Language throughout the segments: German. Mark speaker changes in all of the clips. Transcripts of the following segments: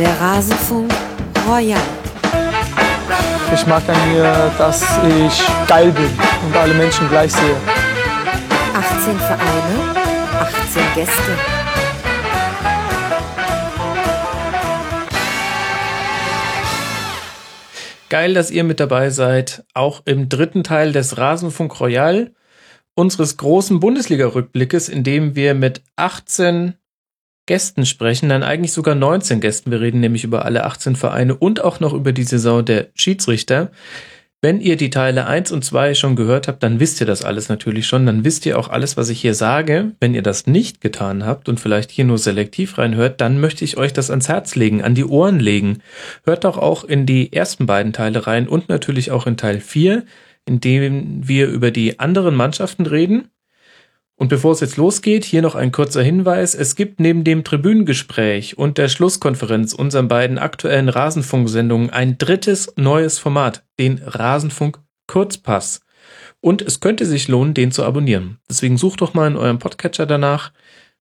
Speaker 1: Der Rasenfunk Royal.
Speaker 2: Ich mag an mir, dass ich geil bin und alle Menschen gleich sehe.
Speaker 1: 18 Vereine, 18 Gäste.
Speaker 3: Geil, dass ihr mit dabei seid, auch im dritten Teil des Rasenfunk Royal, unseres großen Bundesliga-Rückblickes, in dem wir mit 18 Gästen sprechen, dann eigentlich sogar 19 Gästen. Wir reden nämlich über alle 18 Vereine und auch noch über die Saison der Schiedsrichter. Wenn ihr die Teile 1 und 2 schon gehört habt, dann wisst ihr das alles natürlich schon. Dann wisst ihr auch alles, was ich hier sage. Wenn ihr das nicht getan habt und vielleicht hier nur selektiv reinhört, dann möchte ich euch das ans Herz legen, an die Ohren legen. Hört doch auch in die ersten beiden Teile rein und natürlich auch in Teil 4, in dem wir über die anderen Mannschaften reden. Und bevor es jetzt losgeht, hier noch ein kurzer Hinweis. Es gibt neben dem Tribünengespräch und der Schlusskonferenz unseren beiden aktuellen Rasenfunksendungen ein drittes neues Format, den Rasenfunk Kurzpass. Und es könnte sich lohnen, den zu abonnieren. Deswegen sucht doch mal in eurem Podcatcher danach.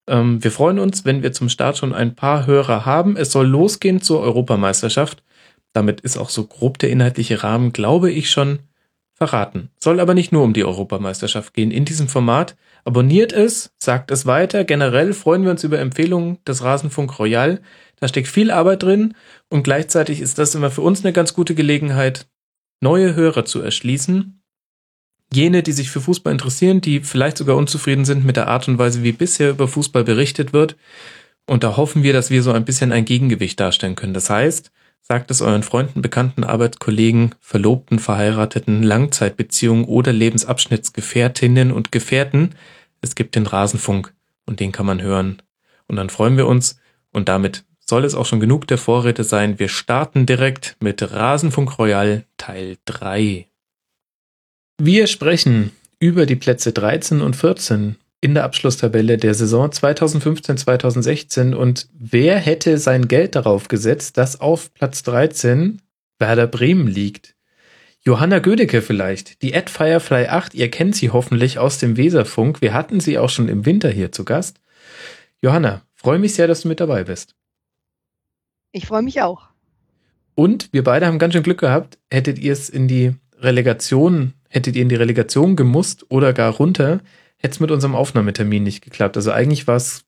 Speaker 3: Ähm, wir freuen uns, wenn wir zum Start schon ein paar Hörer haben. Es soll losgehen zur Europameisterschaft. Damit ist auch so grob der inhaltliche Rahmen, glaube ich, schon verraten. Soll aber nicht nur um die Europameisterschaft gehen. In diesem Format abonniert es, sagt es weiter. Generell freuen wir uns über Empfehlungen des Rasenfunk Royal. Da steckt viel Arbeit drin und gleichzeitig ist das immer für uns eine ganz gute Gelegenheit, neue Hörer zu erschließen. Jene, die sich für Fußball interessieren, die vielleicht sogar unzufrieden sind mit der Art und Weise, wie bisher über Fußball berichtet wird. Und da hoffen wir, dass wir so ein bisschen ein Gegengewicht darstellen können. Das heißt, Sagt es euren Freunden, Bekannten, Arbeitskollegen, Verlobten, Verheirateten, Langzeitbeziehungen oder Lebensabschnittsgefährtinnen und Gefährten. Es gibt den Rasenfunk und den kann man hören. Und dann freuen wir uns und damit soll es auch schon genug der Vorräte sein. Wir starten direkt mit Rasenfunk Royal Teil 3. Wir sprechen über die Plätze 13 und 14 in der Abschlusstabelle der Saison 2015-2016 und wer hätte sein Geld darauf gesetzt, dass auf Platz 13 Werder Bremen liegt? Johanna Gödecke vielleicht, die Ad Firefly 8, ihr kennt sie hoffentlich aus dem Weserfunk. Wir hatten sie auch schon im Winter hier zu Gast. Johanna, freue mich sehr, dass du mit dabei bist.
Speaker 4: Ich freue mich auch.
Speaker 3: Und wir beide haben ganz schön Glück gehabt. Hättet ihr es in die Relegation, hättet ihr in die Relegation gemusst oder gar runter, hätte es mit unserem Aufnahmetermin nicht geklappt. Also eigentlich war es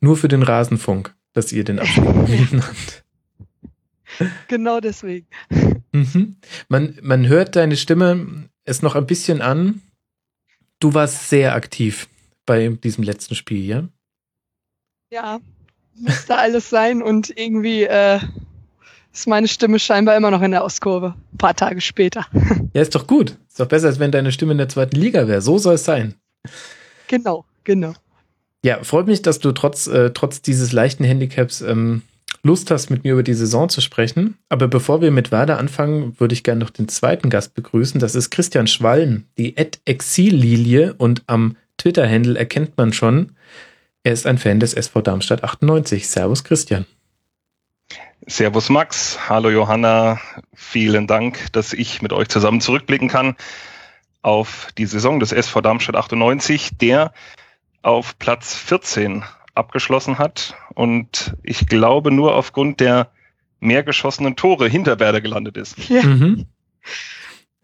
Speaker 3: nur für den Rasenfunk, dass ihr den vermieden habt.
Speaker 4: Genau deswegen.
Speaker 3: Mhm. Man, man hört deine Stimme es noch ein bisschen an. Du warst sehr aktiv bei diesem letzten Spiel, ja?
Speaker 4: Ja, müsste alles sein und irgendwie äh, ist meine Stimme scheinbar immer noch in der Ostkurve. Ein paar Tage später.
Speaker 3: Ja, ist doch gut. Ist doch besser, als wenn deine Stimme in der zweiten Liga wäre. So soll es sein.
Speaker 4: Genau, genau.
Speaker 3: Ja, freut mich, dass du trotz, äh, trotz dieses leichten Handicaps ähm, Lust hast, mit mir über die Saison zu sprechen. Aber bevor wir mit Werder anfangen, würde ich gerne noch den zweiten Gast begrüßen. Das ist Christian Schwalm, die Exillilie und am Twitter-Handle erkennt man schon, er ist ein Fan des SV Darmstadt 98. Servus Christian.
Speaker 5: Servus Max, hallo Johanna, vielen Dank, dass ich mit euch zusammen zurückblicken kann auf die Saison des SV Darmstadt 98, der auf Platz 14 abgeschlossen hat und ich glaube nur aufgrund der mehr geschossenen Tore hinter Werder gelandet ist.
Speaker 3: Ja. Mhm.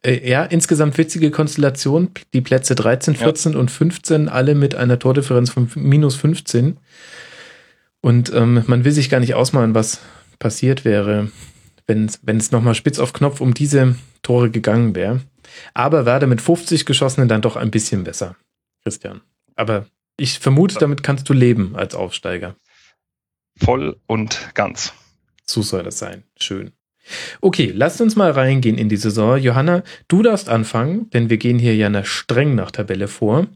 Speaker 3: Äh, ja, insgesamt witzige Konstellation. Die Plätze 13, 14 ja. und 15 alle mit einer Tordifferenz von minus 15. Und ähm, man will sich gar nicht ausmalen, was passiert wäre, wenn es nochmal spitz auf Knopf um diese Tore gegangen wäre. Aber Werder mit 50 geschossenen dann doch ein bisschen besser, Christian. Aber ich vermute, damit kannst du leben als Aufsteiger.
Speaker 5: Voll und ganz.
Speaker 3: So soll das sein. Schön. Okay, lasst uns mal reingehen in die Saison. Johanna, du darfst anfangen, denn wir gehen hier ja einer streng nach Tabelle vor.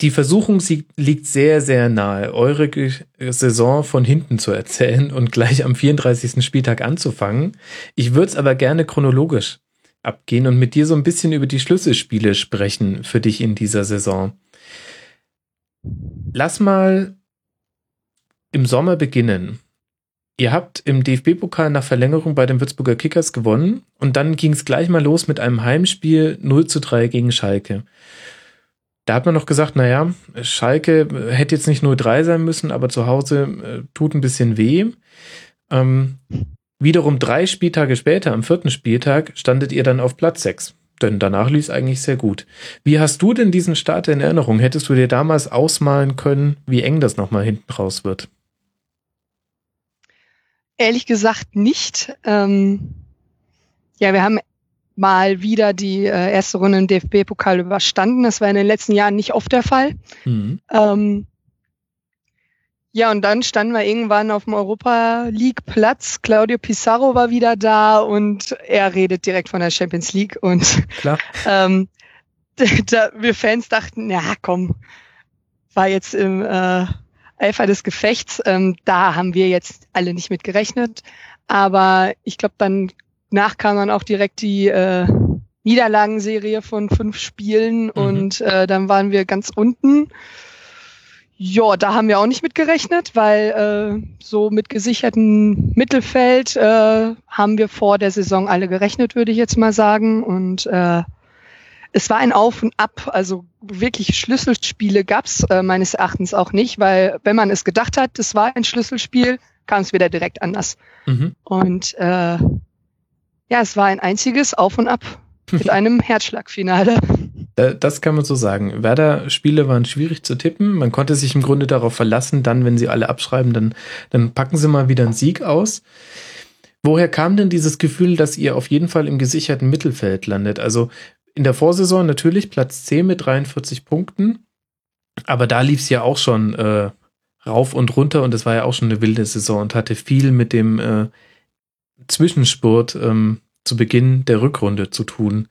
Speaker 3: Die Versuchung liegt sehr, sehr nahe, eure Saison von hinten zu erzählen und gleich am 34. Spieltag anzufangen. Ich würde es aber gerne chronologisch abgehen und mit dir so ein bisschen über die Schlüsselspiele sprechen für dich in dieser Saison. Lass mal im Sommer beginnen. Ihr habt im DFB-Pokal nach Verlängerung bei den Würzburger Kickers gewonnen und dann ging es gleich mal los mit einem Heimspiel 0 zu 3 gegen Schalke. Da hat man noch gesagt, naja, Schalke hätte jetzt nicht nur drei sein müssen, aber zu Hause äh, tut ein bisschen weh. Ähm, wiederum drei Spieltage später, am vierten Spieltag, standet ihr dann auf Platz sechs. Denn danach lief es eigentlich sehr gut. Wie hast du denn diesen Start in Erinnerung? Hättest du dir damals ausmalen können, wie eng das nochmal hinten raus wird?
Speaker 4: Ehrlich gesagt nicht. Ähm, ja, wir haben mal wieder die äh, erste Runde im DFB-Pokal überstanden. Das war in den letzten Jahren nicht oft der Fall.
Speaker 3: Mhm.
Speaker 4: Ähm, ja, und dann standen wir irgendwann auf dem Europa League Platz. Claudio Pizarro war wieder da und er redet direkt von der Champions League und
Speaker 3: Klar.
Speaker 4: ähm, da, wir Fans dachten, ja, komm, war jetzt im äh, Eifer des Gefechts. Ähm, da haben wir jetzt alle nicht mit gerechnet. Aber ich glaube, dann nach kam dann auch direkt die äh, Niederlagenserie von fünf Spielen
Speaker 3: Mhm.
Speaker 4: und äh, dann waren wir ganz unten. Ja, da haben wir auch nicht mit gerechnet, weil äh, so mit gesichertem Mittelfeld äh, haben wir vor der Saison alle gerechnet, würde ich jetzt mal sagen. Und äh, es war ein Auf und Ab. Also wirklich Schlüsselspiele gab's äh, meines Erachtens auch nicht, weil wenn man es gedacht hat, es war ein Schlüsselspiel, kam es wieder direkt anders.
Speaker 3: Mhm.
Speaker 4: Und äh, ja, es war ein einziges Auf und Ab mit einem Herzschlagfinale.
Speaker 3: Da- Das kann man so sagen. Werder-Spiele waren schwierig zu tippen. Man konnte sich im Grunde darauf verlassen, dann, wenn sie alle abschreiben, dann, dann packen sie mal wieder einen Sieg aus. Woher kam denn dieses Gefühl, dass ihr auf jeden Fall im gesicherten Mittelfeld landet? Also in der Vorsaison natürlich Platz 10 mit 43 Punkten, aber da lief es ja auch schon äh, rauf und runter und es war ja auch schon eine wilde Saison und hatte viel mit dem äh, Zwischenspurt ähm, zu Beginn der Rückrunde zu tun.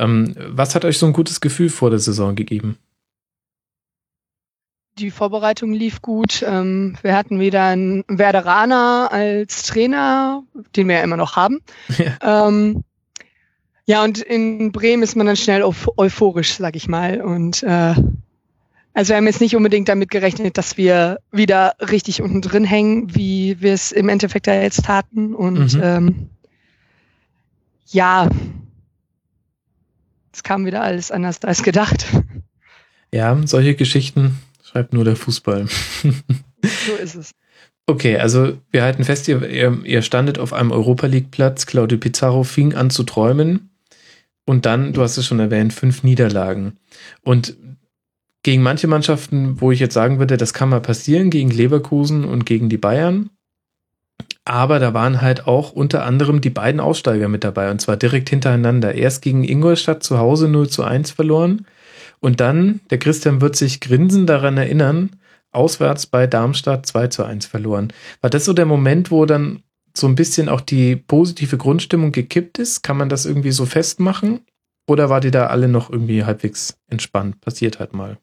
Speaker 3: Ähm, was hat euch so ein gutes Gefühl vor der Saison gegeben?
Speaker 4: Die Vorbereitung lief gut. Ähm, wir hatten wieder einen Werderaner als Trainer, den wir ja immer noch haben.
Speaker 3: Ja.
Speaker 4: Ähm, ja, und in Bremen ist man dann schnell euph euphorisch, sag ich mal. Und äh, also wir haben jetzt nicht unbedingt damit gerechnet, dass wir wieder richtig unten drin hängen, wie wir es im Endeffekt ja jetzt taten. Und
Speaker 3: Mhm.
Speaker 4: ähm, ja, es kam wieder alles anders als gedacht.
Speaker 3: Ja, solche Geschichten schreibt nur der Fußball.
Speaker 4: So ist es.
Speaker 3: Okay, also wir halten fest, ihr, ihr, ihr standet auf einem Europa League Platz. Claudio Pizarro fing an zu träumen. Und dann, du hast es schon erwähnt, fünf Niederlagen. Und gegen manche Mannschaften, wo ich jetzt sagen würde, das kann mal passieren, gegen Leverkusen und gegen die Bayern. Aber da waren halt auch unter anderem die beiden Aussteiger mit dabei. Und zwar direkt hintereinander. Erst gegen Ingolstadt zu Hause 0 zu 1 verloren. Und dann, der Christian wird sich grinsend daran erinnern, auswärts bei Darmstadt 2 zu 1 verloren. War das so der Moment, wo dann so ein bisschen auch die positive Grundstimmung gekippt ist? Kann man das irgendwie so festmachen? Oder war die da alle noch irgendwie halbwegs entspannt? Passiert halt mal.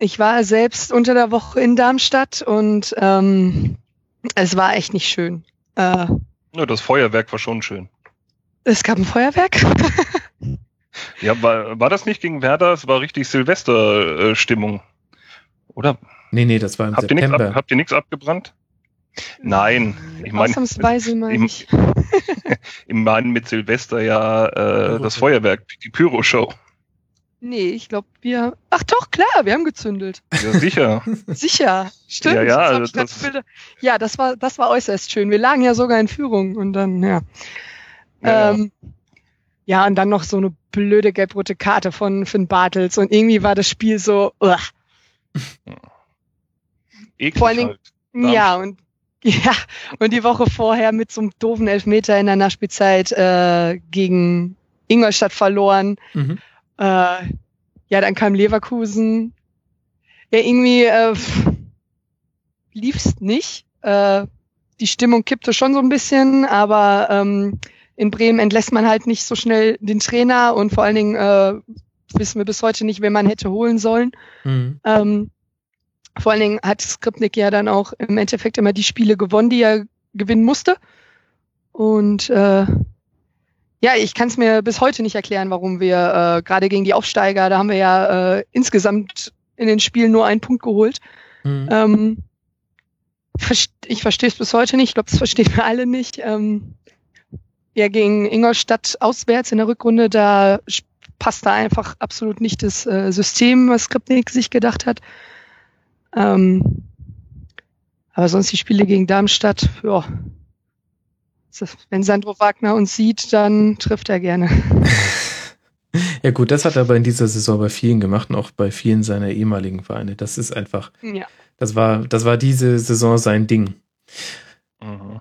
Speaker 4: Ich war selbst unter der Woche in Darmstadt und ähm, es war echt nicht schön. Äh,
Speaker 5: Ja, das Feuerwerk war schon schön.
Speaker 4: es gab ein Feuerwerk.
Speaker 5: Ja, war, war das nicht gegen Werder? Es war richtig Silvesterstimmung. Oder?
Speaker 3: Nee, nee, das war im
Speaker 5: Habt ihr nichts ab,
Speaker 3: September.
Speaker 5: habt ihr nichts abgebrannt? Nein, ich meine,
Speaker 4: Ausnahmsweise mal
Speaker 5: ich-
Speaker 4: nicht.
Speaker 5: ich meine mit Silvester ja äh, das Feuerwerk, die Pyro-Show.
Speaker 4: Nee, ich glaube, wir. Ach doch, klar, wir haben gezündelt.
Speaker 5: Ja, sicher.
Speaker 4: Sicher. Stimmt.
Speaker 5: Ja, ja,
Speaker 4: das
Speaker 5: also das-
Speaker 4: Bilder- ja das war, das war äußerst schön. Wir lagen ja sogar in Führung und dann, ja.
Speaker 5: Ja, ja.
Speaker 4: ähm, ja, und dann noch so eine blöde gelb-rote Karte von Finn Bartels und irgendwie war das Spiel so, uah.
Speaker 5: Eklig
Speaker 4: vor allen Dingen-
Speaker 5: halt.
Speaker 4: Ja, und ja, und die Woche vorher mit so einem doofen Elfmeter in der Nachspielzeit äh, gegen Ingolstadt verloren.
Speaker 3: Mhm.
Speaker 4: Äh, ja, dann kam Leverkusen. Ja, irgendwie äh, lief's nicht. Äh, die Stimmung kippte schon so ein bisschen, aber ähm, in Bremen entlässt man halt nicht so schnell den Trainer und vor allen Dingen äh, wissen wir bis heute nicht, wen man hätte holen sollen.
Speaker 3: Mhm.
Speaker 4: Ähm, vor allen Dingen hat Skripnik ja dann auch im Endeffekt immer die Spiele gewonnen, die er gewinnen musste. Und äh, ja, ich kann es mir bis heute nicht erklären, warum wir äh, gerade gegen die Aufsteiger, da haben wir ja äh, insgesamt in den Spielen nur einen Punkt geholt.
Speaker 3: Mhm.
Speaker 4: Ähm, ich verstehe es bis heute nicht, ich glaube, das verstehen wir alle nicht. Ähm, ja, gegen Ingolstadt auswärts in der Rückrunde, da sp- passte einfach absolut nicht das äh, System, was Skripnik sich gedacht hat. Ähm, aber sonst die Spiele gegen Darmstadt, ja. Wenn Sandro Wagner uns sieht, dann trifft er gerne.
Speaker 3: Ja gut, das hat er aber in dieser Saison bei vielen gemacht und auch bei vielen seiner ehemaligen Vereine. Das ist einfach,
Speaker 4: Ja.
Speaker 3: das war, das war diese Saison sein Ding.
Speaker 5: Mhm.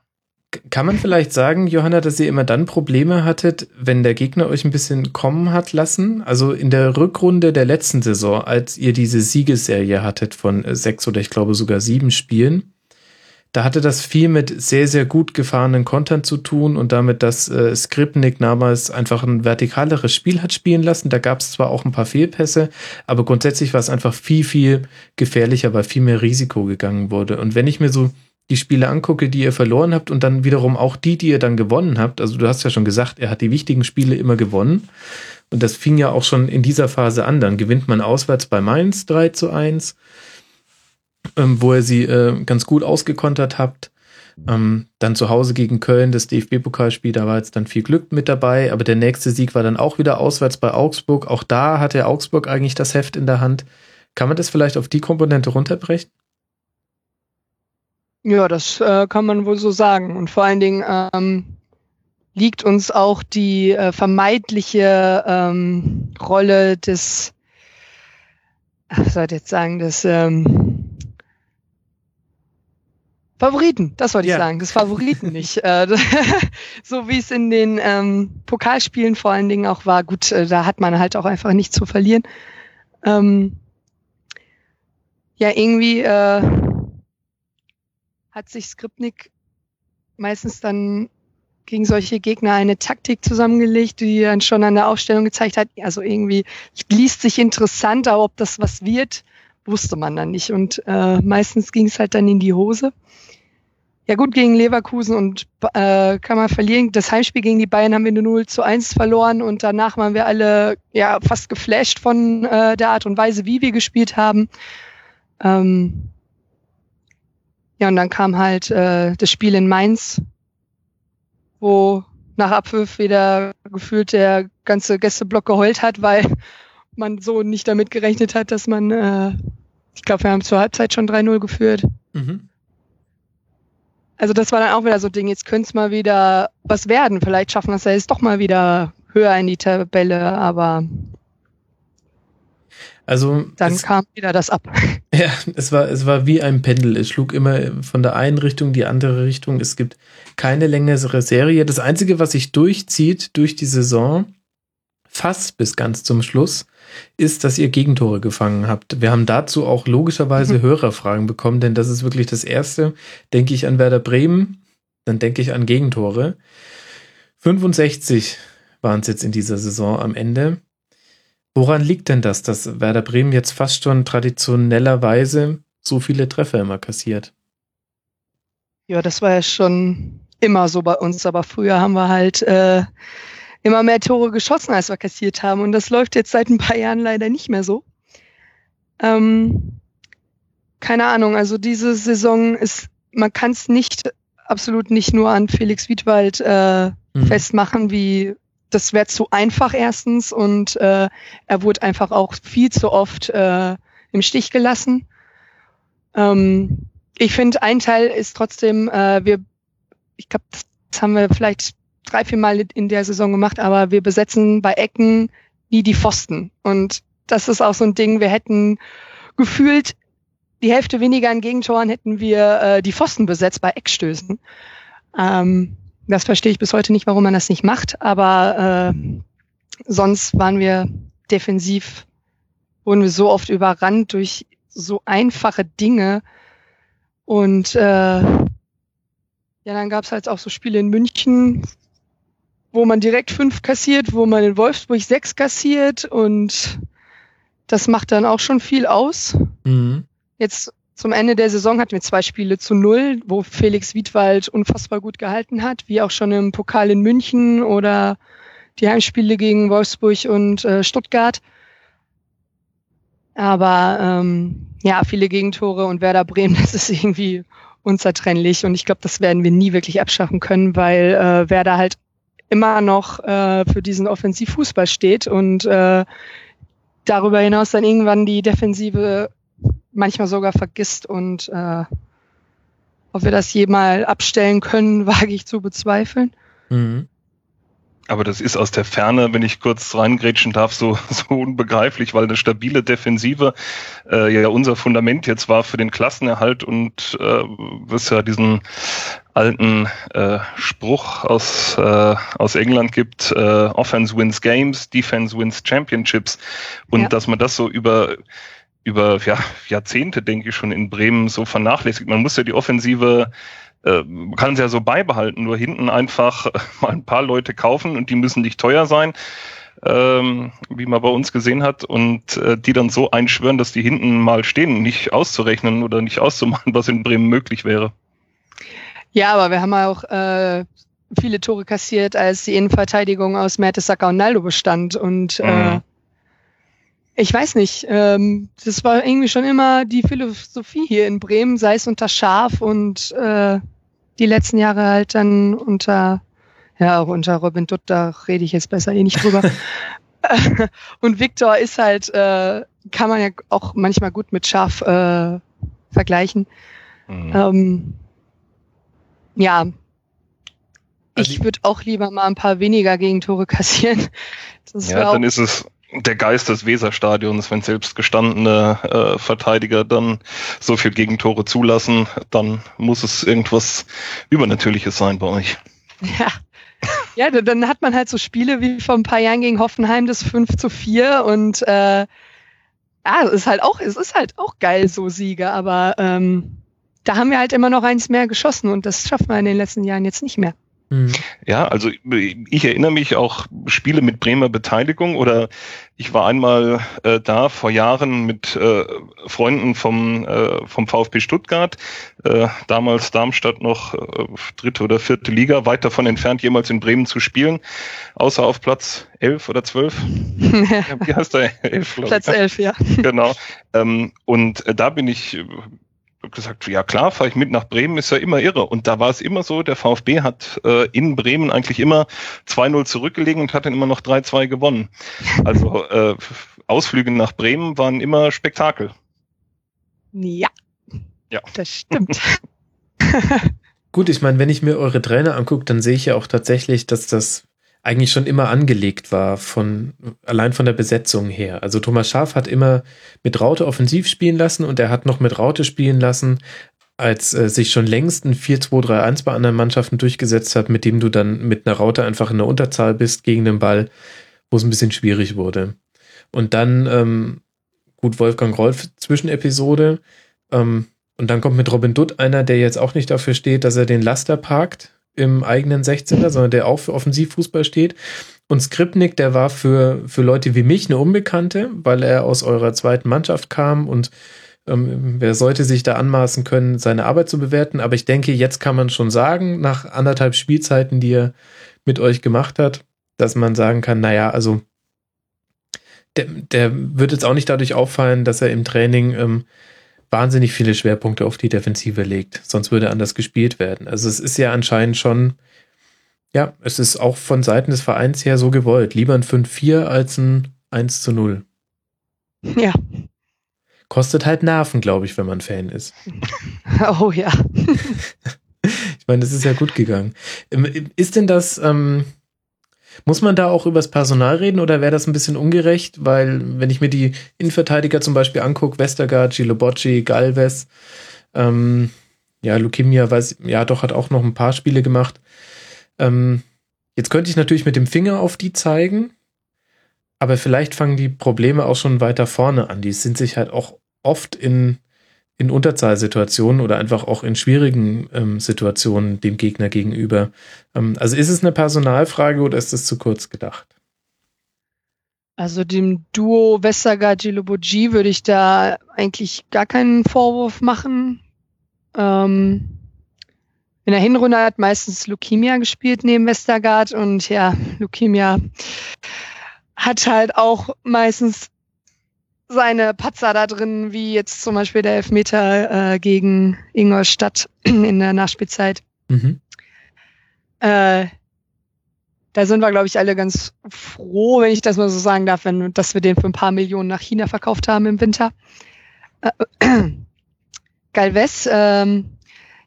Speaker 3: Kann man vielleicht sagen, Johanna, dass ihr immer dann Probleme hattet, wenn der Gegner euch ein bisschen kommen hat lassen? Also in der Rückrunde der letzten Saison, als ihr diese Siegesserie hattet von äh, sechs oder ich glaube sogar sieben Spielen, da hatte das viel mit sehr, sehr gut gefahrenen Kontern zu tun und damit, dass äh, Skripnik damals einfach ein vertikaleres Spiel hat spielen lassen. Da gab es zwar auch ein paar Fehlpässe, aber grundsätzlich war es einfach viel, viel gefährlicher, weil viel mehr Risiko gegangen wurde. Und wenn ich mir so die Spiele angucke, die ihr verloren habt und dann wiederum auch die, die ihr dann gewonnen habt, also du hast ja schon gesagt, er hat die wichtigen Spiele immer gewonnen. Und das fing ja auch schon in dieser Phase an. Dann gewinnt man auswärts bei Mainz 3 zu 1 ähm, wo ihr sie äh, ganz gut ausgekontert habt. Ähm, dann zu Hause gegen Köln, das DFB-Pokalspiel, da war jetzt dann viel Glück mit dabei, aber der nächste Sieg war dann auch wieder auswärts bei Augsburg. Auch da hatte Augsburg eigentlich das Heft in der Hand. Kann man das vielleicht auf die Komponente runterbrechen?
Speaker 4: Ja, das äh, kann man wohl so sagen. Und vor allen Dingen ähm, liegt uns auch die äh, vermeidliche ähm, Rolle des, ich jetzt sagen, des ähm, Favoriten, das wollte ich
Speaker 3: Ja.
Speaker 4: sagen, des Favoriten nicht. Äh, so wie es in den ähm, Pokalspielen vor allen Dingen auch war. Gut, äh, da hat man halt auch einfach nichts zu verlieren. Ähm, ja, irgendwie äh, hat sich Skripnik meistens dann gegen solche Gegner eine Taktik zusammengelegt, die dann schon an der Aufstellung gezeigt hat. Also irgendwie liest sich interessant, aber ob das was wird, wusste man dann nicht. Und äh, meistens ging es halt dann in die Hose. Ja gut, gegen Leverkusen und äh, kann man verlieren. Das Heimspiel gegen die Bayern haben wir nur 0 zu 1 verloren und danach waren wir alle ja fast geflasht von äh, der Art und Weise, wie wir gespielt haben. Ähm, ja, und dann kam halt äh, das Spiel in Mainz, wo nach Abpfiff wieder gefühlt der ganze Gästeblock geheult hat, weil man so nicht damit gerechnet hat, dass man, äh, ich glaube, wir haben zur Halbzeit schon 3-0 geführt.
Speaker 3: Mhm.
Speaker 4: Also das war dann auch wieder so ein Ding, jetzt könnte es mal wieder was werden. Vielleicht schaffen wir es ja jetzt doch mal wieder höher in die Tabelle, aber
Speaker 3: Also
Speaker 4: dann
Speaker 3: es,
Speaker 4: kam wieder das ab.
Speaker 3: ja, es war es war wie ein Pendel. Es schlug immer von der einen Richtung die andere Richtung. Es gibt keine längere Serie. Das einzige, was sich durchzieht durch die Saison, fast bis ganz zum Schluss, ist, dass ihr Gegentore gefangen habt. Wir haben dazu auch logischerweise
Speaker 4: Mhm.
Speaker 3: Hörerfragen bekommen, denn das ist wirklich das erste. Denke ich an Werder Bremen, dann denke ich an Gegentore. 65 waren es jetzt in dieser Saison am Ende. Woran liegt denn das, dass Werder Bremen jetzt fast schon traditionellerweise so viele Treffer immer kassiert?
Speaker 4: Ja, das war ja schon immer so bei uns, aber früher haben wir halt äh, immer mehr Tore geschossen, als wir kassiert haben. Und das läuft jetzt seit ein paar Jahren leider nicht mehr so. Ähm, keine Ahnung, also diese Saison ist, man kann es nicht, absolut nicht nur an Felix Wiedwald äh,
Speaker 3: Mhm.
Speaker 4: festmachen, wie das wäre zu einfach erstens und äh, er wurde einfach auch viel zu oft äh, im Stich gelassen. Ähm, ich finde, ein Teil ist trotzdem, äh, wir, ich glaube, das haben wir vielleicht drei, vier Mal in der Saison gemacht, aber wir besetzen bei Ecken nie die Pfosten. Und das ist auch so ein Ding, wir hätten gefühlt die Hälfte weniger an Gegentoren hätten wir äh, die Pfosten besetzt bei Eckstößen. Ähm, das verstehe ich bis heute nicht, warum man das nicht macht, aber äh, sonst waren wir defensiv, wurden wir so oft überrannt durch so einfache Dinge. Und äh, ja, dann gab es halt auch so Spiele in München, wo man direkt fünf kassiert, wo man in Wolfsburg sechs kassiert und das macht dann auch schon viel aus.
Speaker 3: Mhm.
Speaker 4: Jetzt zum Ende der Saison hatten wir zwei Spiele zu null, wo Felix Wiedwald unfassbar gut gehalten hat, wie auch schon im Pokal in München oder die Heimspiele gegen Wolfsburg und äh, Stuttgart. Aber ähm, ja, viele Gegentore und Werder Bremen, das ist irgendwie unzertrennlich und ich glaube, das werden wir nie wirklich abschaffen können, weil äh, Werder halt immer noch äh, für diesen Offensivfußball steht und äh, darüber hinaus dann irgendwann die Defensive manchmal sogar vergisst und äh, ob wir das jemals abstellen können, wage ich zu bezweifeln.
Speaker 3: Mhm.
Speaker 5: Aber das ist aus der Ferne, wenn ich kurz reingrätschen darf, so, so unbegreiflich, weil eine stabile Defensive äh, ja unser Fundament jetzt war für den Klassenerhalt und äh, was ja diesen alten äh, Spruch aus, äh, aus England gibt, äh, Offense wins Games, Defense wins Championships. Und
Speaker 4: Ja.
Speaker 5: dass man das so über über ja, Jahrzehnte, denke ich, schon in Bremen so vernachlässigt. Man muss ja die Offensive äh, man kann sie ja so beibehalten, nur hinten einfach äh, mal ein paar Leute kaufen und die müssen nicht teuer sein, ähm, wie man bei uns gesehen hat, und äh, die dann so einschwören, dass die hinten mal stehen, nicht auszurechnen oder nicht auszumachen, was in Bremen möglich wäre.
Speaker 4: Ja, aber wir haben auch äh, viele Tore kassiert, als die Innenverteidigung aus Mertesacker und Naldo bestand. Und äh,
Speaker 5: Mhm.
Speaker 4: Ich weiß nicht, ähm, das war irgendwie schon immer die Philosophie hier in Bremen, sei es unter Schaf und äh, die letzten Jahre halt dann unter, ja, auch unter Robin Dutt, da rede ich jetzt besser eh nicht drüber. und Viktor ist halt, äh, kann man ja auch manchmal gut mit Schaf äh, vergleichen.
Speaker 5: Mhm.
Speaker 4: Ähm, ja,
Speaker 3: Also
Speaker 4: ich würde auch lieber mal ein paar weniger Gegentore kassieren. Das
Speaker 5: Ja, dann ist es der Geist des Weserstadions, wenn selbst gestandene äh, Verteidiger dann so viel Gegentore zulassen, dann muss es irgendwas Übernatürliches sein bei euch.
Speaker 4: ja. ja, dann- hat man halt so Spiele wie vor ein paar Jahren gegen Hoffenheim das 5 zu 4 und äh, ja, es ist halt auch, es ist halt auch geil, so Siege, aber ähm, da haben wir halt immer noch eins mehr geschossen und das schaffen wir in den letzten Jahren jetzt nicht mehr.
Speaker 3: Mhm.
Speaker 5: Ja, also ich erinnere mich auch Spiele mit Bremer Beteiligung oder ich war einmal äh, da vor Jahren mit äh, Freunden vom, äh, vom VfB Stuttgart, äh, damals Darmstadt noch äh, dritte oder vierte Liga, weit davon entfernt, jemals in Bremen zu spielen, außer auf Platz elf oder zwölf. Ja, Wie heißt der? Elf.
Speaker 4: Platz 11, ja.
Speaker 5: genau. Ähm, und äh, da bin ich gesagt, ja klar, fahre ich mit nach Bremen, ist ja immer irre. Und da war es immer so, der VfB hat äh, in Bremen eigentlich immer 2-0 zurückgelegen und hat dann immer noch 3-2 gewonnen. Also äh, Ausflüge nach Bremen waren immer Spektakel.
Speaker 4: Ja.
Speaker 5: Ja.
Speaker 4: Das stimmt.
Speaker 3: Gut, ich meine, wenn ich mir eure Trainer angucke, dann sehe ich ja auch tatsächlich, dass das eigentlich schon immer angelegt war, von allein von der Besetzung her. Also Thomas Schaaf hat immer mit Raute offensiv spielen lassen und er hat noch mit Raute spielen lassen, als äh, sich schon längst ein 4-2-3-1 bei anderen Mannschaften durchgesetzt hat, mit dem du dann mit einer Raute einfach in der Unterzahl bist gegen den Ball, wo es ein bisschen schwierig wurde. Und dann, ähm, gut, Wolfgang Rolf Zwischenepisode, ähm, und dann kommt mit Robin Dutt einer, der jetzt auch nicht dafür steht, dass er den Laster parkt im eigenen 16er, sondern der auch für Offensivfußball steht. Und Skripnik, der war für, für Leute wie mich eine Unbekannte, weil er aus eurer zweiten Mannschaft kam und ähm, wer sollte sich da anmaßen können, seine Arbeit zu bewerten. Aber ich denke, jetzt kann man schon sagen, nach anderthalb Spielzeiten, die er mit euch gemacht hat, dass man sagen kann, naja, also der, der wird jetzt auch nicht dadurch auffallen, dass er im Training ähm, wahnsinnig viele Schwerpunkte auf die Defensive legt. Sonst würde anders gespielt werden. Also es ist ja anscheinend schon, ja, es ist auch von Seiten des Vereins her so gewollt. Lieber ein 5-4 als ein 1 zu 0.
Speaker 4: ja.
Speaker 3: Kostet halt Nerven, glaube ich, wenn man Fan ist.
Speaker 4: Oh ja.
Speaker 3: Ich meine, das ist ja gut gegangen. Ähm, Ist denn das, ähm, muss man da auch übers Personal reden oder wäre das ein bisschen ungerecht? Weil, wenn ich mir die Innenverteidiger zum Beispiel angucke, Westergaard, Gilobocci, Galvez, ähm, ja, Lukimia weiß, ja, doch, hat auch noch ein paar Spiele gemacht. Ähm, jetzt könnte ich natürlich mit dem Finger auf die zeigen, aber vielleicht fangen die Probleme auch schon weiter vorne an. Die sind sich halt auch oft in, in Unterzahlsituationen oder einfach auch in schwierigen ähm, Situationen dem Gegner gegenüber. Ähm, also ist es eine Personalfrage oder ist es zu kurz gedacht?
Speaker 4: Also dem Duo Westergaard Gilobogi würde ich da eigentlich gar keinen Vorwurf machen. Ähm, in der Hinrunde hat meistens Lukimia gespielt neben Westergaard und ja, Lukimia hat halt auch meistens seine Patzer da drin, wie jetzt zum Beispiel der Elfmeter äh, gegen Ingolstadt in der Nachspielzeit.
Speaker 3: Mhm.
Speaker 4: Äh, da sind wir, glaube ich, alle ganz froh, wenn ich das mal so sagen darf, wenn, dass wir den für ein paar Millionen nach China verkauft haben im Winter. Äh, Galvez, ähm,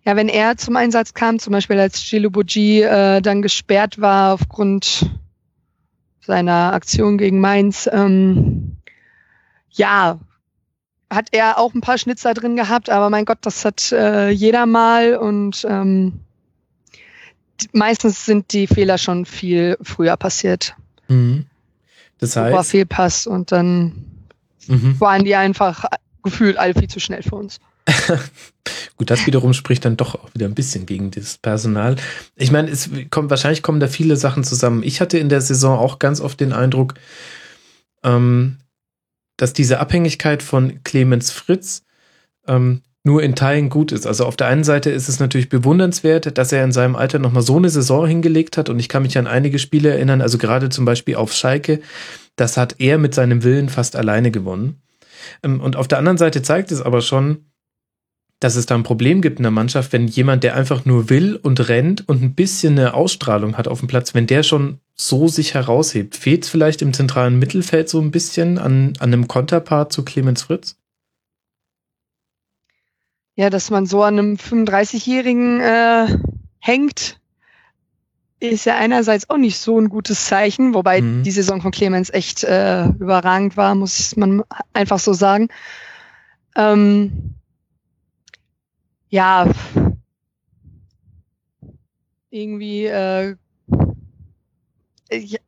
Speaker 4: ja, wenn er zum Einsatz kam, zum Beispiel als Gilubuji äh, dann gesperrt war aufgrund seiner Aktion gegen Mainz, ähm, ja, hat er auch ein paar Schnitzer drin gehabt, aber mein Gott, das hat äh, jeder mal und ähm, meistens sind die Fehler schon viel früher passiert.
Speaker 3: Mhm. Das heißt. War
Speaker 4: Fehlpass und dann mhm. waren die einfach gefühlt alle viel zu schnell für uns.
Speaker 3: Gut, das wiederum spricht dann doch auch wieder ein bisschen gegen das Personal. Ich meine, es kommt, wahrscheinlich kommen da viele Sachen zusammen. Ich hatte in der Saison auch ganz oft den Eindruck, ähm, dass diese Abhängigkeit von Clemens Fritz ähm, nur in Teilen gut ist. Also auf der einen Seite ist es natürlich bewundernswert, dass er in seinem Alter nochmal so eine Saison hingelegt hat. Und ich kann mich an einige Spiele erinnern, also gerade zum Beispiel auf Schalke, das hat er mit seinem Willen fast alleine gewonnen. Ähm, und auf der anderen Seite zeigt es aber schon, dass es da ein Problem gibt in der Mannschaft, wenn jemand, der einfach nur will und rennt und ein bisschen eine Ausstrahlung hat auf dem Platz, wenn der schon so sich heraushebt. Fehlt es vielleicht im zentralen Mittelfeld so ein bisschen an, an einem Konterpart zu Clemens Fritz?
Speaker 4: Ja, dass man so an einem 35-Jährigen äh, hängt, ist ja einerseits auch nicht so ein gutes Zeichen, wobei mhm. die Saison von Clemens echt äh, überragend war, muss man einfach so sagen. Ähm, ja, irgendwie äh, ich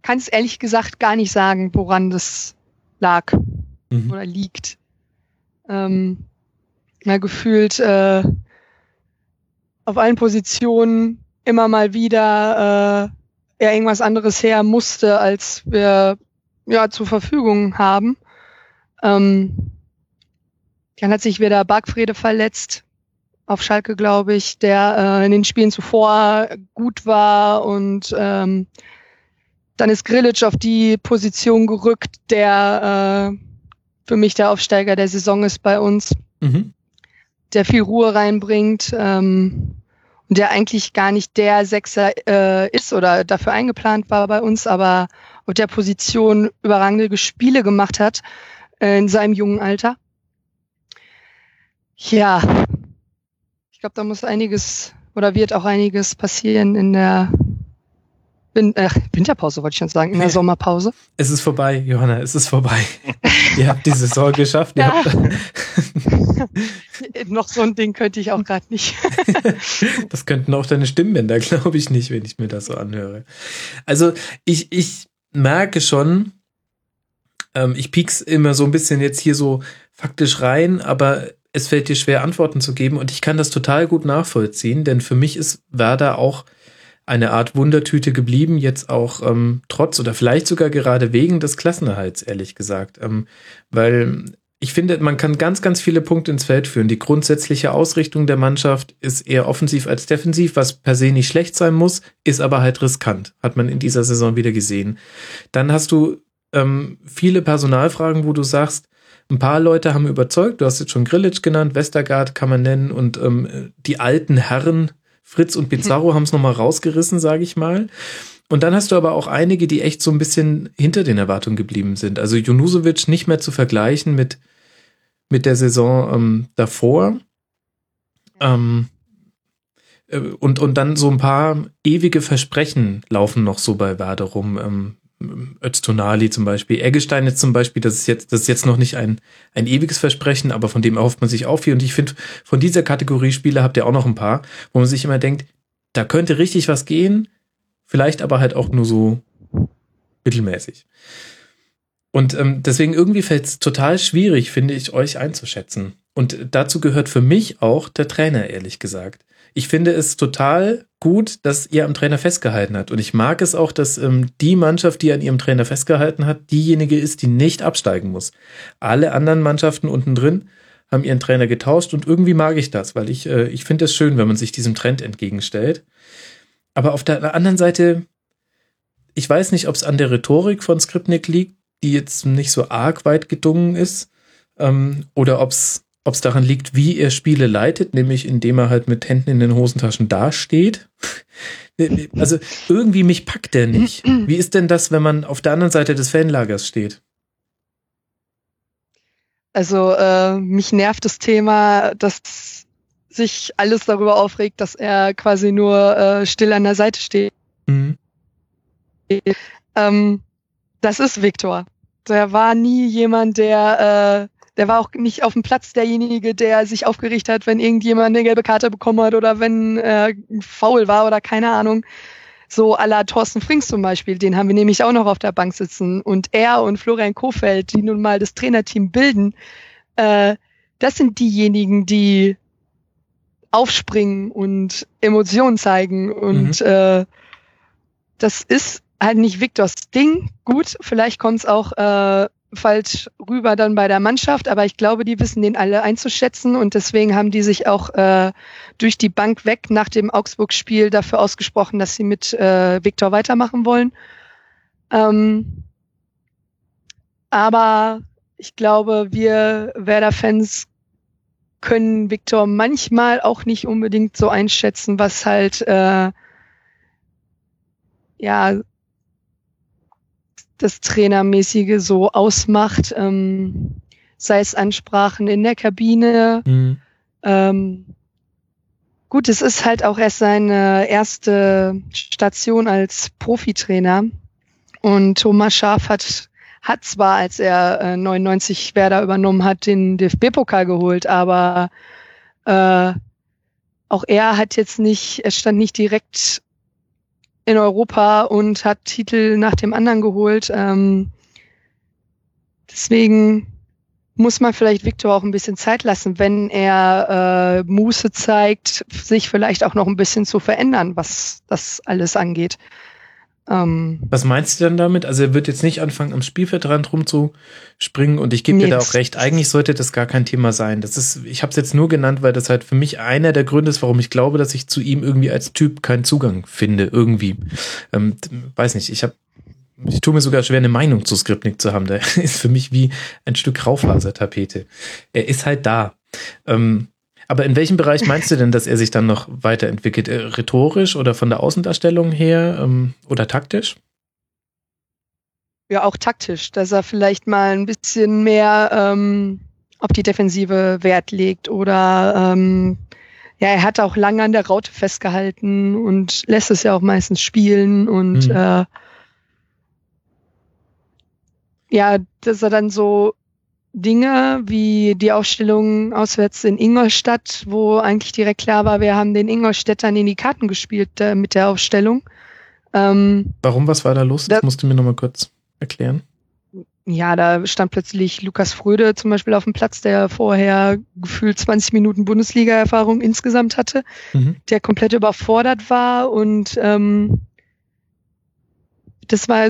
Speaker 4: kann es ehrlich gesagt gar nicht sagen, woran das lag mhm. oder liegt. Ähm, ja, gefühlt äh, auf allen Positionen immer mal wieder äh, ja, irgendwas anderes her musste, als wir ja zur Verfügung haben. Ähm, dann hat sich wieder Bargfrede verletzt auf Schalke, glaube ich, der äh, in den Spielen zuvor gut war und ähm, dann ist Grilic auf die Position gerückt, der äh, für mich der Aufsteiger der Saison ist bei uns, mhm. der viel Ruhe reinbringt ähm, und der eigentlich gar nicht der Sechser äh, ist oder dafür eingeplant war bei uns, aber auf der Position überragende Spiele gemacht hat äh, in seinem jungen Alter. Ja, ich glaube, da muss einiges oder wird auch einiges passieren in der Win äh, Winterpause, wollte ich schon sagen, in der Sommerpause.
Speaker 3: Es ist vorbei, Johanna, es ist vorbei. Ihr habt die Saison geschafft. Ja.
Speaker 4: Noch so ein Ding könnte ich auch gerade nicht.
Speaker 3: das könnten auch deine Stimmbänder, glaube ich nicht, wenn ich mir das so anhöre. Also ich, ich merke schon, ähm, ich piek's immer so ein bisschen jetzt hier so faktisch rein, aber es fällt dir schwer, Antworten zu geben und ich kann das total gut nachvollziehen, denn für mich ist Werder auch eine Art Wundertüte geblieben, jetzt auch ähm, trotz oder vielleicht sogar gerade wegen des Klassenerhalts, ehrlich gesagt. Ähm, weil ich finde, man kann ganz, ganz viele Punkte ins Feld führen. Die grundsätzliche Ausrichtung der Mannschaft ist eher offensiv als defensiv, was per se nicht schlecht sein muss, ist aber halt riskant, hat man in dieser Saison wieder gesehen. Dann hast du ähm, viele Personalfragen, wo du sagst, ein paar Leute haben überzeugt, du hast jetzt schon Grillitsch genannt, Westergaard kann man nennen und ähm, die alten Herren, Fritz und Pizarro, hm. haben es nochmal rausgerissen, sage ich mal. Und dann hast du aber auch einige, die echt so ein bisschen hinter den Erwartungen geblieben sind. Also Junusovic nicht mehr zu vergleichen mit, mit der Saison ähm, davor. Ähm, äh, und, und dann so ein paar ewige Versprechen laufen noch so bei Werder rum. Ähm, Öztonali zum Beispiel. Eggestein jetzt zum Beispiel, das ist jetzt, das ist jetzt noch nicht ein, ein ewiges Versprechen, aber von dem erhofft man sich auch viel. Und ich finde, von dieser Kategorie Spieler habt ihr auch noch ein paar, wo man sich immer denkt, da könnte richtig was gehen, vielleicht aber halt auch nur so mittelmäßig. Und ähm, deswegen irgendwie fällt es total schwierig, finde ich, euch einzuschätzen. Und dazu gehört für mich auch der Trainer, ehrlich gesagt ich finde es total gut, dass ihr am Trainer festgehalten habt. Und ich mag es auch, dass ähm, die Mannschaft, die an ihrem Trainer festgehalten hat, diejenige ist, die nicht absteigen muss. Alle anderen Mannschaften unten drin haben ihren Trainer getauscht und irgendwie mag ich das, weil ich, äh, ich finde es schön, wenn man sich diesem Trend entgegenstellt. Aber auf der anderen Seite, ich weiß nicht, ob es an der Rhetorik von Skripnik liegt, die jetzt nicht so arg weit gedungen ist, ähm, oder ob es ob es daran liegt, wie er Spiele leitet, nämlich indem er halt mit Händen in den Hosentaschen dasteht. Also irgendwie mich packt der nicht. Wie ist denn das, wenn man auf der anderen Seite des Fanlagers steht?
Speaker 4: Also äh, mich nervt das Thema, dass sich alles darüber aufregt, dass er quasi nur äh, still an der Seite steht. Mhm. Ähm, das ist Viktor. Der war nie jemand, der äh, der war auch nicht auf dem Platz derjenige, der sich aufgeregt hat, wenn irgendjemand eine gelbe Karte bekommen hat oder wenn äh, faul war oder keine Ahnung. So à la Thorsten Frings zum Beispiel, den haben wir nämlich auch noch auf der Bank sitzen. Und er und Florian Kofeld, die nun mal das Trainerteam bilden, äh, das sind diejenigen, die aufspringen und Emotionen zeigen. Und mhm. äh, das ist halt nicht Viktors Ding. Gut, vielleicht kommt es auch äh, falsch rüber dann bei der Mannschaft, aber ich glaube, die wissen den alle einzuschätzen und deswegen haben die sich auch äh, durch die Bank weg nach dem Augsburg-Spiel dafür ausgesprochen, dass sie mit äh, Viktor weitermachen wollen. Ähm, aber ich glaube, wir Werder-Fans können Viktor manchmal auch nicht unbedingt so einschätzen, was halt äh, ja das Trainermäßige so ausmacht, ähm, sei es Ansprachen in der Kabine. Mhm. Ähm, gut, es ist halt auch erst seine erste Station als Profitrainer. Und Thomas Schaaf hat, hat zwar, als er äh, 99 Werder übernommen hat, den DFB-Pokal geholt, aber äh, auch er hat jetzt nicht, er stand nicht direkt in Europa und hat Titel nach dem anderen geholt. Ähm, deswegen muss man vielleicht Viktor auch ein bisschen Zeit lassen, wenn er äh, Muße zeigt, sich vielleicht auch noch ein bisschen zu verändern, was das alles angeht.
Speaker 3: Ähm, Was meinst du denn damit? Also er wird jetzt nicht anfangen, am Spielfeldrand rumzuspringen und ich gebe nee, dir da auch recht. Eigentlich sollte das gar kein Thema sein. Das ist, ich habe es jetzt nur genannt, weil das halt für mich einer der Gründe ist, warum ich glaube, dass ich zu ihm irgendwie als Typ keinen Zugang finde, irgendwie. Ähm, weiß nicht, ich habe ich tue mir sogar schwer, eine Meinung zu Skripnik zu haben. Der ist für mich wie ein Stück Raufasertapete. Er ist halt da. Ähm, aber in welchem Bereich meinst du denn, dass er sich dann noch weiterentwickelt? Äh, rhetorisch oder von der Außendarstellung her ähm, oder taktisch?
Speaker 4: Ja, auch taktisch, dass er vielleicht mal ein bisschen mehr ähm, auf die Defensive Wert legt oder ähm, ja, er hat auch lange an der Raute festgehalten und lässt es ja auch meistens spielen und mhm. äh, ja, dass er dann so Dinge wie die Aufstellung auswärts in Ingolstadt, wo eigentlich direkt klar war, wir haben den Ingolstädtern in die Karten gespielt äh, mit der Aufstellung.
Speaker 3: Ähm, Warum, was war da los? Das, das musst du mir nochmal kurz erklären.
Speaker 4: Ja, da stand plötzlich Lukas Fröde zum Beispiel auf dem Platz, der vorher gefühlt 20 Minuten Bundesliga-Erfahrung insgesamt hatte, mhm. der komplett überfordert war und ähm, das war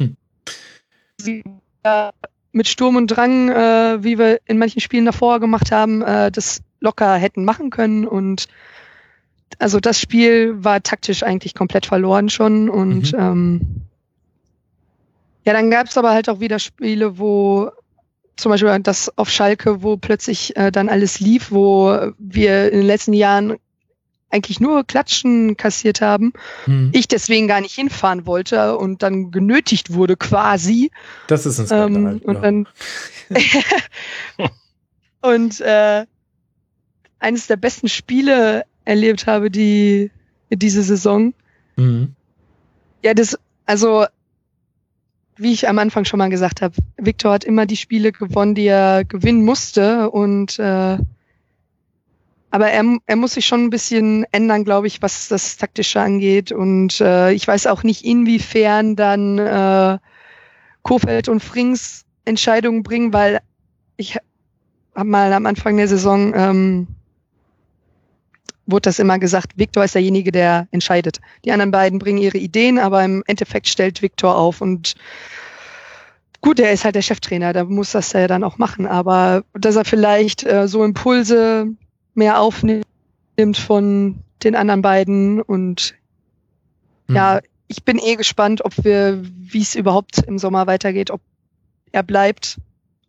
Speaker 4: hm mit Sturm und Drang, äh, wie wir in manchen Spielen davor gemacht haben, äh, das locker hätten machen können. Und also das Spiel war taktisch eigentlich komplett verloren schon. Und mhm. ähm, ja, dann gab es aber halt auch wieder Spiele, wo zum Beispiel das auf Schalke, wo plötzlich äh, dann alles lief, wo wir in den letzten Jahren eigentlich nur Klatschen kassiert haben. Hm. Ich deswegen gar nicht hinfahren wollte und dann genötigt wurde quasi.
Speaker 3: Das ist ein Skandal. Ähm,
Speaker 4: und ja. dann und äh, eines der besten Spiele erlebt habe, die diese Saison. Mhm. Ja, das, also wie ich am Anfang schon mal gesagt habe, Victor hat immer die Spiele gewonnen, die er gewinnen musste und äh, aber er, er muss sich schon ein bisschen ändern, glaube ich, was das Taktische angeht. Und äh, ich weiß auch nicht, inwiefern dann äh, Kofeld und Frings Entscheidungen bringen, weil ich habe mal am Anfang der Saison ähm, wurde das immer gesagt, Viktor ist derjenige, der entscheidet. Die anderen beiden bringen ihre Ideen, aber im Endeffekt stellt Viktor auf und gut, er ist halt der Cheftrainer, da muss das ja dann auch machen, aber dass er vielleicht äh, so Impulse mehr aufnimmt von den anderen beiden und mhm. ja, ich bin eh gespannt, ob wir, wie es überhaupt im Sommer weitergeht, ob er bleibt,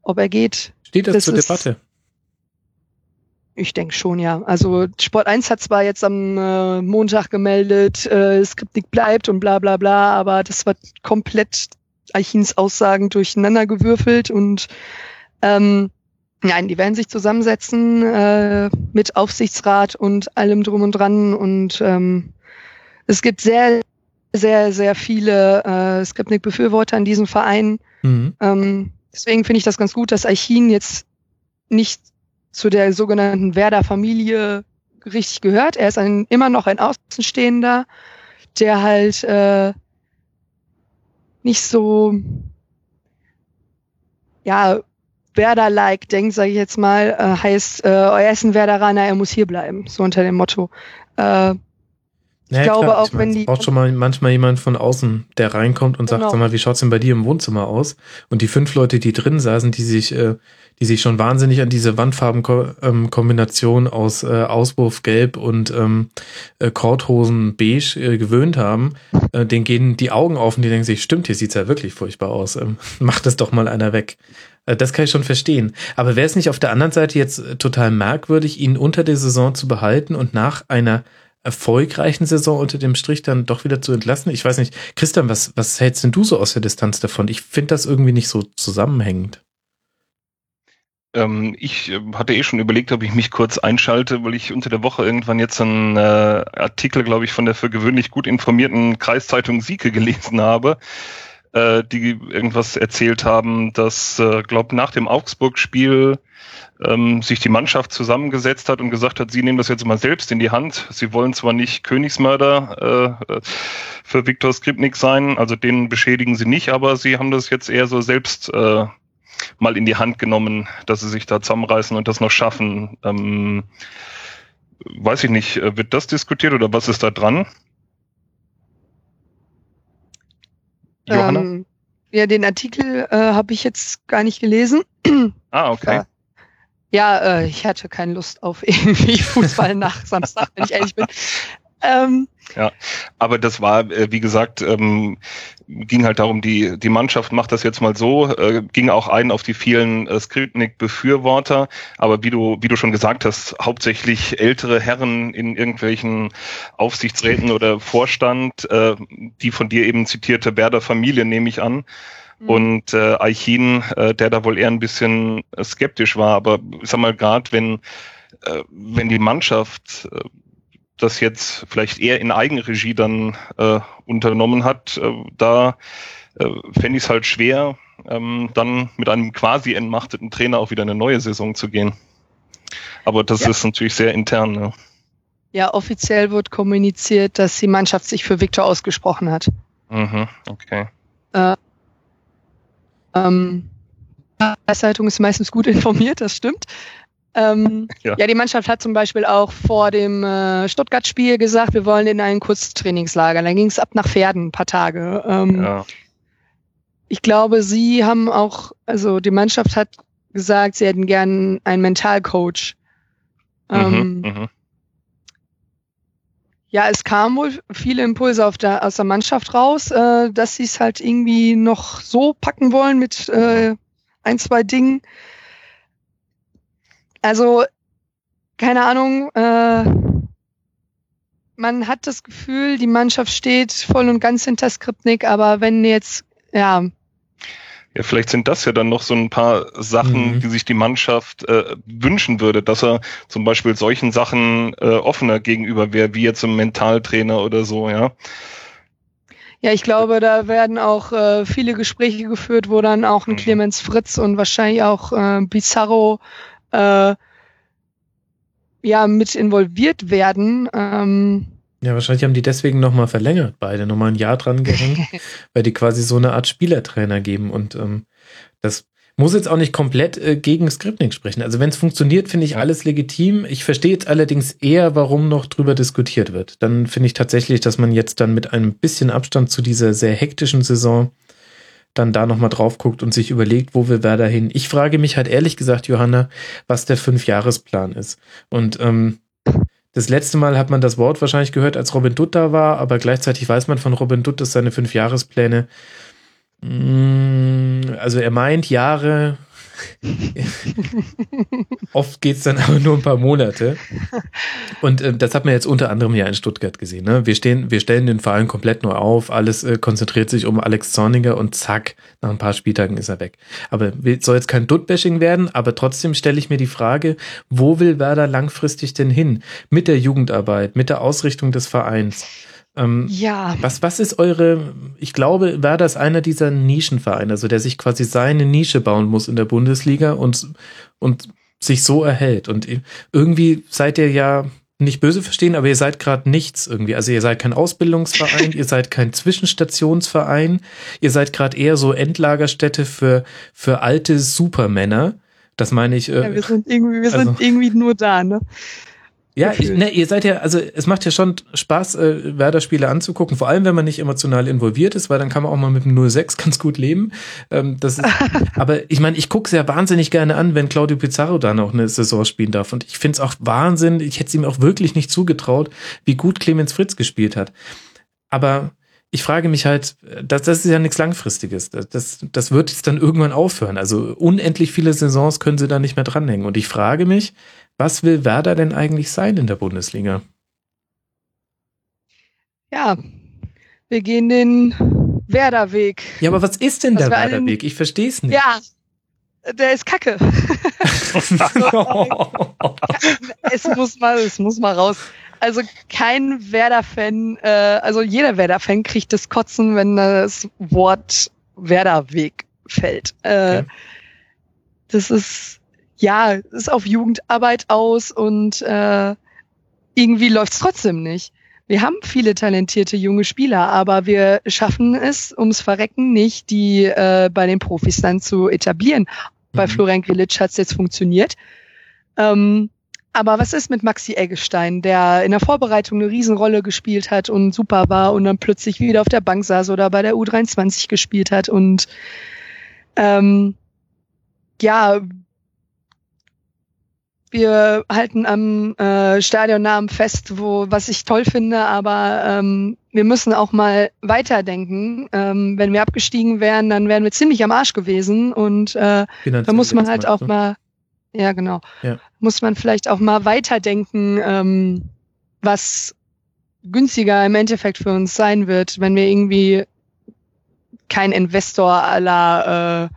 Speaker 4: ob er geht.
Speaker 3: Steht das,
Speaker 4: Das
Speaker 3: zur
Speaker 4: ist-
Speaker 3: Debatte?
Speaker 4: Ich denke schon, ja. Also Sport 1 hat zwar jetzt am äh, Montag gemeldet, äh, Skripnik bleibt und bla bla bla, aber das war komplett Eichins Aussagen durcheinander gewürfelt und ähm, nein, die werden sich zusammensetzen äh, mit Aufsichtsrat und allem drum und dran und ähm, es gibt sehr, sehr, sehr viele äh, Skripnik-Befürworter in diesem Verein.
Speaker 3: Mhm.
Speaker 4: Ähm, deswegen finde ich das ganz gut, dass Eichin jetzt nicht zu der sogenannten Werder-Familie richtig gehört. Er ist ein, immer noch ein Außenstehender, der halt äh, nicht so ja Werder-like denkt, sage ich jetzt mal, äh, heißt, äh, er ist ein Werderaner, er muss hier bleiben, so unter dem Motto. Äh,
Speaker 3: Naja,
Speaker 4: glaube
Speaker 3: klar,
Speaker 4: auch,
Speaker 3: ich mein,
Speaker 4: wenn
Speaker 3: es
Speaker 4: die-
Speaker 3: braucht schon mal manchmal jemand von außen, der reinkommt und sagt,
Speaker 4: Genau.
Speaker 3: sag mal, wie schaut's denn bei dir im Wohnzimmer aus? Und die fünf Leute, die drin saßen, die sich, äh, die sich schon wahnsinnig an diese Wandfarbenkombination aus äh, Auswurf Gelb und ähm, äh, Korthosen Beige äh, gewöhnt haben, äh, denen gehen die Augen auf und die denken sich, stimmt, hier sieht's ja wirklich furchtbar aus. Ähm, macht das doch mal einer weg. Äh, Das kann ich schon verstehen. Aber wäre es nicht auf der anderen Seite jetzt äh, total merkwürdig, ihn unter der Saison zu behalten und nach einer erfolgreichen Saison unter dem Strich dann doch wieder zu entlassen? Ich weiß nicht. Christian, was, was hältst denn du so aus der Distanz davon? Ich finde das irgendwie nicht so zusammenhängend.
Speaker 5: Ähm, ich äh, hatte eh schon überlegt, ob ich mich kurz einschalte, weil ich unter der Woche irgendwann jetzt einen Artikel, glaube ich, von der für gewöhnlich gut informierten Kreiszeitung Sieke gelesen habe, äh, die irgendwas erzählt haben, dass, äh, glaube nach dem Augsburg-Spiel ähm, sich die Mannschaft zusammengesetzt hat und gesagt hat, sie nehmen das jetzt mal selbst in die Hand. Sie wollen zwar nicht Königsmörder äh, äh, für Viktor Skripnik sein, also den beschädigen sie nicht, aber sie haben das jetzt eher so selbst äh, mal in die Hand genommen, dass sie sich da zusammenreißen und das noch schaffen. Ähm, weiß ich nicht, äh, wird das diskutiert oder was ist da dran? Johanna?
Speaker 4: ähm, ja, den Artikel äh, habe ich jetzt gar nicht gelesen.
Speaker 5: ah, okay.
Speaker 4: Ja, äh, ich hatte keine Lust auf irgendwie Fußball nach Samstag, wenn ich ehrlich bin. Ähm,
Speaker 5: Aber das war, äh, wie gesagt, ähm, ging halt darum, die, die Mannschaft macht das jetzt mal so, äh, ging auch ein auf die vielen äh, Skripnik-Befürworter, aber wie du, wie du schon gesagt hast, hauptsächlich ältere Herren in irgendwelchen Aufsichtsräten oder Vorstand, äh, die von dir eben zitierte Werder Familie, nehme ich an. Und äh, Eichin, äh, der da wohl eher ein bisschen äh, skeptisch war, aber ich sag mal, gerade wenn, äh, wenn die Mannschaft äh, das jetzt vielleicht eher in Eigenregie dann äh, unternommen hat, äh, da äh, fände ich es halt schwer, ähm, dann mit einem quasi entmachteten Trainer auch wieder eine neue Saison zu gehen. Aber das
Speaker 4: Ja.
Speaker 5: ist natürlich sehr intern. Ne?
Speaker 4: ja, offiziell wird kommuniziert, dass die Mannschaft sich für Viktor ausgesprochen hat.
Speaker 5: Mhm, okay.
Speaker 4: Ähm, die Zeitung ist meistens gut informiert, das stimmt. Ähm,
Speaker 5: Ja.
Speaker 4: ja. die Mannschaft hat zum Beispiel auch vor dem äh, Stuttgart-Spiel gesagt, wir wollen in ein Kurztrainingslager. Dann ging es ab nach Pferden ein paar Tage. Ähm,
Speaker 5: Ja.
Speaker 4: Ich glaube, sie haben auch, also die Mannschaft hat gesagt, sie hätten gern einen Mentalcoach. Ähm,
Speaker 5: Mhm, mhm.
Speaker 4: Ja, es kam wohl viele Impulse der, aus der Mannschaft raus, äh, dass sie es halt irgendwie noch so packen wollen mit äh, ein, zwei Dingen. Also, keine Ahnung, äh, man hat das Gefühl, die Mannschaft steht voll und ganz hinter Skripnik, aber wenn jetzt, ja,
Speaker 5: Ja, vielleicht sind das ja dann noch so ein paar Sachen,
Speaker 3: Mhm.
Speaker 5: die sich die Mannschaft äh, wünschen würde, dass er zum Beispiel solchen Sachen äh, offener gegenüber wäre, wie jetzt ein Mentaltrainer oder so, ja.
Speaker 4: Ja, ich glaube, da werden auch äh, viele Gespräche geführt, wo dann auch ein
Speaker 5: Mhm.
Speaker 4: Clemens Fritz und wahrscheinlich auch äh, Bizarro äh, ja mit involviert werden. Ähm,
Speaker 3: Ja, wahrscheinlich haben die deswegen nochmal verlängert, beide nochmal ein Jahr dran gehängt, weil die quasi so eine Art Spielertrainer geben und ähm, das muss jetzt auch nicht komplett äh, gegen Skripnik sprechen. Also wenn es funktioniert, finde ich alles legitim. Ich verstehe jetzt allerdings eher, warum noch drüber diskutiert wird. Dann finde ich tatsächlich, dass man jetzt dann mit einem bisschen Abstand zu dieser sehr hektischen Saison dann da nochmal drauf guckt und sich überlegt, wo wir Werder hin. Ich frage mich halt ehrlich gesagt, Johanna, was der Fünfjahresplan ist. Und ähm, das letzte Mal hat man das Wort wahrscheinlich gehört, als Robin Dutt da war, aber gleichzeitig weiß man von Robin Dutt, dass seine Fünfjahrespläne, mh, also er meint Jahre Oft geht's dann aber nur ein paar Monate. Und äh, das hat man jetzt unter anderem ja in Stuttgart gesehen. Ne? Wir, stehen, wir stellen den Verein komplett neu auf, alles äh, konzentriert sich um Alex Zorniger und zack, nach ein paar Spieltagen ist er weg. Aber soll jetzt kein Duttbashing werden, aber trotzdem stelle ich mir die Frage, wo will Werder langfristig denn hin? Mit der Jugendarbeit, mit der Ausrichtung des Vereins. Ähm,
Speaker 4: ja.
Speaker 3: Was, was ist eure, ich glaube, Werder ist einer dieser Nischenvereine, also der sich quasi seine Nische bauen muss in der Bundesliga und, und sich so erhält. Und irgendwie seid ihr ja nicht böse verstehen, aber ihr seid gerade nichts irgendwie. Also ihr seid kein Ausbildungsverein, ihr seid kein Zwischenstationsverein, ihr seid gerade eher so Endlagerstätte für, für alte Supermänner. Das meine ich. Äh,
Speaker 4: ja, wir sind irgendwie, wir
Speaker 3: also,
Speaker 4: sind irgendwie nur da, ne?
Speaker 3: Ja, ich, ne, ihr seid ja, also es macht ja schon Spaß, äh, Werder-Spiele anzugucken, vor allem wenn man nicht emotional involviert ist, weil dann kann man auch mal mit dem 06 ganz gut leben. Ähm, das ist, aber ich meine, ich gucke es ja wahnsinnig gerne an, wenn Claudio Pizarro da noch eine Saison spielen darf. Und ich finde es auch Wahnsinn, ich hätte es ihm auch wirklich nicht zugetraut, wie gut Clemens Fritz gespielt hat. Aber ich frage mich halt, das, das ist ja nichts Langfristiges. Das, das, das wird jetzt dann irgendwann aufhören. Also unendlich viele Saisons können sie da nicht mehr dranhängen. Und ich frage mich, was will Werder denn eigentlich sein in der Bundesliga?
Speaker 4: Ja, wir gehen den Werderweg.
Speaker 3: Ja, aber was ist denn was der Werderweg? Ich verstehe es nicht.
Speaker 4: Ja, der ist kacke. es muss mal, es muss mal raus. Also kein Werder-Fan, äh, also jeder Werder-Fan kriegt das Kotzen, wenn das Wort Werderweg fällt. Äh, okay. Das ist ja, ist auf Jugendarbeit aus und äh, irgendwie läuft's trotzdem nicht. Wir haben viele talentierte junge Spieler, aber wir schaffen es ums Verrecken nicht, die äh, bei den Profis dann zu etablieren. Mhm. Bei Florian Grillitsch hat's jetzt funktioniert. Ähm, aber was ist mit Maxi Eggestein, der in der Vorbereitung eine Riesenrolle gespielt hat und super war und dann plötzlich wieder auf der Bank saß oder bei der U23 gespielt hat und ähm, ja, wir halten am äh, Stadionnamen fest, wo was ich toll finde, aber ähm, wir müssen auch mal weiterdenken. Ähm, wenn wir abgestiegen wären, dann wären wir ziemlich am Arsch gewesen und äh, da muss man halt auch mal, ja genau, ja. muss man vielleicht auch mal weiterdenken, ähm, was günstiger im Endeffekt für uns sein wird, wenn wir irgendwie kein Investor aller äh,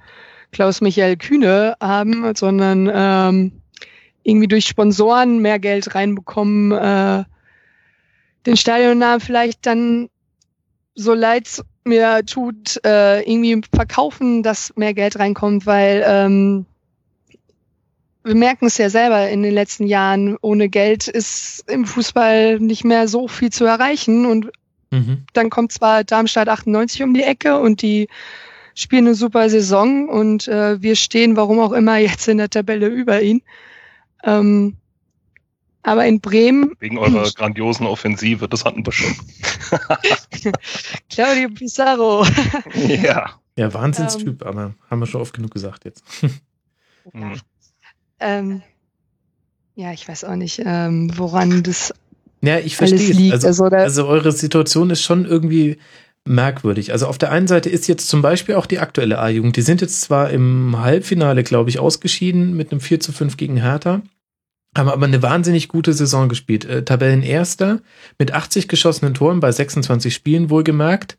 Speaker 4: Klaus Michael Kühne haben, sondern ähm, irgendwie durch Sponsoren mehr Geld reinbekommen, äh, den Stadionnamen vielleicht dann so leid mir tut, äh, irgendwie verkaufen, dass mehr Geld reinkommt, weil ähm, wir merken es ja selber in den letzten Jahren, ohne Geld ist im Fußball nicht mehr so viel zu erreichen und mhm. dann kommt zwar Darmstadt 98 um die Ecke und die spielen eine super Saison und äh, wir stehen, warum auch immer, jetzt in der Tabelle über ihn. Ähm, aber in Bremen.
Speaker 5: Wegen eurer grandiosen Offensive, das hatten wir schon.
Speaker 4: Claudio Pizarro.
Speaker 5: ja.
Speaker 3: Ja, Wahnsinnstyp, ähm, aber haben wir schon oft genug gesagt jetzt.
Speaker 4: ja. Ähm, ja, ich weiß auch nicht, ähm, woran das.
Speaker 3: Ja, ich verstehe. Also, also, also eure Situation ist schon irgendwie merkwürdig. Also auf der einen Seite ist jetzt zum Beispiel auch die aktuelle A-Jugend. Die sind jetzt zwar im Halbfinale, glaube ich, ausgeschieden mit einem 4 zu 5 gegen Hertha, haben aber eine wahnsinnig gute Saison gespielt. Äh, Tabellenerster mit 80 geschossenen Toren bei 26 Spielen wohlgemerkt.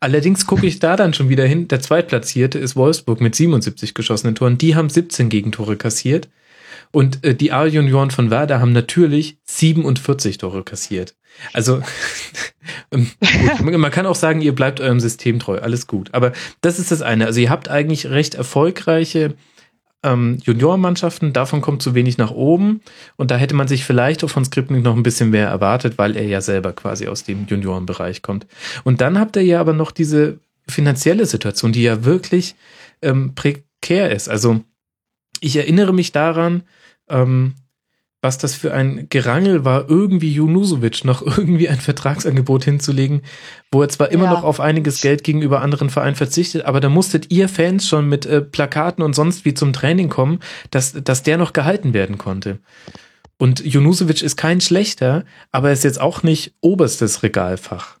Speaker 3: Allerdings gucke ich da dann schon wieder hin. Der Zweitplatzierte ist Wolfsburg mit 77 geschossenen Toren. Die haben 17 Gegentore kassiert. Und äh, die A-Junioren von Werder haben natürlich 47 Tore kassiert. Also ähm, man kann auch sagen, ihr bleibt eurem System treu, alles gut. Aber das ist das eine. Also ihr habt eigentlich recht erfolgreiche ähm, Juniorenmannschaften, davon kommt zu wenig nach oben. Und da hätte man sich vielleicht auch von Skripnik noch ein bisschen mehr erwartet, weil er ja selber quasi aus dem Juniorenbereich kommt. Und dann habt ihr ja aber noch diese finanzielle Situation, die ja wirklich ähm, prekär ist. Also ich erinnere mich daran, ähm, was das für ein Gerangel war, irgendwie Junusovic noch irgendwie ein Vertragsangebot hinzulegen, wo er zwar immer ja. noch auf einiges Geld gegenüber anderen Vereinen verzichtet, aber da musstet ihr Fans schon mit äh, Plakaten und sonst wie zum Training kommen, dass, dass der noch gehalten werden konnte. Und Junusovic ist kein schlechter, aber er ist jetzt auch nicht oberstes Regalfach.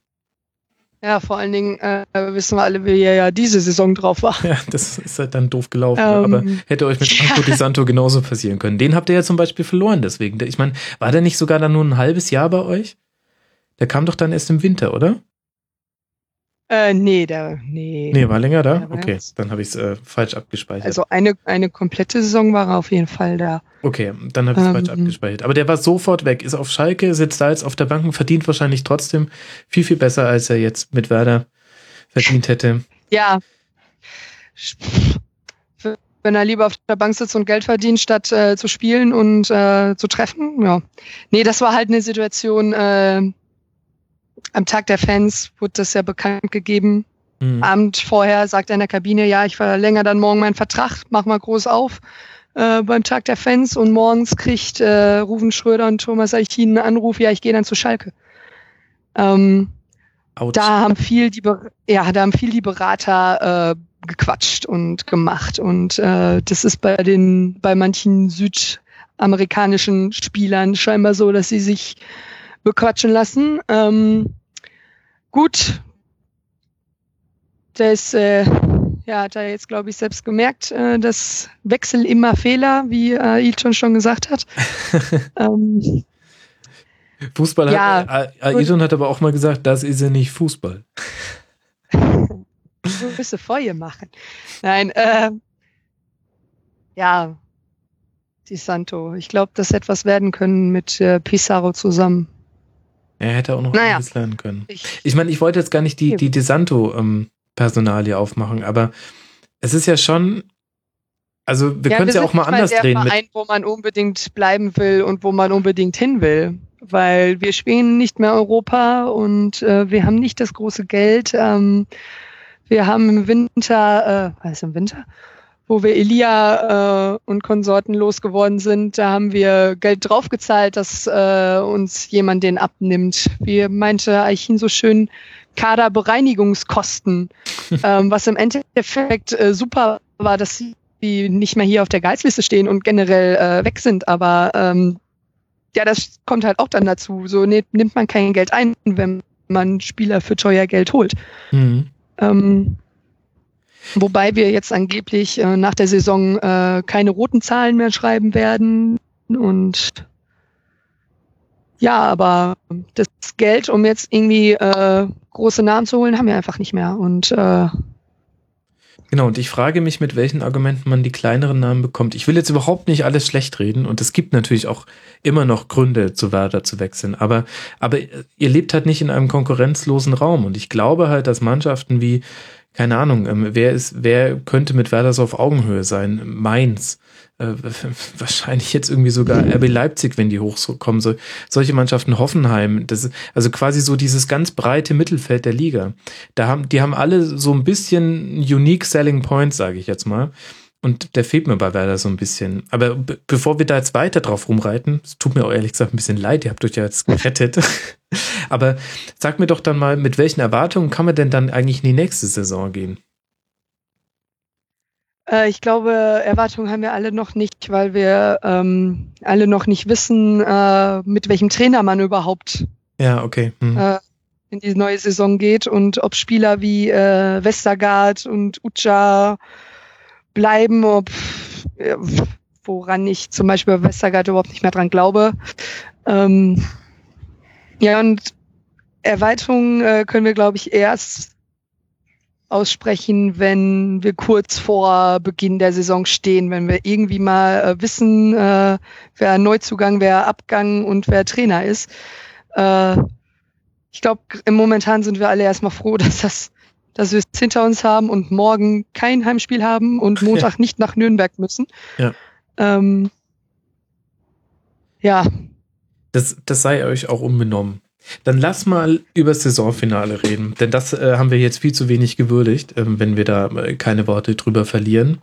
Speaker 4: Ja, vor allen Dingen äh, wissen wir alle, wie er ja diese Saison drauf war.
Speaker 3: Ja, das ist halt dann doof gelaufen.
Speaker 4: Ähm,
Speaker 3: aber hätte euch mit Franco Di Santo genauso passieren können. Den habt ihr ja zum Beispiel verloren deswegen. Ich meine, war der nicht sogar dann nur ein halbes Jahr bei euch? Der kam doch dann erst im Winter, oder?
Speaker 4: Äh, nee, der, nee.
Speaker 3: Nee, war länger da? Okay, dann habe ich es äh, falsch abgespeichert.
Speaker 4: Also eine, eine komplette Saison war er auf jeden Fall da.
Speaker 3: okay, dann habe ich es falsch
Speaker 4: ähm,
Speaker 3: abgespeichert. Aber der war sofort weg, ist auf Schalke, sitzt da jetzt auf der Bank und verdient wahrscheinlich trotzdem viel, viel besser, als er jetzt mit Werder verdient hätte.
Speaker 4: Ja. Wenn er lieber auf der Bank sitzt und Geld verdient, statt äh, zu spielen und äh, zu treffen, ja. Nee, das war halt eine Situation, äh, am Tag der Fans wurde das ja bekannt gegeben.
Speaker 3: Hm.
Speaker 4: Abend vorher sagt er in der Kabine, ja, ich verlängere dann morgen meinen Vertrag, mach mal groß auf äh, beim Tag der Fans und morgens kriegt äh, Ruven Schröder und Thomas Eichin einen Anruf, ja, ich gehe dann zu Schalke. Ähm, da haben viel die, Ber- ja, da haben viel die Berater äh, gequatscht und gemacht und äh, das ist bei den, bei manchen südamerikanischen Spielern scheinbar so, dass sie sich bequatschen lassen. Ähm, gut, der ist, äh, ja, hat er jetzt, glaube ich, selbst gemerkt, äh, dass Wechsel immer Fehler, wie äh, Ilton schon gesagt hat. ähm,
Speaker 3: Fußball
Speaker 4: Ja,
Speaker 3: hat, äh, Aidon hat aber auch mal gesagt, das ist ja nicht Fußball.
Speaker 4: Grüße Feuer machen. Nein, äh, ja, Di Santo. Ich glaube, das hätte was werden können mit äh, Pizarro zusammen.
Speaker 3: Er hätte auch noch
Speaker 4: Naja.
Speaker 3: einiges lernen können.
Speaker 4: Ich,
Speaker 3: meine, ich wollte jetzt gar nicht die, die DeSanto-Personalie aufmachen, aber es ist ja schon, also wir können es ja auch mal anders
Speaker 4: der
Speaker 3: drehen. Mit,
Speaker 4: Verein, wo man unbedingt bleiben will und wo man unbedingt hin will. Weil wir spielen nicht mehr Europa und äh, wir haben nicht das große Geld. Ähm, wir haben im Winter, äh, was im Winter? Wo wir Elia äh, und Konsorten losgeworden sind, da haben wir Geld draufgezahlt, dass äh, uns jemand den abnimmt. Wie meinte Eichin so schön, Kaderbereinigungskosten. ähm, was im Endeffekt äh, super war, dass sie die nicht mehr hier auf der Gehaltsliste stehen und generell äh, weg sind. Aber ähm, ja, das kommt halt auch dann dazu. So ne, nimmt man kein Geld ein, wenn man Spieler für teuer Geld holt.
Speaker 3: Mhm.
Speaker 4: Ähm, wobei wir jetzt angeblich äh, nach der Saison äh, keine roten Zahlen mehr schreiben werden. Und ja, aber das Geld, um jetzt irgendwie äh, große Namen zu holen, haben wir einfach nicht mehr. Und äh,
Speaker 3: Genau, und ich frage mich, mit welchen Argumenten man die kleineren Namen bekommt. Ich will jetzt überhaupt nicht alles schlecht reden und es gibt natürlich auch immer noch Gründe, zu Werder zu wechseln. Aber, aber ihr lebt halt nicht in einem konkurrenzlosen Raum und ich glaube halt, dass Mannschaften wie, keine Ahnung, ähm, wer ist, wer könnte mit Werder so auf Augenhöhe sein? Mainz. Äh, wahrscheinlich jetzt irgendwie sogar RB Leipzig, wenn die hochkommen. So, solche Mannschaften Hoffenheim, das ist also quasi so dieses ganz breite Mittelfeld der Liga. Da haben, die haben alle so ein bisschen unique selling points, sage ich jetzt mal. Und der fehlt mir bei Werder so ein bisschen. Aber be bevor wir da jetzt weiter drauf rumreiten, es tut mir auch ehrlich gesagt ein bisschen leid, ihr habt euch ja jetzt gerettet. Aber sag mir doch dann mal, mit welchen Erwartungen kann man denn dann eigentlich in die nächste Saison gehen?
Speaker 4: Äh, ich glaube, Erwartungen haben wir alle noch nicht, weil wir ähm, alle noch nicht wissen, äh, mit welchem Trainer man überhaupt
Speaker 3: Ja, okay. Hm.
Speaker 4: äh, in die neue Saison geht und ob Spieler wie äh, Westergaard und Ucha bleiben, ob woran ich zum Beispiel bei Westergaard überhaupt nicht mehr dran glaube. Ähm, ja, und Erweiterungen äh, können wir, glaube ich, erst aussprechen, wenn wir kurz vor Beginn der Saison stehen, wenn wir irgendwie mal äh, wissen, äh, wer Neuzugang, wer Abgang und wer Trainer ist. Äh, ich glaube, im Momentan sind wir alle erstmal froh, dass das, dass wir es hinter uns haben und morgen kein Heimspiel haben und Montag nicht nach Nürnberg müssen.
Speaker 3: Ja.
Speaker 4: Ähm, ja,
Speaker 3: Das, das sei euch auch unbenommen. Dann lass mal über das Saisonfinale reden, denn das äh, haben wir jetzt viel zu wenig gewürdigt, ähm, wenn wir da äh, keine Worte drüber verlieren.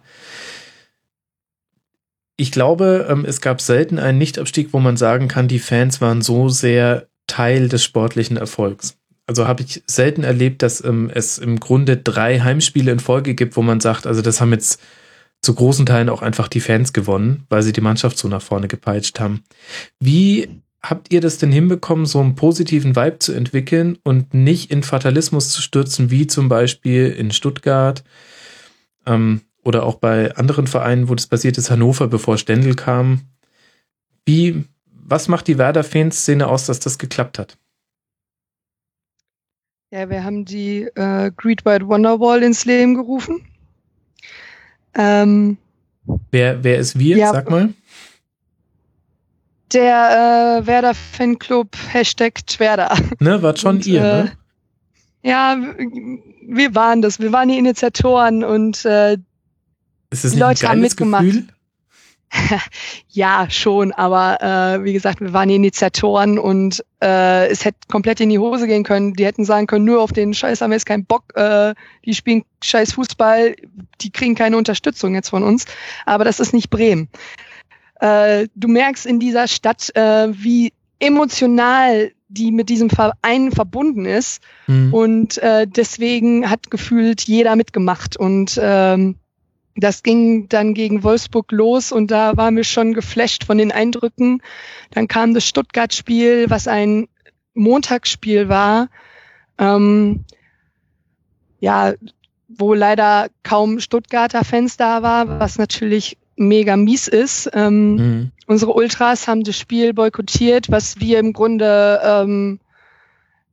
Speaker 3: Ich glaube, ähm, es gab selten einen Nichtabstieg, wo man sagen kann, die Fans waren so sehr Teil des sportlichen Erfolgs. Also habe ich selten erlebt, dass ähm, es im Grunde drei Heimspiele in Folge gibt, wo man sagt, also das haben jetzt zu großen Teilen auch einfach die Fans gewonnen, weil sie die Mannschaft so nach vorne gepeitscht haben. Wie habt ihr das denn hinbekommen, so einen positiven Vibe zu entwickeln und nicht in Fatalismus zu stürzen, wie zum Beispiel in Stuttgart ähm, oder auch bei anderen Vereinen, wo das passiert ist, Hannover, bevor Stendel kam? Wie, was macht die Werder-Fans-Szene aus, dass das geklappt hat?
Speaker 4: Ja, wir haben die äh, Great White Wonderwall ins Leben gerufen. Ähm,
Speaker 3: wer, wer ist wir? Ja, Sag mal.
Speaker 4: Der äh, Werder Fanclub Hashtag Twerder.
Speaker 3: Ne, war schon und, ihr, äh, ne?
Speaker 4: Ja, wir waren das. Wir waren die Initiatoren und äh,
Speaker 3: die Leute haben mitgemacht. Gefühl?
Speaker 4: ja, schon, aber äh, wie gesagt, wir waren die Initiatoren und äh, es hätte komplett in die Hose gehen können. Die hätten sagen können, nur auf den Scheiß haben wir jetzt keinen Bock, äh, die spielen scheiß Fußball, die kriegen keine Unterstützung jetzt von uns. Aber das ist nicht Bremen. Äh, du merkst in dieser Stadt, äh, wie emotional die mit diesem Verein verbunden ist. Mhm. Und äh, deswegen hat gefühlt jeder mitgemacht. Und ähm, das ging dann gegen Wolfsburg los und da waren wir schon geflasht von den Eindrücken. Dann kam das Stuttgart-Spiel, was ein Montagsspiel war. Ähm, ja, wo leider kaum Stuttgarter Fans da war, was natürlich mega mies ist. Ähm, mhm. Unsere Ultras haben das Spiel boykottiert, was wir im Grunde ähm,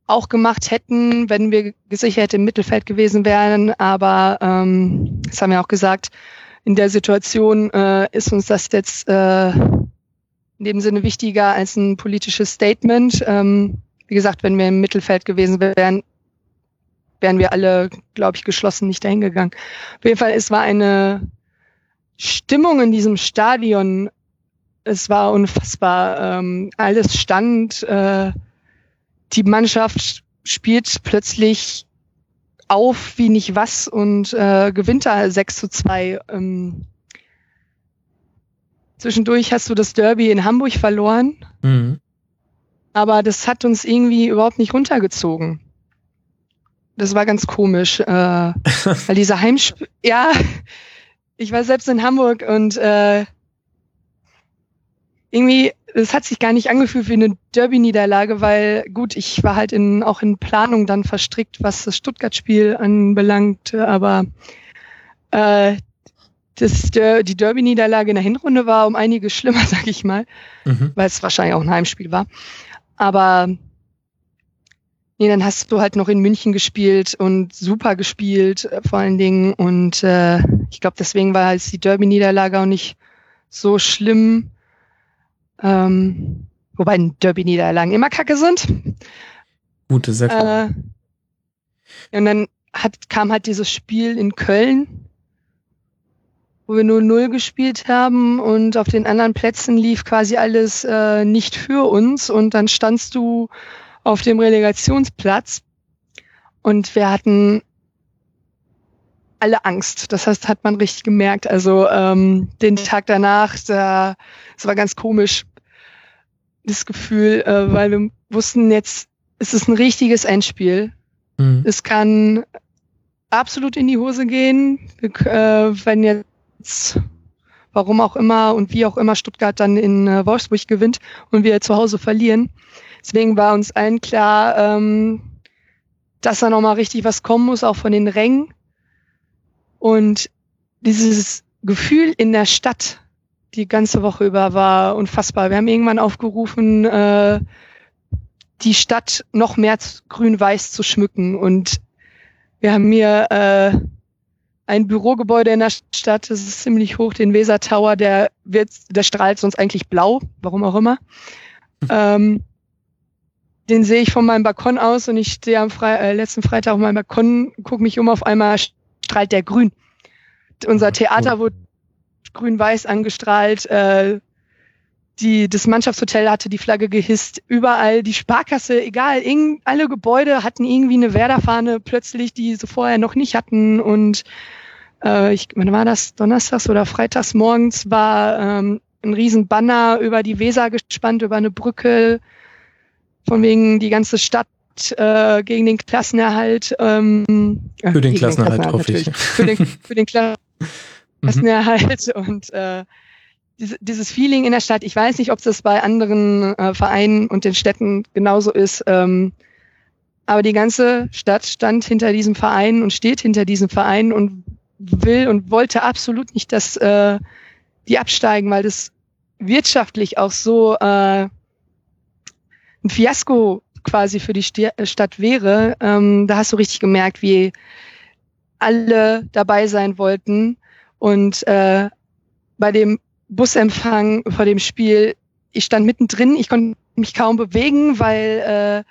Speaker 4: auch gemacht hätten, wenn wir gesichert im Mittelfeld gewesen wären. Aber ähm, das haben wir auch gesagt, in der Situation äh, ist uns das jetzt äh, in dem Sinne wichtiger als ein politisches Statement. Ähm, wie gesagt, wenn wir im Mittelfeld gewesen wären, wären wir alle, glaube ich, geschlossen nicht dahin gegangen. Auf jeden Fall, es war eine Stimmung in diesem Stadion. Es war unfassbar. Ähm, alles stand. Äh, die Mannschaft spielt plötzlich auf wie nicht was und äh, gewinnt da 6 zu 2. Ähm, zwischendurch hast du das Derby in Hamburg verloren. Mhm. Aber das hat uns irgendwie überhaupt nicht runtergezogen. Das war ganz komisch, äh, weil diese Heimspiel, ja, ich war selbst in Hamburg und äh, irgendwie es hat sich gar nicht angefühlt wie eine Derby-Niederlage, weil gut, ich war halt in, auch in Planung dann verstrickt, was das Stuttgart-Spiel anbelangt, aber äh, das, der, die Derby-Niederlage in der Hinrunde war um einiges schlimmer, sag ich mal, mhm. weil es wahrscheinlich auch ein Heimspiel war. Aber nee, dann hast du halt noch in München gespielt und super gespielt, äh, vor allen Dingen. Und äh, ich glaube, deswegen war halt die Derby-Niederlage auch nicht so schlimm. Ähm, wobei Derby-Niederlagen immer kacke sind.
Speaker 3: Gute Sache.
Speaker 4: Äh, und dann hat, kam halt dieses Spiel in Köln, wo wir nur null gespielt haben und auf den anderen Plätzen lief quasi alles äh, nicht für uns und dann standst du auf dem Relegationsplatz und wir hatten alle Angst. Das heißt, hat man richtig gemerkt. Also ähm, den Tag danach, da, es war ganz komisch das Gefühl, äh, weil wir wussten jetzt, es ist ein richtiges Endspiel. Mhm. Es kann absolut in die Hose gehen, äh, wenn jetzt, warum auch immer und wie auch immer Stuttgart dann in äh, Wolfsburg gewinnt und wir zu Hause verlieren. Deswegen war uns allen klar, ähm, dass da nochmal richtig was kommen muss, auch von den Rängen. Und dieses Gefühl in der Stadt, die ganze Woche über war unfassbar. Wir haben irgendwann aufgerufen, äh, die Stadt noch mehr grün-weiß zu schmücken. Und wir haben hier äh, ein Bürogebäude in der Stadt, das ist ziemlich hoch, den Weser Tower, der wird, der strahlt sonst eigentlich blau, warum auch immer. Ähm, den sehe ich von meinem Balkon aus und ich stehe am Fre äh, letzten Freitag auf meinem Balkon, gucke mich um, auf einmal strahlt der grün. Unser Theater wurde grün-weiß angestrahlt. Äh, die, das Mannschaftshotel hatte die Flagge gehisst. Überall die Sparkasse, egal, irgend, alle Gebäude hatten irgendwie eine Werderfahne plötzlich, die sie vorher noch nicht hatten. Und äh, ich, wann war das? Donnerstags oder Freitags morgens war ähm, ein riesen Banner über die Weser gespannt, über eine Brücke, von wegen die ganze Stadt äh, gegen den Klassenerhalt. Ähm,
Speaker 3: für den Klassenerhalt, den Klassenerhalt hoffe ich.
Speaker 4: Für den, für den Klassenerhalt. Klassenerhalt mhm. und äh, diese, dieses Feeling in der Stadt, ich weiß nicht, ob das bei anderen äh, Vereinen und den Städten genauso ist, ähm, aber die ganze Stadt stand hinter diesem Verein und steht hinter diesem Verein und will und wollte absolut nicht, dass äh, die absteigen, weil das wirtschaftlich auch so äh, ein Fiasko quasi für die Stadt wäre. Ähm, da hast du richtig gemerkt, wie alle dabei sein wollten. Und äh, bei dem Busempfang vor dem Spiel, ich stand mittendrin, ich konnte mich kaum bewegen, weil äh,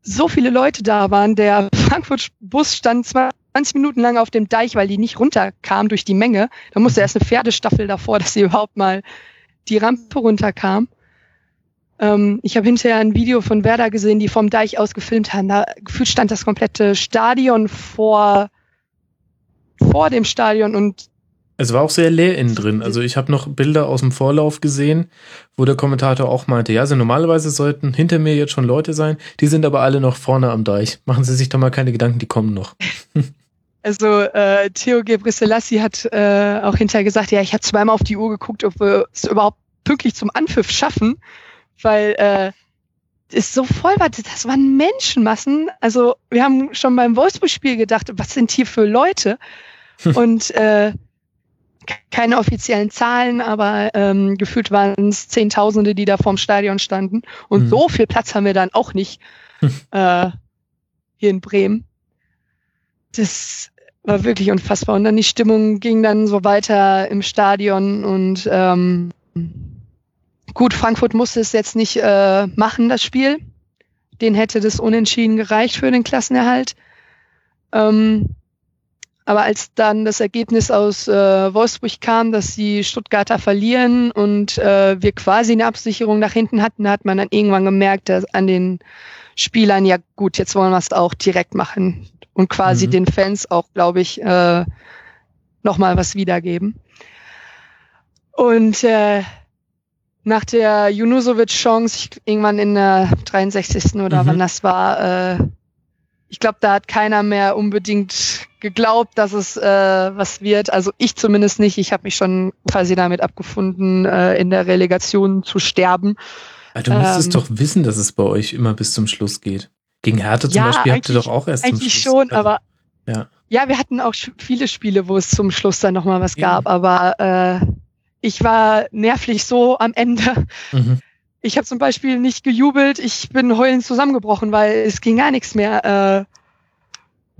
Speaker 4: so viele Leute da waren. Der Frankfurt-Bus stand 20 Minuten lang auf dem Deich, weil die nicht runterkam durch die Menge. Da musste erst eine Pferdestaffel davor, dass sie überhaupt mal die Rampe runterkam. Ähm, ich habe hinterher ein Video von Werder gesehen, die vom Deich aus gefilmt haben. Da gefühlt stand das komplette Stadion vor, vor dem Stadion und
Speaker 3: es war auch sehr leer innen drin. Also ich habe noch Bilder aus dem Vorlauf gesehen, wo der Kommentator auch meinte, ja, also normalerweise sollten hinter mir jetzt schon Leute sein, die sind aber alle noch vorne am Deich. Machen Sie sich doch mal keine Gedanken, die kommen noch.
Speaker 4: Also äh, Theo Gebrselassie hat äh, auch hinterher gesagt, ja, ich habe zweimal auf die Uhr geguckt, ob wir es überhaupt pünktlich zum Anpfiff schaffen, weil äh, es so voll war. Das waren Menschenmassen. Also wir haben schon beim Wolfsburg-Spiel gedacht, was sind hier für Leute? Und äh, keine offiziellen Zahlen, aber ähm, gefühlt waren es Zehntausende, die da vorm Stadion standen. Und mhm. so viel Platz haben wir dann auch nicht äh, hier in Bremen. Das war wirklich unfassbar. Und dann die Stimmung ging dann so weiter im Stadion und ähm, gut, Frankfurt musste es jetzt nicht äh, machen, das Spiel. Den hätte das unentschieden gereicht für den Klassenerhalt. Ähm, aber als dann das Ergebnis aus äh, Wolfsburg kam, dass die Stuttgarter verlieren und äh, wir quasi eine Absicherung nach hinten hatten, hat man dann irgendwann gemerkt, dass an den Spielern, ja gut, jetzt wollen wir es auch direkt machen und quasi mhm. den Fans auch, glaube ich, äh, nochmal was wiedergeben. Und äh, nach der Junusovic-Chance, irgendwann in der 63. oder mhm. wann das war, äh, ich glaube, da hat keiner mehr unbedingt geglaubt, dass es äh, was wird. Also ich zumindest nicht. Ich habe mich schon quasi damit abgefunden, äh, in der Relegation zu sterben.
Speaker 3: Also du müsstest ähm, doch wissen, dass es bei euch immer bis zum Schluss geht. Gegen Härte zum ja, Beispiel habt ihr doch auch erst
Speaker 4: zum Schluss. Eigentlich schon, also, aber ja. ja, wir hatten auch viele Spiele, wo es zum Schluss dann nochmal was ja. gab, aber äh, ich war nervlich so am Ende. Mhm. Ich habe zum Beispiel nicht gejubelt, ich bin heulend zusammengebrochen, weil es ging gar nichts mehr. Äh,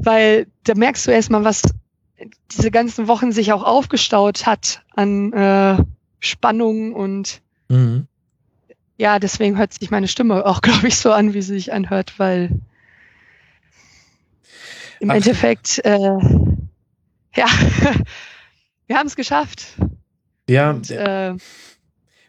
Speaker 4: weil da merkst du erstmal, was diese ganzen Wochen sich auch aufgestaut hat an äh, Spannung und mhm. ja, deswegen hört sich meine Stimme auch, glaube ich, so an, wie sie sich anhört, weil im Ach. Endeffekt, äh, ja, wir haben es geschafft.
Speaker 3: Ja, und, äh,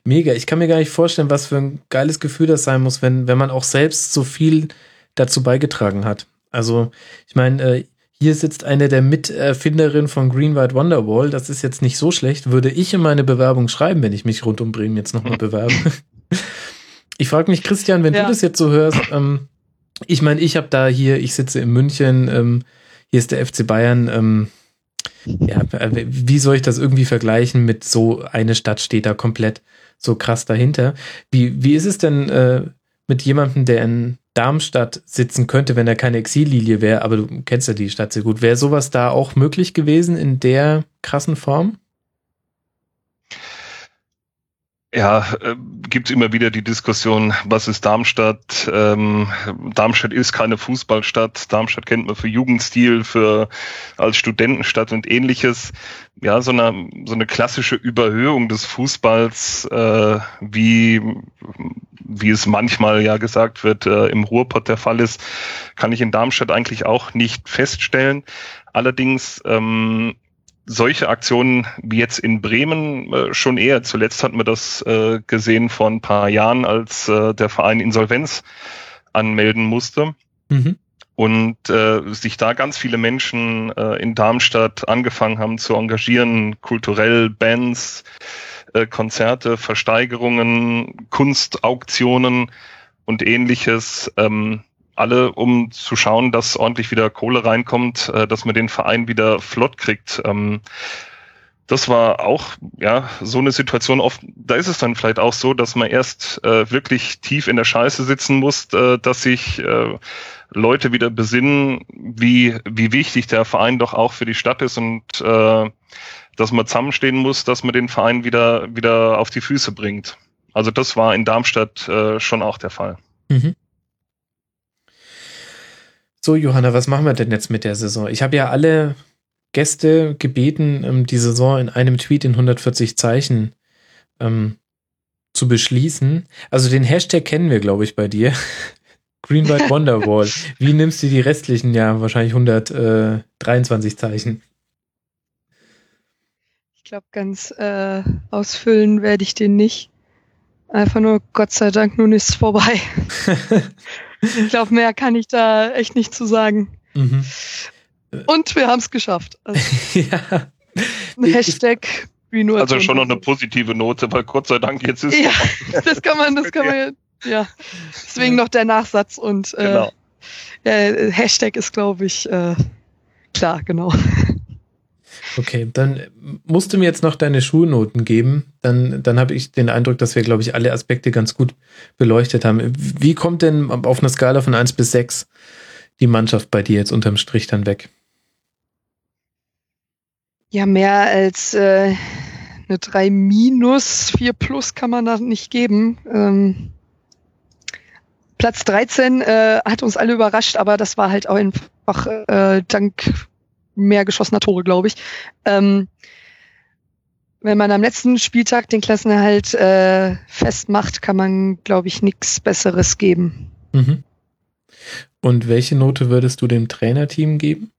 Speaker 3: mega. Ich kann mir gar nicht vorstellen, was für ein geiles Gefühl das sein muss, wenn, wenn man auch selbst so viel dazu beigetragen hat. Also, ich meine, äh, hier sitzt eine der Miterfinderinnen von Green White Wonderwall. Das ist jetzt nicht so schlecht. Würde ich in meine Bewerbung schreiben, wenn ich mich rund um Bremen jetzt nochmal bewerbe. ich frage mich, Christian, wenn ja. du das jetzt so hörst, ähm, ich meine, ich habe da hier, ich sitze in München, ähm, hier ist der FC Bayern. Ähm, ja, wie soll ich das irgendwie vergleichen mit so eine Stadt steht da komplett so krass dahinter? Wie, wie ist es denn äh, mit jemandem, der in Darmstadt sitzen könnte, wenn er keine Exillilie wäre, aber du kennst ja die Stadt sehr gut. Wäre sowas da auch möglich gewesen in der krassen Form?
Speaker 5: Ja, äh, gibt immer wieder die Diskussion, was ist Darmstadt? Ähm, Darmstadt ist keine Fußballstadt. Darmstadt kennt man für Jugendstil, für als Studentenstadt und ähnliches. Ja, so eine so eine klassische Überhöhung des Fußballs, äh, wie wie es manchmal ja gesagt wird, äh, im Ruhrpott der Fall ist, kann ich in Darmstadt eigentlich auch nicht feststellen. Allerdings ähm, solche Aktionen wie jetzt in Bremen äh, schon eher. Zuletzt hatten wir das äh, gesehen vor ein paar Jahren, als äh, der Verein Insolvenz anmelden musste. Mhm. Und äh, sich da ganz viele Menschen äh, in Darmstadt angefangen haben zu engagieren, kulturell, Bands, äh, Konzerte, Versteigerungen, Kunstauktionen und ähnliches. Ähm, alle, um zu schauen, dass ordentlich wieder Kohle reinkommt, äh, dass man den Verein wieder flott kriegt. Ähm, das war auch ja so eine Situation oft, da ist es dann vielleicht auch so, dass man erst äh, wirklich tief in der Scheiße sitzen muss, äh, dass sich äh, Leute wieder besinnen, wie, wie wichtig der Verein doch auch für die Stadt ist und äh, dass man zusammenstehen muss, dass man den Verein wieder, wieder auf die Füße bringt. Also das war in Darmstadt äh, schon auch der Fall. Mhm.
Speaker 3: So, Johanna, was machen wir denn jetzt mit der Saison? Ich habe ja alle Gäste gebeten, ähm, die Saison in einem Tweet in 140 Zeichen ähm, zu beschließen. Also den Hashtag kennen wir, glaube ich, bei dir. Green White Wonderwall. Wie nimmst du die restlichen, ja, wahrscheinlich 123 Zeichen?
Speaker 4: Ich glaube, ganz äh, ausfüllen werde ich den nicht. Einfach nur, Gott sei Dank, nun ist es vorbei. ich glaube, mehr kann ich da echt nicht zu sagen. Mhm. Und wir haben es geschafft. Also, ja. Hashtag
Speaker 5: Green Also schon noch eine positive Note, weil Gott sei Dank jetzt ist.
Speaker 4: Ja, das kann man, das kann man ja. Deswegen noch der Nachsatz und äh, genau. äh, Hashtag ist, glaube ich, äh, klar, genau.
Speaker 3: Okay, dann musst du mir jetzt noch deine Schulnoten geben. Dann, dann habe ich den Eindruck, dass wir, glaube ich, alle Aspekte ganz gut beleuchtet haben. Wie kommt denn auf einer Skala von 1 bis 6 die Mannschaft bei dir jetzt unterm Strich dann weg?
Speaker 4: Ja, mehr als äh, eine 3 minus, 4 plus kann man da nicht geben. Ähm, Platz 13 äh, hat uns alle überrascht, aber das war halt auch einfach äh, dank mehr geschossener Tore, glaube ich. Ähm, wenn man am letzten Spieltag den Klassenerhalt äh, festmacht, kann man, glaube ich, nichts Besseres geben. Mhm.
Speaker 3: Und welche Note würdest du dem Trainerteam geben?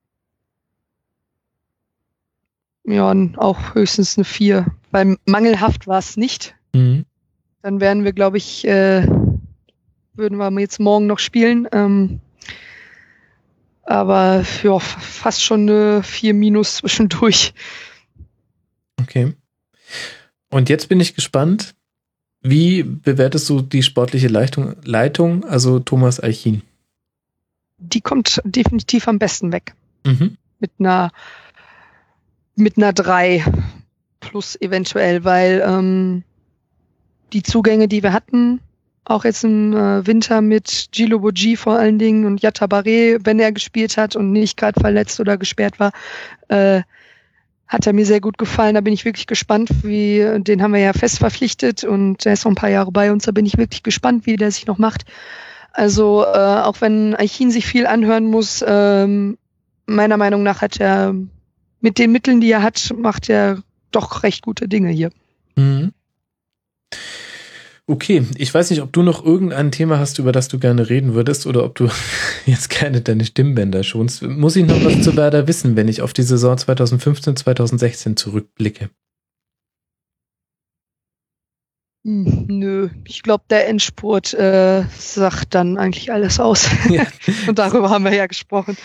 Speaker 4: Ja, auch höchstens eine 4. Weil mangelhaft war es nicht. Mhm. Dann wären wir, glaube ich, äh, würden wir jetzt morgen noch spielen. Ähm, aber ja, fast schon eine 4 Minus zwischendurch.
Speaker 3: Okay. Und jetzt bin ich gespannt, wie bewertest du die sportliche Leitung, Leitung also Thomas Eichin?
Speaker 4: Die kommt definitiv am besten weg. Mhm. Mit einer mit einer 3 plus eventuell, weil ähm, die Zugänge, die wir hatten, auch jetzt im äh, Winter mit Gilo Boji vor allen Dingen und Yatabare, wenn er gespielt hat und nicht gerade verletzt oder gesperrt war, äh, hat er mir sehr gut gefallen. Da bin ich wirklich gespannt, wie, den haben wir ja fest verpflichtet und der ist noch ein paar Jahre bei uns. Da bin ich wirklich gespannt, wie der sich noch macht. Also äh, auch wenn Eichin sich viel anhören muss, ähm, meiner Meinung nach hat er mit den Mitteln, die er hat, macht er doch recht gute Dinge hier. Mhm.
Speaker 3: Okay, ich weiß nicht, ob du noch irgendein Thema hast, über das du gerne reden würdest oder ob du jetzt gerne deine Stimmbänder schonst. Muss ich noch was zu Werder wissen, wenn ich auf die Saison 2015, 2016 zurückblicke?
Speaker 4: Hm, nö, ich glaube, der Endspurt äh, sagt dann eigentlich alles aus. Ja. Und darüber haben wir ja gesprochen.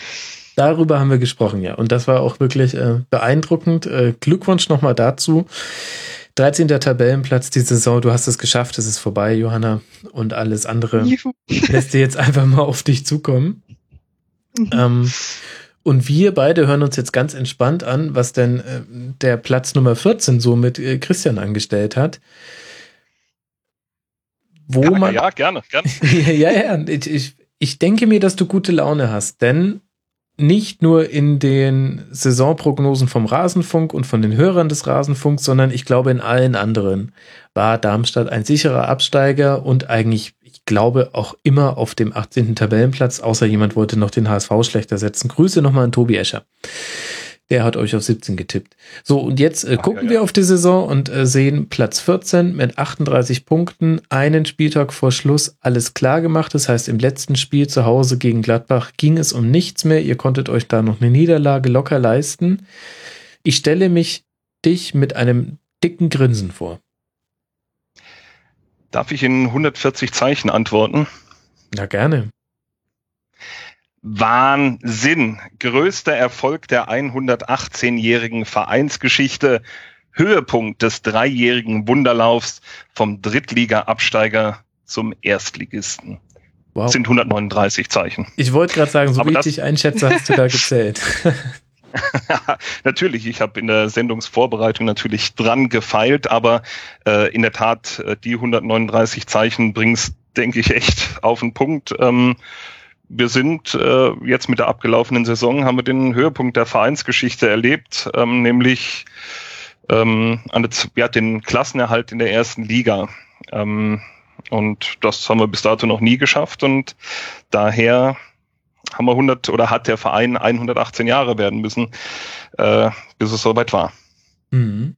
Speaker 3: Darüber haben wir gesprochen, ja. Und das war auch wirklich äh, beeindruckend. Äh, Glückwunsch nochmal dazu. 13. Tabellenplatz die Saison, du hast es geschafft, es ist vorbei, Johanna. Und alles andere Juhu. lässt dir jetzt einfach mal auf dich zukommen. Mhm. Ähm, und wir beide hören uns jetzt ganz entspannt an, was denn äh, der Platz Nummer 14 so mit äh, Christian angestellt hat. Wo ja, man.
Speaker 5: Ja, gerne, gerne.
Speaker 3: ja, ja, ich, ich, ich denke mir, dass du gute Laune hast, denn nicht nur in den Saisonprognosen vom Rasenfunk und von den Hörern des Rasenfunks, sondern ich glaube in allen anderen war Darmstadt ein sicherer Absteiger und eigentlich, ich glaube, auch immer auf dem 18. Tabellenplatz, außer jemand wollte noch den HSV schlechter setzen. Grüße nochmal an Tobi Escher. Der hat euch auf 17 getippt. So, und jetzt äh, gucken ja, ja. wir auf die Saison und äh, sehen Platz 14 mit 38 Punkten, einen Spieltag vor Schluss, alles klar gemacht. Das heißt, im letzten Spiel zu Hause gegen Gladbach ging es um nichts mehr. Ihr konntet euch da noch eine Niederlage locker leisten. Ich stelle mich dich mit einem dicken Grinsen vor.
Speaker 5: Darf ich in 140 Zeichen antworten?
Speaker 3: Na gerne.
Speaker 5: Wahnsinn. Größter Erfolg der 118-jährigen Vereinsgeschichte. Höhepunkt des dreijährigen Wunderlaufs vom Drittliga-Absteiger zum Erstligisten. Wow. Das sind 139 Zeichen.
Speaker 3: Ich wollte gerade sagen, so Aber wie ich dich einschätze, hast du da gezählt.
Speaker 5: natürlich, ich habe in der Sendungsvorbereitung natürlich dran gefeilt, aber äh, in der Tat, äh, die 139 Zeichen bringst, denke ich, echt auf den Punkt. Ähm, wir sind äh, jetzt mit der abgelaufenen Saison, haben wir den Höhepunkt der Vereinsgeschichte erlebt, ähm, nämlich ähm, eine, ja, den Klassenerhalt in der ersten Liga. Ähm, und das haben wir bis dato noch nie geschafft und daher haben wir 100 oder hat der Verein 118 Jahre werden müssen, äh, bis es soweit war.
Speaker 3: Mhm.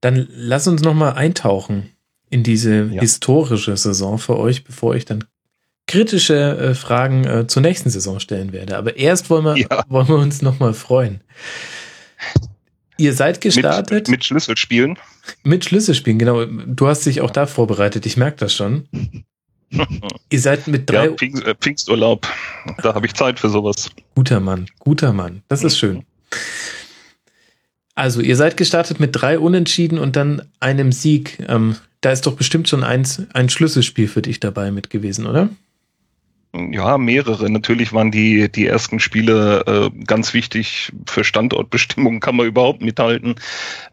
Speaker 3: Dann lass uns noch mal eintauchen in diese ja. historische Saison für euch, bevor ich dann kritische äh, Fragen äh, zur nächsten Saison stellen werde. Aber erst wollen wir, ja. wollen wir uns noch mal freuen. Ihr seid gestartet.
Speaker 5: Mit, mit Schlüsselspielen.
Speaker 3: Mit Schlüsselspielen, genau. Du hast dich auch da vorbereitet, ich merke das schon. Ihr seid mit drei. Ja,
Speaker 5: Pfingst, äh, Pfingsturlaub. Da habe ich Zeit für sowas.
Speaker 3: Guter Mann, guter Mann. Das ist schön. Also, ihr seid gestartet mit drei Unentschieden und dann einem Sieg. Ähm, da ist doch bestimmt schon eins, ein Schlüsselspiel für dich dabei mit gewesen, oder?
Speaker 5: Ja, mehrere. Natürlich waren die, die ersten Spiele äh, ganz wichtig für Standortbestimmung, kann man überhaupt mithalten.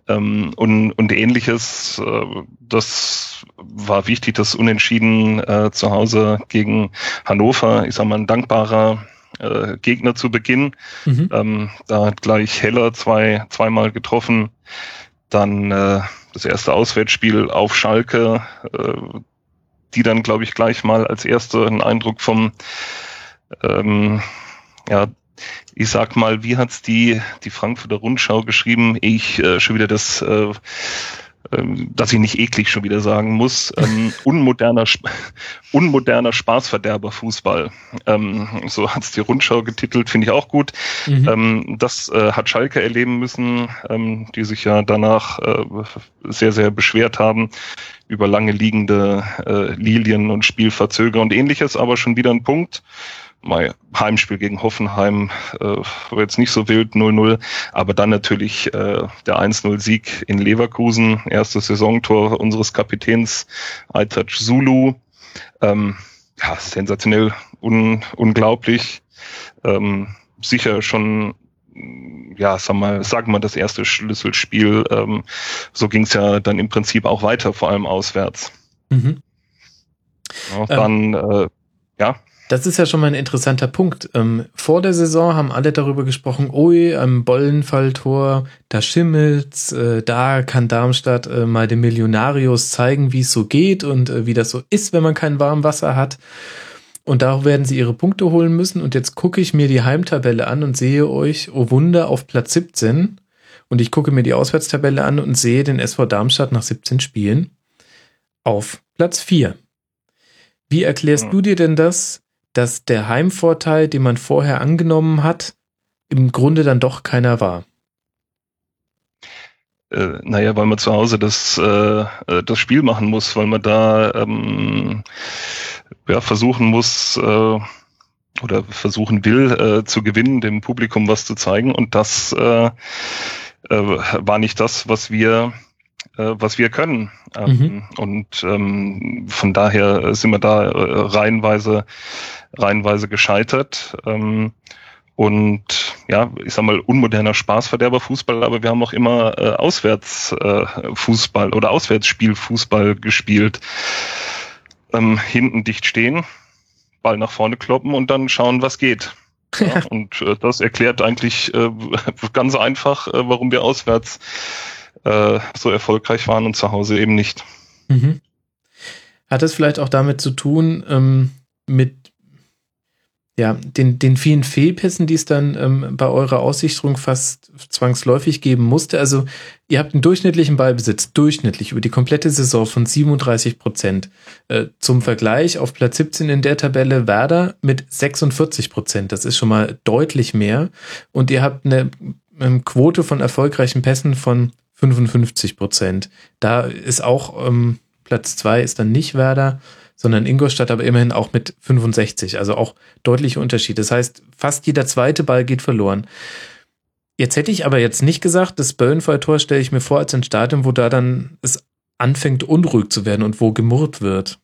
Speaker 5: Ähm, und, und ähnliches, äh, das war wichtig, das Unentschieden äh, zu Hause gegen Hannover. Ich sag mal, ein dankbarer äh, Gegner zu Beginn. Mhm. Ähm, da hat gleich Heller zwei, zweimal getroffen. Dann äh, das erste Auswärtsspiel auf Schalke, äh, die dann, glaube ich, gleich mal als erste einen Eindruck vom, ähm, ja, ich sag mal, wie hat's die, die Frankfurter Rundschau geschrieben? Ich äh, schon wieder das äh, ähm, dass ich nicht eklig schon wieder sagen muss, ähm, unmoderner, unmoderner Spaßverderber Fußball. Ähm, so hat's die Rundschau getitelt, finde ich auch gut. Mhm. Ähm, das äh, hat Schalke erleben müssen, ähm, die sich ja danach äh, sehr, sehr beschwert haben über lange liegende äh, Lilien und Spielverzöger und ähnliches, aber schon wieder ein Punkt mein Heimspiel gegen Hoffenheim äh, war jetzt nicht so wild, 0-0, aber dann natürlich äh, der 1-0-Sieg in Leverkusen, erstes Saisontor unseres Kapitäns Aitaj Zulu. Ähm, ja, sensationell, un unglaublich. Ähm, sicher schon, ja, sag mal, sagen wir das erste Schlüsselspiel. Ähm, so ging es ja dann im Prinzip auch weiter, vor allem auswärts. Mhm. Ja, dann, ähm, äh, ja.
Speaker 3: Das ist ja schon mal ein interessanter Punkt. Ähm, vor der Saison haben alle darüber gesprochen, ui, am Bollenfalltor, da schimmelt's, äh, da kann Darmstadt äh, mal dem Millionarius zeigen, wie es so geht und äh, wie das so ist, wenn man kein warmes Wasser hat. Und da werden sie ihre Punkte holen müssen. Und jetzt gucke ich mir die Heimtabelle an und sehe euch, oh Wunder, auf Platz 17. Und ich gucke mir die Auswärtstabelle an und sehe den SV Darmstadt nach 17 Spielen auf Platz 4. Wie erklärst ja. du dir denn das, dass der Heimvorteil, den man vorher angenommen hat, im Grunde dann doch keiner war.
Speaker 5: Äh, naja, weil man zu Hause das, äh, äh, das Spiel machen muss, weil man da ähm, ja, versuchen muss äh, oder versuchen will äh, zu gewinnen, dem Publikum was zu zeigen. Und das äh, äh, war nicht das, was wir äh, was wir können. Ähm, mhm. Und ähm, von daher sind wir da äh, reihenweise reihenweise gescheitert. Ähm, und ja, ich sag mal, unmoderner Spaßverderber Fußball, aber wir haben auch immer äh, Auswärtsfußball äh, oder Auswärtsspielfußball gespielt. Ähm, hinten dicht stehen, Ball nach vorne kloppen und dann schauen, was geht. Ja, und äh, das erklärt eigentlich äh, ganz einfach, äh, warum wir auswärts äh, so erfolgreich waren und zu Hause eben nicht. Mhm.
Speaker 3: Hat es vielleicht auch damit zu tun, ähm, mit ja, den, den vielen Fehlpässen, die es dann ähm, bei eurer Aussichtung fast zwangsläufig geben musste. Also ihr habt einen durchschnittlichen Ballbesitz, durchschnittlich über die komplette Saison von 37 Prozent. Äh, zum Vergleich auf Platz 17 in der Tabelle Werder mit 46 Prozent. Das ist schon mal deutlich mehr. Und ihr habt eine ähm, Quote von erfolgreichen Pässen von 55 Prozent. Da ist auch ähm, Platz zwei ist dann nicht Werder sondern Ingolstadt aber immerhin auch mit 65, also auch deutliche Unterschied. Das heißt, fast jeder zweite Ball geht verloren. Jetzt hätte ich aber jetzt nicht gesagt, das Böllenfall-Tor stelle ich mir vor als ein Stadion, wo da dann es anfängt unruhig zu werden und wo gemurrt wird.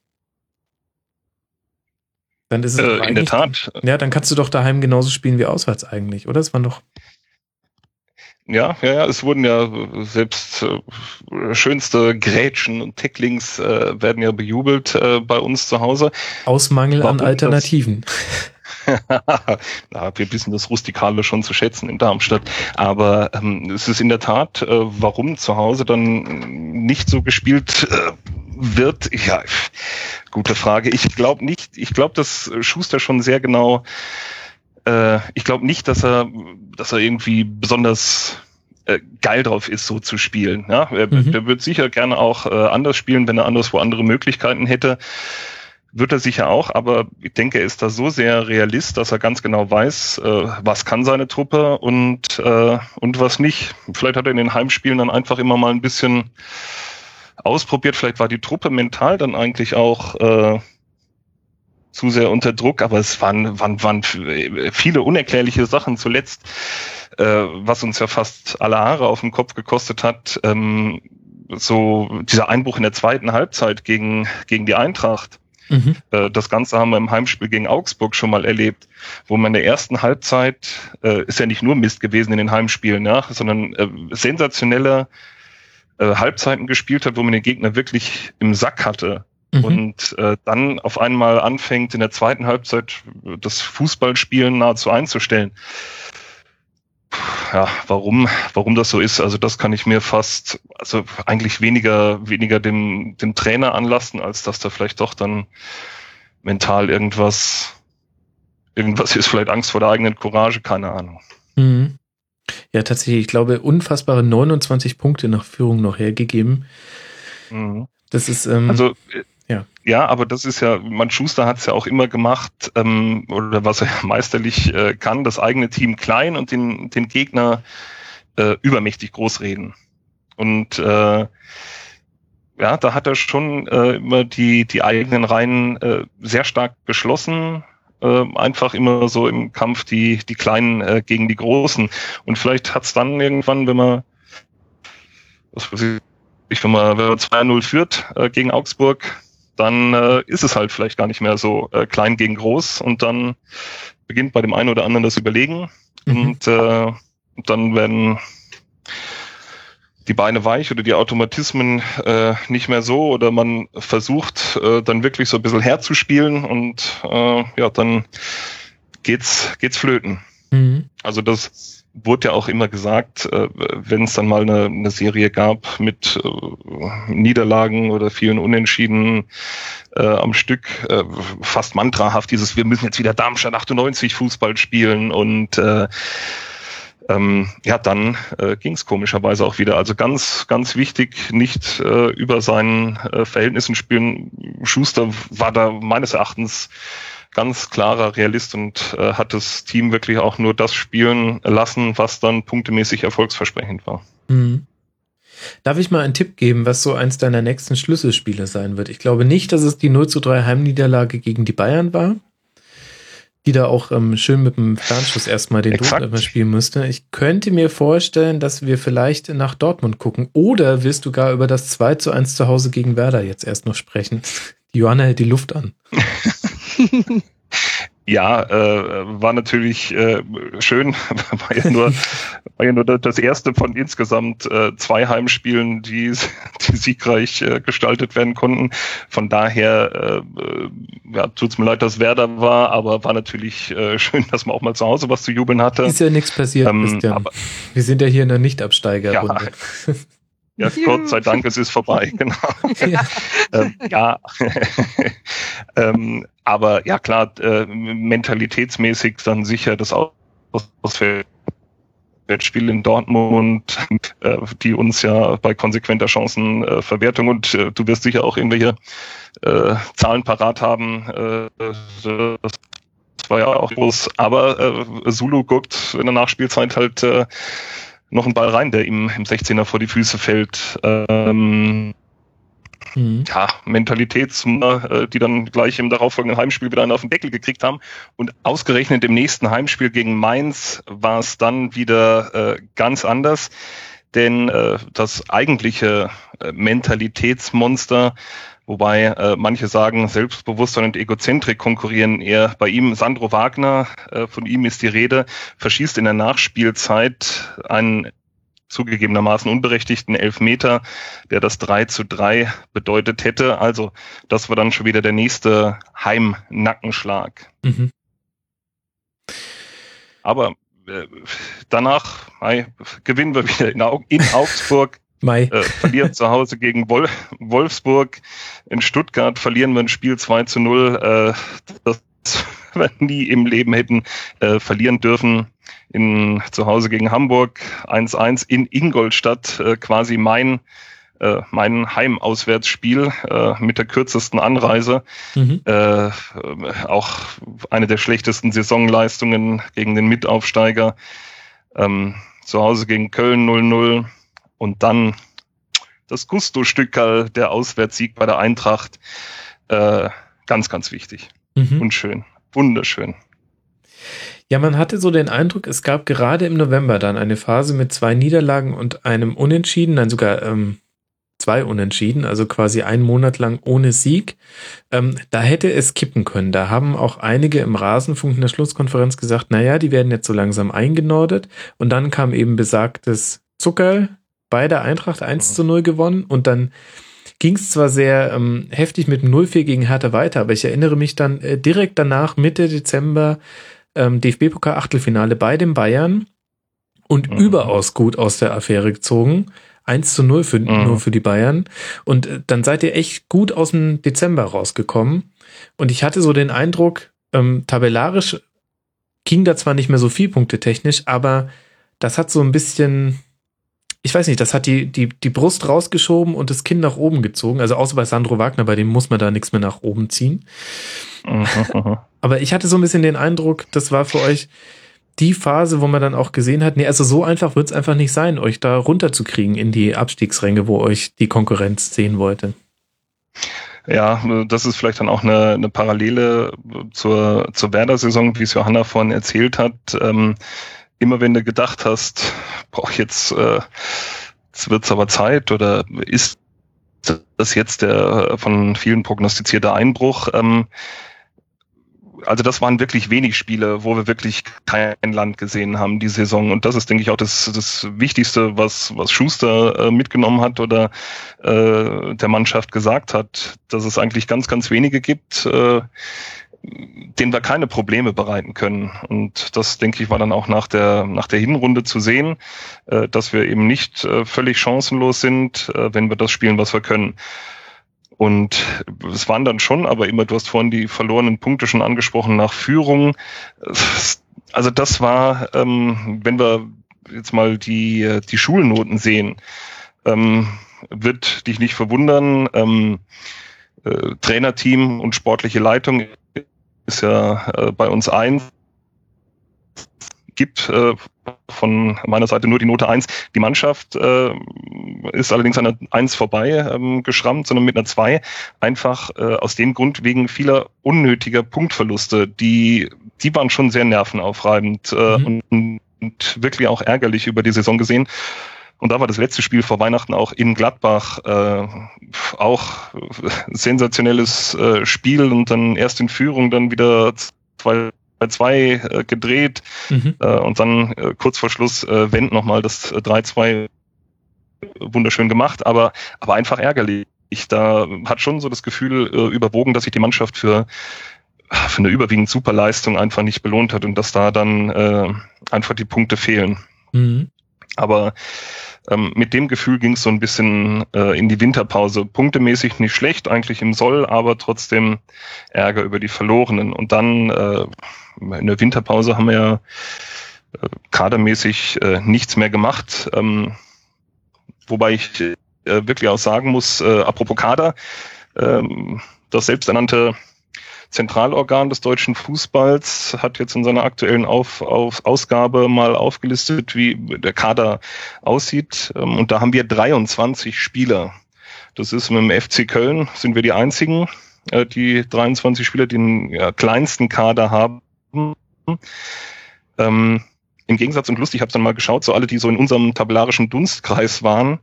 Speaker 3: Dann ist es
Speaker 5: äh, in der Tat.
Speaker 3: Ja, dann kannst du doch daheim genauso spielen wie auswärts eigentlich, oder? Es waren doch
Speaker 5: Ja, ja, ja, es wurden ja selbst äh, schönste Grätschen und Tacklings äh, werden ja bejubelt äh, bei uns zu Hause.
Speaker 3: Aus Mangel
Speaker 5: Warum
Speaker 3: an Alternativen.
Speaker 5: Na, wir wissen das Rustikale schon zu schätzen in Darmstadt. Aber ähm, es ist in der Tat, äh, warum zu Hause dann nicht so gespielt äh, wird, ja, gute Frage. Ich glaube nicht, ich glaube, dass Schuster schon sehr genau äh, ich glaube nicht, dass er, dass er irgendwie besonders äh, geil drauf ist, so zu spielen. Ja? Er,
Speaker 3: Mhm.
Speaker 5: Der wird sicher gerne auch äh, anders spielen, wenn er anderswo andere Möglichkeiten hätte. Wird er sicher auch, aber ich denke, er ist da so sehr realist, dass er ganz genau weiß, äh, was kann seine Truppe und, äh, und was nicht. Vielleicht hat er in den Heimspielen dann einfach immer mal ein bisschen ausprobiert. Vielleicht war die Truppe mental dann eigentlich auch äh, zu sehr unter Druck, aber es waren, waren, waren viele unerklärliche Sachen zuletzt, äh, was uns ja fast alle Haare auf dem Kopf gekostet hat. Ähm, so dieser Einbruch in der zweiten Halbzeit gegen, gegen die Eintracht.
Speaker 3: Mhm.
Speaker 5: Äh, Das Ganze haben wir im Heimspiel gegen Augsburg schon mal erlebt, wo man in der ersten Halbzeit, äh, ist ja nicht nur Mist gewesen in den Heimspielen, ja, sondern äh, sensationelle äh, Halbzeiten gespielt hat, wo man den Gegner wirklich im Sack hatte.
Speaker 3: Mhm.
Speaker 5: Und äh, dann auf einmal anfängt in der zweiten Halbzeit das Fußballspielen nahezu einzustellen. Ja, warum, warum das so ist, also das kann ich mir fast, also eigentlich weniger, weniger dem, dem Trainer anlassen, als dass da vielleicht doch dann mental irgendwas, irgendwas ist, vielleicht Angst vor der eigenen Courage, keine Ahnung.
Speaker 3: Mhm. Ja, tatsächlich, ich glaube, unfassbare 29 Punkte nach Führung noch hergegeben.
Speaker 5: Mhm.
Speaker 3: Das ist, ähm,
Speaker 5: Also
Speaker 3: Ja.
Speaker 5: ja, aber das ist ja, man Schuster hat es ja auch immer gemacht, ähm, oder was er meisterlich äh, kann, das eigene Team klein und den, den Gegner äh, übermächtig groß reden. Und äh, ja, da hat er schon äh, immer die, die eigenen Reihen äh, sehr stark geschlossen. Äh, einfach immer so im Kampf die, die Kleinen äh, gegen die Großen. Und vielleicht hat's dann irgendwann, wenn man, was weiß ich, wenn man, wenn man 2-0 führt äh, gegen Augsburg, dann äh, ist es halt vielleicht gar nicht mehr so äh, klein gegen groß und dann beginnt bei dem einen oder anderen das Überlegen
Speaker 3: Mhm.
Speaker 5: und äh, dann werden die Beine weich oder die Automatismen äh, nicht mehr so oder man versucht äh, dann wirklich so ein bisschen herzuspielen und äh, ja, dann geht's, geht's flöten.
Speaker 3: mhm.
Speaker 5: Also das wurde ja auch immer gesagt, äh, wenn es dann mal eine, eine Serie gab mit äh, Niederlagen oder vielen Unentschieden äh, am Stück, äh, fast mantrahaft dieses, wir müssen jetzt wieder Darmstadt 98 Fußball spielen und äh, ähm, ja, dann äh, ging es komischerweise auch wieder. Also ganz, ganz wichtig, nicht äh, über seinen Verhältnissen spielen. Schuster war da meines Erachtens ganz klarer Realist und äh, hat das Team wirklich auch nur das spielen lassen, was dann punktemäßig erfolgsversprechend war.
Speaker 3: Mhm. Darf ich mal einen Tipp geben, was so eins deiner nächsten Schlüsselspiele sein wird? Ich glaube nicht, dass es die 0 zu 3 Heimniederlage gegen die Bayern war, die da auch ähm, schön mit dem Fernschuss erstmal den. Tod spielen musste. Ich könnte mir vorstellen, dass wir vielleicht nach Dortmund gucken. Oder wirst du gar über das 2 zu 1 zu Hause gegen Werder jetzt erst noch sprechen? Die Johanna hält die Luft an.
Speaker 5: Ja, äh, war natürlich äh, schön, war ja nur, war ja nur das erste von insgesamt äh, zwei Heimspielen, die, die siegreich äh, gestaltet werden konnten. Von daher äh, ja, tut's mir leid, dass Werder war, aber war natürlich äh, schön, dass man auch mal zu Hause was zu jubeln hatte.
Speaker 3: Ist ja nichts passiert,
Speaker 5: Ähm,
Speaker 3: Christian.
Speaker 5: aber-
Speaker 3: Wir sind ja hier in der Nicht-Absteiger-Runde.
Speaker 5: Ja, Gott sei Dank, es ist vorbei, genau.
Speaker 3: Ja.
Speaker 5: ähm, ja, ähm, aber ja klar, äh, mentalitätsmäßig dann sicher das Aus- Auswärtsspiel in Dortmund, äh, die uns ja bei konsequenter Chancenverwertung äh, und äh, du wirst sicher auch irgendwelche äh, Zahlen parat haben. Äh, das war ja auch groß, aber Zulu guckt in der Nachspielzeit halt noch einen Ball rein, der ihm im 16er vor die Füße fällt. Ähm,
Speaker 3: Mhm.
Speaker 5: ja, Mentalitätsmuster, äh, die dann gleich im darauffolgenden Heimspiel wieder einen auf den Deckel gekriegt haben. Und ausgerechnet im nächsten Heimspiel gegen Mainz war es dann wieder äh, ganz anders. Denn äh, das eigentliche äh, Mentalitätsmonster, wobei äh, manche sagen, Selbstbewusstsein und Egozentrik konkurrieren eher bei ihm. Sandro Wagner, äh, von ihm ist die Rede, verschießt in der Nachspielzeit einen zugegebenermaßen unberechtigten Elfmeter, der das 3 zu 3 bedeutet hätte. Also das war dann schon wieder der nächste Heimnackenschlag. Mhm. Aber äh, danach Mai, gewinnen wir wieder in, Au in Augsburg. Mai. Äh, verlieren zu Hause gegen Wol Wolfsburg. In Stuttgart verlieren wir ein Spiel 2 zu 0. Äh, das wir nie im Leben hätten äh, verlieren dürfen. In, zu Hause gegen Hamburg 1-1 in Ingolstadt, äh, quasi mein äh, mein Heimauswärtsspiel äh, mit der kürzesten Anreise. Mhm. Äh, auch eine der schlechtesten Saisonleistungen gegen den Mitaufsteiger. Ähm, zu Hause gegen Köln 0-0 und dann das Gusto-Stückerl, der Auswärtssieg bei der Eintracht. Äh, ganz, ganz wichtig mhm. und schön. Wunderschön.
Speaker 3: Ja, man hatte so den Eindruck, es gab gerade im November dann eine Phase mit zwei Niederlagen und einem Unentschieden, nein, sogar ähm, zwei Unentschieden, also quasi einen Monat lang ohne Sieg. Ähm, da hätte es kippen können. Da haben auch einige im Rasenfunk in der Schlusskonferenz gesagt, naja, die werden jetzt so langsam eingenordet. Und dann kam eben besagtes Zucker bei der Eintracht 1 zu 0 gewonnen und dann ging es zwar sehr ähm, heftig mit dem 0-4 gegen Hertha weiter, aber ich erinnere mich dann äh, direkt danach, Mitte Dezember, ähm, DFB-Pokal-Achtelfinale bei den Bayern und mhm. überaus gut aus der Affäre gezogen. 1 zu 0 für, mhm. nur für die Bayern. Und äh, dann seid ihr echt gut aus dem Dezember rausgekommen. Und ich hatte so den Eindruck, ähm, tabellarisch ging da zwar nicht mehr so viel Punkte technisch, aber das hat so ein bisschen, ich weiß nicht, das hat die, die, die Brust rausgeschoben und das Kinn nach oben gezogen. Also außer bei Sandro Wagner, bei dem muss man da nichts mehr nach oben ziehen. Aber ich hatte so ein bisschen den Eindruck, das war für euch die Phase, wo man dann auch gesehen hat, nee, also so einfach wird es einfach nicht sein, euch da runterzukriegen in die Abstiegsränge, wo euch die Konkurrenz sehen wollte.
Speaker 5: Ja, das ist vielleicht dann auch eine, eine Parallele zur, zur Werder-Saison, wie es Johanna vorhin erzählt hat. Ähm, immer wenn du gedacht hast, boah, jetzt, äh, jetzt wird's aber Zeit oder ist das jetzt der von vielen prognostizierte Einbruch? Ähm, also das waren wirklich wenig Spiele, wo wir wirklich kein Land gesehen haben die Saison. Und das ist, denke ich, auch das, das Wichtigste, was, was Schuster äh, mitgenommen hat oder äh, der Mannschaft gesagt hat, dass es eigentlich ganz, ganz wenige gibt, äh, denen wir keine Probleme bereiten können. Und das, denke ich, war dann auch nach der, nach der Hinrunde zu sehen, äh, dass wir eben nicht äh, völlig chancenlos sind, äh, wenn wir das spielen, was wir können. Und es waren dann schon, aber immer, du hast vorhin die verlorenen Punkte schon angesprochen nach Führung. Also das war, ähm, wenn wir jetzt mal die, die Schulnoten sehen, ähm, wird dich nicht verwundern. Äh, Trainerteam und sportliche Leitung ist ja äh, bei uns eins. Gibt äh, von meiner Seite nur die Note eins. Die Mannschaft äh, ist allerdings an einer eins vorbei ähm, geschrammt, sondern mit einer zwei. Einfach äh, aus dem Grund wegen vieler unnötiger Punktverluste. Die, die waren schon sehr nervenaufreibend äh, mhm. und, und wirklich auch ärgerlich über die Saison gesehen. Und da war das letzte Spiel vor Weihnachten auch in Gladbach äh, auch sensationelles äh, Spiel und dann erst in Führung, dann wieder zwei bei zwei äh, gedreht mhm. äh, und dann äh, kurz vor Schluss äh, Wendt nochmal das 3-2 äh, wunderschön gemacht, aber, aber einfach ärgerlich. Ich da hat schon so das Gefühl äh, überwogen, dass sich die Mannschaft für, für eine überwiegend super Leistung einfach nicht belohnt hat und dass da dann äh, einfach die Punkte fehlen. Mhm. Aber ähm, mit dem Gefühl ging es so ein bisschen äh, in die Winterpause. Punktemäßig nicht schlecht, eigentlich im Soll, aber trotzdem Ärger über die Verlorenen. Und dann äh, in der Winterpause haben wir ja äh, kadermäßig äh, nichts mehr gemacht. Ähm, wobei ich äh, wirklich auch sagen muss, äh, apropos Kader, äh, das selbsternannte Zentralorgan des deutschen Fußballs hat jetzt in seiner aktuellen Auf, auf Ausgabe mal aufgelistet, wie der Kader aussieht. Ähm, und da haben wir 23 Spieler. Das ist mit dem FC Köln sind wir die einzigen, äh, die 23 Spieler, die den ja, kleinsten Kader haben. Ähm, Im Gegensatz und lustig, ich habe dann mal geschaut, so alle, die so in unserem tabellarischen Dunstkreis waren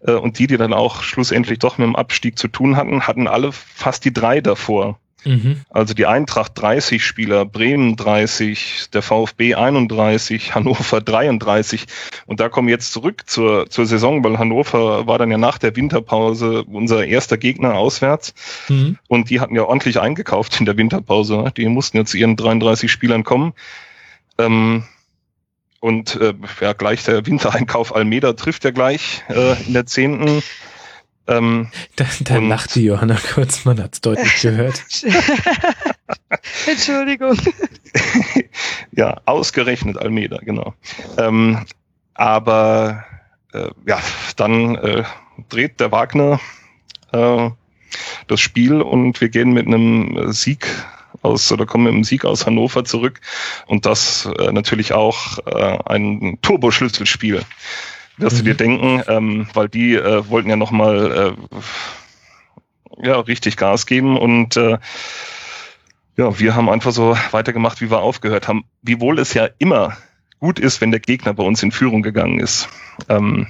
Speaker 5: äh, und die, die dann auch schlussendlich doch mit dem Abstieg zu tun hatten, hatten alle fast die drei davor.
Speaker 3: Mhm.
Speaker 5: Also die Eintracht 30 Spieler, Bremen 30, der VfB 31, Hannover 33. Und da kommen wir jetzt zurück zur, zur Saison, weil Hannover war dann ja nach der Winterpause unser erster Gegner auswärts.
Speaker 3: Mhm.
Speaker 5: Und die hatten ja ordentlich eingekauft in der Winterpause. Die mussten ja zu ihren 33 Spielern kommen. Ähm, und äh, ja, gleich der Wintereinkauf Almeda trifft ja gleich äh, in der zehnten. Ähm,
Speaker 3: Da, da die Johanna kurz, man hat's deutlich gehört.
Speaker 4: Entschuldigung.
Speaker 5: ja, ausgerechnet Almeda, genau. Ähm, aber äh, ja, dann äh, dreht der Wagner äh, das Spiel und wir gehen mit einem Sieg aus oder kommen mit einem Sieg aus Hannover zurück und das äh, natürlich auch äh, ein Turboschlüsselspiel. Wirst du
Speaker 3: Mhm.
Speaker 5: dir denken, ähm, weil die äh, wollten ja nochmal äh, ja, richtig Gas geben und äh, ja, wir haben einfach so weitergemacht, wie wir aufgehört haben. Wiewohl es ja immer gut ist, wenn der Gegner bei uns in Führung gegangen ist. Ähm,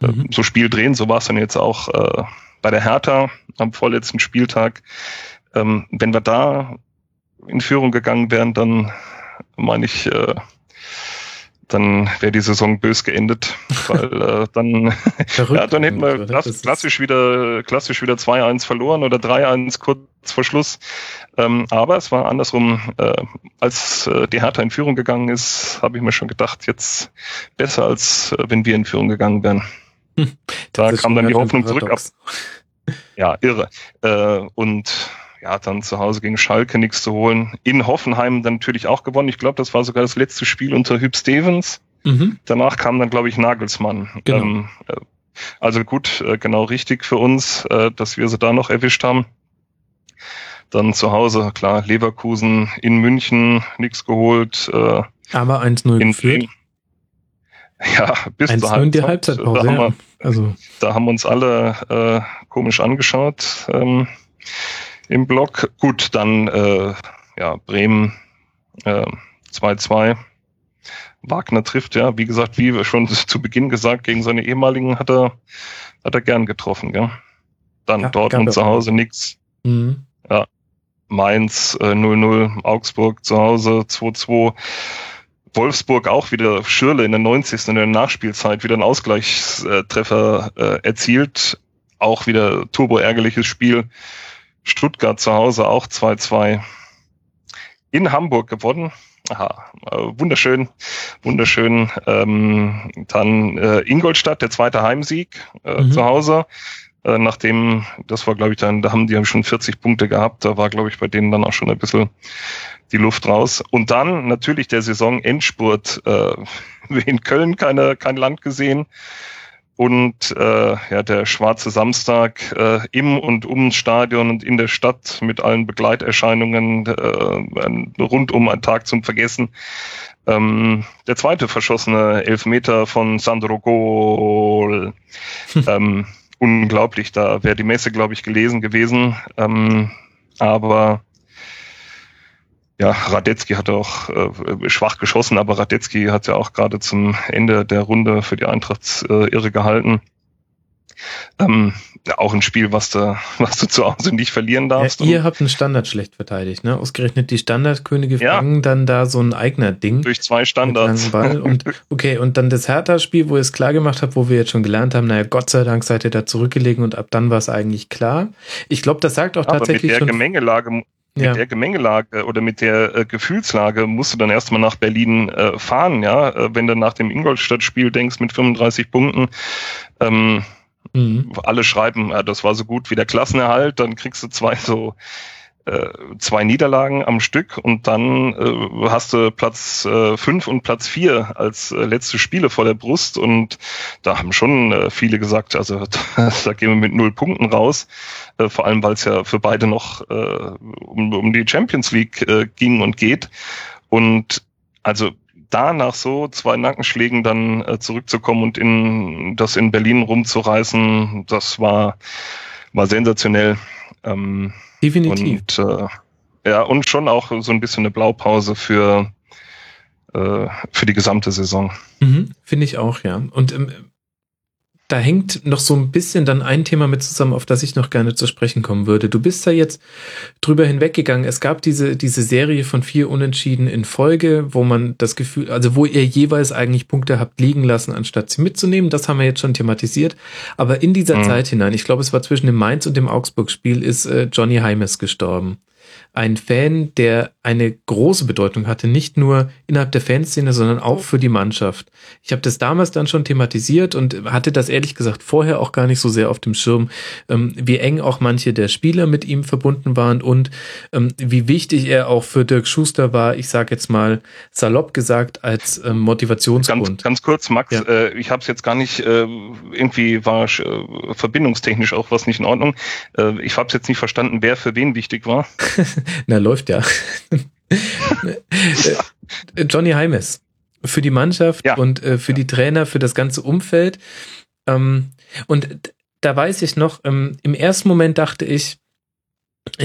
Speaker 5: äh,
Speaker 3: Mhm.
Speaker 5: So Spiel drehen, so war es dann jetzt auch äh, bei der Hertha am vorletzten Spieltag. Ähm, wenn wir da in Führung gegangen wären, dann meine ich, äh, dann wäre die Saison bös geendet, weil äh, dann ja, dann hätten wir klass klassisch wieder, klassisch wieder 2-1 verloren oder 3-1 kurz vor Schluss. Ähm, aber es war andersrum. Äh, als äh, die Hertha in Führung gegangen ist, habe ich mir schon gedacht, jetzt besser als äh, wenn wir in Führung gegangen wären.
Speaker 3: Das
Speaker 5: Da kam dann die Hoffnung zurück. Ab, ja, irre. Äh, und ja, dann zu Hause gegen Schalke nichts zu holen. In Hoffenheim dann natürlich auch gewonnen. Ich glaube, das war sogar das letzte Spiel unter Hüb Stevens.
Speaker 3: Mhm.
Speaker 5: Danach kam dann, glaube ich, Nagelsmann.
Speaker 3: Genau.
Speaker 5: Ähm, äh, also gut, äh, genau richtig für uns, äh, dass wir sie da noch erwischt haben. Dann zu Hause, klar, Leverkusen in München, nichts geholt.
Speaker 3: Aber 1-0
Speaker 5: in
Speaker 3: geführt.
Speaker 5: Ja, bis
Speaker 3: 1-0
Speaker 5: zur
Speaker 3: in die
Speaker 5: Halbzeit.
Speaker 3: Halbzeitpause.
Speaker 5: Da haben,
Speaker 3: Ja.
Speaker 5: wir,
Speaker 3: Also,
Speaker 5: da haben uns alle äh, komisch angeschaut ähm, im Block. Gut, dann äh, ja, Bremen äh, 2-2. Wagner trifft, ja, wie gesagt, wie schon zu Beginn gesagt, gegen seine ehemaligen hat er, hat er gern getroffen, gell? Dann
Speaker 3: Ja,
Speaker 5: Dortmund zu. Hause nix.
Speaker 3: mhm.
Speaker 5: Mainz äh, 0-0, Augsburg zu Hause 2-2. Wolfsburg auch wieder Schürle in der 90. in der Nachspielzeit wieder einen Ausgleichstreffer äh, erzielt. Auch wieder turbo ärgerliches Spiel. Stuttgart zu Hause auch 2-2. In Hamburg gewonnen. Aha, äh, wunderschön, wunderschön. Ähm, dann äh, Ingolstadt, der zweite Heimsieg äh,
Speaker 3: Mhm.
Speaker 5: zu Hause. Äh, nachdem, das war glaube ich dann, da haben die schon 40 Punkte gehabt, da war glaube ich bei denen dann auch schon ein bisschen die Luft raus. Und dann natürlich der Saison Endspurt, äh, in Köln keine, kein Land gesehen. Und äh, ja, der schwarze Samstag äh, im und ums Stadion und in der Stadt mit allen Begleiterscheinungen äh, ein, rundum ein Tag zum Vergessen. Ähm, der zweite verschossene Elfmeter von Sandro Gol. ähm, unglaublich, da wäre die Messe, glaube ich, gelesen gewesen. Ähm, aber ja, Radetzky hat auch äh, schwach geschossen, aber Radetzky hat ja auch gerade zum Ende der Runde für die Eintracht äh, irre gehalten. Ähm, ja, auch ein Spiel, was du, was du zu Hause nicht verlieren
Speaker 3: ja,
Speaker 5: darfst.
Speaker 3: ihr habt einen Standard schlecht verteidigt, ne? Ausgerechnet die Standardkönige
Speaker 5: Ja.
Speaker 3: fangen dann da so ein eigener Ding.
Speaker 5: durch zwei Standards.
Speaker 3: Und okay, und dann das Hertha-Spiel, wo ihr es klar gemacht habt, wo wir jetzt schon gelernt haben, naja, Gott sei Dank seid ihr da zurückgelegen und ab dann war es eigentlich klar. Ich glaube, das sagt auch
Speaker 5: Aber mit
Speaker 3: tatsächlich
Speaker 5: der
Speaker 3: schon.
Speaker 5: Gemengelage, mit
Speaker 3: Ja.
Speaker 5: der Gemengelage oder mit der äh, Gefühlslage musst du dann erstmal nach Berlin äh, fahren, ja. Äh, wenn du nach dem Ingolstadt-Spiel denkst mit 35 Punkten, ähm,
Speaker 3: Mhm.
Speaker 5: alle schreiben, ja, das war so gut wie der Klassenerhalt, dann kriegst du zwei so äh, zwei Niederlagen am Stück und dann äh, hast du Platz äh, fünf und Platz vier als äh, letzte Spiele vor der Brust und da haben schon äh, viele gesagt, also da gehen wir mit null Punkten raus, äh, vor allem weil es ja für beide noch äh, um, um die Champions League äh, ging und geht und also da nach so zwei Nackenschlägen dann äh, zurückzukommen und in das in Berlin rumzureißen, das war war sensationell. Ähm,
Speaker 3: Definitiv.
Speaker 5: und äh, ja, und schon auch so ein bisschen eine Blaupause für, äh, für die gesamte Saison.
Speaker 3: Mhm, Finde ich auch, ja. Und ähm, da hängt noch so ein bisschen dann ein Thema mit zusammen, auf das ich noch gerne zu sprechen kommen würde. Du bist da jetzt drüber hinweggegangen. Es gab diese, diese Serie von vier Unentschieden in Folge, wo man das Gefühl, also wo ihr jeweils eigentlich Punkte habt liegen lassen, anstatt sie mitzunehmen. Das haben wir jetzt schon thematisiert. Aber in dieser mhm. Zeit hinein, ich glaube, es war zwischen dem Mainz und dem Augsburg-Spiel, ist äh, Johnny Heimes gestorben ein Fan, der eine große Bedeutung hatte, nicht nur innerhalb der Fanszene, sondern auch für die Mannschaft. Ich habe das damals dann schon thematisiert und hatte das ehrlich gesagt vorher auch gar nicht so sehr auf dem Schirm, ähm, wie eng auch manche der Spieler mit ihm verbunden waren und ähm, wie wichtig er auch für Dirk Schuster war, ich sage jetzt mal salopp gesagt, als ähm, Motivationsgrund.
Speaker 5: Ganz, ganz kurz, Max, ja. äh, ich habe es jetzt gar nicht, äh, irgendwie war äh, verbindungstechnisch auch was nicht in Ordnung. Ich habe es jetzt nicht verstanden, wer für wen wichtig war.
Speaker 3: Na, läuft ja. Johnny Heimes für die Mannschaft ja. und äh, für die Trainer, für das ganze Umfeld. Ähm, und da weiß ich noch, ähm, im ersten Moment dachte ich,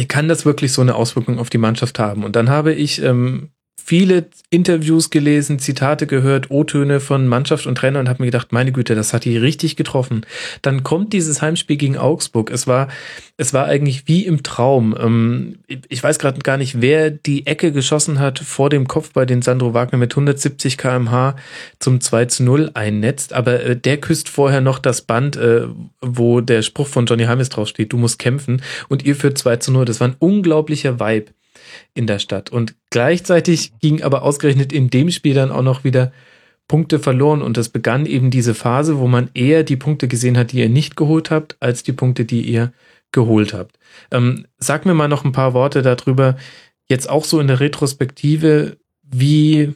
Speaker 3: kann das wirklich so eine Auswirkung auf die Mannschaft haben? Und dann habe ich ähm, viele Interviews gelesen, Zitate gehört, O-Töne von Mannschaft und Trainer und habe mir gedacht, meine Güte, das hat die richtig getroffen. Dann kommt dieses Heimspiel gegen Augsburg. Es war, es war eigentlich wie im Traum. Ähm, ich weiß gerade gar nicht, wer die Ecke geschossen hat vor dem Kopf bei den Sandro Wagner mit 170 kmh zum 2 zu 0 einnetzt, aber äh, der küsst vorher noch das Band, äh, wo der Spruch von Johnny Heimes draufsteht, du musst kämpfen und ihr führt 2 zu 0. Das war ein unglaublicher Vibe in der Stadt. Und gleichzeitig ging aber ausgerechnet in dem Spiel dann auch noch wieder Punkte verloren und es begann eben diese Phase, wo man eher die Punkte gesehen hat, die ihr nicht geholt habt, als die Punkte, die ihr geholt habt. Ähm, sag mir mal noch ein paar Worte darüber, jetzt auch so in der Retrospektive, wie,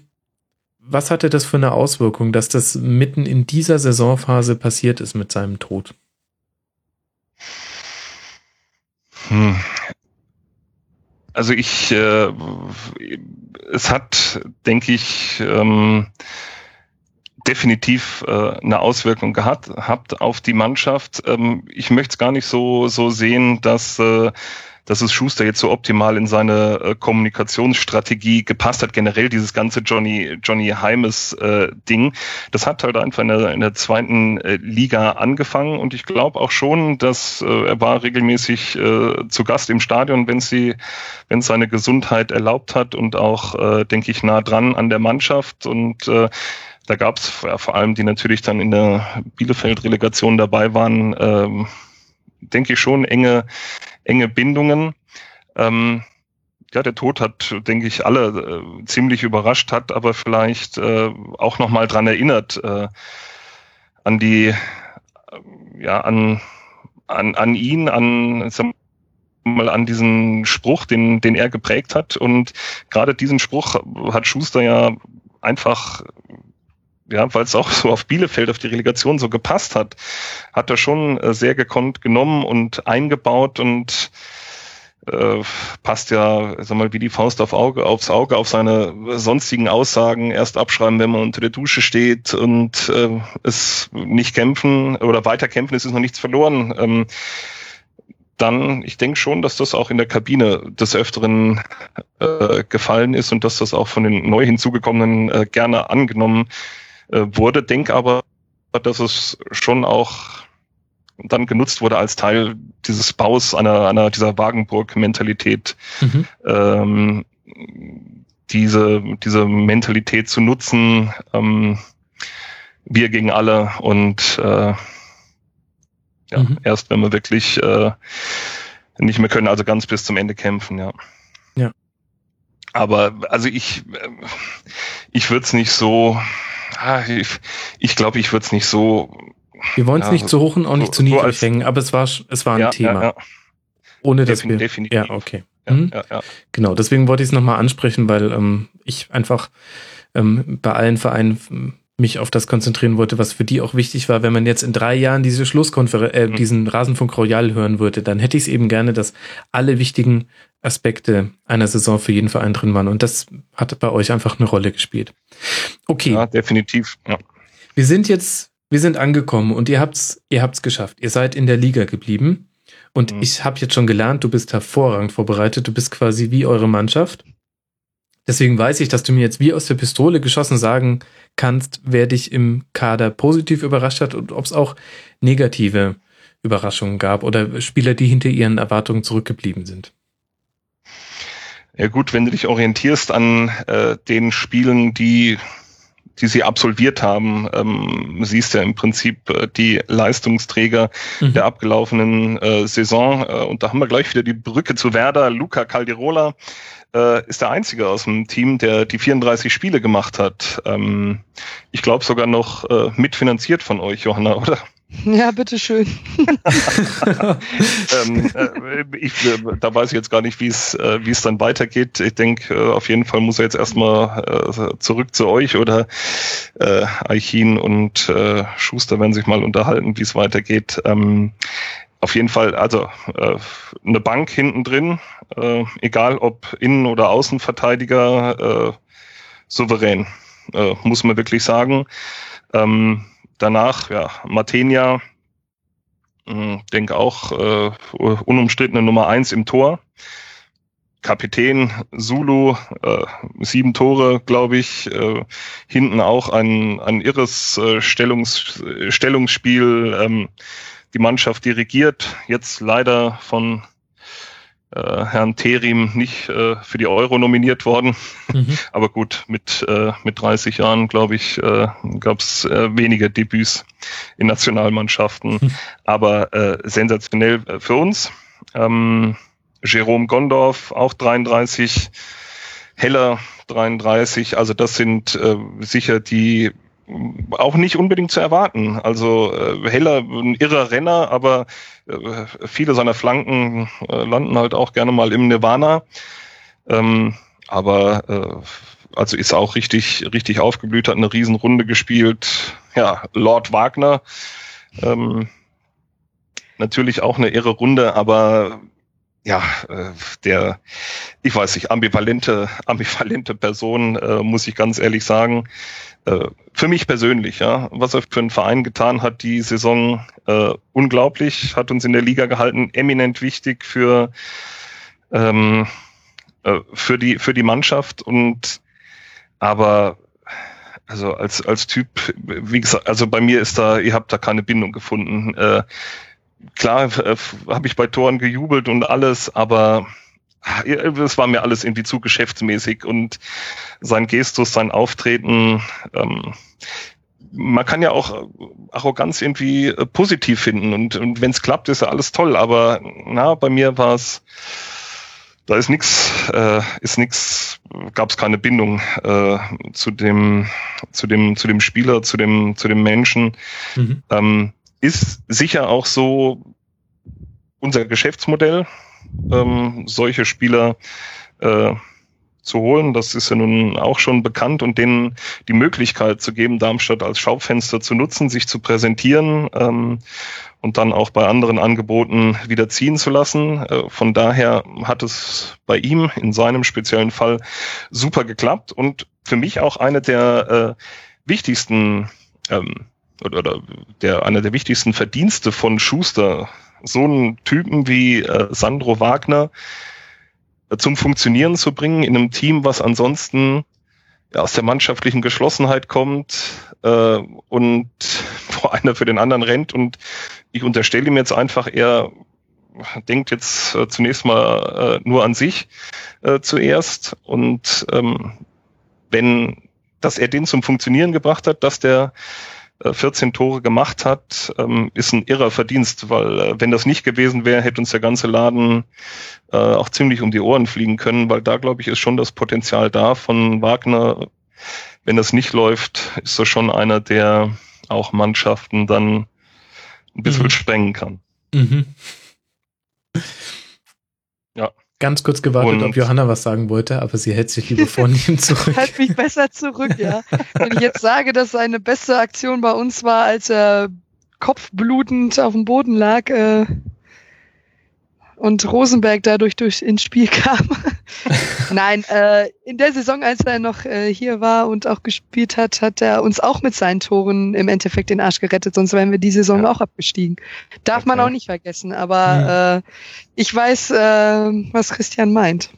Speaker 3: was hatte das für eine Auswirkung, dass das mitten in dieser Saisonphase passiert ist mit seinem Tod?
Speaker 5: Hm, also ich, äh, es hat, denke ich, ähm, definitiv äh, eine Auswirkung gehabt, habt auf die Mannschaft. Ähm, ich möchte es gar nicht so so sehen, dass äh, dass es Schuster jetzt so optimal in seine äh, Kommunikationsstrategie gepasst hat. Generell dieses ganze Johnny, Johnny Heimes äh, Ding. Das hat halt einfach in der, in der zweiten äh, Liga angefangen und ich glaube auch schon, dass äh, er war regelmäßig äh, zu Gast im Stadion, wenn sie, wenn seine Gesundheit erlaubt hat und auch, äh, denke ich, nah dran an der Mannschaft und äh, da gab es ja, vor allem, die natürlich dann in der Bielefeld-Relegation dabei waren, ähm, denke ich schon enge, enge Bindungen. Ähm, ja, der Tod hat, denke ich, alle äh, ziemlich überrascht, hat aber vielleicht äh, auch nochmal dran erinnert äh, an die, äh, ja, an, an, an ihn, an, mal an diesen Spruch, den, den er geprägt hat. Und gerade diesen Spruch hat Schuster ja einfach ja, weil es auch so auf Bielefeld, auf die Relegation so gepasst hat, hat er schon äh, sehr gekonnt genommen und eingebaut und äh, passt ja, sag mal, wie die Faust auf Auge, aufs Auge auf seine sonstigen Aussagen. Erst abschreiben, wenn man unter der Dusche steht und äh, es nicht kämpfen oder weiter kämpfen, es ist noch nichts verloren. Ähm, dann, ich denke schon, dass das auch in der Kabine des Öfteren äh, gefallen ist und dass das auch von den neu hinzugekommenen äh, gerne angenommen äh, wurde, denk aber, dass es schon auch dann genutzt wurde als Teil dieses Baus einer, einer dieser Wagenburg-Mentalität, mhm. ähm, diese, diese Mentalität zu nutzen, ähm, wir gegen alle und äh, ja, mhm. erst wenn wir wirklich äh, nicht mehr können, also ganz bis zum Ende kämpfen, ja.
Speaker 3: Ja.
Speaker 5: Aber also ich, äh, ich würde es nicht so, ah, ich, ich glaube, ich würde es nicht so.
Speaker 3: Wir wollen es ja, nicht zu hoch und auch nicht so, zu niedrig so hängen, aber es war, es war ein ja, Thema. Ja, Ohne dass wir.
Speaker 5: Definitiv.
Speaker 3: Ja, okay. Mhm. Ja, ja. Genau, deswegen wollte ich es nochmal ansprechen, weil ähm, ich einfach ähm, bei allen Vereinen mich auf das konzentrieren wollte, was für die auch wichtig war. Wenn man jetzt in drei Jahren diese Schlusskonferenz, äh, mhm. diesen Rasenfunk Royal hören würde, dann hätte ich es eben gerne, dass alle wichtigen Aspekte einer Saison für jeden Verein drin waren. Und das hat bei euch einfach eine Rolle gespielt. Okay.
Speaker 5: Ja, definitiv. Ja.
Speaker 3: Wir sind jetzt, wir sind angekommen und ihr habt's, ihr habt's geschafft. Ihr seid in der Liga geblieben. Und mhm. ich habe jetzt schon gelernt, du bist hervorragend vorbereitet. Du bist quasi wie eure Mannschaft. Deswegen weiß ich, dass du mir jetzt wie aus der Pistole geschossen sagen kannst, wer dich im Kader positiv überrascht hat und ob es auch negative Überraschungen gab oder Spieler, die hinter ihren Erwartungen zurückgeblieben sind.
Speaker 5: Ja gut, wenn du dich orientierst an äh, den Spielen, die die sie absolviert haben, ähm, siehst ja im Prinzip äh, die Leistungsträger mhm. der abgelaufenen äh, Saison. Äh, und da haben wir gleich wieder die Brücke zu Werder. Luca Caldirola äh, ist der Einzige aus dem Team, der die 34 Spiele gemacht hat. Ähm, ich glaube sogar noch äh, mitfinanziert von euch, Johanna, oder?
Speaker 4: Ja, bitteschön.
Speaker 5: ähm, äh, ich, äh, da weiß ich jetzt gar nicht, wie es äh, wie es dann weitergeht. Ich denke, äh, auf jeden Fall muss er jetzt erstmal äh, zurück zu euch oder äh, Eichin und äh, Schuster werden sich mal unterhalten, wie es weitergeht. Ähm, auf jeden Fall, also äh, eine Bank hinten drin, äh, egal ob Innen- oder Außenverteidiger, äh, souverän, äh, muss man wirklich sagen. Ähm, danach, ja, Matenia, hm, denke auch äh, unumstrittene Nummer eins im Tor. Kapitän Zulu, äh, sieben Tore, glaube ich. Äh, hinten auch ein, ein irres äh, Stellungs, Stellungsspiel. Ähm, die Mannschaft dirigiert, jetzt leider von Herrn Terim nicht äh, für die Euro nominiert worden. Mhm. Aber gut, mit, äh, mit 30 Jahren, glaube ich, äh, gab es äh, weniger Debüts in Nationalmannschaften. Mhm. Aber äh, sensationell äh, für uns. Ähm, Jerome Gondorf, auch 33. Heller 33. Also das sind äh, sicher die auch nicht unbedingt zu erwarten. Also äh, Heller, ein irrer Renner, aber äh, viele seiner Flanken äh, landen halt auch gerne mal im Nirvana. Ähm, aber äh, also ist auch richtig, richtig aufgeblüht, hat eine Riesenrunde gespielt. Ja, Lord Wagner. Ähm, natürlich auch eine irre Runde, aber ja, äh, der, ich weiß nicht, ambivalente, ambivalente Person, äh, muss ich ganz ehrlich sagen. Äh, für mich persönlich, ja, was er für einen Verein getan hat, die Saison äh, unglaublich, hat uns in der Liga gehalten, eminent wichtig für ähm, äh, für die für die Mannschaft und aber also als als Typ, wie gesagt, also bei mir ist da, ihr habt da keine Bindung gefunden. Äh, klar äh, habe ich bei Toren gejubelt und alles, aber es war mir alles irgendwie zu geschäftsmäßig und sein Gestus, sein Auftreten, ähm, man kann ja auch Arroganz irgendwie äh, positiv finden und, und wenn es klappt, ist ja alles toll, aber na, bei mir war es, da ist nix, äh, ist nix, gab es keine Bindung äh, zu dem, zu dem, zu dem Spieler, zu dem, zu dem Menschen. Mhm. Ähm, ist sicher auch so unser Geschäftsmodell, ähm, solche Spieler äh, zu holen. Das ist ja nun auch schon bekannt und denen die Möglichkeit zu geben, Darmstadt als Schaufenster zu nutzen, sich zu präsentieren ähm, und dann auch bei anderen Angeboten wieder ziehen zu lassen. Äh, von daher hat es bei ihm in seinem speziellen Fall super geklappt und für mich auch eine der äh, wichtigsten ähm, oder, oder der einer der wichtigsten Verdienste von Schuster so einen Typen wie äh, Sandro Wagner äh, zum Funktionieren zu bringen in einem Team, was ansonsten ja, aus der mannschaftlichen Geschlossenheit kommt äh, und wo einer für den anderen rennt. Und ich unterstelle ihm jetzt einfach, er denkt jetzt äh, zunächst mal äh, nur an sich äh, zuerst. Und ähm, wenn, dass er den zum Funktionieren gebracht hat, dass der 14 äh, Tore gemacht hat, ähm, ist ein irrer Verdienst, weil äh, wenn das nicht gewesen wäre, hätte uns der ganze Laden äh, auch ziemlich um die Ohren fliegen können, weil da, glaube ich, ist schon das Potenzial da von Wagner. Wenn das nicht läuft, ist er schon einer, der auch Mannschaften dann ein bisschen mhm. sprengen kann. Mhm.
Speaker 3: Ja. Ganz kurz gewartet, und ob Johanna was sagen wollte, aber sie hält sich lieber vornehm zurück.
Speaker 4: Hält mich besser zurück, ja. Wenn ich jetzt sage, dass seine beste Aktion bei uns war, als er kopfblutend auf dem Boden lag, äh, und Rosenberg dadurch durch ins Spiel kam. Nein, äh, in der Saison, als er noch äh, hier war und auch gespielt hat, hat er uns auch mit seinen Toren im Endeffekt den Arsch gerettet, sonst wären wir die Saison ja. auch abgestiegen. Darf okay. man auch nicht vergessen, aber mhm. äh, ich weiß, äh, was Christian meint.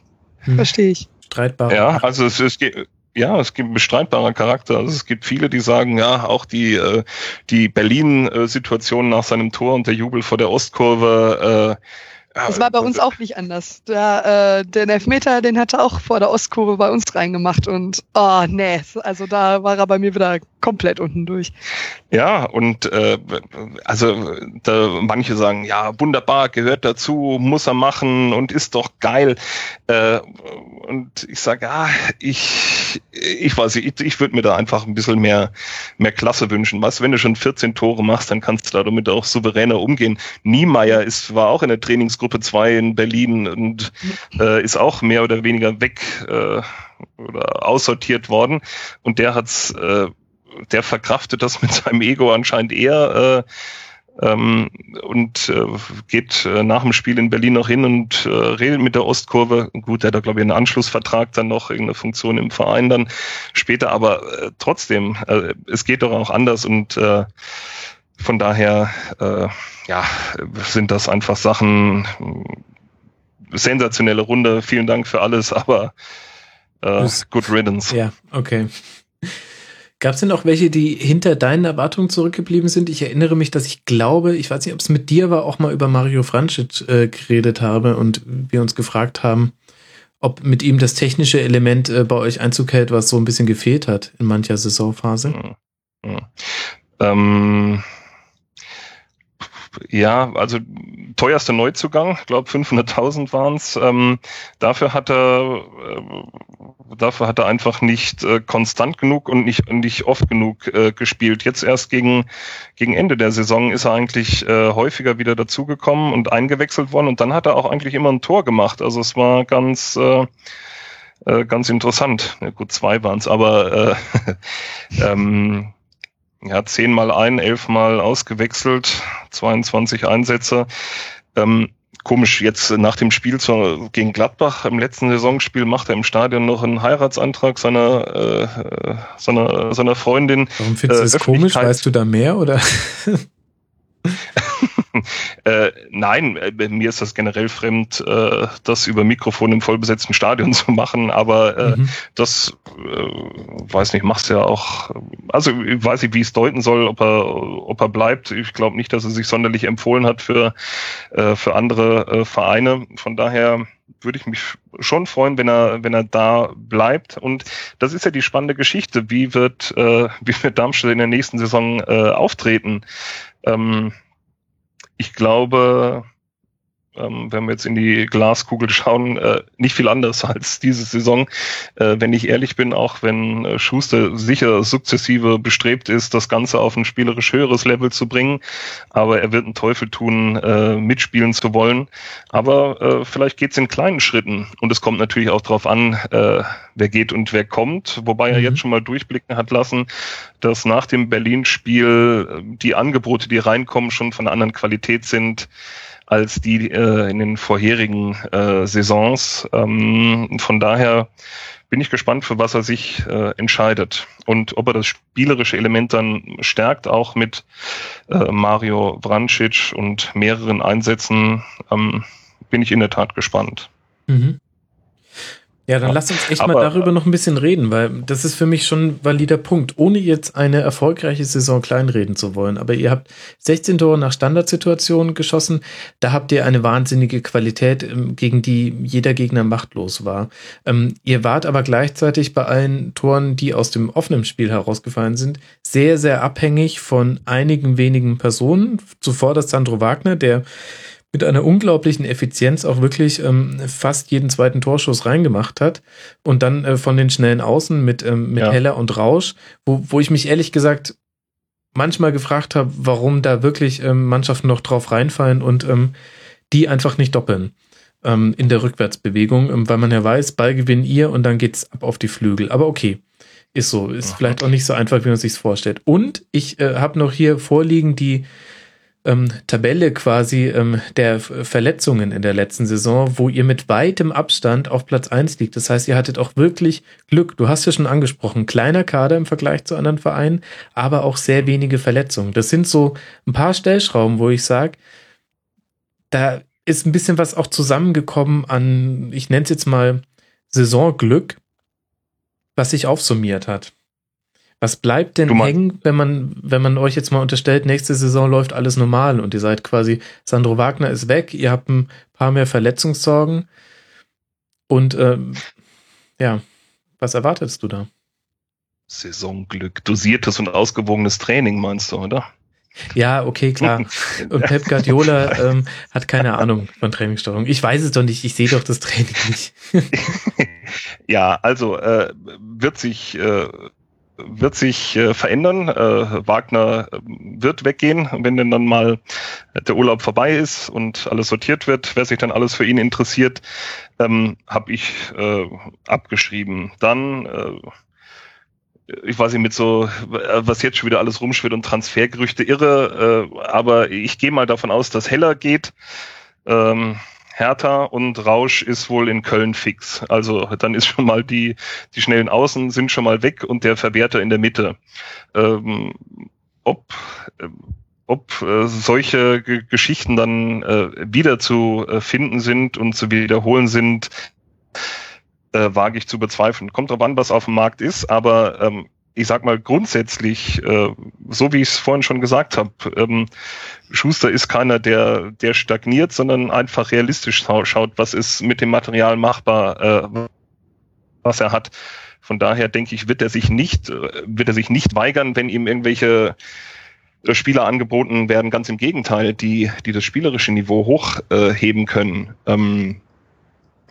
Speaker 4: Mhm. Verstehe ich.
Speaker 3: bestreitbarer.
Speaker 5: Ja, also es, es geht. Ja, es gibt bestreitbarer Charakter. Also es gibt viele, die sagen, ja, auch die, äh, die Berlin-Situation nach seinem Tor und der Jubel vor der Ostkurve, äh,
Speaker 4: das war bei uns auch nicht anders. Der, äh, den Elfmeter, den hat er auch vor der Ostkurve bei uns reingemacht und oh nee, also da war er bei mir wieder komplett unten durch.
Speaker 5: Ja, und äh, also da, manche sagen, ja, wunderbar, gehört dazu, muss er machen und ist doch geil. Äh, und ich sage, ja, ich, ich weiß nicht, ich, ich würde mir da einfach ein bisschen mehr, mehr Klasse wünschen. Was, wenn du schon 14 Tore machst, dann kannst du damit auch souveräner umgehen. Niemeyer ist, war auch in der Trainingsgruppe 2 in Berlin und äh, ist auch mehr oder weniger weg äh, oder aussortiert worden. Und der hat's, äh, der verkraftet das mit seinem Ego anscheinend eher. Äh, ähm, und äh, geht äh, nach dem Spiel in Berlin noch hin und äh, redet mit der Ostkurve. Gut, der hat da glaube ich einen Anschlussvertrag dann noch, irgendeine Funktion im Verein dann später, aber äh, trotzdem, äh, es geht doch auch anders und äh, von daher, äh, ja, sind das einfach Sachen, sensationelle Runde, vielen Dank für alles, aber äh, good riddance.
Speaker 3: Ja, okay. Gab es denn auch welche, die hinter deinen Erwartungen zurückgeblieben sind? Ich erinnere mich, dass ich glaube, ich weiß nicht, ob es mit dir war, auch mal über Mario Francic äh, geredet habe und wir uns gefragt haben, ob mit ihm das technische Element äh, bei euch Einzug hält, was so ein bisschen gefehlt hat in mancher Saisonphase.
Speaker 5: Hm. Hm. Ähm, ja, also teuerster Neuzugang, glaube 500.000 waren es. Ähm, dafür hat er, äh, dafür hat er einfach nicht äh, konstant genug und nicht nicht oft genug äh, gespielt. Jetzt erst gegen gegen Ende der Saison ist er eigentlich äh, häufiger wieder dazugekommen und eingewechselt worden und dann hat er auch eigentlich immer ein Tor gemacht. Also es war ganz äh, äh ganz interessant. Ja, gut, zwei waren es, aber äh, ähm, ja, zehnmal ein, elfmal ausgewechselt, 22 Einsätze. Ähm, komisch, jetzt nach dem Spiel zur, gegen Gladbach im letzten Saisonspiel macht er im Stadion noch einen Heiratsantrag seiner, äh, seiner, seiner Freundin.
Speaker 3: Warum findest du äh, das komisch? Weißt du da mehr oder?
Speaker 5: äh, nein, äh, mir ist das generell fremd, äh, das über Mikrofon im vollbesetzten Stadion zu machen, aber äh, mhm. das, äh, weiß nicht, machst ja auch, also ich weiß nicht, wie ich es deuten soll, ob er, ob er bleibt. Ich glaube nicht, dass er sich sonderlich empfohlen hat für, äh, für andere Vereine. Von daher würde ich mich schon freuen, wenn er, wenn er da bleibt. Und das ist ja die spannende Geschichte. Wie wird, äh, wie wird Darmstadt in der nächsten Saison äh, auftreten? Ähm, ich glaube, ähm, wenn wir jetzt in die Glaskugel schauen, äh, nicht viel anders als diese Saison. Äh, wenn ich ehrlich bin, auch wenn äh, Schuster sicher sukzessive bestrebt ist, das Ganze auf ein spielerisch höheres Level zu bringen, aber er wird einen Teufel tun, äh, mitspielen zu wollen. Aber äh, vielleicht geht's in kleinen Schritten und es kommt natürlich auch darauf an, äh, wer geht und wer kommt, wobei mhm. er jetzt schon mal durchblicken hat lassen, dass nach dem Berlin-Spiel die Angebote, die reinkommen, schon von einer anderen Qualität sind als die äh, in den vorherigen äh, Saisons. Ähm, von daher bin ich gespannt, für was er sich äh, entscheidet und ob er das spielerische Element dann stärkt, auch mit äh, Mario Vrancic und mehreren Einsätzen. Ähm, bin ich in der Tat gespannt.
Speaker 3: Mhm. Ja, dann lass uns echt Aber, mal darüber noch ein bisschen reden, weil das ist für mich schon ein valider Punkt, ohne jetzt eine erfolgreiche Saison kleinreden zu wollen. Aber ihr habt 16 Tore nach Standardsituationen geschossen. Da habt ihr eine wahnsinnige Qualität, ähm, gegen die jeder Gegner machtlos war. Ähm, ihr wart aber gleichzeitig bei allen Toren, die aus dem offenen Spiel herausgefallen sind, sehr, sehr abhängig von einigen wenigen Personen. Zuvor das Sandro Wagner, der mit einer unglaublichen Effizienz auch wirklich ähm, fast jeden zweiten Torschuss reingemacht hat. Und dann äh, von den schnellen Außen mit, ähm, mit ja. Heller und Rausch, wo, wo ich mich ehrlich gesagt manchmal gefragt habe, warum da wirklich ähm, Mannschaften noch drauf reinfallen und ähm, die einfach nicht doppeln ähm, in der Rückwärtsbewegung, ähm, weil man ja weiß, Ballgewinn ihr und dann geht's ab auf die Flügel. Aber okay, ist so, ist vielleicht auch nicht so einfach, wie man sich's vorstellt. Und ich äh, habe noch hier vorliegen die ähm, Tabelle quasi ähm, der Verletzungen in der letzten Saison, wo ihr mit weitem Abstand auf Platz eins liegt. Das heißt, ihr hattet auch wirklich Glück. Du hast ja schon angesprochen, kleiner Kader im Vergleich zu anderen Vereinen, aber auch sehr wenige Verletzungen. Das sind so ein paar Stellschrauben, wo ich sage, da ist ein bisschen was auch zusammengekommen an, ich nenne es jetzt mal, Saisonglück, was sich aufsummiert hat. Was bleibt denn hängen, wenn man, wenn man euch jetzt mal unterstellt, nächste Saison läuft alles normal und ihr seid quasi, Sandro Wagner ist weg, ihr habt ein paar mehr Verletzungssorgen und ähm, ja, was erwartest du da?
Speaker 5: Saisonglück, dosiertes und ausgewogenes Training, meinst du, oder?
Speaker 3: Ja, okay, klar. Und Pep Guardiola ähm, hat keine Ahnung von Trainingssteuerung. Ich weiß es doch nicht, ich sehe doch das Training nicht.
Speaker 5: ja, also äh, wird sich äh, wird sich äh, verändern. Äh, Wagner äh, wird weggehen, wenn denn dann mal der Urlaub vorbei ist und alles sortiert wird, wer sich dann alles für ihn interessiert, ähm, habe ich äh, abgeschrieben. Dann äh, ich weiß nicht, mit so, was jetzt schon wieder alles rumschwirrt und Transfergerüchte irre, äh, aber ich gehe mal davon aus, dass Heller geht. Ähm, Hertha und Rausch ist wohl in Köln fix. Also dann ist schon mal die, die schnellen Außen sind schon mal weg und der Verwerter in der Mitte. Ähm, ob, äh, ob äh, solche G Geschichten dann äh, wieder zu äh, finden sind und zu wiederholen sind, äh, wage ich zu bezweifeln. Kommt drauf an, was auf dem Markt ist, aber ähm, ich sag mal grundsätzlich, äh, so wie ich es vorhin schon gesagt habe, ähm, Schuster ist keiner, der, der stagniert, sondern einfach realistisch schaut, was ist mit dem Material machbar, äh, was er hat. Von daher denke ich, wird er sich nicht, äh, wird er sich nicht weigern, wenn ihm irgendwelche äh, Spieler angeboten werden. Ganz im Gegenteil, die, die das spielerische Niveau hochheben äh, können. Ähm,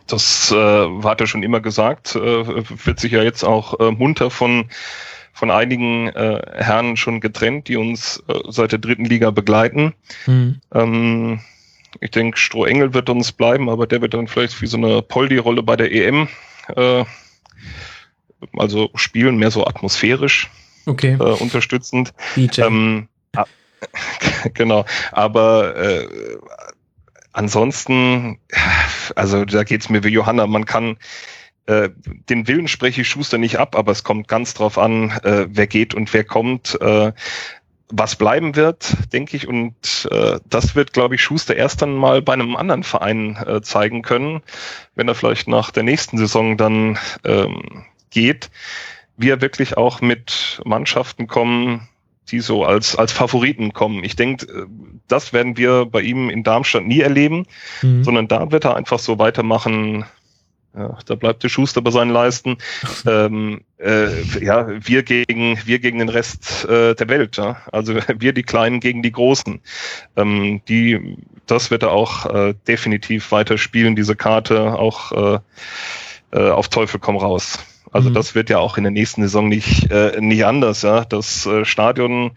Speaker 5: das äh, hat er schon immer gesagt, äh, wird sich ja jetzt auch äh, munter von von einigen äh, Herren schon getrennt, die uns äh, seit der dritten Liga begleiten. Mhm. Ähm, ich denke, Strohengel wird uns bleiben, aber der wird dann vielleicht wie so eine Poldi-Rolle bei der EM, äh, also spielen, mehr so atmosphärisch
Speaker 3: okay.
Speaker 5: äh, unterstützend. DJ. Ähm, genau, aber äh, ansonsten, also da geht's mir wie Johanna, man kann äh, den Willen spreche ich Schuster nicht ab, aber es kommt ganz drauf an, äh, wer geht und wer kommt. Äh, was bleiben wird, denke ich, und äh, das wird, glaube ich, Schuster erst dann mal bei einem anderen Verein äh, zeigen können, wenn er vielleicht nach der nächsten Saison dann ähm, geht, wie er wirklich auch mit Mannschaften kommen, die so als, als Favoriten kommen. Ich denke, äh, das werden wir bei ihm in Darmstadt nie erleben, mhm. sondern da wird er einfach so weitermachen, ja, da bleibt der Schuster bei seinen Leisten. ähm, äh, ja, wir gegen wir gegen den Rest äh, der Welt. Ja? Also wir die Kleinen gegen die Großen. Ähm, die, das wird er auch äh, definitiv weiter spielen. Diese Karte auch äh, äh, auf Teufel komm raus. Also mhm. das wird ja auch in der nächsten Saison nicht äh, nicht anders. Ja, das äh, Stadion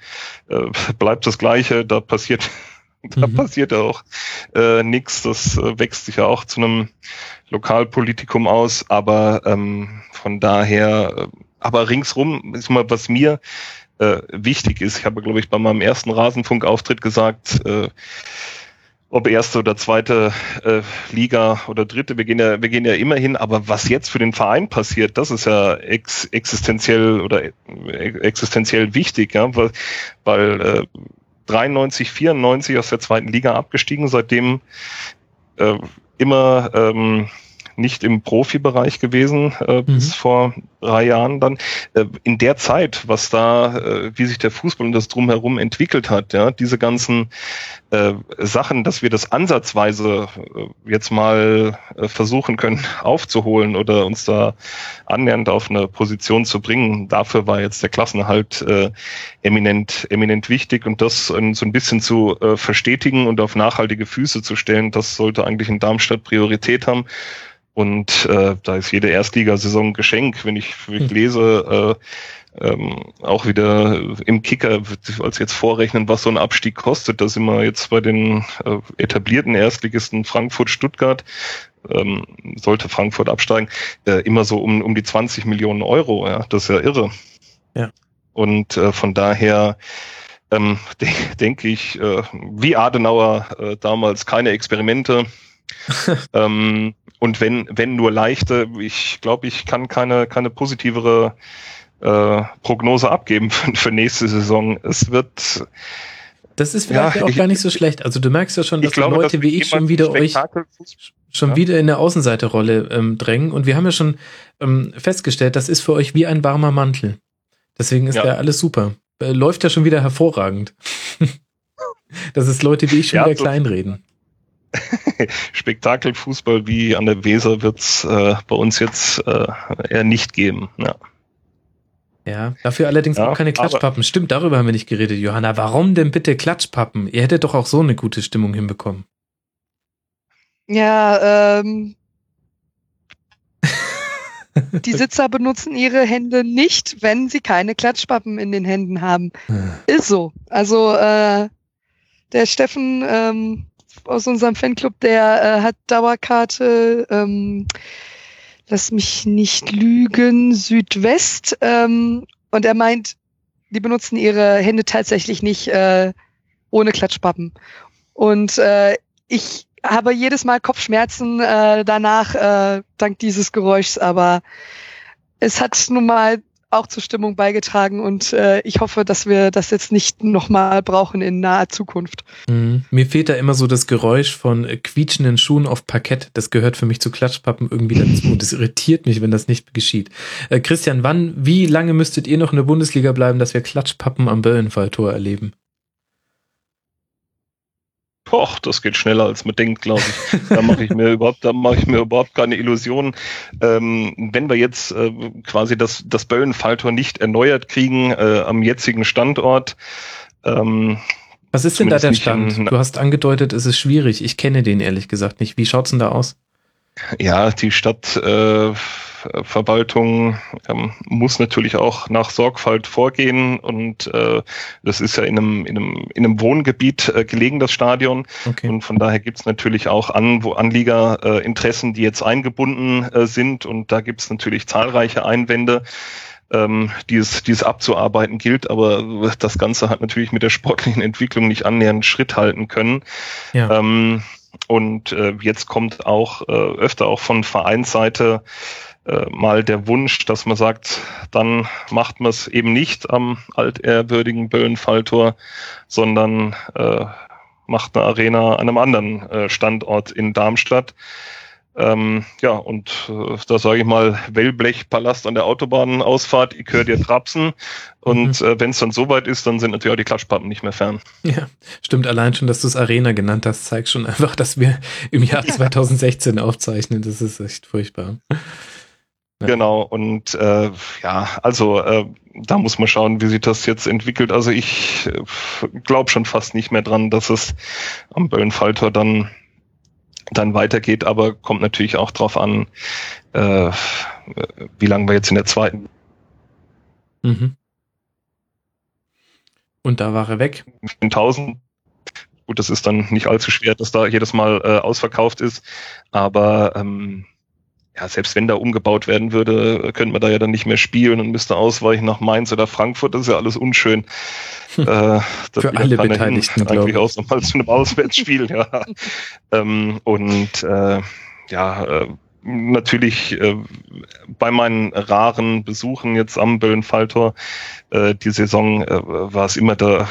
Speaker 5: äh, bleibt das gleiche. Da passiert da mhm. passiert ja auch äh, nichts. Das äh, wächst sich ja auch zu einem Lokalpolitikum aus, aber ähm, von daher, äh, aber ringsrum ist mal, was mir äh, wichtig ist. Ich habe, glaube ich, bei meinem ersten Rasenfunk-Auftritt gesagt, äh, ob erste oder zweite äh, Liga oder dritte, wir gehen ja, wir gehen ja immer hin, aber was jetzt für den Verein passiert, das ist ja ex existenziell oder äh, existenziell wichtig, ja, weil, weil äh, 93, 94 aus der zweiten Liga abgestiegen, seitdem äh, immer ähm, nicht im Profibereich gewesen äh, mhm. bis vor drei Jahren dann. Äh, in der Zeit, was da, äh, wie sich der Fußball und das drumherum entwickelt hat, ja, diese ganzen äh, Sachen, dass wir das ansatzweise äh, jetzt mal äh, versuchen können aufzuholen oder uns da annähernd auf eine Position zu bringen, dafür war jetzt der Klassenhalt äh, eminent, eminent wichtig und das äh, so ein bisschen zu äh, verstetigen und auf nachhaltige Füße zu stellen, das sollte eigentlich in Darmstadt Priorität haben. Und äh, da ist jede Erstligasaison ein Geschenk, wenn ich, wenn ich hm. lese, äh, ähm, auch wieder im Kicker, als jetzt vorrechnen, was so ein Abstieg kostet, da sind wir jetzt bei den äh, etablierten Erstligisten Frankfurt, Stuttgart, ähm, sollte Frankfurt absteigen, äh, immer so um, um die 20 Millionen Euro, ja, das ist ja irre. Ja. Und äh, von daher ähm, de denke ich, äh, wie Adenauer äh, damals keine Experimente, ähm, und wenn, wenn nur leichte, ich glaube, ich kann keine, keine positivere äh, Prognose abgeben für, für nächste Saison. Es wird,
Speaker 3: Das ist vielleicht
Speaker 5: Ja,
Speaker 3: auch
Speaker 5: ich-
Speaker 3: gar nicht so schlecht. Also du merkst ja schon, dass
Speaker 5: glaube,
Speaker 3: Leute
Speaker 5: dass
Speaker 3: wie ich schon wieder euch schon
Speaker 5: Ja.
Speaker 3: wieder in der Außenseiterrolle ähm, drängen. Und wir haben ja schon ähm, festgestellt, das ist für euch wie ein warmer Mantel. Deswegen ist
Speaker 5: Ja.
Speaker 3: ja alles super. Äh, läuft ja schon wieder hervorragend. das ist Leute wie ich schon wieder
Speaker 5: so-
Speaker 3: kleinreden.
Speaker 5: Spektakelfußball wie an der Weser wird's äh, bei uns jetzt äh, eher nicht geben. Ja.
Speaker 3: Ja, dafür allerdings
Speaker 5: Ja,
Speaker 3: auch keine
Speaker 5: aber-
Speaker 3: Klatschpappen. Stimmt, darüber haben wir nicht geredet, Johanna. Warum denn bitte Klatschpappen? Ihr hättet doch auch so eine gute Stimmung hinbekommen.
Speaker 4: Ja, ähm, die Sitzer benutzen ihre Hände nicht, wenn sie keine Klatschpappen in den Händen haben. Ist so. Also äh, der Steffen ähm, aus unserem Fanclub, der äh, hat Dauerkarte, ähm, lass mich nicht lügen, Südwest. Ähm, und er meint, die benutzen ihre Hände tatsächlich nicht äh, ohne Klatschpappen. Und äh, ich habe jedes Mal Kopfschmerzen äh, danach, äh, dank dieses Geräuschs, aber es hat nun mal auch zur Stimmung beigetragen und äh, ich hoffe, dass wir das jetzt nicht nochmal brauchen in naher Zukunft.
Speaker 3: Mhm. Mir fehlt da immer so das Geräusch von äh, quietschenden Schuhen auf Parkett. Das gehört für mich zu Klatschpappen irgendwie dazu. Das irritiert mich, wenn das nicht geschieht. Äh, Christian, wann, wie lange müsstet ihr noch in der Bundesliga bleiben, dass wir Klatschpappen am Böllenfalltor erleben?
Speaker 5: Poch, das geht schneller als man denkt, glaube ich. Da mache ich mir überhaupt, da mache ich mir überhaupt keine Illusionen. Ähm, wenn wir jetzt äh, quasi das, das Böllenfalltor nicht erneuert kriegen äh, am jetzigen Standort, ähm,
Speaker 3: Was ist denn da der Stand?
Speaker 5: in-
Speaker 3: Du hast angedeutet, es ist schwierig. Ich kenne den ehrlich gesagt nicht. Wie schaut's denn da aus?
Speaker 5: Ja, die Stadtverwaltung äh, Verwaltung, ähm, muss natürlich auch nach Sorgfalt vorgehen und äh, das ist ja in einem, in einem, in einem Wohngebiet äh, gelegen, das Stadion.
Speaker 3: Okay.
Speaker 5: Und von daher gibt's natürlich auch an, wo Anliegerinteressen, äh, die jetzt eingebunden äh, sind und da gibt's natürlich zahlreiche Einwände. Ähm, die, es, die es abzuarbeiten gilt, aber das Ganze hat natürlich mit der sportlichen Entwicklung nicht annähernd Schritt halten können.
Speaker 3: Ja.
Speaker 5: Ähm, und äh, jetzt kommt auch äh, öfter auch von Vereinsseite äh, mal der Wunsch, dass man sagt, dann macht man es eben nicht am altehrwürdigen Böllenfalltor, sondern äh, macht eine Arena an einem anderen äh, Standort in Darmstadt. Ähm, ja, und äh, da sage ich mal, Wellblechpalast an der Autobahnausfahrt, ich höre dir Trapsen. Und äh, wenn es dann soweit ist, dann sind natürlich auch die Klatschpappen nicht mehr fern.
Speaker 3: Ja, stimmt. Allein schon, dass du es Arena genannt hast, zeigt schon einfach, dass wir im Jahr 2016 aufzeichnen. Das ist echt furchtbar. Ja.
Speaker 5: Genau, und äh, ja, also äh, da muss man schauen, wie sich das jetzt entwickelt. Also ich äh, glaube schon fast nicht mehr dran, dass es am Böllenfalltor dann dann weitergeht, aber kommt natürlich auch drauf an, äh, wie lange wir jetzt in der zweiten
Speaker 3: Mhm. Und da war er weg.
Speaker 5: 1000. Gut, das ist dann nicht allzu schwer, dass da jedes Mal äh, ausverkauft ist, aber ähm, ja, selbst wenn da umgebaut werden würde, könnte man da ja dann nicht mehr spielen und müsste ausweichen nach Mainz oder Frankfurt. Das ist ja alles unschön. äh, da
Speaker 3: Für alle Beteiligten,
Speaker 5: hin,
Speaker 3: glaub
Speaker 5: Eigentlich
Speaker 3: ich.
Speaker 5: auch nochmal zu einem Auswärtsspiel, ja. ähm, und äh, ja, äh, natürlich äh, bei meinen raren Besuchen jetzt am Böllenfalltor äh, die Saison äh, war es immer da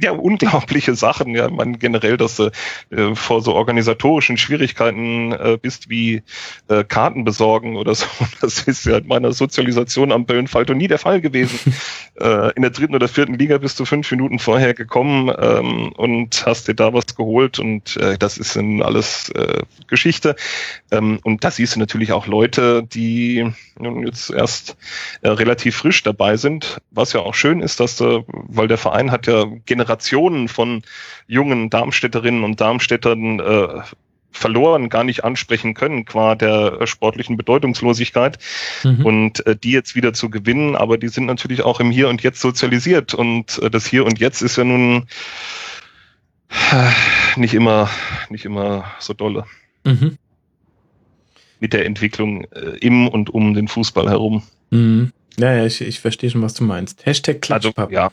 Speaker 5: ja, unglaubliche Sachen. Ja, man generell, dass du äh, vor so organisatorischen Schwierigkeiten äh, bist wie äh, Karten besorgen oder so. Das ist ja in meiner Sozialisation am Böllenfalltor nie der Fall gewesen. äh, in der dritten oder vierten Liga bist du fünf Minuten vorher gekommen ähm, und hast dir da was geholt und äh, das ist dann alles äh, Geschichte. Ähm, und da siehst du natürlich auch Leute, die nun jetzt erst äh, relativ frisch dabei sind, was ja auch schön ist, dass du, weil der Verein hat ja Generationen von jungen Darmstädterinnen und Darmstädtern äh, verloren, gar nicht ansprechen können, qua der äh, sportlichen Bedeutungslosigkeit
Speaker 3: Mhm.
Speaker 5: und äh, die jetzt wieder zu gewinnen, aber die sind natürlich auch im Hier und Jetzt sozialisiert und äh, das Hier und Jetzt ist ja nun äh, nicht immer, nicht immer so dolle
Speaker 3: Mhm.
Speaker 5: mit der Entwicklung äh, im und um den Fußball herum.
Speaker 3: Mhm. Ja, ja, ich, ich verstehe schon, was du meinst. Hashtag
Speaker 5: Also
Speaker 3: Klatschpappen.
Speaker 5: ja,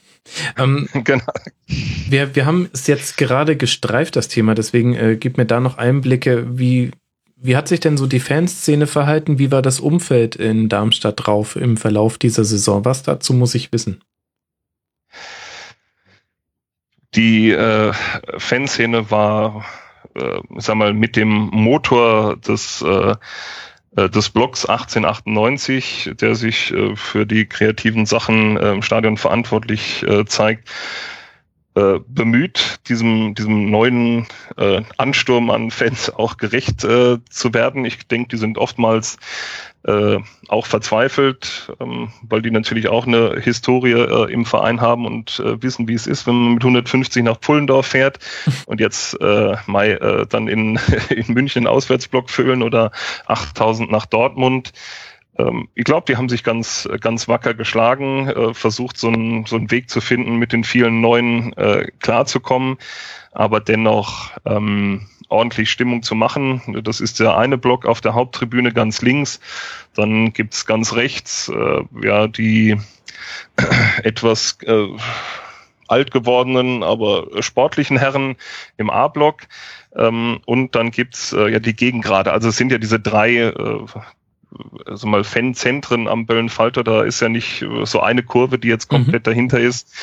Speaker 3: Ähm,
Speaker 5: genau.
Speaker 3: wir, wir haben es jetzt gerade gestreift, das Thema, deswegen äh, gib mir da noch Einblicke, wie, wie hat sich denn so die Fanszene verhalten? Wie war das Umfeld in Darmstadt drauf im Verlauf dieser Saison? Was dazu muss ich wissen?
Speaker 5: die äh, Fanszene war, äh, sag mal, mit dem Motor des äh des Blocks 1898, der sich äh, für die kreativen Sachen äh, im Stadion verantwortlich äh, zeigt, äh, bemüht, diesem, diesem neuen äh, Ansturm an Fans auch gerecht äh, zu werden. Ich denke, die sind oftmals äh, auch verzweifelt, ähm, weil die natürlich auch eine Historie äh, im Verein haben und äh, wissen, wie es ist, wenn man mit 150 nach Pullendorf fährt und jetzt äh, Mai äh, dann in, in München Auswärtsblock füllen oder 8000 nach Dortmund. Ähm, ich glaube, die haben sich ganz, ganz wacker geschlagen, äh, versucht so einen, so einen Weg zu finden, mit den vielen Neuen äh, klarzukommen, aber dennoch ähm, ordentlich Stimmung zu machen. Das ist der eine Block auf der Haupttribüne ganz links. Dann gibt's ganz rechts äh, ja die etwas äh, alt gewordenen, aber sportlichen Herren im A-Block. Ähm, und dann gibt's äh, ja die Gegengrade. Also es sind ja diese drei äh, also mal Fanzentren am Böllenfalter, da ist ja nicht so eine Kurve, die jetzt komplett mhm. dahinter ist.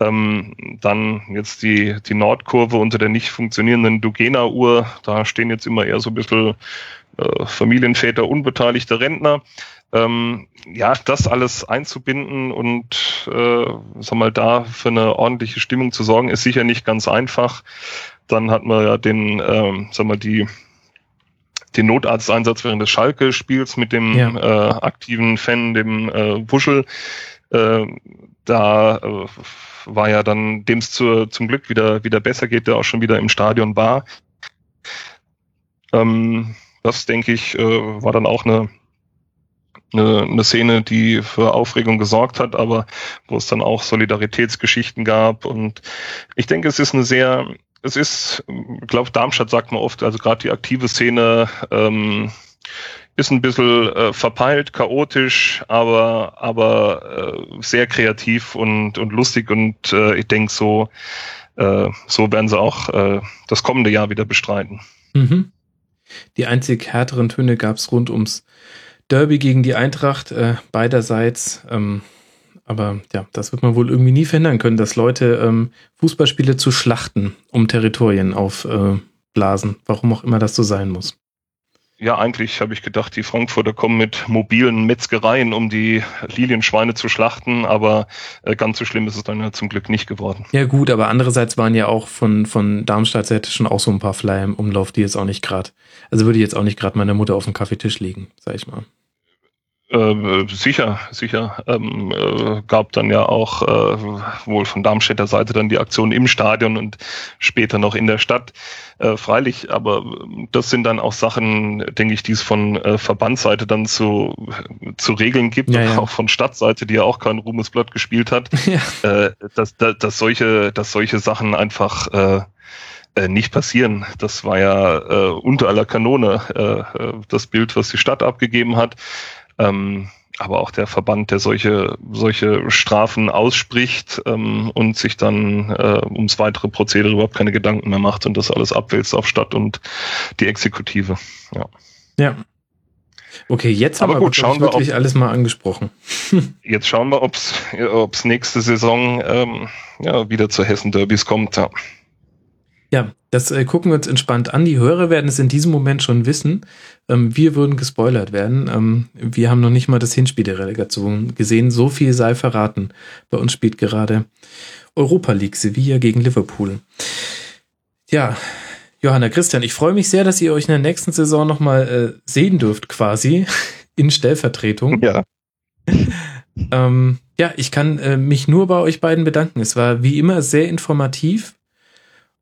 Speaker 5: Ähm, dann jetzt die, die Nordkurve unter der nicht funktionierenden Dugena-Uhr, da stehen jetzt immer eher so ein bisschen äh, Familienväter, unbeteiligte Rentner. Ähm, ja, das alles einzubinden und äh, sag mal, da für eine ordentliche Stimmung zu sorgen, ist sicher nicht ganz einfach. Dann hat man ja den, ähm, sag mal, die den Notarzteinsatz während des Schalke-Spiels mit dem ja. äh, aktiven Fan, dem äh, Wuschel. Äh, da äh, war ja dann, dem es zum Glück wieder, wieder besser geht, der auch schon wieder im Stadion war. Ähm, das, denke ich, äh, war dann auch eine, eine, eine Szene, die für Aufregung gesorgt hat, aber wo es dann auch Solidaritätsgeschichten gab. Und ich denke, es ist eine sehr es ist, ich glaube, Darmstadt sagt man oft, also gerade die aktive Szene ähm, ist ein bisschen äh, verpeilt, chaotisch, aber, aber äh, sehr kreativ und, und lustig und äh, ich denke, so, äh, so werden sie auch äh, das kommende Jahr wieder bestreiten.
Speaker 3: Mhm. Die einzig härteren Töne gab es rund ums Derby gegen die Eintracht, äh, beiderseits. Ähm, aber ja, das wird man wohl irgendwie nie verhindern können, dass Leute ähm, Fußballspiele zu schlachten, um Territorien aufblasen. Äh, Warum auch immer das so sein muss.
Speaker 5: Ja, eigentlich habe ich gedacht, die Frankfurter kommen mit mobilen Metzgereien, um die Lilienschweine zu schlachten, aber äh, ganz so schlimm ist es dann ja zum Glück nicht geworden.
Speaker 3: Ja gut, aber andererseits waren ja auch von, von Darmstadt Seite schon auch so ein paar Flyer im Umlauf, die jetzt auch nicht gerade, also würde ich jetzt auch nicht gerade meiner Mutter auf dem Kaffeetisch legen, sag ich mal.
Speaker 5: Äh, sicher, sicher. Ähm, äh, gab dann ja auch äh, wohl von Darmstädter Seite dann die Aktion im Stadion und später noch in der Stadt. Äh, freilich, aber das sind dann auch Sachen, denke ich, die es von äh, Verbandsseite dann zu, zu regeln gibt ja, ja. auch von Stadtseite, die ja auch kein Ruhmesblatt gespielt hat, ja. dass, dass, dass, solche, dass solche Sachen einfach nicht passieren. Das war ja äh, unter aller Kanone äh das Bild, was die Stadt abgegeben hat. Ähm, aber auch der Verband, der solche, solche Strafen ausspricht ähm, und sich dann äh, ums weitere Prozedere überhaupt keine Gedanken mehr macht und das alles abwälzt auf Stadt und die Exekutive. Ja.
Speaker 3: Ja. Okay, jetzt haben aber wir gut, schauen wir wirklich ob, alles mal angesprochen.
Speaker 5: jetzt schauen wir, ob es nächste Saison ähm, ja, wieder zu Hessen Derbys kommt. Ja.
Speaker 3: Ja, das äh, gucken wir uns entspannt an. Die Hörer werden es in diesem Moment schon wissen. Ähm, wir würden gespoilert werden. Ähm, wir haben noch nicht mal das Hinspiel der Relegation gesehen. So viel sei verraten. Bei uns spielt gerade Europa League Sevilla gegen Liverpool. Ja, Johanna Christian, ich freue mich sehr, dass ihr euch in der nächsten Saison nochmal äh, sehen dürft, quasi in Stellvertretung.
Speaker 5: Ja.
Speaker 3: ähm, ja, ich kann äh, mich nur bei euch beiden bedanken. Es war wie immer sehr informativ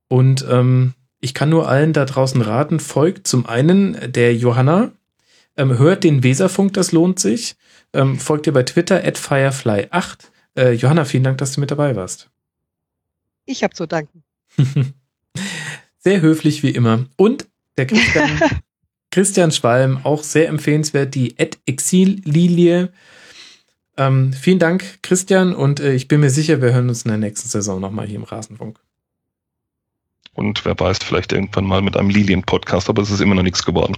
Speaker 3: und ähm, ich kann nur allen da draußen raten, folgt zum einen der Johanna, ähm, hört den Weserfunk, das lohnt sich. Ähm, folgt ihr bei Twitter at Firefly8. Äh, Johanna, vielen Dank, dass du mit dabei warst.
Speaker 4: Ich habe zu danken.
Speaker 3: sehr höflich wie immer. Und der Christian, Christian Schwalm, auch sehr empfehlenswert, die Ad Exil-Lilie. Ähm, vielen Dank, Christian, und äh, ich bin mir sicher, wir hören uns in der nächsten Saison nochmal hier im Rasenfunk.
Speaker 5: Und wer weiß, vielleicht irgendwann mal mit einem Lilien-Podcast, aber es ist immer noch nichts geworden.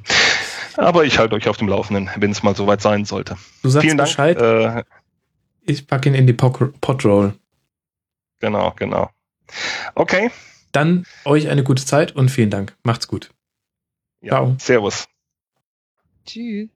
Speaker 5: Aber ich halte euch auf dem Laufenden, wenn es mal soweit sein sollte.
Speaker 3: Du sagst Vielen Bescheid. Dank. Äh, ich packe ihn in die Podroll.
Speaker 5: Genau, genau. Okay.
Speaker 3: Dann euch eine gute Zeit und vielen Dank. Macht's gut.
Speaker 5: Ja, Ciao. Servus.
Speaker 4: Tschüss.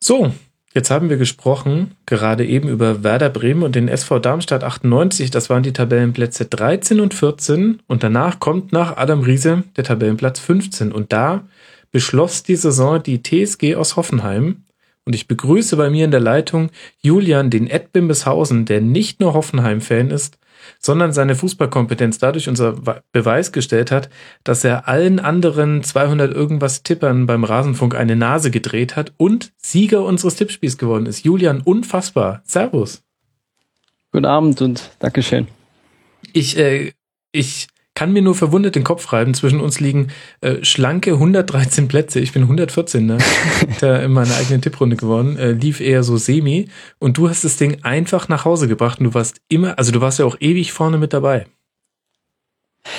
Speaker 3: So, jetzt haben wir gesprochen, gerade eben über Werder Bremen und den SV Darmstadt 98. Das waren die Tabellenplätze 13 und 14. Und danach kommt nach Adam Riese der Tabellenplatz 15. Und da beschloss die Saison die TSG aus Hoffenheim. Und ich begrüße bei mir in der Leitung Julian, den Ed Bimbeshausen, der nicht nur Hoffenheim-Fan ist, sondern seine Fußballkompetenz dadurch unser Beweis gestellt hat, dass er allen anderen 200 irgendwas Tippern beim Rasenfunk eine Nase gedreht hat und Sieger unseres Tippspiels geworden ist. Julian, unfassbar. Servus.
Speaker 6: Guten Abend und Dankeschön.
Speaker 3: Ich, äh, ich kann mir nur verwundert den Kopf reiben. Zwischen uns liegen äh, schlanke 113 Plätze. Ich bin 114, ne? da in meiner eigenen Tipprunde geworden. Äh, lief eher so semi. Und du hast das Ding einfach nach Hause gebracht und du warst immer, also du warst ja auch ewig vorne mit dabei.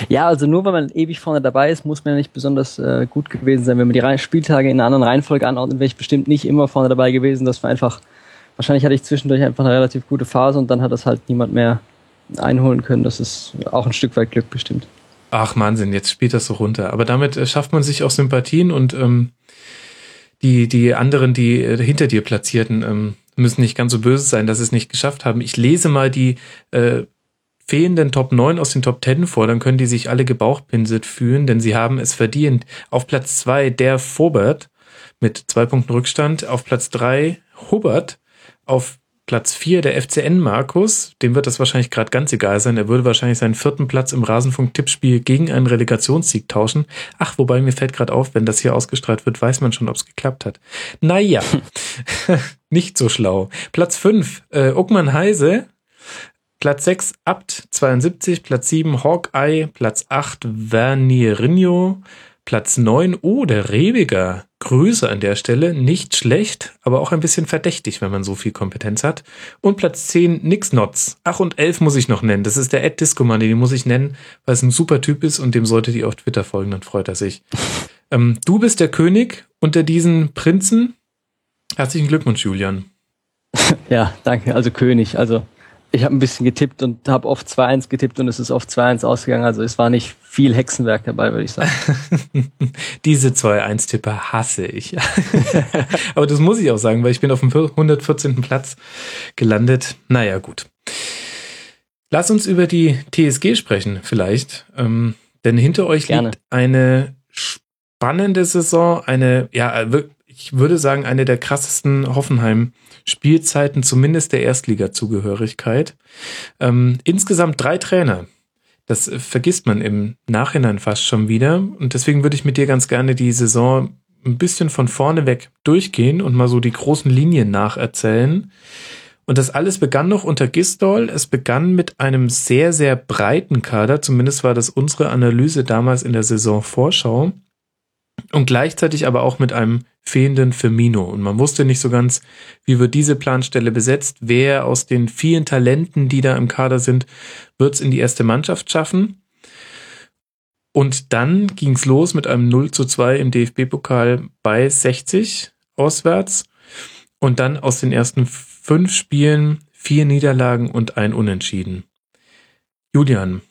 Speaker 6: Ja, also nur weil man ewig vorne dabei ist, muss man ja nicht besonders äh, gut gewesen sein. Wenn man die Spieltage in einer anderen Reihenfolge anordnet, wäre ich bestimmt nicht immer vorne dabei gewesen. Das war einfach, wahrscheinlich hatte ich zwischendurch einfach eine relativ gute Phase und dann hat das halt niemand mehr einholen können. Das ist auch ein Stück weit Glück bestimmt.
Speaker 3: Ach Wahnsinn, jetzt spielt das so runter. Aber damit äh, schafft man sich auch Sympathien und ähm, die, die anderen, die äh, hinter dir platzierten, ähm, müssen nicht ganz so böse sein, dass sie es nicht geschafft haben. Ich lese mal die äh, fehlenden Top 9 aus den Top 10 vor, dann können die sich alle gebauchpinselt fühlen, denn sie haben es verdient. Auf Platz 2 der Vobert mit zwei Punkten Rückstand, auf Platz 3 Hubert, auf Platz 4 der FCN Markus, dem wird das wahrscheinlich gerade ganz egal sein. Er würde wahrscheinlich seinen vierten Platz im Rasenfunk-Tippspiel gegen einen Relegationssieg tauschen. Ach, wobei mir fällt gerade auf, wenn das hier ausgestrahlt wird, weiß man schon, ob es geklappt hat. Naja, nicht so schlau. Platz 5, äh, Uckmann Heise. Platz 6, Abt 72. Platz 7, Hawkeye. Platz 8, Vernierinho. Platz 9, oh, der Rebiger. Grüße an der Stelle. Nicht schlecht, aber auch ein bisschen verdächtig, wenn man so viel Kompetenz hat. Und Platz 10, Nix Notz. Ach, und 11 muss ich noch nennen. Das ist der Ed Discoman, den muss ich nennen, weil es ein super Typ ist und dem solltet ihr auf Twitter folgen, dann freut er sich. ähm, du bist der König unter diesen Prinzen. Herzlichen Glückwunsch, Julian.
Speaker 6: Ja, danke. Also König. Also ich habe ein bisschen getippt und habe oft 2-1 getippt und es ist oft 2-1 ausgegangen. Also es war nicht viel Hexenwerk dabei, würde ich sagen.
Speaker 3: Diese 2-1-Tipper hasse ich. Aber das muss ich auch sagen, weil ich bin auf dem 114. Platz gelandet. Naja, gut. Lass uns über die TSG sprechen, vielleicht. Ähm, denn hinter euch Gerne. liegt eine spannende Saison, eine, ja, ich würde sagen, eine der krassesten Hoffenheim- Spielzeiten zumindest der Erstliga-Zugehörigkeit. Ähm, insgesamt drei Trainer. Das vergisst man im Nachhinein fast schon wieder. Und deswegen würde ich mit dir ganz gerne die Saison ein bisschen von vorne weg durchgehen und mal so die großen Linien nacherzählen. Und das alles begann noch unter Gistol. Es begann mit einem sehr, sehr breiten Kader. Zumindest war das unsere Analyse damals in der Saisonvorschau. Und gleichzeitig aber auch mit einem fehlenden Firmino. Und man wusste nicht so ganz, wie wird diese Planstelle besetzt, wer aus den vielen Talenten, die da im Kader sind, wird es in die erste Mannschaft schaffen. Und dann ging es los mit einem 0 zu 2 im DFB-Pokal bei 60 auswärts. Und dann aus den ersten fünf Spielen vier Niederlagen und ein Unentschieden. Julian,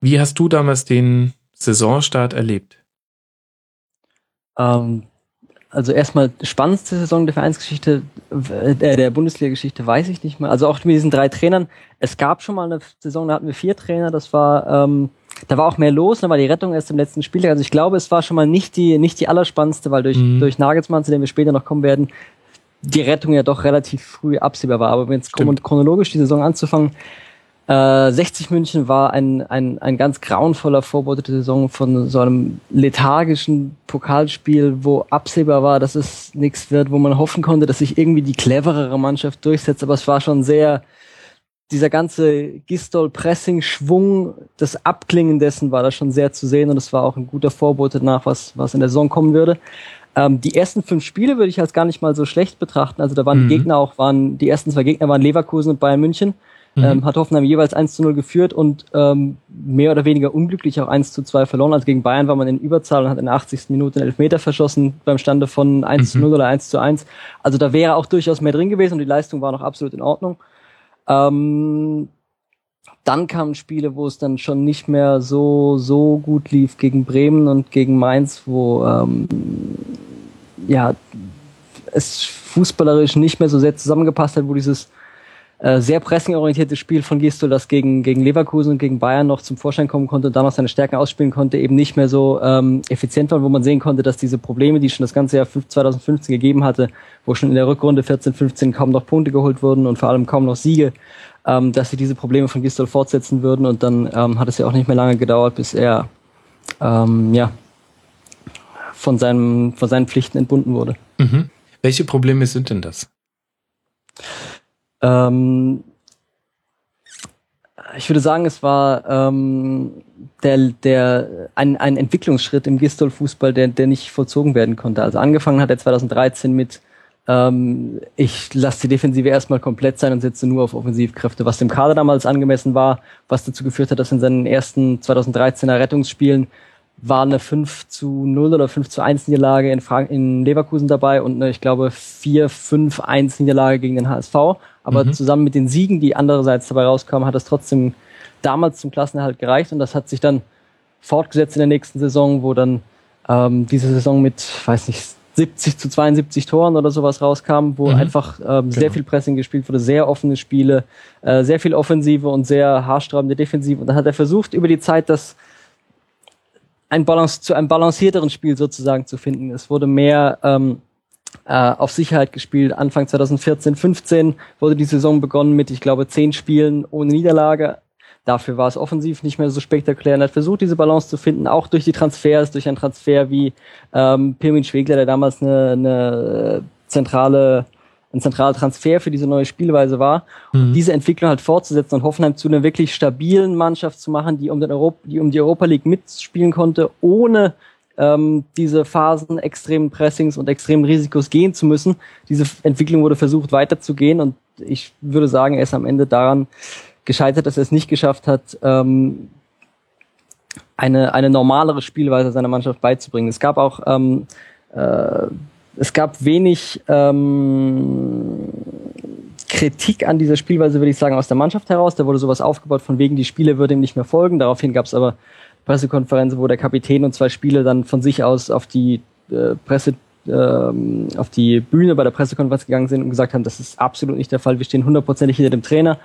Speaker 3: wie hast du damals den Saisonstart erlebt?
Speaker 6: Ähm, also erstmal spannendste Saison der Vereinsgeschichte, äh, der Bundesliga-Geschichte weiß ich nicht mehr. Also auch mit diesen drei Trainern. Es gab schon mal eine Saison, da hatten wir vier Trainer. Das war, ähm, da war auch mehr los. Da war die Rettung erst im letzten Spieltag. Also ich glaube, es war schon mal nicht die nicht die allerspannendste, weil durch mhm. durch Nagelsmann, zu dem wir später noch kommen werden, die Rettung ja doch relativ früh absehbar war. Aber wenn jetzt chronologisch die Saison anzufangen, äh, 60 München war ein, ein, ein ganz grauenvoller Vorbote der Saison von so einem lethargischen Pokalspiel, wo absehbar war, dass es nichts wird, wo man hoffen konnte, dass sich irgendwie die cleverere Mannschaft durchsetzt. Aber es war schon sehr, dieser ganze Gistol-Pressing-Schwung, das Abklingen dessen war da schon sehr zu sehen und es war auch ein guter Vorbote nach, was, was in der Saison kommen würde. Ähm, die ersten fünf Spiele würde ich als gar nicht mal so schlecht betrachten. Also da waren mhm. die Gegner auch, waren, die ersten zwei Gegner waren Leverkusen und Bayern München. Mhm. Ähm, hat Hoffenheim jeweils 1 zu 0 geführt und ähm, mehr oder weniger unglücklich auch 1 zu 2 verloren. Also gegen Bayern war man in Überzahl und hat in der 80. Minute einen Elfmeter verschossen beim Stande von 1 mhm. zu 0 oder 1 zu 1. Also da wäre auch durchaus mehr drin gewesen und die Leistung war noch absolut in Ordnung. Ähm, dann kamen Spiele, wo es dann schon nicht mehr so, so gut lief gegen Bremen und gegen Mainz, wo ähm, ja, es fußballerisch nicht mehr so sehr zusammengepasst hat, wo dieses äh, sehr pressingorientierte Spiel von Gistol, das gegen, gegen Leverkusen und gegen Bayern noch zum Vorschein kommen konnte und dann noch seine Stärken ausspielen konnte, eben nicht mehr so ähm, effizient war, wo man sehen konnte, dass diese Probleme, die schon das ganze Jahr 2015 gegeben hatte, wo schon in der Rückrunde 14, 15 kaum noch Punkte geholt wurden und vor allem kaum noch Siege, ähm, dass sie diese Probleme von Gistol fortsetzen würden und dann ähm, hat es ja auch nicht mehr lange gedauert, bis er ähm, ja, von, seinem, von seinen Pflichten entbunden wurde.
Speaker 3: Mhm. Welche Probleme sind denn das?
Speaker 6: Ähm, ich würde sagen, es war ähm, der, der, ein, ein Entwicklungsschritt im Gistol-Fußball, der, der nicht vollzogen werden konnte. Also angefangen hat er 2013 mit ähm, ich lasse die Defensive erstmal komplett sein und setze nur auf Offensivkräfte, was dem Kader damals angemessen war, was dazu geführt hat, dass in seinen ersten 2013er Rettungsspielen war eine 5 zu 0 oder 5 zu 1 Niederlage in, Frank in Leverkusen dabei und eine, ich glaube, 4, 5, 1 Niederlage gegen den HSV. Aber mhm. zusammen mit den Siegen, die andererseits dabei rauskamen, hat das trotzdem damals zum Klassenerhalt gereicht und das hat sich dann fortgesetzt in der nächsten Saison, wo dann ähm, diese Saison mit, weiß nicht, 70 zu 72 Toren oder sowas rauskam, wo mhm. einfach ähm, sehr genau. viel Pressing gespielt wurde, sehr offene Spiele, äh, sehr viel Offensive und sehr haarsträubende Defensive. Und dann hat er versucht, über die Zeit das ein Balance, zu einem balancierteren Spiel sozusagen zu finden. Es wurde mehr ähm, äh, auf Sicherheit gespielt. Anfang 2014, 15 wurde die Saison begonnen mit, ich glaube, zehn Spielen ohne Niederlage. Dafür war es offensiv nicht mehr so spektakulär. Er hat versucht, diese Balance zu finden, auch durch die Transfers, durch einen Transfer wie ähm, Pirmin Schwegler, der damals eine, eine zentrale ein zentraler Transfer für diese neue Spielweise war. Mhm. diese Entwicklung halt fortzusetzen und Hoffenheim zu einer wirklich stabilen Mannschaft zu machen, die um, den Europa, die um die Europa League mitspielen konnte, ohne ähm, diese Phasen extremen Pressings und extremen Risikos gehen zu müssen. Diese Entwicklung wurde versucht weiterzugehen und ich würde sagen, er ist am Ende daran gescheitert, dass er es nicht geschafft hat, ähm, eine, eine normalere Spielweise seiner Mannschaft beizubringen. Es gab auch ähm, äh, es gab wenig ähm, Kritik an dieser Spielweise, würde ich sagen, aus der Mannschaft heraus. Da wurde sowas aufgebaut, von wegen, die Spiele würde ihm nicht mehr folgen. Daraufhin gab es aber Pressekonferenzen, wo der Kapitän und zwei Spieler dann von sich aus auf die äh, Presse ähm, auf die Bühne bei der Pressekonferenz gegangen sind und gesagt haben, das ist absolut nicht der Fall, wir stehen hundertprozentig hinter dem Trainer.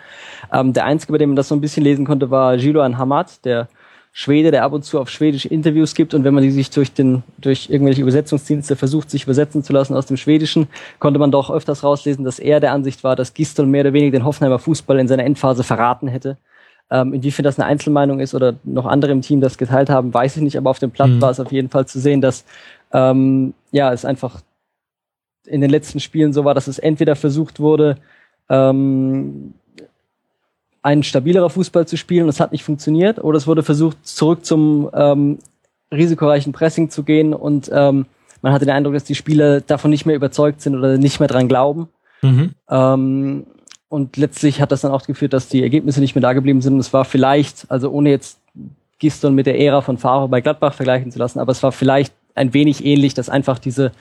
Speaker 6: Ähm, der Einzige, bei dem man das so ein bisschen lesen konnte, war Giloan Hamad, der Schwede, der ab und zu auf Schwedisch Interviews gibt und wenn man die sich durch den durch irgendwelche Übersetzungsdienste versucht, sich übersetzen zu lassen aus dem Schwedischen, konnte man doch öfters rauslesen, dass er der Ansicht war, dass Gistol mehr oder weniger den Hoffenheimer Fußball in seiner Endphase verraten hätte. Ähm, inwiefern das eine Einzelmeinung ist oder noch andere im Team das geteilt haben, weiß ich nicht, aber auf dem Platz mhm. war es auf jeden Fall zu sehen, dass ähm, ja es einfach in den letzten Spielen so war, dass es entweder versucht wurde, ähm, ein stabilerer Fußball zu spielen. Das hat nicht funktioniert. Oder es wurde versucht, zurück zum ähm, risikoreichen Pressing zu gehen und ähm, man hatte den Eindruck, dass die Spieler davon nicht mehr überzeugt sind oder nicht mehr dran glauben. Mhm. Ähm, und letztlich hat das dann auch geführt, dass die Ergebnisse nicht mehr da geblieben sind. es war vielleicht, also ohne jetzt Giston mit der Ära von Favre bei Gladbach vergleichen zu lassen, aber es war vielleicht ein wenig ähnlich, dass einfach diese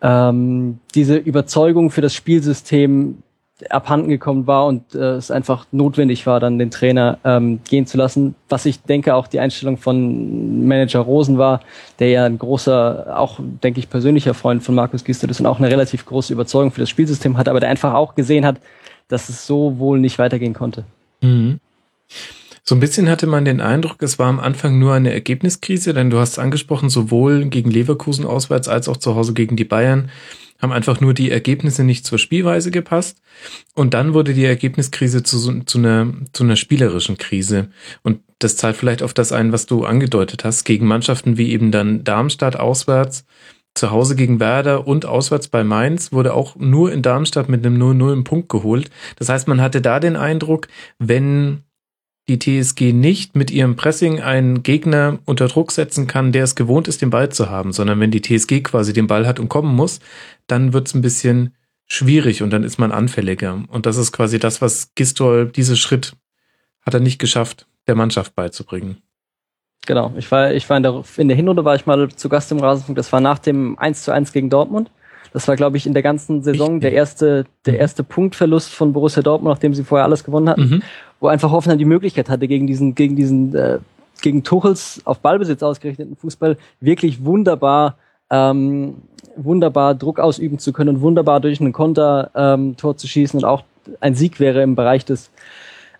Speaker 6: ähm, diese Überzeugung für das Spielsystem abhanden gekommen war und äh, es einfach notwendig war, dann den Trainer ähm, gehen zu lassen. Was ich denke auch die Einstellung von Manager Rosen war, der ja ein großer, auch denke ich persönlicher Freund von Markus Gistel ist und auch eine relativ große Überzeugung für das Spielsystem hat, aber der einfach auch gesehen hat, dass es so wohl nicht weitergehen konnte. Mhm.
Speaker 3: So ein bisschen hatte man den Eindruck, es war am Anfang nur eine Ergebniskrise, denn du hast angesprochen, sowohl gegen Leverkusen auswärts als auch zu Hause gegen die Bayern haben einfach nur die Ergebnisse nicht zur Spielweise gepasst. Und dann wurde die Ergebniskrise zu, zu, einer, zu einer spielerischen Krise. Und das zahlt vielleicht auf das ein, was du angedeutet hast, gegen Mannschaften wie eben dann Darmstadt auswärts, zu Hause gegen Werder und auswärts bei Mainz wurde auch nur in Darmstadt mit einem 0-0 im Punkt geholt. Das heißt, man hatte da den Eindruck, wenn die TSG nicht mit ihrem Pressing einen Gegner unter Druck setzen kann, der es gewohnt ist, den Ball zu haben, sondern wenn die TSG quasi den Ball hat und kommen muss, dann wird es ein bisschen schwierig und dann ist man anfälliger. Und das ist quasi das, was Gistol, diese Schritt hat er nicht geschafft, der Mannschaft beizubringen.
Speaker 6: Genau, ich war, ich war in der, in der Hinrunde war ich mal zu Gast im Rasenfunk, das war nach dem 1 zu 1 gegen Dortmund. Das war, glaube ich, in der ganzen Saison der erste, der
Speaker 3: Mhm.
Speaker 6: erste Punktverlust von Borussia Dortmund, nachdem sie vorher alles gewonnen hatten,
Speaker 3: Mhm.
Speaker 6: wo einfach Hoffenheim die Möglichkeit hatte, gegen diesen, gegen diesen, äh, gegen Tuchels auf Ballbesitz ausgerichteten Fußball wirklich wunderbar, ähm, wunderbar Druck ausüben zu können und wunderbar durch einen Konter ähm, Tor zu schießen und auch ein Sieg wäre im Bereich des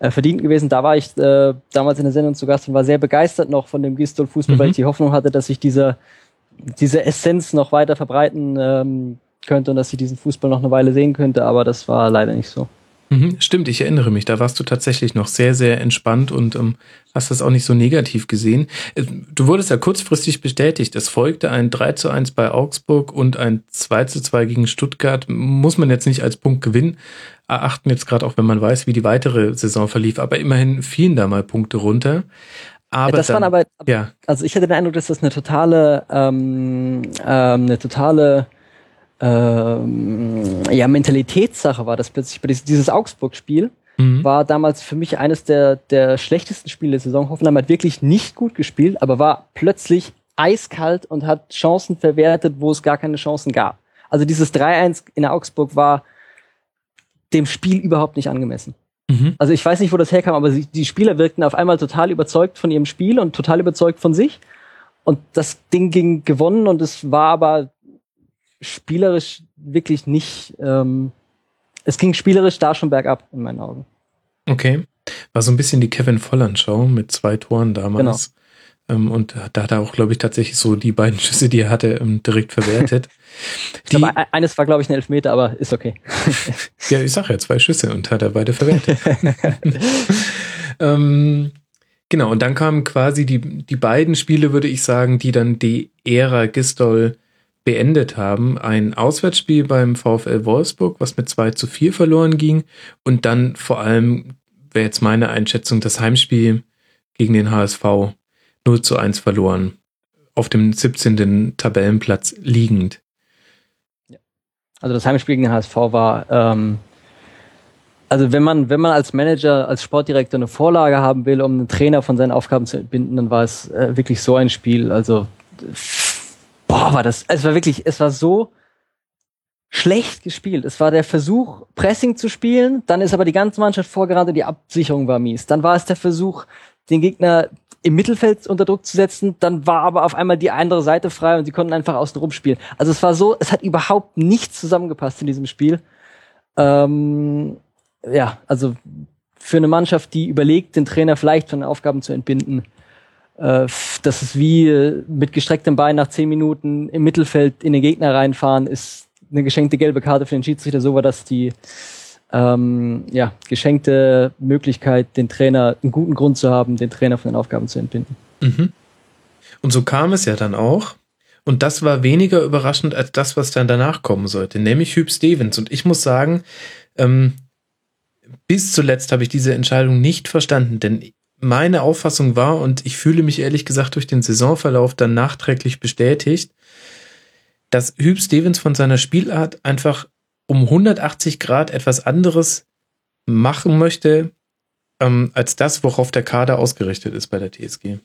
Speaker 6: äh, Verdienten gewesen. Da war ich äh, damals in der Sendung zu Gast und war sehr begeistert noch von dem Gistol-Fußball,
Speaker 3: Mhm.
Speaker 6: weil ich die Hoffnung hatte, dass sich dieser, diese Essenz noch weiter verbreiten ähm, könnte und dass ich diesen Fußball noch eine Weile sehen könnte, aber das war leider nicht so.
Speaker 3: Mhm, stimmt, ich erinnere mich. Da warst du tatsächlich noch sehr, sehr entspannt und ähm, hast das auch nicht so negativ gesehen. Äh, Du wurdest ja kurzfristig bestätigt. Es folgte ein 3 zu 1 bei Augsburg und ein 2 zu 2 gegen Stuttgart. Muss man jetzt nicht als Punktgewinn erachten, jetzt gerade auch wenn man weiß, wie die weitere Saison verlief. Aber immerhin fielen da mal Punkte runter. Aber
Speaker 6: das
Speaker 3: dann,
Speaker 6: waren aber,
Speaker 3: ja,
Speaker 6: also ich hatte den Eindruck, dass das eine totale, ähm, ähm, eine totale ähm, ja, Mentalitätssache war, das plötzlich dieses, Augsburg-Spiel
Speaker 3: mhm.
Speaker 6: war damals für mich eines der, der schlechtesten Spiele der Saison. Hoffenheim hat wirklich nicht gut gespielt, aber war plötzlich eiskalt und hat Chancen verwertet, wo es gar keine Chancen gab. Also dieses 3-1 in Augsburg war dem Spiel überhaupt nicht angemessen.
Speaker 3: Mhm.
Speaker 6: Also ich weiß nicht, wo das herkam, aber die Spieler wirkten auf einmal total überzeugt von ihrem Spiel und total überzeugt von sich. Und das Ding ging gewonnen und es war aber spielerisch wirklich nicht. Ähm, es ging spielerisch da schon bergab in meinen Augen.
Speaker 3: Okay. War so ein bisschen die Kevin Volland-Show mit zwei Toren damals. Ähm, und da hat er auch, glaube ich, tatsächlich so die beiden Schüsse, die er hatte, ähm, direkt verwertet.
Speaker 6: Ich glaube, eines war, glaube ich, ein Elfmeter, aber ist okay.
Speaker 3: Ja, ich sag ja, zwei Schüsse und hat er beide verwertet. ähm, genau, und dann kamen quasi die, die beiden Spiele, würde ich sagen, die dann die Ära Gistol beendet haben. Ein Auswärtsspiel beim VfL Wolfsburg, was mit 2 zu 4 verloren ging. Und dann vor allem, wäre jetzt meine Einschätzung, das Heimspiel gegen den HSV 0 zu 1 verloren. Auf dem 17. Tabellenplatz liegend.
Speaker 6: Also das Heimspiel gegen den HSV war, ähm, also wenn man, wenn man als Manager, als Sportdirektor eine Vorlage haben will, um einen Trainer von seinen Aufgaben zu entbinden, dann war es äh, wirklich so ein Spiel. Also boah, war das, es war wirklich, es war so schlecht gespielt. Es war der Versuch, Pressing zu spielen, dann ist aber die ganze Mannschaft vorgerannt und die Absicherung war mies. Dann war es der Versuch, den Gegner im Mittelfeld unter Druck zu setzen, dann war aber auf einmal die andere Seite frei und sie konnten einfach außen rum spielen. Also es war so, es hat überhaupt nichts zusammengepasst in diesem Spiel. Ähm, ja, also für eine Mannschaft, die überlegt, den Trainer vielleicht von den Aufgaben zu entbinden, das ist wie äh, mit gestrecktem Bein nach zehn Minuten im Mittelfeld in den Gegner reinfahren, ist eine geschenkte gelbe Karte für den Schiedsrichter. So war das die ähm, ja, geschenkte Möglichkeit, den Trainer, einen guten Grund zu haben, den Trainer von den Aufgaben zu entbinden.
Speaker 3: Mhm. Und so kam es ja dann auch. Und das war weniger überraschend als das, was dann danach kommen sollte, nämlich Hüb Stevens. Und ich muss sagen, ähm, bis zuletzt habe ich diese Entscheidung nicht verstanden, denn meine Auffassung war, und ich fühle mich ehrlich gesagt durch den Saisonverlauf dann nachträglich bestätigt, dass Hüb Stevens von seiner Spielart einfach um 180 Grad etwas anderes machen möchte, ähm, als das, worauf der Kader ausgerichtet ist bei der TSG.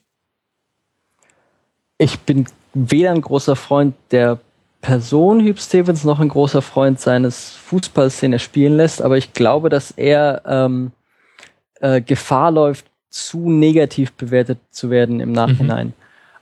Speaker 6: Ich bin weder ein großer Freund der Person Hüb Stevens noch ein großer Freund seines Fußballs, den er spielen lässt, aber ich glaube, dass er ähm, äh, Gefahr läuft, zu negativ bewertet zu werden im Nachhinein. Mhm.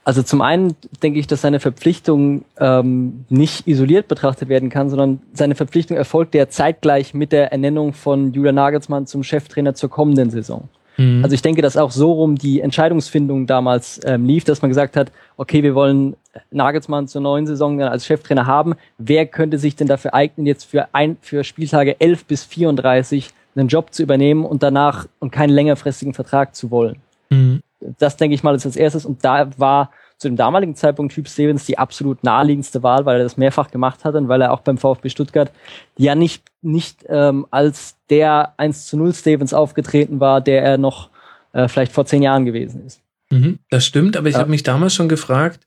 Speaker 6: Also zum einen denke ich, dass seine Verpflichtung ähm, nicht isoliert betrachtet werden kann, sondern seine Verpflichtung erfolgt ja zeitgleich mit der Ernennung von Julian Nagelsmann zum Cheftrainer zur kommenden Saison. Mhm. Also ich denke, dass auch so rum die Entscheidungsfindung damals ähm, lief, dass man gesagt hat, okay, wir wollen Nagelsmann zur neuen Saison dann als Cheftrainer haben. Wer könnte sich denn dafür eignen, jetzt für, ein, für Spieltage 11 bis 34 einen Job zu übernehmen und danach und keinen längerfristigen Vertrag zu wollen? Mhm. Das denke ich mal ist als erstes. Und da war zu dem damaligen Zeitpunkt Typ Stevens die absolut naheliegendste Wahl, weil er das mehrfach gemacht hat und weil er auch beim VfB Stuttgart ja nicht, nicht ähm, als der 1 zu 0 Stevens aufgetreten war, der er noch äh, vielleicht vor zehn Jahren gewesen ist.
Speaker 3: Mhm, das stimmt, aber ich ja. habe mich damals schon gefragt,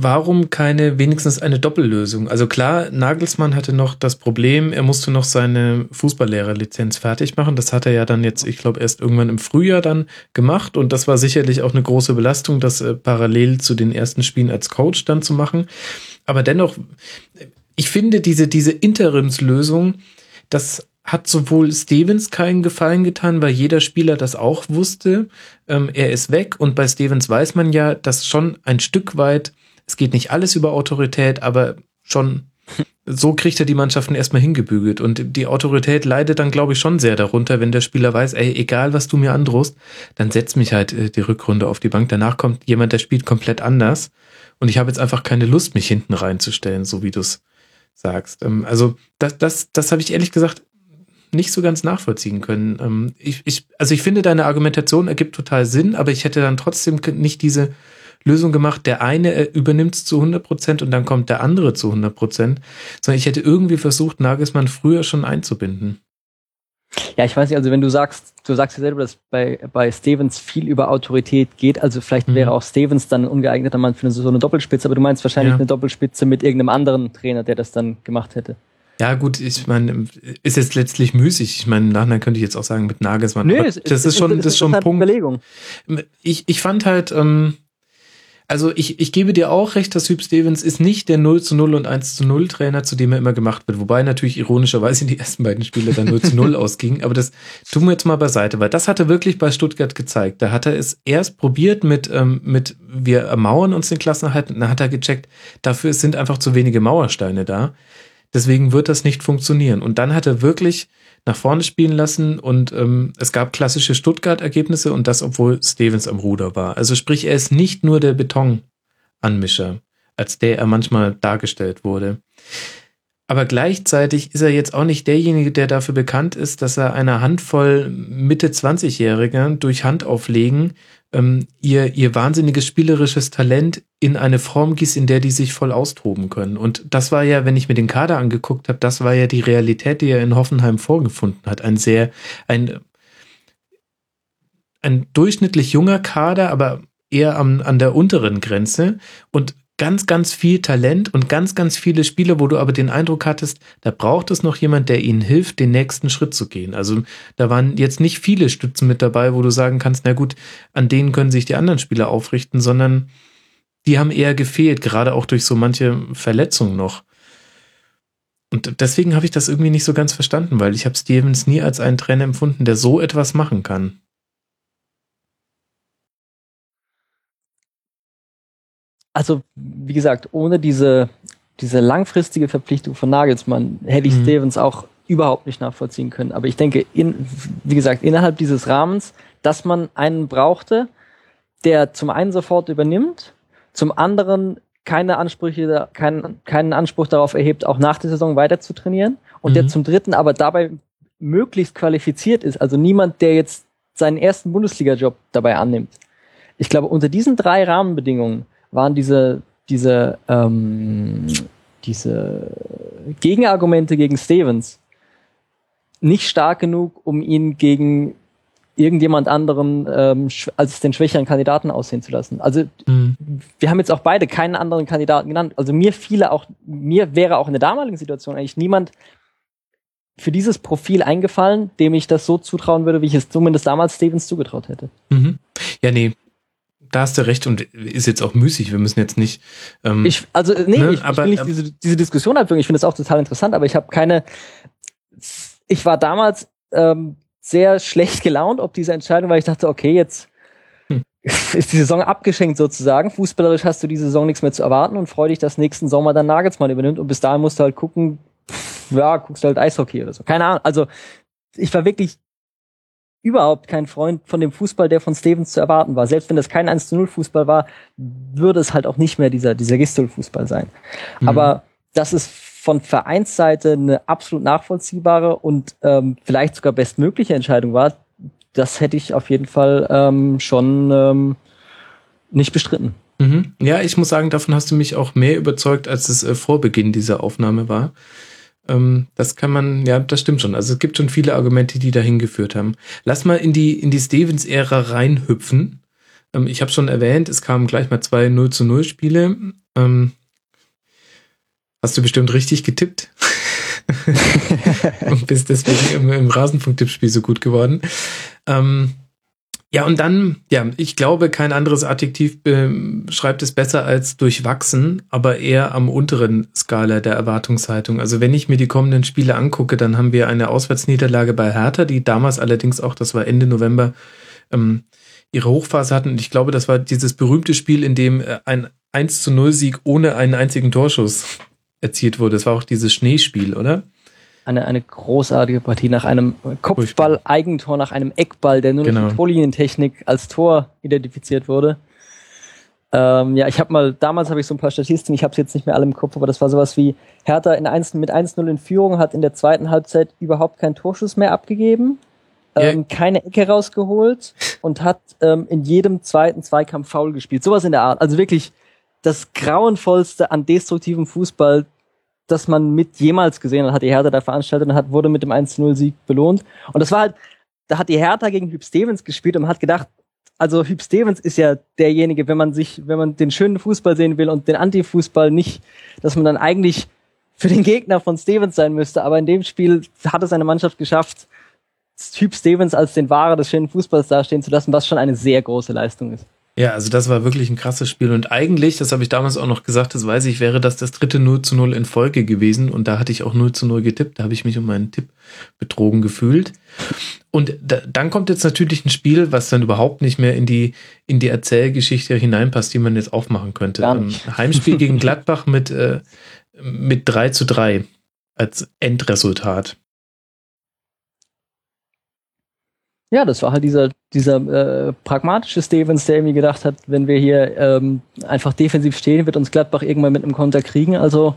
Speaker 3: warum keine wenigstens eine Doppellösung? Also klar, Nagelsmann hatte noch das Problem, er musste noch seine Fußballlehrerlizenz fertig machen. Das hat er ja dann jetzt, ich glaube, erst irgendwann im Frühjahr dann gemacht und das war sicherlich auch eine große Belastung, das äh, parallel zu den ersten Spielen als Coach dann zu machen. Aber dennoch, ich finde diese, diese Interimslösung, das hat sowohl Stevens keinen Gefallen getan, weil jeder Spieler das auch wusste. Ähm, er ist weg und bei Stevens weiß man ja, dass schon ein Stück weit, es geht nicht alles über Autorität, aber schon so kriegt er die Mannschaften erstmal hingebügelt. Und die Autorität leidet dann, glaube ich, schon sehr darunter, wenn der Spieler weiß, ey, egal was du mir androhst, dann setz mich halt äh, die Rückrunde auf die Bank. Danach kommt jemand, der spielt komplett anders. Und ich habe jetzt einfach keine Lust, mich hinten reinzustellen, so wie du es sagst. Ähm, also das, das, das habe ich ehrlich gesagt nicht so ganz nachvollziehen können. Ähm, ich, ich, also ich finde, deine Argumentation ergibt total Sinn, aber ich hätte dann trotzdem nicht diese Lösung gemacht, der eine äh, übernimmt es zu 100 Prozent und dann kommt der andere zu 100 Prozent, sondern ich hätte irgendwie versucht, Nagelsmann früher schon einzubinden.
Speaker 6: Ja, ich weiß nicht, also wenn du sagst, du sagst ja selber, dass bei, bei Stevens viel über Autorität geht, also vielleicht mhm. wäre auch Stevens dann ein ungeeigneter Mann für so eine Doppelspitze, aber du meinst wahrscheinlich ja. eine Doppelspitze mit irgendeinem anderen Trainer, der das dann gemacht hätte.
Speaker 3: Ja, gut, ich meine, ist jetzt letztlich müßig. Ich meine, nachher könnte ich jetzt auch sagen mit Nagelsmann.
Speaker 6: Nö, das ist, ist schon, das ist schon ein Punkt. Überlegung.
Speaker 3: Ich, ich fand halt, ähm, also ich, ich gebe dir auch recht, dass Hüb Stevens ist nicht der 0 zu 0 und 1 zu 0 Trainer, zu dem er immer gemacht wird. Wobei natürlich ironischerweise in die ersten beiden Spiele dann 0 zu 0 ausging. Aber das tun wir jetzt mal beiseite, weil das hat er wirklich bei Stuttgart gezeigt. Da hat er es erst probiert mit, ähm, mit wir ermauern uns den Klassenerhalt und dann hat er gecheckt, dafür sind einfach zu wenige Mauersteine da. Deswegen wird das nicht funktionieren. Und dann hat er wirklich nach vorne spielen lassen und ähm, es gab klassische Stuttgart-Ergebnisse und das, obwohl Stevens am Ruder war. Also sprich, er ist nicht nur der Betonanmischer, als der er manchmal dargestellt wurde. Aber gleichzeitig ist er jetzt auch nicht derjenige, der dafür bekannt ist, dass er einer Handvoll Mitte 20-Jähriger durch Handauflegen ähm, ihr, ihr wahnsinniges spielerisches Talent in eine Form gießt, in der die sich voll austoben können. Und das war ja, wenn ich mir den Kader angeguckt habe, das war ja die Realität, die er in Hoffenheim vorgefunden hat. Ein sehr, ein, ein durchschnittlich junger Kader, aber eher am, an der unteren Grenze und ganz, ganz viel Talent und ganz, ganz viele Spiele, wo du aber den Eindruck hattest, da braucht es noch jemand, der ihnen hilft, den nächsten Schritt zu gehen. Also da waren jetzt nicht viele Stützen mit dabei, wo du sagen kannst, na gut, an denen können sich die anderen Spieler aufrichten, sondern die haben eher gefehlt, gerade auch durch so manche Verletzungen noch. Und deswegen habe ich das irgendwie nicht so ganz verstanden, weil ich habe Stevens nie als einen Trainer empfunden, der so etwas machen kann.
Speaker 6: Also wie gesagt, ohne diese, diese langfristige Verpflichtung von Nagelsmann hätte ich mhm. Stevens auch überhaupt nicht nachvollziehen können. Aber ich denke, in, wie gesagt, innerhalb dieses Rahmens, dass man einen brauchte, der zum einen sofort übernimmt, zum anderen keine Ansprüche, keinen, keinen Anspruch darauf erhebt, auch nach der Saison weiter zu trainieren und mhm. der zum dritten aber dabei möglichst qualifiziert ist. Also niemand, der jetzt seinen ersten Bundesliga-Job dabei annimmt. Ich glaube, unter diesen drei Rahmenbedingungen waren diese, diese, ähm, diese Gegenargumente gegen Stevens nicht stark genug, um ihn gegen irgendjemand anderen ähm, als den schwächeren Kandidaten aussehen zu lassen. Also mhm. wir haben jetzt auch beide keinen anderen Kandidaten genannt. Also mir fiele auch, mir wäre auch in der damaligen Situation eigentlich niemand für dieses Profil eingefallen, dem ich das so zutrauen würde, wie ich es zumindest damals Stevens zugetraut hätte.
Speaker 3: Mhm. Ja, nee, da hast du recht und ist jetzt auch müßig. Wir müssen jetzt nicht.
Speaker 6: Ähm, ich, also, nee, ne, ich, aber, ich will nicht diese, diese Diskussion anführen. Ich finde es auch total interessant, aber ich habe keine. Ich war damals ähm, sehr schlecht gelaunt ob diese Entscheidung, weil ich dachte, okay, jetzt hm. ist die Saison abgeschenkt sozusagen. Fußballerisch hast du diese Saison nichts mehr zu erwarten und freu dich, dass nächsten Sommer dann Nagelsmann übernimmt und bis dahin musst du halt gucken, ja, guckst du halt Eishockey oder so. Keine Ahnung. Also ich war wirklich überhaupt kein Freund von dem Fußball, der von Stevens zu erwarten war. Selbst wenn das kein 1 zu 0 Fußball war, würde es halt auch nicht mehr dieser, dieser Gistol-Fußball sein. Mhm. Aber das ist von Vereinsseite eine absolut nachvollziehbare und ähm, vielleicht sogar bestmögliche Entscheidung war, das hätte ich auf jeden Fall ähm, schon ähm, nicht bestritten.
Speaker 3: Mhm. Ja, ich muss sagen, davon hast du mich auch mehr überzeugt, als es äh, vor Beginn dieser Aufnahme war. Ähm, das kann man, ja, das stimmt schon. Also es gibt schon viele Argumente, die dahin geführt haben. Lass mal in die, in die Stevens-Ära reinhüpfen. Ähm, ich habe schon erwähnt, es kamen gleich mal zwei 0 zu 0 Spiele. Ähm, hast du bestimmt richtig getippt. Und bist deswegen im, im Rasenfunk-Tippspiel so gut geworden. Ähm, Ja, und dann, ja, ich glaube, kein anderes Adjektiv beschreibt es besser als durchwachsen, aber eher am unteren Skala der Erwartungshaltung. Also wenn ich mir die kommenden Spiele angucke, dann haben wir eine Auswärtsniederlage bei Hertha, die damals allerdings auch, das war Ende November, ähm, ihre Hochphase hatten. Und ich glaube, das war dieses berühmte Spiel, in dem äh, ein 1 zu 0 Sieg ohne einen einzigen Torschuss erzielt wurde. Das war auch dieses Schneespiel, oder?
Speaker 6: Eine, eine großartige Partie nach einem Kopfball-Eigentor, nach einem Eckball, der nur genau. durch die Torlinientechnik als Tor identifiziert wurde. Ähm, ja, ich habe mal, damals habe ich so ein paar Statistiken, ich habe es jetzt nicht mehr alle im Kopf, aber das war sowas wie, Hertha in 1, mit 1-0 in Führung hat in der zweiten Halbzeit überhaupt keinen Torschuss mehr abgegeben, ähm, ja. keine Ecke rausgeholt und hat ähm, in jedem zweiten Zweikampf faul gespielt. Sowas in der Art. Also wirklich das grauenvollste an destruktivem Fußball, das man mit jemals gesehen hat, hat die Hertha da veranstaltet und hat, wurde mit dem 1-0-Sieg belohnt. Und das war halt, da hat die Hertha gegen Hüb Stevens gespielt und man hat gedacht, also Hüb Stevens ist ja derjenige, wenn man sich, wenn man den schönen Fußball sehen will und den Anti-Fußball nicht, dass man dann eigentlich für den Gegner von Stevens sein müsste. Aber in dem Spiel hat es eine Mannschaft geschafft, Typ Stevens als den Wahrer des schönen Fußballs dastehen zu lassen, was schon eine sehr große Leistung ist.
Speaker 3: Ja, also das war wirklich ein krasses Spiel. Und eigentlich, das habe ich damals auch noch gesagt, das weiß ich, wäre das das dritte 0 zu 0 in Folge gewesen. Und da hatte ich auch 0 zu 0 getippt. Da habe ich mich um meinen Tipp betrogen gefühlt. Und da, dann kommt jetzt natürlich ein Spiel, was dann überhaupt nicht mehr in die, in die Erzählgeschichte hineinpasst, die man jetzt aufmachen könnte. Ein Heimspiel gegen Gladbach mit, äh, mit 3 zu 3 als Endresultat.
Speaker 6: Ja, das war halt dieser, dieser äh, pragmatische Stevens, der irgendwie gedacht hat, wenn wir hier ähm, einfach defensiv stehen, wird uns Gladbach irgendwann mit einem Konter kriegen. Also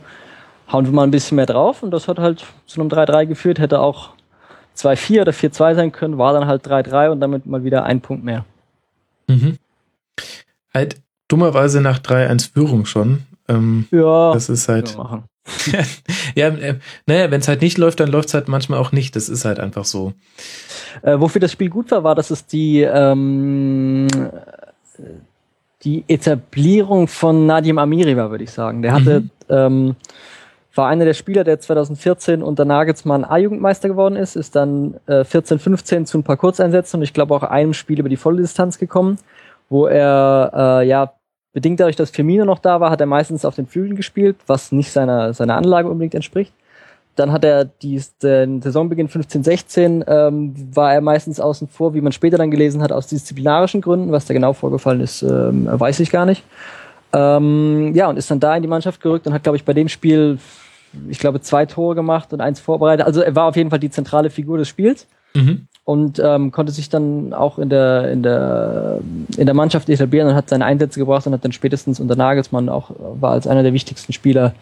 Speaker 6: hauen wir mal ein bisschen mehr drauf. Und das hat halt zu einem 3-3 geführt, hätte auch 2-4 oder 4-2 sein können, war dann halt 3-3 und damit mal wieder ein Punkt mehr.
Speaker 3: Mhm. Halt dummerweise nach 3-1 Führung schon. Ähm,
Speaker 6: ja,
Speaker 3: das ist halt. ja, äh, naja, wenn es halt nicht läuft, dann läuft es halt manchmal auch nicht. Das ist halt einfach so.
Speaker 6: Äh, wofür das Spiel gut war, war, dass es die, ähm, die Etablierung von Nadim Amiri war, würde ich sagen. Der hatte, mhm. ähm, war einer der Spieler, der 2014 unter Nagelsmann A-Jugendmeister geworden ist, ist dann äh, 14, 15 zu ein paar Kurzeinsätzen und ich glaube auch einem Spiel über die volle Distanz gekommen, wo er äh, ja bedingt dadurch, dass Firmino noch da war, hat er meistens auf den Flügeln gespielt, was nicht seiner, seiner Anlage unbedingt entspricht. Dann hat er die, den Saisonbeginn 15-16 ähm, war er meistens außen vor, wie man später dann gelesen hat, aus disziplinarischen Gründen. Was da genau vorgefallen ist, ähm, weiß ich gar nicht. Ähm, ja, und ist dann da in die Mannschaft gerückt und hat, glaube ich, bei dem Spiel, ich glaube, zwei Tore gemacht und eins vorbereitet. Also er war auf jeden Fall die zentrale Figur des Spiels. Mhm und ähm, konnte sich dann auch in der, in, der, in der Mannschaft etablieren und hat seine Einsätze gebracht und hat dann spätestens unter Nagelsmann auch war als einer der wichtigsten Spieler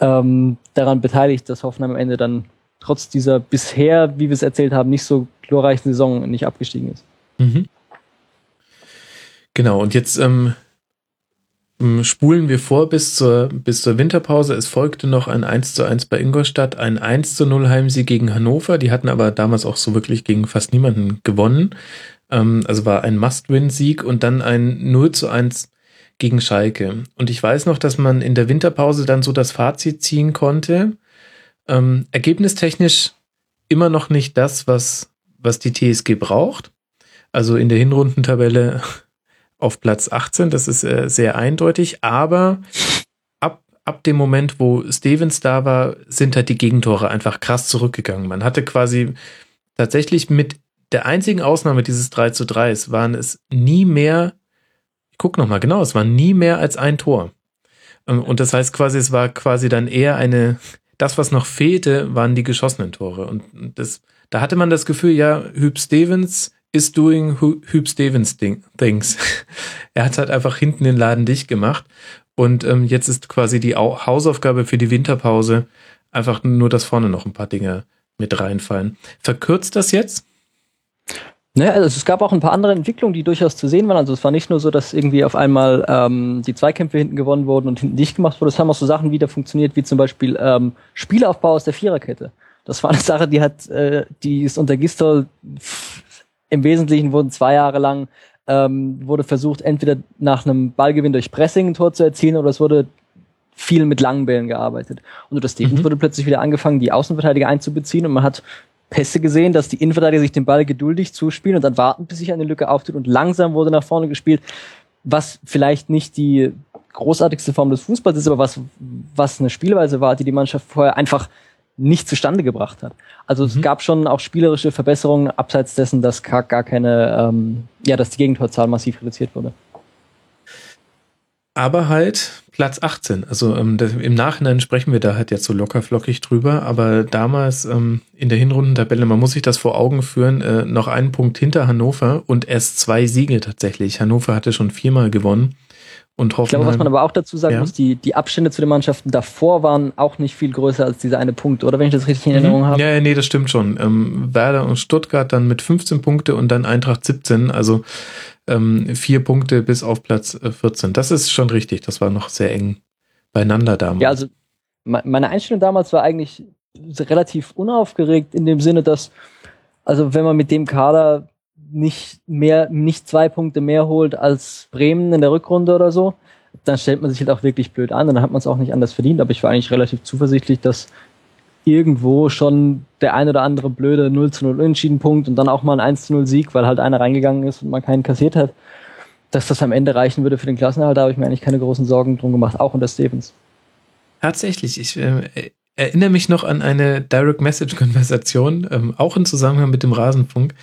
Speaker 6: ähm, daran beteiligt, dass Hoffenheim am Ende dann trotz dieser bisher, wie wir es erzählt haben, nicht so glorreichen Saison nicht abgestiegen ist. Mhm.
Speaker 3: Genau, und jetzt ähm, spulen wir vor bis zur, bis zur Winterpause. Es folgte noch ein 1 zu 1 bei Ingolstadt, ein 1 zu 0 Heimsieg gegen Hannover. Die hatten aber damals auch so wirklich gegen fast niemanden gewonnen. Ähm, also war ein Must-Win-Sieg und dann ein 0 zu 1 gegen Schalke. Und ich weiß noch, dass man in der Winterpause dann so das Fazit ziehen konnte. Ähm, ergebnistechnisch immer noch nicht das, was, was die TSG braucht. Also in der Hinrundentabelle auf Platz 18. Das ist äh, sehr eindeutig, aber ab, ab dem Moment, wo Stevens da war, sind halt die Gegentore einfach krass zurückgegangen. Man hatte quasi tatsächlich mit der einzigen Ausnahme dieses 3 zu 3 waren es nie mehr, ich guck nochmal genau, es war nie mehr als ein Tor. Ähm, und das heißt quasi, es war quasi dann eher eine, das, was noch fehlte, waren die geschossenen Tore. Und das, da hatte man das Gefühl, ja, Hüb Stevens is doing Hüb Stevens things. er hat halt einfach hinten den Laden dicht gemacht. Und ähm, jetzt ist quasi die Hausaufgabe für die Winterpause einfach nur, dass vorne noch ein paar Dinge mit reinfallen. Verkürzt das jetzt?
Speaker 6: Naja, also es gab auch ein paar andere Entwicklungen, die durchaus zu sehen waren. Also es war nicht nur so, dass irgendwie auf einmal ähm, die Zweikämpfe hinten gewonnen wurden und hinten dicht gemacht wurde. Es haben auch so Sachen wieder funktioniert, wie zum Beispiel ähm, Spielaufbau aus der Viererkette. Das war eine Sache, die hat, äh, die ist unter Gistol im Wesentlichen wurden zwei Jahre lang ähm, wurde versucht, entweder nach einem Ballgewinn durch Pressing ein Tor zu erzielen oder es wurde viel mit langen Bällen gearbeitet. Und unter Stevens mhm. wurde plötzlich wieder angefangen, die Außenverteidiger einzubeziehen und man hat Pässe gesehen, dass die Innenverteidiger sich den Ball geduldig zuspielen und dann warten, bis sich eine Lücke auftut und langsam wurde nach vorne gespielt, was vielleicht nicht die großartigste Form des Fußballs ist, aber was, was eine Spielweise war, die die Mannschaft vorher einfach nicht zustande gebracht hat. Also mhm. es gab schon auch spielerische Verbesserungen, abseits dessen, dass gar, gar keine, ähm, ja, dass die Gegentorzahl massiv reduziert wurde.
Speaker 3: Aber halt Platz 18. Also ähm, das, im Nachhinein sprechen wir da halt jetzt so locker flockig drüber, aber damals ähm, in der Hinrundentabelle, man muss sich das vor Augen führen, äh, noch einen Punkt hinter Hannover und erst zwei Siege tatsächlich. Hannover hatte schon viermal gewonnen. Und
Speaker 6: Ich glaube, was man aber auch dazu sagen ja. muss, die, die Abstände zu den Mannschaften davor waren auch nicht viel größer als dieser eine Punkt, oder wenn ich das richtig in Erinnerung mhm. habe?
Speaker 3: Ja, ja, nee, das stimmt schon. Ähm, Werder und Stuttgart dann mit 15 Punkte und dann Eintracht 17, also ähm, vier Punkte bis auf Platz 14. Äh, das ist schon richtig, das war noch sehr eng beieinander damals.
Speaker 6: Ja, also meine Einstellung damals war eigentlich relativ unaufgeregt in dem Sinne, dass, also wenn man mit dem Kader nicht mehr, nicht zwei Punkte mehr holt als Bremen in der Rückrunde oder so, dann stellt man sich halt auch wirklich blöd an und dann hat man es auch nicht anders verdient. Aber ich war eigentlich relativ zuversichtlich, dass irgendwo schon der ein oder andere blöde 0 zu 0 Unentschieden Punkt und dann auch mal ein 1 zu 0 Sieg, weil halt einer reingegangen ist und man keinen kassiert hat, dass das am Ende reichen würde für den Klassenerhalt. Da habe ich mir eigentlich keine großen Sorgen drum gemacht, auch unter Stevens.
Speaker 3: Tatsächlich, ich äh, erinnere mich noch an eine Direct Message Konversation, ähm, auch im Zusammenhang mit dem Rasenfunk,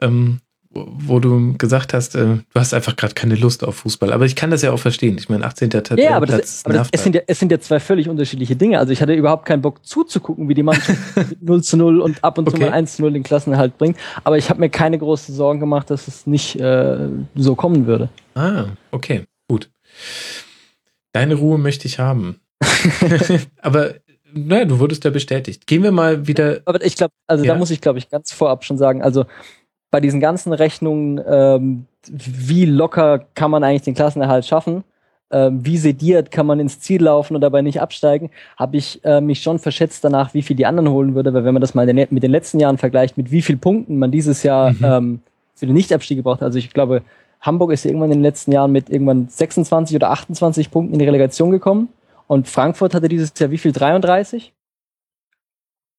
Speaker 3: ähm, wo du gesagt hast, äh, du hast einfach gerade keine Lust auf Fußball. Aber ich kann das ja auch verstehen. Ich meine, 18.
Speaker 6: Tabellenplatz Ja, aber, das, aber das, es, sind ja, es sind ja zwei völlig unterschiedliche Dinge. Also ich hatte überhaupt keinen Bock zuzugucken, wie die Mannschaft mit 0 zu 0 und ab und okay. zu mal 1 zu 0 den Klassenerhalt bringt. Aber ich habe mir keine großen Sorgen gemacht, dass es nicht äh, so kommen würde.
Speaker 3: Ah, okay, gut. Deine Ruhe möchte ich haben. aber naja, du wurdest ja bestätigt. Gehen wir mal wieder.
Speaker 6: Aber ich glaube, also ja. da muss ich, glaube ich, ganz vorab schon sagen, also bei diesen ganzen Rechnungen, ähm, wie locker kann man eigentlich den Klassenerhalt schaffen, ähm, wie sediert kann man ins Ziel laufen und dabei nicht absteigen, habe ich äh, mich schon verschätzt danach, wie viel die anderen holen würde, weil wenn man das mal mit den letzten Jahren vergleicht, mit wie vielen Punkten man dieses Jahr mhm. ähm, für den Nichtabstieg gebraucht hat, also ich glaube, Hamburg ist irgendwann in den letzten Jahren mit irgendwann 26 oder 28 Punkten in die Relegation gekommen und Frankfurt hatte dieses Jahr wie viel? 33?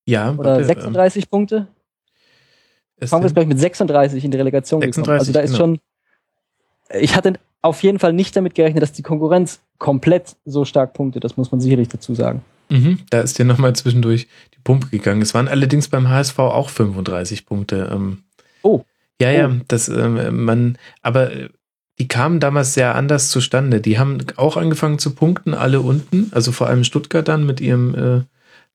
Speaker 3: Ja.
Speaker 6: Oder 36 ähm, Punkte? Fangen wir, glaube ich, mit 36 in die Relegation 36, gekommen. Also da ist genau. schon, ich hatte auf jeden Fall nicht damit gerechnet, dass die Konkurrenz komplett so stark punktet. Das muss man sicherlich dazu sagen.
Speaker 3: Mhm, da ist dir nochmal zwischendurch die Pumpe gegangen. Es waren allerdings beim HSV auch 35 Punkte. Ähm,
Speaker 6: oh.
Speaker 3: Ja, ja, oh. das, ähm, man, aber die kamen damals sehr anders zustande. Die haben auch angefangen zu punkten, alle unten, also vor allem Stuttgart dann mit ihrem äh,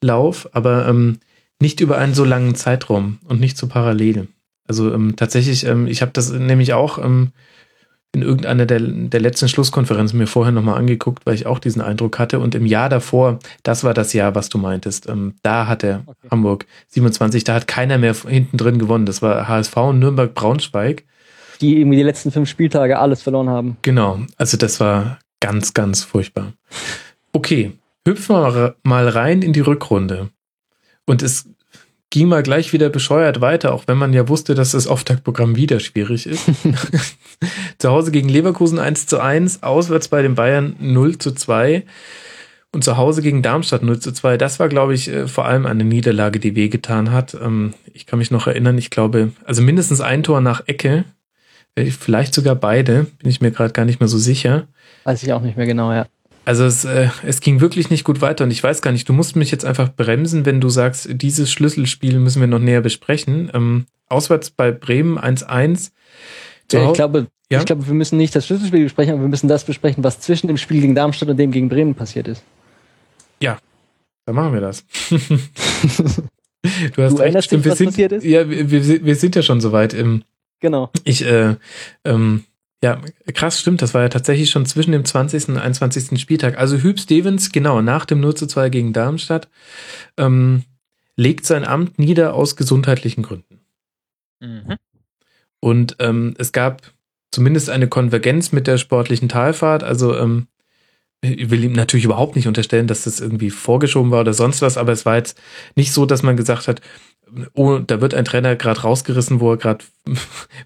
Speaker 3: Lauf, aber ähm, nicht über einen so langen Zeitraum und nicht so parallel. Also ähm, tatsächlich, ähm, ich habe das nämlich auch ähm, in irgendeiner der, der letzten Schlusskonferenzen mir vorher nochmal angeguckt, weil ich auch diesen Eindruck hatte. Und im Jahr davor, das war das Jahr, was du meintest, ähm, da hatte okay. Hamburg 27, da hat keiner mehr hinten drin gewonnen. Das war HSV und Nürnberg-Braunschweig.
Speaker 6: Die irgendwie die letzten fünf Spieltage alles verloren haben.
Speaker 3: Genau, also das war ganz, ganz furchtbar. Okay, hüpfen wir mal rein in die Rückrunde. Und es ging mal gleich wieder bescheuert weiter, auch wenn man ja wusste, dass das Auftaktprogramm wieder schwierig ist. zu Hause gegen Leverkusen 1 zu 1, auswärts bei den Bayern 0 zu 2 und zu Hause gegen Darmstadt 0 zu 2. Das war, glaube ich, äh, vor allem eine Niederlage, die wehgetan hat. Ähm, ich kann mich noch erinnern, ich glaube, also mindestens ein Tor nach Ecke, äh, vielleicht sogar beide, bin ich mir gerade gar nicht mehr so sicher.
Speaker 6: Weiß ich auch nicht mehr genau, ja.
Speaker 3: Also es, äh, es ging wirklich nicht gut weiter und ich weiß gar nicht, du musst mich jetzt einfach bremsen, wenn du sagst, dieses Schlüsselspiel müssen wir noch näher besprechen. Ähm, auswärts bei Bremen 1-1.
Speaker 6: Ja, ich glaube, ja? ich glaube, wir müssen nicht das Schlüsselspiel besprechen, aber wir müssen das besprechen, was zwischen dem Spiel gegen Darmstadt und dem gegen Bremen passiert ist.
Speaker 3: Ja, dann machen wir das. du
Speaker 6: hast du recht, stimmt,
Speaker 3: dich, was sind, passiert ist? Ja, wir, wir, wir sind ja schon soweit. Im,
Speaker 6: genau.
Speaker 3: Ich, äh, ähm, ja, krass, stimmt. Das war ja tatsächlich schon zwischen dem 20. und 21. Spieltag. Also Hüb Stevens, genau, nach dem 0 zu 2 gegen Darmstadt, ähm, legt sein Amt nieder aus gesundheitlichen Gründen. Mhm. Und ähm, es gab zumindest eine Konvergenz mit der sportlichen Talfahrt. Also ähm, ich will ihm natürlich überhaupt nicht unterstellen, dass das irgendwie vorgeschoben war oder sonst was, aber es war jetzt nicht so, dass man gesagt hat, oh, da wird ein Trainer gerade rausgerissen, wo er gerade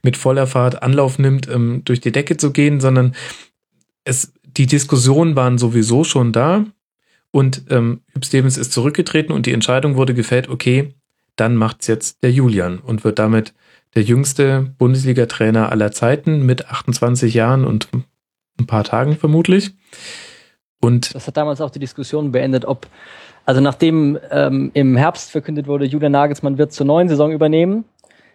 Speaker 3: mit voller Fahrt Anlauf nimmt, ähm, durch die Decke zu gehen, sondern es, die Diskussionen waren sowieso schon da und ähm, Hüb Stevens ist zurückgetreten und die Entscheidung wurde gefällt, okay, dann macht's jetzt der Julian und wird damit der jüngste Bundesliga-Trainer aller Zeiten mit 28 Jahren und ein paar Tagen vermutlich. Und
Speaker 6: Das hat damals auch die Diskussion beendet, ob, also nachdem ähm, im Herbst verkündet wurde, Julian Nagelsmann wird zur neuen Saison übernehmen,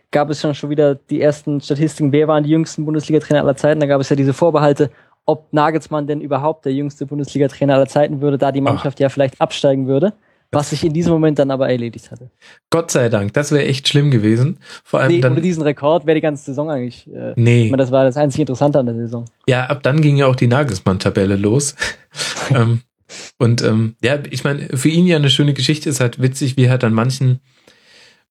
Speaker 6: gab es schon, schon wieder die ersten Statistiken, wer waren die jüngsten Bundesliga-Trainer aller Zeiten. Da gab es ja diese Vorbehalte, ob Nagelsmann denn überhaupt der jüngste Bundesliga-Trainer aller Zeiten würde, da die Mannschaft ja vielleicht absteigen würde. Was sich in diesem Moment dann aber erledigt hatte.
Speaker 3: Gott sei Dank, das wäre echt schlimm gewesen. Vor allem
Speaker 6: Nee,
Speaker 3: dann.
Speaker 6: ohne diesen Rekord wäre die ganze Saison eigentlich. Äh, ich
Speaker 3: Nee,
Speaker 6: meine, das war das einzig Interessante an der Saison.
Speaker 3: ja, ab dann ging ja auch die Nagelsmann-Tabelle los. ähm, und ähm, ja, ich meine, für ihn ja eine schöne Geschichte, ist halt witzig, wie halt an manchen,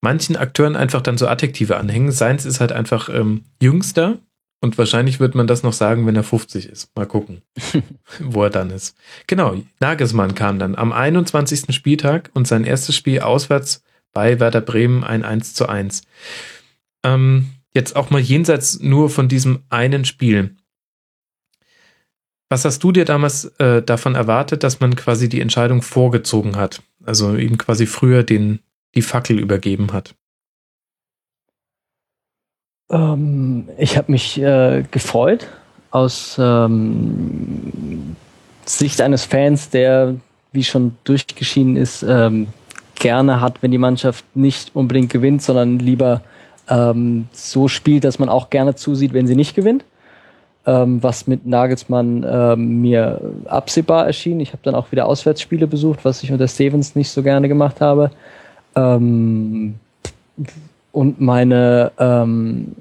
Speaker 3: manchen Akteuren einfach dann so Adjektive anhängen. Seins ist halt einfach ähm, jüngster und wahrscheinlich wird man das noch sagen, wenn er 50 ist. Mal gucken, wo er dann ist. Genau, Nagelsmann kam dann am 21. Spieltag und sein erstes Spiel auswärts bei Werder Bremen ein 1 zu 1. Ähm, jetzt auch mal jenseits nur von diesem einen Spiel. Was hast du dir damals äh, davon erwartet, dass man quasi die Entscheidung vorgezogen hat? Also ihm quasi früher den, die Fackel übergeben hat?
Speaker 6: Ähm, ich habe mich äh, gefreut aus ähm, Sicht eines Fans, der, wie schon durchgeschieden ist, ähm, gerne hat, wenn die Mannschaft nicht unbedingt gewinnt, sondern lieber ähm, so spielt, dass man auch gerne zusieht, wenn sie nicht gewinnt. Ähm, was mit Nagelsmann ähm, mir absehbar erschien. Ich habe dann auch wieder Auswärtsspiele besucht, was ich unter Stevens nicht so gerne gemacht habe. Ähm, und meine ähm,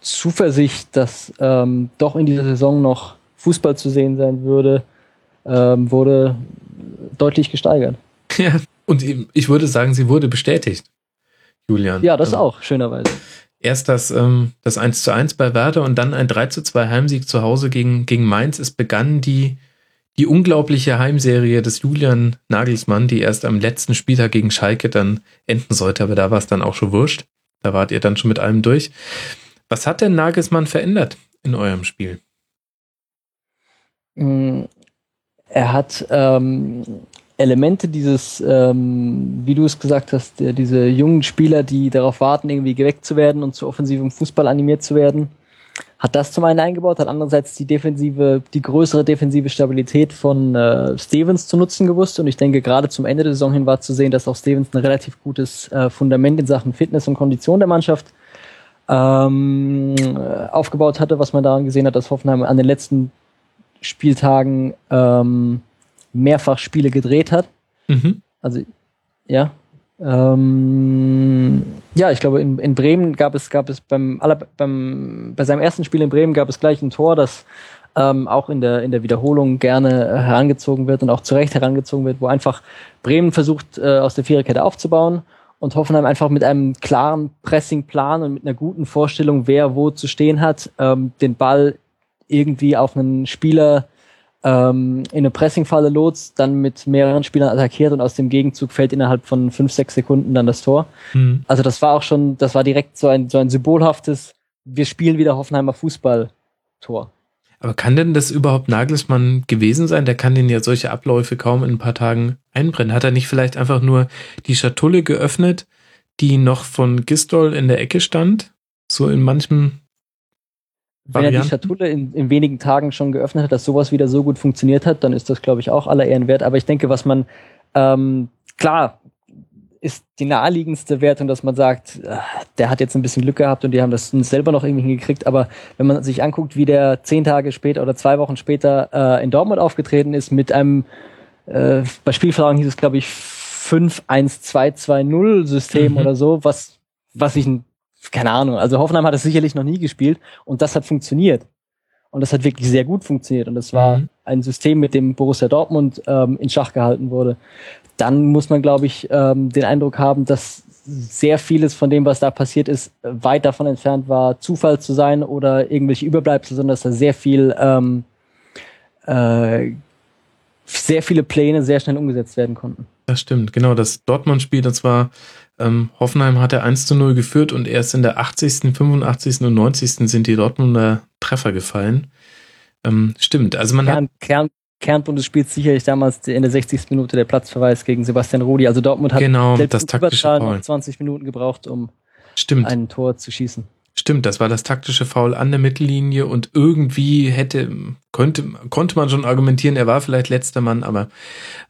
Speaker 6: Zuversicht, dass ähm, doch in dieser Saison noch Fußball zu sehen sein würde, ähm, wurde deutlich gesteigert.
Speaker 3: Ja, und ich würde sagen, sie wurde bestätigt, Julian.
Speaker 6: Ja, das
Speaker 3: Also
Speaker 6: auch, schönerweise.
Speaker 3: Erst das, ähm, das 1 zu 1 bei Werder und dann ein 3 zu 2 Heimsieg zu Hause gegen, gegen Mainz. Es begann die, die unglaubliche Heimserie des Julian Nagelsmann, die erst am letzten Spieltag gegen Schalke dann enden sollte, aber da war es dann auch schon wurscht. Da wart ihr dann schon mit allem durch. Was hat denn Nagelsmann verändert in eurem Spiel?
Speaker 6: Mm, Er hat ähm, Elemente dieses, ähm, wie du es gesagt hast, der, diese jungen Spieler, die darauf warten, irgendwie geweckt zu werden und zu offensivem Fußball animiert zu werden, hat das zum einen eingebaut, hat andererseits die defensive, die größere defensive Stabilität von äh, Stevens zu nutzen gewusst. Und ich denke, gerade zum Ende der Saison hin war zu sehen, dass auch Stevens ein relativ gutes äh, Fundament in Sachen Fitness und Kondition der Mannschaft ähm, äh, aufgebaut hatte, was man daran gesehen hat, dass Hoffenheim an den letzten Spieltagen ähm, mehrfach Spiele gedreht hat.
Speaker 3: Mhm.
Speaker 6: Also, ja. Ähm, ja, ich glaube, in, in Bremen gab es, gab es beim, aller, beim, bei seinem ersten Spiel in Bremen gab es gleich ein Tor, das ähm, auch in der, in der Wiederholung gerne herangezogen wird und auch zu Recht herangezogen wird, wo einfach Bremen versucht, äh, aus der Viererkette aufzubauen und Hoffenheim einfach mit einem klaren Pressingplan und mit einer guten Vorstellung, wer wo zu stehen hat, ähm, den Ball irgendwie auf einen Spieler ähm, in eine Pressingfalle lotst, dann mit mehreren Spielern attackiert und aus dem Gegenzug fällt innerhalb von fünf, sechs Sekunden dann das Tor.
Speaker 3: Mhm.
Speaker 6: Also das war auch schon, das war direkt so ein, so ein symbolhaftes, wir spielen wieder Hoffenheimer Fußball-Tor.
Speaker 3: Aber kann denn das überhaupt Nagelsmann gewesen sein? Der kann den ja solche Abläufe kaum in ein paar Tagen einbrennen. Hat er nicht vielleicht einfach nur die Schatulle geöffnet, die noch von Gistol in der Ecke stand? So in manchem
Speaker 6: Wenn er die? Schatulle in, in wenigen Tagen schon geöffnet hat, dass sowas wieder so gut funktioniert hat, dann ist das, glaube ich, auch aller Ehren wert. Aber ich denke, was man, ähm, klar, ist die naheliegendste Wertung, dass man sagt, äh, der hat jetzt ein bisschen Glück gehabt und die haben das selber noch irgendwie hingekriegt. Aber wenn man sich anguckt, wie der zehn Tage später oder zwei Wochen später äh, in Dortmund aufgetreten ist mit einem, äh, bei Spielverlagen hieß es, glaube ich, 5-1-2-2-0-System
Speaker 3: Mhm.
Speaker 6: oder so, was, was ich, ein- keine Ahnung, also Hoffenheim hat es sicherlich noch nie gespielt und das hat funktioniert. Und das hat wirklich sehr gut funktioniert. Und das war
Speaker 3: Mhm.
Speaker 6: ein System, mit dem Borussia Dortmund ähm, in Schach gehalten wurde. Dann muss man, glaube ich, ähm, den Eindruck haben, dass sehr vieles von dem, was da passiert ist, weit davon entfernt war, Zufall zu sein oder irgendwelche Überbleibsel, sondern dass da sehr viel, ähm, äh, sehr viele Pläne sehr schnell umgesetzt werden konnten.
Speaker 3: Das stimmt, genau. Das Dortmund-Spiel, das war, ähm, Hoffenheim hatte 1 zu 0 geführt und erst in der 80., 85. und 90. sind die Dortmunder Treffer gefallen. Ähm, stimmt, also man hat,
Speaker 6: Kern, Kern, Kernpunkt des Spiels sicherlich damals in der 60. Minute der Platzverweis gegen Sebastian Rudi. Also Dortmund hat
Speaker 3: Genau, das taktische
Speaker 6: Überzahl
Speaker 3: Foul.
Speaker 6: noch 20 Minuten gebraucht, um
Speaker 3: Stimmt.
Speaker 6: ein Tor zu schießen.
Speaker 3: Stimmt, das war das taktische Foul an der Mittellinie und irgendwie hätte, könnte, konnte man schon argumentieren, er war vielleicht letzter Mann, aber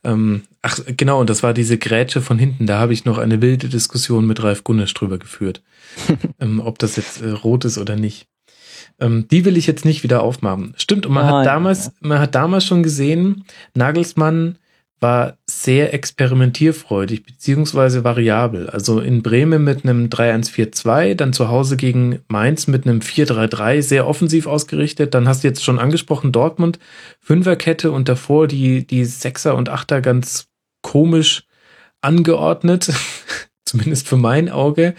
Speaker 3: ähm, ach genau, und das war diese Grätsche von hinten, da habe ich noch eine wilde Diskussion mit Ralf Gunnisch drüber geführt, ähm, ob das jetzt äh, rot ist oder nicht. Ähm, die will ich jetzt nicht wieder aufmachen. Stimmt, und man
Speaker 6: Nein.
Speaker 3: hat damals, man hat damals schon gesehen, Nagelsmann war sehr experimentierfreudig beziehungsweise variabel. Also in Bremen mit einem 3-1-4-2, dann zu Hause gegen Mainz mit einem 4-3-3, sehr offensiv ausgerichtet. Dann hast du jetzt schon angesprochen, Dortmund, Fünferkette und davor die, die Sechser und Achter ganz komisch angeordnet, zumindest für mein Auge.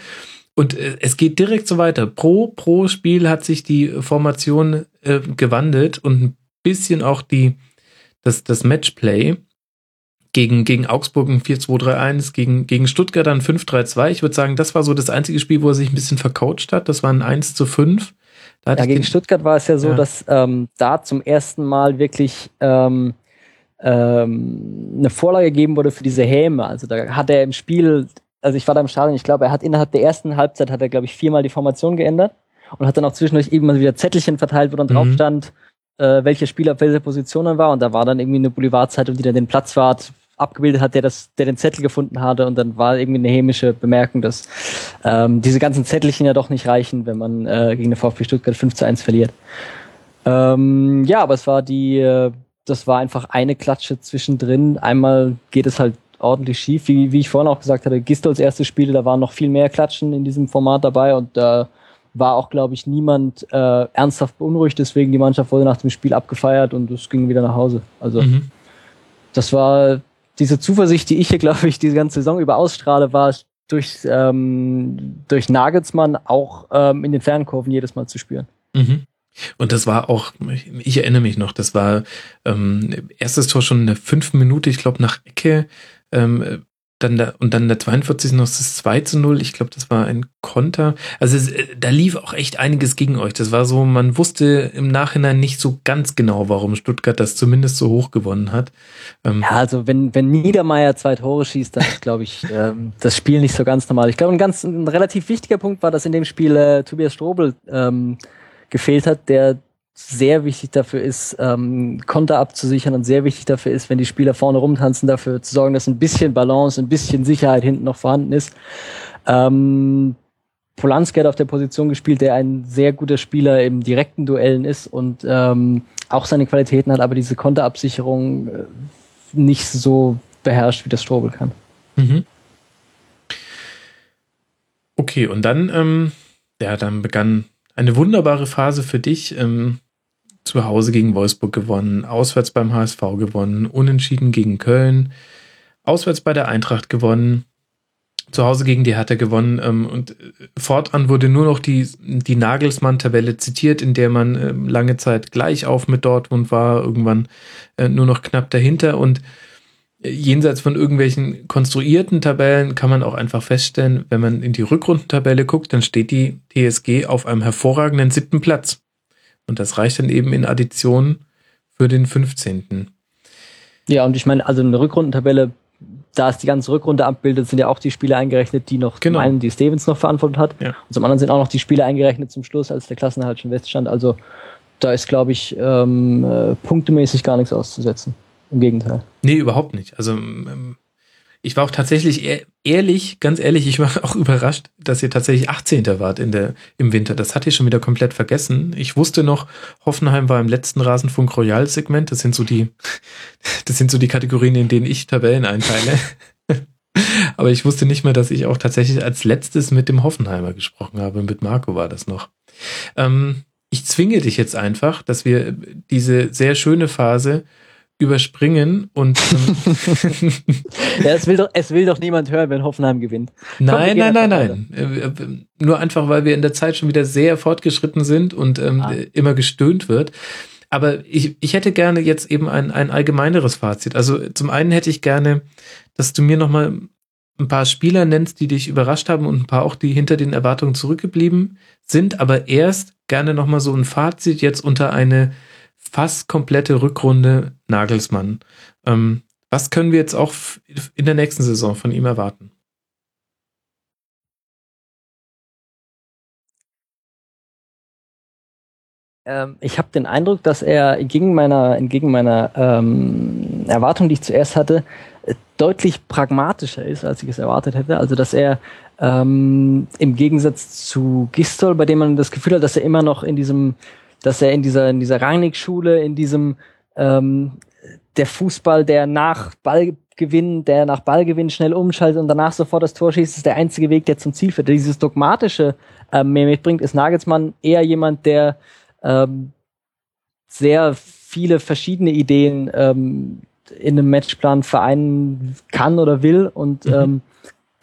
Speaker 3: Und äh, es geht direkt so weiter. Pro, pro Spiel hat sich die Formation äh, gewandelt und ein bisschen auch die, das, das Matchplay gegen, gegen Augsburg ein 4-2-3-1, gegen, gegen Stuttgart dann 5-3-2. Ich würde sagen, das war so das einzige Spiel, wo er sich ein bisschen vercoacht hat. Das war ein 1 zu 5. Da
Speaker 6: Ja, gegen Stuttgart war es ja so,
Speaker 3: Ja.
Speaker 6: dass ähm, da zum ersten Mal wirklich ähm, ähm, eine Vorlage gegeben wurde für diese Häme. Also da hat er im Spiel, also ich war da im Stadion, ich glaube, er hat innerhalb der ersten Halbzeit hat er, glaube ich, viermal die Formation geändert und hat dann auch zwischendurch eben mal wieder Zettelchen verteilt, wo dann
Speaker 3: Mhm.
Speaker 6: drauf stand, äh, welcher Spieler auf welcher Position dann war. Und da war dann irgendwie eine Boulevardzeitung, die dann den Platzwart abgebildet hat, der das, der den Zettel gefunden hatte und dann war irgendwie eine hämische Bemerkung, dass ähm, diese ganzen Zettelchen ja doch nicht reichen, wenn man äh, gegen den VfB Stuttgart 5 zu 1 verliert. Ähm, ja, aber es war die, äh, das war einfach eine Klatsche zwischendrin. Einmal geht es halt ordentlich schief, wie, wie ich vorhin auch gesagt hatte, Gistols erste Spiele, da waren noch viel mehr Klatschen in diesem Format dabei und da war auch, glaube ich, niemand äh, ernsthaft beunruhigt, deswegen die Mannschaft wurde nach dem Spiel abgefeiert und es ging wieder nach Hause. Also
Speaker 3: Mhm.
Speaker 6: das war diese Zuversicht, die ich hier, glaube ich, diese ganze Saison über ausstrahle, war durch, ähm, durch Nagelsmann auch ähm, in den Fernkurven jedes Mal zu spüren.
Speaker 3: Mhm. Und das war auch, ich, erinnere mich noch, das war ähm, erstes Tor schon in der fünften Minute, ich glaube nach Ecke, ähm, dann da, und dann der 42. noch das 2 zu 0, ich glaube, das war ein Konter. Also es, äh, da lief auch echt einiges gegen euch. Das war so, man wusste im Nachhinein nicht so ganz genau, warum Stuttgart das zumindest so hoch gewonnen hat. Ähm,
Speaker 6: Ja, also wenn, wenn Niedermeyer zwei Tore schießt, dann ist, glaube ich, ähm, das Spiel nicht so ganz normal. Ich glaube, ein ganz ein relativ wichtiger Punkt war, dass in dem Spiel äh, Tobias Strobel ähm, gefehlt hat, der sehr wichtig dafür ist, ähm, Konter abzusichern und sehr wichtig dafür ist, wenn die Spieler vorne rumtanzen, dafür zu sorgen, dass ein bisschen Balance, ein bisschen Sicherheit hinten noch vorhanden ist. Ähm, Polanski hat auf der Position gespielt, der ein sehr guter Spieler im direkten Duellen ist und ähm, auch seine Qualitäten hat, aber diese Konterabsicherung äh, nicht so beherrscht, wie das Strobel kann.
Speaker 3: Mhm. Okay, und dann, ähm, ja, dann begann eine wunderbare Phase für dich. Ähm, zu Hause gegen Wolfsburg gewonnen, auswärts beim HSV gewonnen, unentschieden gegen Köln, auswärts bei der Eintracht gewonnen, zu Hause gegen die Hertha gewonnen ähm, und äh, fortan wurde nur noch die, die Nagelsmann-Tabelle zitiert, in der man ähm, lange Zeit gleich auf mit Dortmund war, irgendwann äh, nur noch knapp dahinter und äh, jenseits von irgendwelchen konstruierten Tabellen kann man auch einfach feststellen, wenn man in die Rückrundentabelle guckt, dann steht die TSG auf einem hervorragenden siebten Platz. Und das reicht dann eben in Addition für den 15.
Speaker 6: Ja, und ich meine, also eine Rückrundentabelle, da es die ganze Rückrunde abbildet, sind ja auch die Spiele eingerechnet, die noch
Speaker 3: Genau.
Speaker 6: zum einen die Stevens noch verantwortet hat
Speaker 3: Ja.
Speaker 6: und zum anderen sind auch noch die Spiele eingerechnet zum Schluss, als der Klassenerhalt schon feststand. Also da ist, glaube ich, ähm, äh, punktemäßig gar nichts auszusetzen. Im Gegenteil.
Speaker 3: Nee, überhaupt nicht. Also ähm, ich war auch tatsächlich ehr- ehrlich, ganz ehrlich, ich war auch überrascht, dass ihr tatsächlich 18. wart in der, im Winter. Das hatte ich schon wieder komplett vergessen. Ich wusste noch, Hoffenheim war im letzten Rasenfunk Royal Segment. Das sind so die, das sind so die Kategorien, in denen ich Tabellen einteile. Aber ich wusste nicht mehr, dass ich auch tatsächlich als letztes mit dem Hoffenheimer gesprochen habe. Mit Marco war das noch. Ähm, ich zwinge dich jetzt einfach, dass wir diese sehr schöne Phase überspringen und ähm,
Speaker 6: Ja, es will doch, es will doch niemand hören, wenn Hoffenheim gewinnt.
Speaker 3: nein,
Speaker 6: gehen
Speaker 3: nein, nein,
Speaker 6: einfach
Speaker 3: nein. Äh, äh, Nur einfach, weil wir in der Zeit schon wieder sehr fortgeschritten sind und ähm,
Speaker 6: Ah.
Speaker 3: äh, immer gestöhnt wird. Aber ich, ich hätte gerne jetzt eben ein, ein allgemeineres Fazit. Also zum einen hätte ich gerne, dass du mir nochmal ein paar Spieler nennst, die dich überrascht haben und ein paar auch, die hinter den Erwartungen zurückgeblieben sind, aber erst gerne nochmal so ein Fazit jetzt unter eine fast komplette Rückrunde Nagelsmann. Ähm, was können wir jetzt auch in der nächsten Saison von ihm erwarten?
Speaker 6: Ähm, ich habe den Eindruck, dass er entgegen meiner, entgegen meiner ähm, Erwartung, die ich zuerst hatte, deutlich pragmatischer ist, als ich es erwartet hätte. Also dass er ähm, im Gegensatz zu Gistol, bei dem man das Gefühl hat, dass er immer noch in diesem, dass er in dieser, in dieser Rangnick-Schule, in diesem ähm, der Fußball, der nach Ballgewinn, der nach Ballgewinn schnell umschaltet und danach sofort das Tor schießt, ist der einzige Weg, der zum Ziel führt. Dieses dogmatische äh, mehr mitbringt, ist Nagelsmann eher jemand, der ähm, sehr viele verschiedene Ideen ähm, in einem Matchplan vereinen kann oder will und mhm. ähm,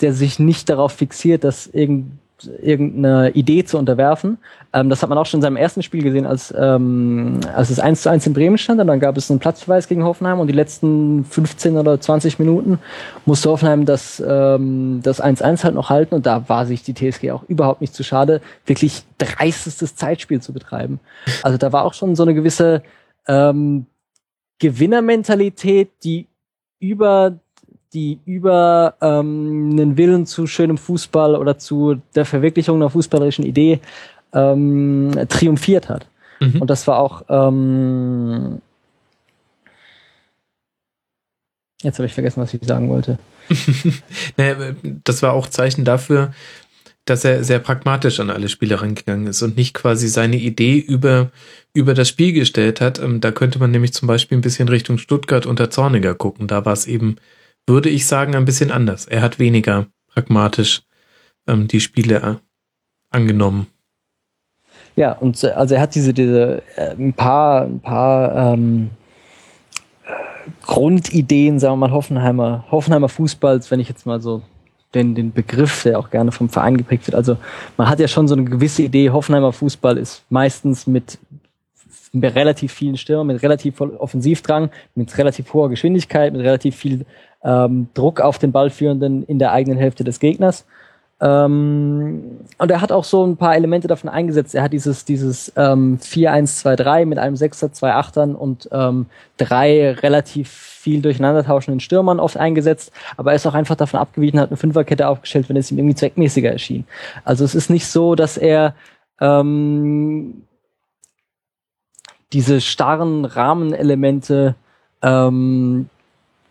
Speaker 6: der sich nicht darauf fixiert, dass irgend, irgendeine Idee zu unterwerfen. Ähm, das hat man auch schon in seinem ersten Spiel gesehen, als, ähm, als es 1 zu 1 in Bremen stand und dann gab es einen Platzverweis gegen Hoffenheim und die letzten 15 oder 20 Minuten musste Hoffenheim das, ähm, das 1-1 halt noch halten und da war sich die TSG auch überhaupt nicht zu schade, wirklich dreistestes Zeitspiel zu betreiben. Also da war auch schon so eine gewisse ähm, Gewinnermentalität, die über die über ähm, einen Willen zu schönem Fußball oder zu der Verwirklichung einer fußballerischen Idee ähm, triumphiert hat. Mhm. Und das war auch ähm, Jetzt habe ich vergessen, was ich sagen wollte.
Speaker 3: naja, das war auch Zeichen dafür, dass er sehr pragmatisch an alle Spiele rangegangen ist und nicht quasi seine Idee über, über das Spiel gestellt hat. Ähm, da könnte man nämlich zum Beispiel ein bisschen Richtung Stuttgart unter Zorniger gucken. Da war es eben, würde ich sagen, ein bisschen anders. Er hat weniger pragmatisch ähm, die Spiele äh, angenommen.
Speaker 6: Ja, und äh, also er hat diese, diese äh, ein paar, ein paar ähm, Grundideen, sagen wir mal, Hoffenheimer, Hoffenheimer Fußballs, wenn ich jetzt mal so den, den Begriff, der auch gerne vom Verein geprägt wird. Also man hat ja schon so eine gewisse Idee, Hoffenheimer Fußball ist meistens mit relativ vielen Stürmern, mit relativ Offensivdrang, mit relativ hoher Geschwindigkeit, mit relativ viel ähm, Druck auf den Ballführenden in der eigenen Hälfte des Gegners. Ähm, und er hat auch so ein paar Elemente davon eingesetzt. Er hat dieses, dieses ähm, 4-1-2-3 mit einem Sechser, zwei Achtern und ähm, drei relativ viel durcheinander tauschenden Stürmern oft eingesetzt. Aber er ist auch einfach davon abgewichen, hat eine Fünferkette aufgestellt, wenn es ihm irgendwie zweckmäßiger erschien. Also es ist nicht so, dass er ähm, diese starren Rahmenelemente, ähm,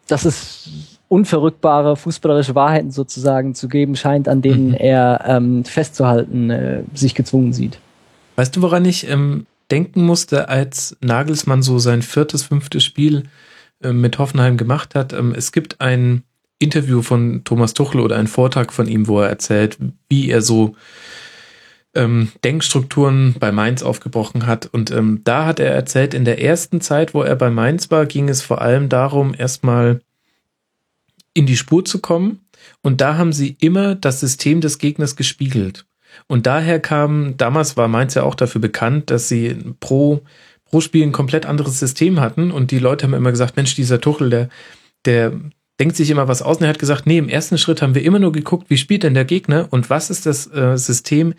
Speaker 6: dass es unverrückbare fußballerische Wahrheiten sozusagen zu geben scheint, an denen mhm. er ähm, festzuhalten äh, sich gezwungen sieht.
Speaker 3: Weißt du, woran ich ähm, denken musste, als Nagelsmann so sein viertes, fünftes Spiel äh, mit Hoffenheim gemacht hat? Ähm, es gibt ein Interview von Thomas Tuchel oder ein Vortrag von ihm, wo er erzählt, wie er so ähm, Denkstrukturen bei Mainz aufgebrochen hat. Und ähm, da hat er erzählt, in der ersten Zeit, wo er bei Mainz war, ging es vor allem darum, erstmal in die Spur zu kommen. Und da haben sie immer das System des Gegners gespiegelt. Und daher kam, damals war Mainz ja auch dafür bekannt, dass sie pro, pro Spiel ein komplett anderes System hatten. Und die Leute haben immer gesagt, Mensch, dieser Tuchel, der, der denkt sich immer was aus. Und er hat gesagt, nee, im ersten Schritt haben wir immer nur geguckt, wie spielt denn der Gegner und was ist das äh, System,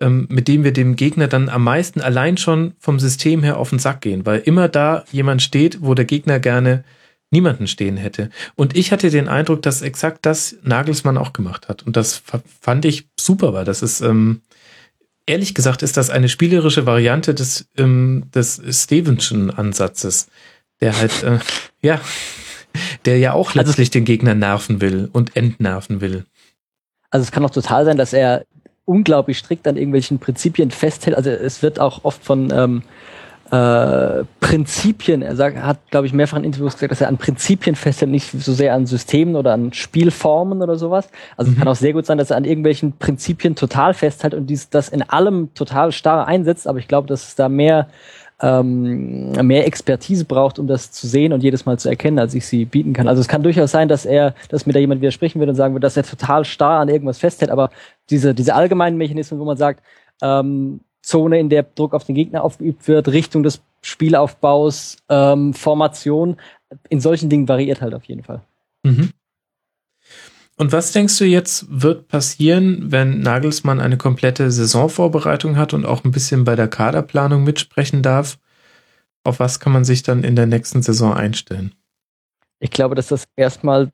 Speaker 3: ähm, mit dem wir dem Gegner dann am meisten allein schon vom System her auf den Sack gehen. Weil immer da jemand steht, wo der Gegner gerne niemanden stehen hätte. Und ich hatte den Eindruck, dass exakt das Nagelsmann auch gemacht hat. Und das fand ich super, weil das ist, ähm, ehrlich gesagt, ist das eine spielerische Variante des, ähm, des Stevenson Ansatzes, der halt, äh, ja, der ja auch also letztlich also, den Gegner nerven will und entnerven will.
Speaker 6: Also es kann auch total sein, dass er unglaublich strikt an irgendwelchen Prinzipien festhält. Also es wird auch oft von ähm, äh, Prinzipien, er sagt, hat, glaube ich, mehrfach in Interviews gesagt, dass er an Prinzipien festhält, nicht so sehr an Systemen oder an Spielformen oder sowas. Also mhm. es kann auch sehr gut sein, dass er an irgendwelchen Prinzipien total festhält und dies, das in allem total starr einsetzt, aber ich glaube, dass es da mehr ähm, mehr Expertise braucht, um das zu sehen und jedes Mal zu erkennen, als ich sie bieten kann. Also es kann durchaus sein, dass er, dass mir da jemand widersprechen würde und sagen würde, dass er total starr an irgendwas festhält, aber diese, diese allgemeinen Mechanismen, wo man sagt, ähm, Zone, in der Druck auf den Gegner aufgeübt wird, Richtung des Spielaufbaus, ähm, Formation. In solchen Dingen variiert halt auf jeden Fall. Mhm.
Speaker 3: Und was denkst du jetzt wird passieren, wenn Nagelsmann eine komplette Saisonvorbereitung hat und auch ein bisschen bei der Kaderplanung mitsprechen darf? auf was kann man sich dann in der nächsten Saison einstellen?
Speaker 6: Ich glaube, dass das erstmal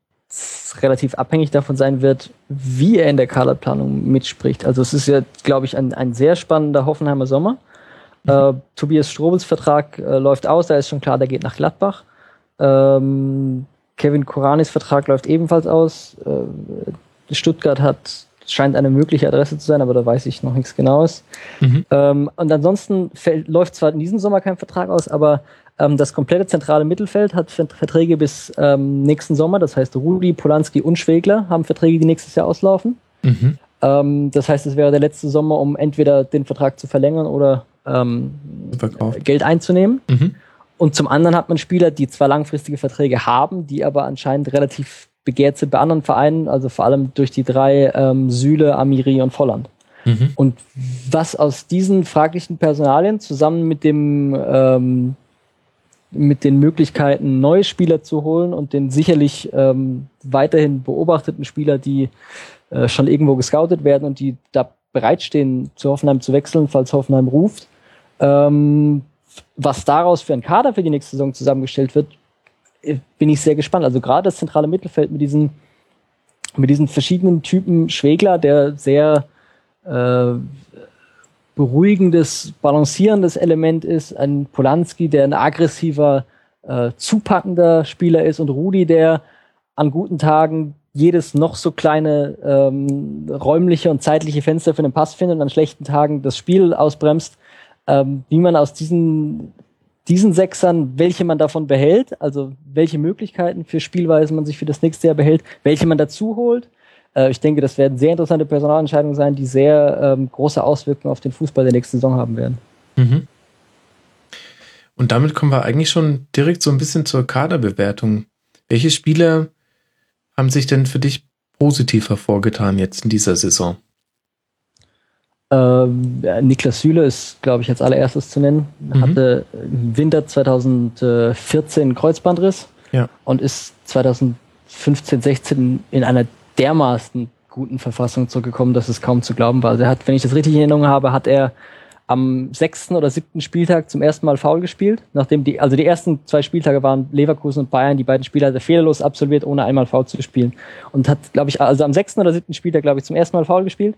Speaker 6: relativ abhängig davon sein wird, wie er in der Kaderplanung mitspricht. Also es ist ja, glaube ich, ein, ein sehr spannender Hoffenheimer Sommer. Mhm. Äh, Tobias Strobels Vertrag äh, läuft aus, da ist schon klar, der geht nach Gladbach. Ähm, Kevin Koranis Vertrag läuft ebenfalls aus. Äh, Stuttgart hat scheint eine mögliche Adresse zu sein, aber da weiß ich noch nichts Genaues. Mhm. Ähm, und ansonsten fällt, läuft zwar in diesem Sommer kein Vertrag aus, aber ähm, das komplette zentrale Mittelfeld hat Verträge bis ähm, nächsten Sommer. Das heißt, Rudi, Polanski und Schwegler haben Verträge, die nächstes Jahr auslaufen. Mhm. Ähm, das heißt, es wäre der letzte Sommer, um entweder den Vertrag zu verlängern oder ähm, Geld einzunehmen. Mhm. Und zum anderen hat man Spieler, die zwar langfristige Verträge haben, die aber anscheinend relativ begehrt sind bei anderen Vereinen, also vor allem durch die drei ähm, Süle, Amiri und Volland. Mhm. Und was aus diesen fraglichen Personalien zusammen mit dem ähm, mit den Möglichkeiten, neue Spieler zu holen und den sicherlich ähm, weiterhin beobachteten Spieler, die äh, schon irgendwo gescoutet werden und die da bereitstehen, zu Hoffenheim zu wechseln, falls Hoffenheim ruft. Ähm, was daraus für ein Kader für die nächste Saison zusammengestellt wird, äh, bin ich sehr gespannt. Also gerade das zentrale Mittelfeld mit diesen, mit diesen verschiedenen Typen Schwegler, der sehr äh, beruhigendes, balancierendes Element ist, ein Polanski, der ein aggressiver, äh, zupackender Spieler ist und Rudi, der an guten Tagen jedes noch so kleine ähm, räumliche und zeitliche Fenster für den Pass findet und an schlechten Tagen das Spiel ausbremst. Ähm, wie man aus diesen diesen Sechsern, welche man davon behält, also welche Möglichkeiten für Spielweisen man sich für das nächste Jahr behält, welche man dazu holt. Äh, ich denke, das werden sehr interessante Personalentscheidungen sein, die sehr ähm, große Auswirkungen auf den Fußball der nächsten Saison haben werden. Mhm.
Speaker 3: Und damit kommen wir eigentlich schon direkt so ein bisschen zur Kaderbewertung. Welche Spieler haben sich denn für dich positiv hervorgetan jetzt in dieser Saison?
Speaker 6: Ähm, Niklas Süle ist, glaube ich, als allererstes zu nennen. Mhm. Hatte im Winter 2014 Kreuzbandriss ja. und ist 2015, 16 in einer dermaßen guten Verfassung zurückgekommen, dass es kaum zu glauben war. Also er hat, wenn ich das richtig in Erinnerung habe, hat er am sechsten oder siebten Spieltag zum ersten Mal faul gespielt, nachdem die, also die ersten zwei Spieltage waren Leverkusen und Bayern, die beiden Spiele hat er fehlerlos absolviert, ohne einmal faul zu spielen. Und hat, glaube ich, also am sechsten oder siebten Spieltag, glaube ich, zum ersten Mal faul gespielt.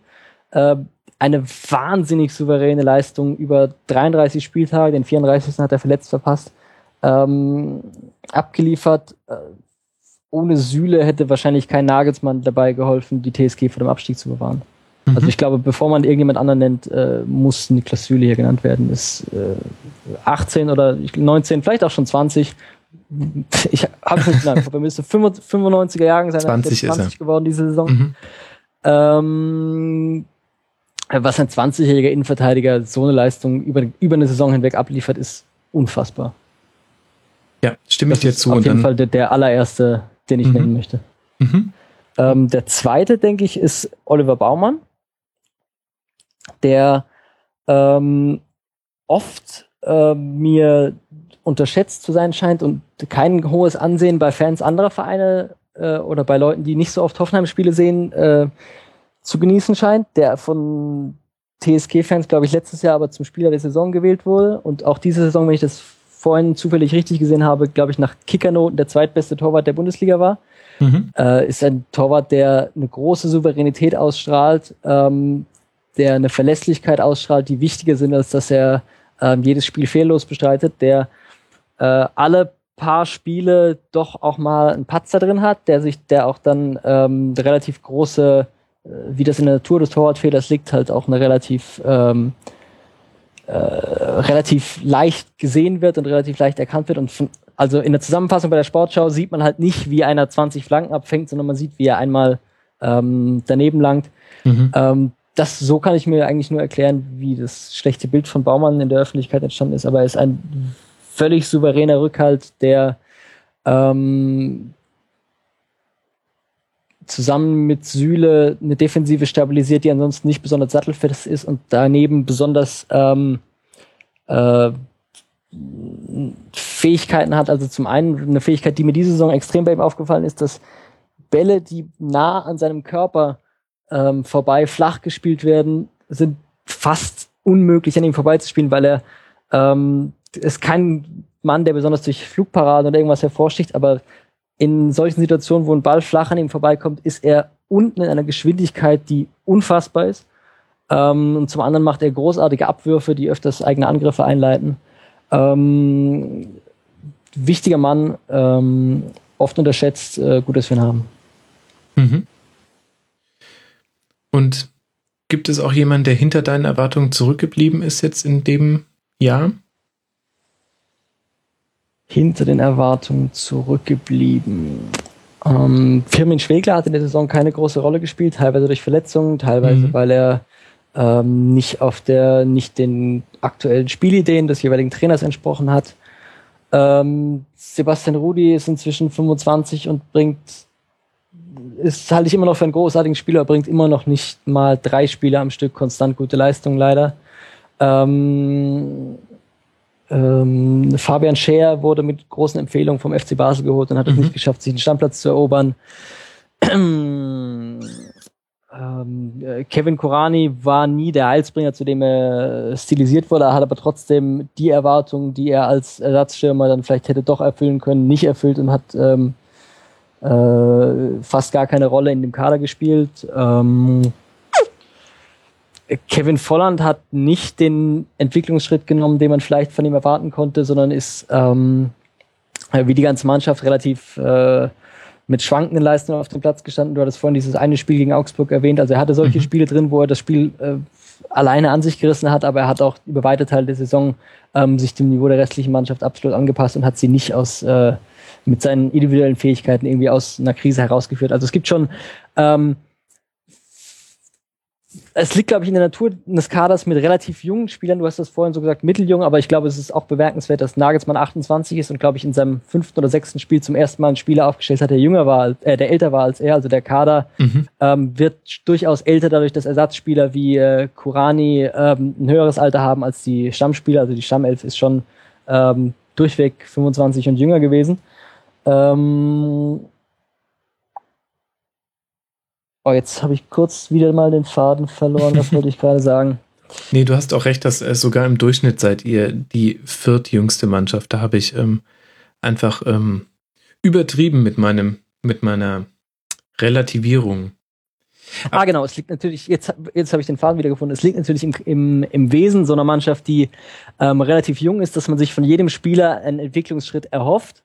Speaker 6: Äh, eine wahnsinnig souveräne Leistung über 33 Spieltage, den 34. hat er verletzt verpasst, ähm, abgeliefert. Äh, ohne Sühle hätte wahrscheinlich kein Nagelsmann dabei geholfen, die TSG vor dem Abstieg zu bewahren. Mhm. Also ich glaube, bevor man irgendjemand anderen nennt, äh, muss Niklas Süle hier genannt werden. Ist äh, 18 oder 19, vielleicht auch schon 20. Ich habe nicht nein, er müsste 95er Jahren sein,
Speaker 3: 20,
Speaker 6: 20 geworden diese Saison. Mhm. Ähm, was ein 20-jähriger Innenverteidiger so eine Leistung über, über eine Saison hinweg abliefert, ist unfassbar.
Speaker 3: Ja, stimme ich dir zu.
Speaker 6: Auf jeden Fall der, der allererste, den ich mhm. nennen möchte. Mhm. Ähm, der zweite, denke ich, ist Oliver Baumann, der ähm, oft äh, mir unterschätzt zu sein scheint und kein hohes Ansehen bei Fans anderer Vereine äh, oder bei Leuten, die nicht so oft Hoffenheim-Spiele sehen, äh, zu genießen scheint, der von TSG-Fans, glaube ich, letztes Jahr aber zum Spieler der Saison gewählt wurde und auch diese Saison, wenn ich das vorhin zufällig richtig gesehen habe, glaube ich, nach Kickernoten der zweitbeste Torwart der Bundesliga war. Mhm. Äh, ist ein Torwart, der eine große Souveränität ausstrahlt, ähm, der eine Verlässlichkeit ausstrahlt, die wichtiger sind, als dass er ähm, jedes Spiel fehllos bestreitet, der äh, alle paar Spiele doch auch mal einen Patzer drin hat, der sich, der auch dann ähm, relativ große wie das in der Natur des Torwartfehlers liegt, halt auch eine relativ ähm, äh, relativ leicht gesehen wird und relativ leicht erkannt wird. Und von, also in der Zusammenfassung bei der Sportschau sieht man halt nicht, wie einer 20 Flanken abfängt, sondern man sieht, wie er einmal ähm, daneben langt. Mhm. Ähm, das so kann ich mir eigentlich nur erklären, wie das schlechte Bild von Baumann in der Öffentlichkeit entstanden ist. Aber er ist ein völlig souveräner Rückhalt, der ähm, zusammen mit Sühle eine Defensive stabilisiert, die ansonsten nicht besonders sattelfest ist und daneben besonders ähm, äh, Fähigkeiten hat. Also zum einen eine Fähigkeit, die mir diese Saison extrem bei ihm aufgefallen ist, dass Bälle, die nah an seinem Körper ähm, vorbei flach gespielt werden, sind fast unmöglich an ihm vorbeizuspielen, weil er ähm, es keinen Mann, der besonders durch Flugparaden oder irgendwas hervorsticht, aber in solchen Situationen, wo ein Ball flach an ihm vorbeikommt, ist er unten in einer Geschwindigkeit, die unfassbar ist. Ähm, und zum anderen macht er großartige Abwürfe, die öfters eigene Angriffe einleiten. Ähm, wichtiger Mann, ähm, oft unterschätzt, äh, gut, dass wir ihn haben.
Speaker 3: Mhm. Und gibt es auch jemanden, der hinter deinen Erwartungen zurückgeblieben ist jetzt in dem Jahr?
Speaker 6: Hinter den Erwartungen zurückgeblieben. Ähm, Firmin Schwegler hat in der Saison keine große Rolle gespielt, teilweise durch Verletzungen, teilweise mhm. weil er ähm, nicht auf der, nicht den aktuellen Spielideen des jeweiligen Trainers entsprochen hat. Ähm, Sebastian Rudi ist inzwischen 25 und bringt, ist halte ich immer noch für einen großartigen Spieler, bringt immer noch nicht mal drei Spiele am Stück konstant gute Leistung leider. Ähm, ähm, Fabian Scheer wurde mit großen Empfehlungen vom FC Basel geholt und hat mhm. es nicht geschafft, sich einen Stammplatz zu erobern. Ähm, äh, Kevin Korani war nie der Heilsbringer, zu dem er stilisiert wurde, er hat aber trotzdem die Erwartungen, die er als Ersatzschirmer dann vielleicht hätte doch erfüllen können, nicht erfüllt und hat ähm, äh, fast gar keine Rolle in dem Kader gespielt. Ähm, Kevin Volland hat nicht den Entwicklungsschritt genommen, den man vielleicht von ihm erwarten konnte, sondern ist ähm, wie die ganze Mannschaft relativ äh, mit schwankenden Leistungen auf dem Platz gestanden. Du hattest vorhin dieses eine Spiel gegen Augsburg erwähnt. Also er hatte solche mhm. Spiele drin, wo er das Spiel äh, alleine an sich gerissen hat, aber er hat auch über weite Teile der Saison ähm, sich dem Niveau der restlichen Mannschaft absolut angepasst und hat sie nicht aus äh, mit seinen individuellen Fähigkeiten irgendwie aus einer Krise herausgeführt. Also es gibt schon ähm, es liegt, glaube ich, in der Natur des Kaders mit relativ jungen Spielern. Du hast das vorhin so gesagt, mitteljung, aber ich glaube, es ist auch bemerkenswert, dass Nagelsmann 28 ist und, glaube ich, in seinem fünften oder sechsten Spiel zum ersten Mal einen Spieler aufgestellt hat, der jünger war, äh, der älter war als er. Also der Kader mhm. ähm, wird durchaus älter, dadurch, dass Ersatzspieler wie äh, Kurani ähm, ein höheres Alter haben als die Stammspieler. Also die Stammelf ist schon ähm, durchweg 25 und jünger gewesen. Ähm, Oh, jetzt habe ich kurz wieder mal den Faden verloren. Was wollte ich gerade sagen?
Speaker 3: Nee, du hast auch recht, dass äh, sogar im Durchschnitt seid ihr die viertjüngste Mannschaft. Da habe ich ähm, einfach ähm, übertrieben mit meinem, mit meiner Relativierung.
Speaker 6: Ah, genau. Es liegt natürlich, jetzt, jetzt habe ich den Faden wieder gefunden. Es liegt natürlich im, im, im Wesen so einer Mannschaft, die ähm, relativ jung ist, dass man sich von jedem Spieler einen Entwicklungsschritt erhofft.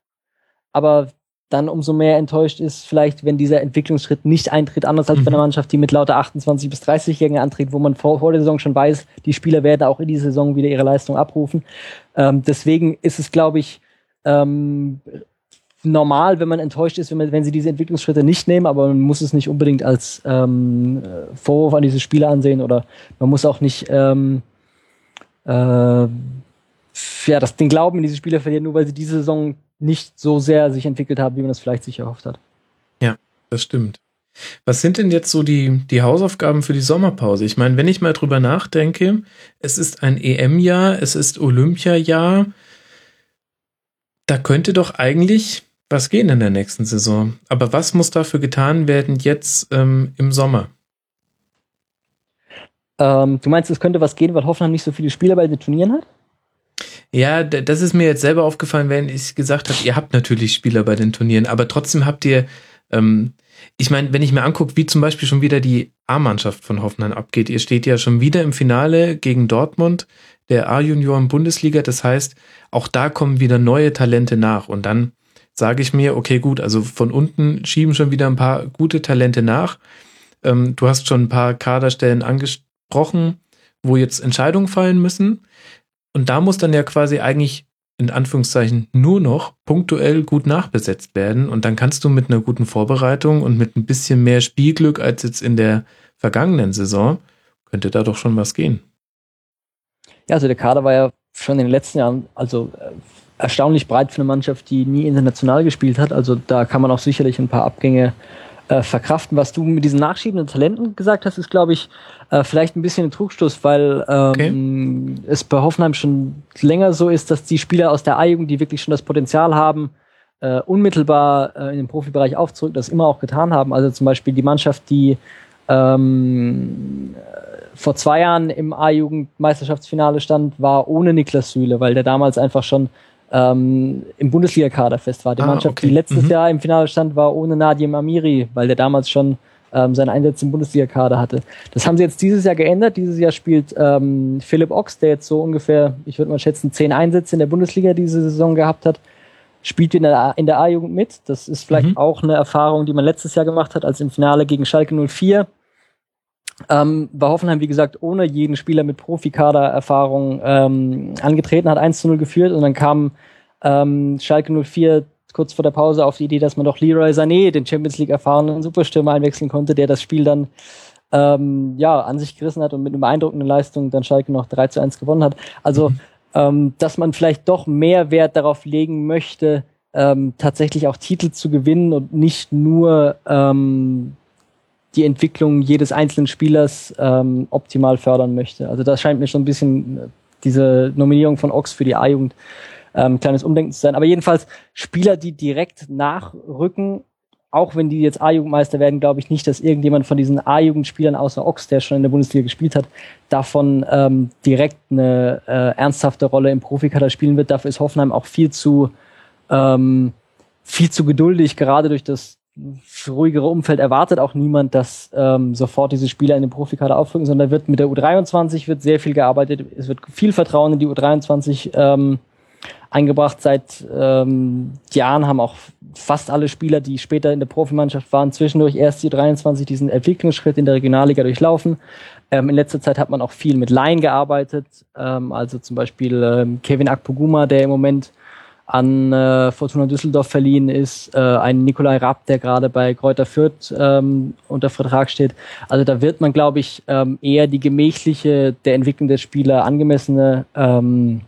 Speaker 6: Aber dann umso mehr enttäuscht ist, vielleicht, wenn dieser Entwicklungsschritt nicht eintritt, anders als mhm. bei einer Mannschaft, die mit lauter 28 bis 30-Jährigen antritt, wo man vor, vor, der Saison schon weiß, die Spieler werden auch in dieser Saison wieder ihre Leistung abrufen. Ähm, deswegen ist es, glaube ich, ähm, normal, wenn man enttäuscht ist, wenn, man, wenn sie diese Entwicklungsschritte nicht nehmen, aber man muss es nicht unbedingt als ähm, Vorwurf an diese Spieler ansehen oder man muss auch nicht ähm, äh, ja, das, den Glauben in diese Spieler verlieren, nur weil sie diese Saison nicht so sehr sich entwickelt haben, wie man das vielleicht sich erhofft hat.
Speaker 3: Ja, das stimmt. Was sind denn jetzt so die, die Hausaufgaben für die Sommerpause? Ich meine, wenn ich mal drüber nachdenke, es ist ein EM-Jahr, es ist Olympia-Jahr, da könnte doch eigentlich was gehen in der nächsten Saison. Aber was muss dafür getan werden jetzt ähm, im Sommer?
Speaker 6: Ähm, du meinst, es könnte was gehen, weil Hoffenheim nicht so viele Spieler bei den Turnieren hat?
Speaker 3: Ja, das ist mir jetzt selber aufgefallen, wenn ich gesagt habe, ihr habt natürlich Spieler bei den Turnieren, aber trotzdem habt ihr, ähm, ich meine, wenn ich mir angucke, wie zum Beispiel schon wieder die A-Mannschaft von Hoffenheim abgeht, ihr steht ja schon wieder im Finale gegen Dortmund, der A-Junioren-Bundesliga, das heißt, auch da kommen wieder neue Talente nach und dann sage ich mir, okay, gut, also von unten schieben schon wieder ein paar gute Talente nach. Ähm, du hast schon ein paar Kaderstellen angesprochen, wo jetzt Entscheidungen fallen müssen. Und da muss dann ja quasi eigentlich in Anführungszeichen nur noch punktuell gut nachbesetzt werden. Und dann kannst du mit einer guten Vorbereitung und mit ein bisschen mehr Spielglück als jetzt in der vergangenen Saison, könnte da doch schon was gehen.
Speaker 6: Ja, also der Kader war ja schon in den letzten Jahren also äh, erstaunlich breit für eine Mannschaft, die nie international gespielt hat. Also da kann man auch sicherlich ein paar Abgänge äh, verkraften. Was du mit diesen nachschiebenden Talenten gesagt hast, ist, glaube ich, äh, vielleicht ein bisschen ein Trugstoß, weil ähm, okay. es bei Hoffenheim schon länger so ist, dass die Spieler aus der A-Jugend, die wirklich schon das Potenzial haben, äh, unmittelbar äh, in den Profibereich aufzurücken, das immer auch getan haben. Also zum Beispiel die Mannschaft, die ähm, vor zwei Jahren im A-Jugend-Meisterschaftsfinale stand, war ohne Niklas Süle, weil der damals einfach schon ähm, im Bundesliga-Kader fest war. Die
Speaker 3: Ah,
Speaker 6: Mannschaft,
Speaker 3: okay.
Speaker 6: die letztes
Speaker 3: Mhm.
Speaker 6: Jahr im Finale stand, war ohne Nadim Amiri, weil der damals schon ähm, seinen Einsatz im Bundesliga-Kader hatte. Das haben sie jetzt dieses Jahr geändert. Dieses Jahr spielt ähm, Philipp Ochs, der jetzt so ungefähr, ich würde mal schätzen, zehn Einsätze in der Bundesliga diese Saison gehabt hat, spielt in der, in der A-Jugend mit. Das ist vielleicht
Speaker 3: Mhm.
Speaker 6: auch eine Erfahrung, die man letztes Jahr gemacht hat, als im Finale gegen Schalke 04. Ähm, bei Hoffenheim, wie gesagt, ohne jeden Spieler mit Profikader-Erfahrung ähm, angetreten, hat 1 zu 0 geführt und dann kam ähm, Schalke 04 kurz vor der Pause auf die Idee, dass man doch Leroy Sané, den Champions League erfahrenen Superstürmer, einwechseln konnte, der das Spiel dann ähm, ja, an sich gerissen hat und mit einer beeindruckenden Leistung dann Schalke noch 3 zu 1 gewonnen hat. Also, ähm, dass man vielleicht doch mehr Wert darauf legen möchte, ähm, tatsächlich auch Titel zu gewinnen und nicht nur ähm, die Entwicklung jedes einzelnen Spielers ähm, optimal fördern möchte. Also das scheint mir schon ein bisschen äh, diese Nominierung von Ox für die A-Jugend ähm, kleines Umdenken zu sein. Aber jedenfalls Spieler, die direkt nachrücken, auch wenn die jetzt A-Jugendmeister werden, glaube ich nicht, dass irgendjemand von diesen A-Jugendspielern außer Ox, der schon in der Bundesliga gespielt hat, davon ähm, direkt eine äh, ernsthafte Rolle im Profikader spielen wird. Dafür ist Hoffenheim auch viel zu ähm, viel zu geduldig, gerade durch das ruhigere Umfeld erwartet auch niemand, dass ähm, sofort diese Spieler in den Profikader aufrücken, sondern wird mit der U23 wird sehr viel gearbeitet, es wird viel Vertrauen in die U23 ähm, eingebracht. Seit ähm, Jahren haben auch fast alle Spieler, die später in der Profimannschaft waren, zwischendurch erst die U23 diesen Entwicklungsschritt in der Regionalliga durchlaufen. Ähm, in letzter Zeit hat man auch viel mit Laien gearbeitet, ähm, also zum Beispiel ähm, Kevin Akpoguma, der im Moment an äh, Fortuna Düsseldorf verliehen ist, äh, ein Nikolai Rapp, der gerade bei Kräuter Fürth ähm, unter Vertrag steht. Also da wird man, glaube ich, ähm, eher die gemächliche, der Entwicklung der Spieler angemessene ähm,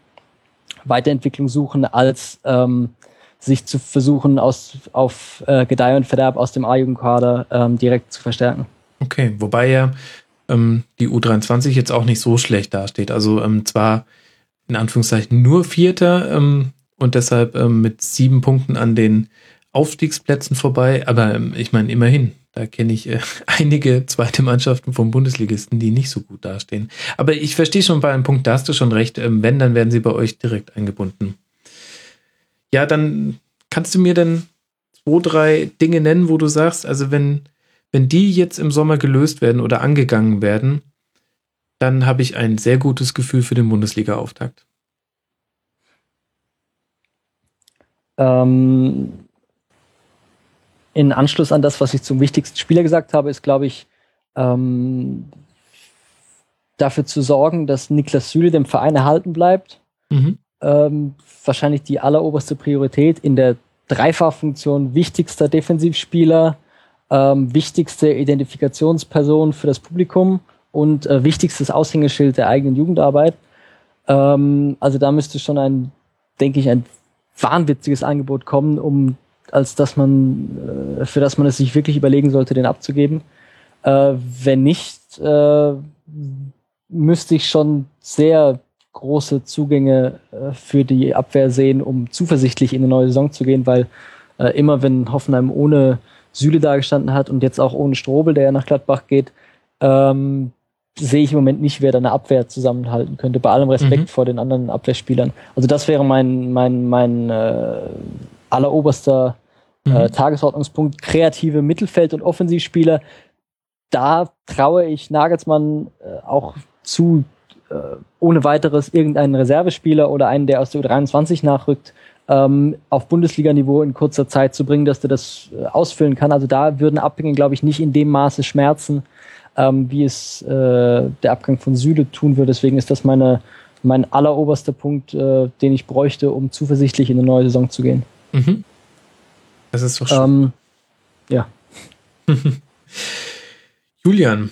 Speaker 6: Weiterentwicklung suchen, als ähm, sich zu versuchen, aus, auf äh, Gedeih und Verderb aus dem A-Jugendkader ähm, direkt zu verstärken.
Speaker 3: Okay, wobei ja ähm, die U23 jetzt auch nicht so schlecht dasteht. Also ähm, zwar in Anführungszeichen nur Vierter ähm, und deshalb ähm, mit sieben Punkten an den Aufstiegsplätzen vorbei, aber ähm, ich meine immerhin, da kenne ich äh, einige zweite Mannschaften vom Bundesligisten, die nicht so gut dastehen. Aber ich verstehe schon bei einem Punkt, da hast du schon recht, ähm, wenn, dann werden sie bei euch direkt eingebunden. Ja, dann kannst du mir denn zwei, drei Dinge nennen, wo du sagst, also wenn wenn die jetzt im Sommer gelöst werden oder angegangen werden, dann habe ich ein sehr gutes Gefühl für den Bundesliga-Auftakt.
Speaker 6: Ähm, in Anschluss an das, was ich zum wichtigsten Spieler gesagt habe, ist, glaube ich, ähm, dafür zu sorgen, dass Niklas Süle dem Verein erhalten bleibt.
Speaker 3: Mhm.
Speaker 6: Ähm, wahrscheinlich die alleroberste Priorität in der Dreifachfunktion wichtigster Defensivspieler, ähm, wichtigste Identifikationsperson für das Publikum und äh, wichtigstes Aushängeschild der eigenen Jugendarbeit. Ähm, also da müsste schon ein, denke ich, ein wahnwitziges Angebot kommen, um als dass man, äh, für das man es sich wirklich überlegen sollte, den abzugeben. Äh, wenn nicht, äh, müsste ich schon sehr große Zugänge äh, für die Abwehr sehen, um zuversichtlich in eine neue Saison zu gehen, weil äh, immer wenn Hoffenheim ohne Süle dagestanden hat und jetzt auch ohne Strobel, der ja nach Gladbach geht, ähm, sehe ich im Moment nicht, wer da eine Abwehr zusammenhalten könnte, bei allem Respekt
Speaker 3: Mhm.
Speaker 6: vor den anderen Abwehrspielern. Also das wäre mein, mein, mein äh, alleroberster äh,
Speaker 3: Mhm.
Speaker 6: Tagesordnungspunkt. Kreative Mittelfeld- und Offensivspieler. Da traue ich Nagelsmann äh, auch zu, äh, ohne weiteres irgendeinen Reservespieler oder einen, der aus der U23 nachrückt, ähm, auf Bundesliga-Niveau in kurzer Zeit zu bringen, dass der das äh, ausfüllen kann. Also da würden Abgänge, glaube ich, nicht in dem Maße schmerzen, ähm, wie es äh, der Abgang von Süle tun würde. Deswegen ist das meine, mein alleroberster Punkt, äh, den ich bräuchte, um zuversichtlich in eine neue Saison zu gehen.
Speaker 3: Mhm. Das ist doch schön.
Speaker 6: Ähm, ja.
Speaker 3: Julian,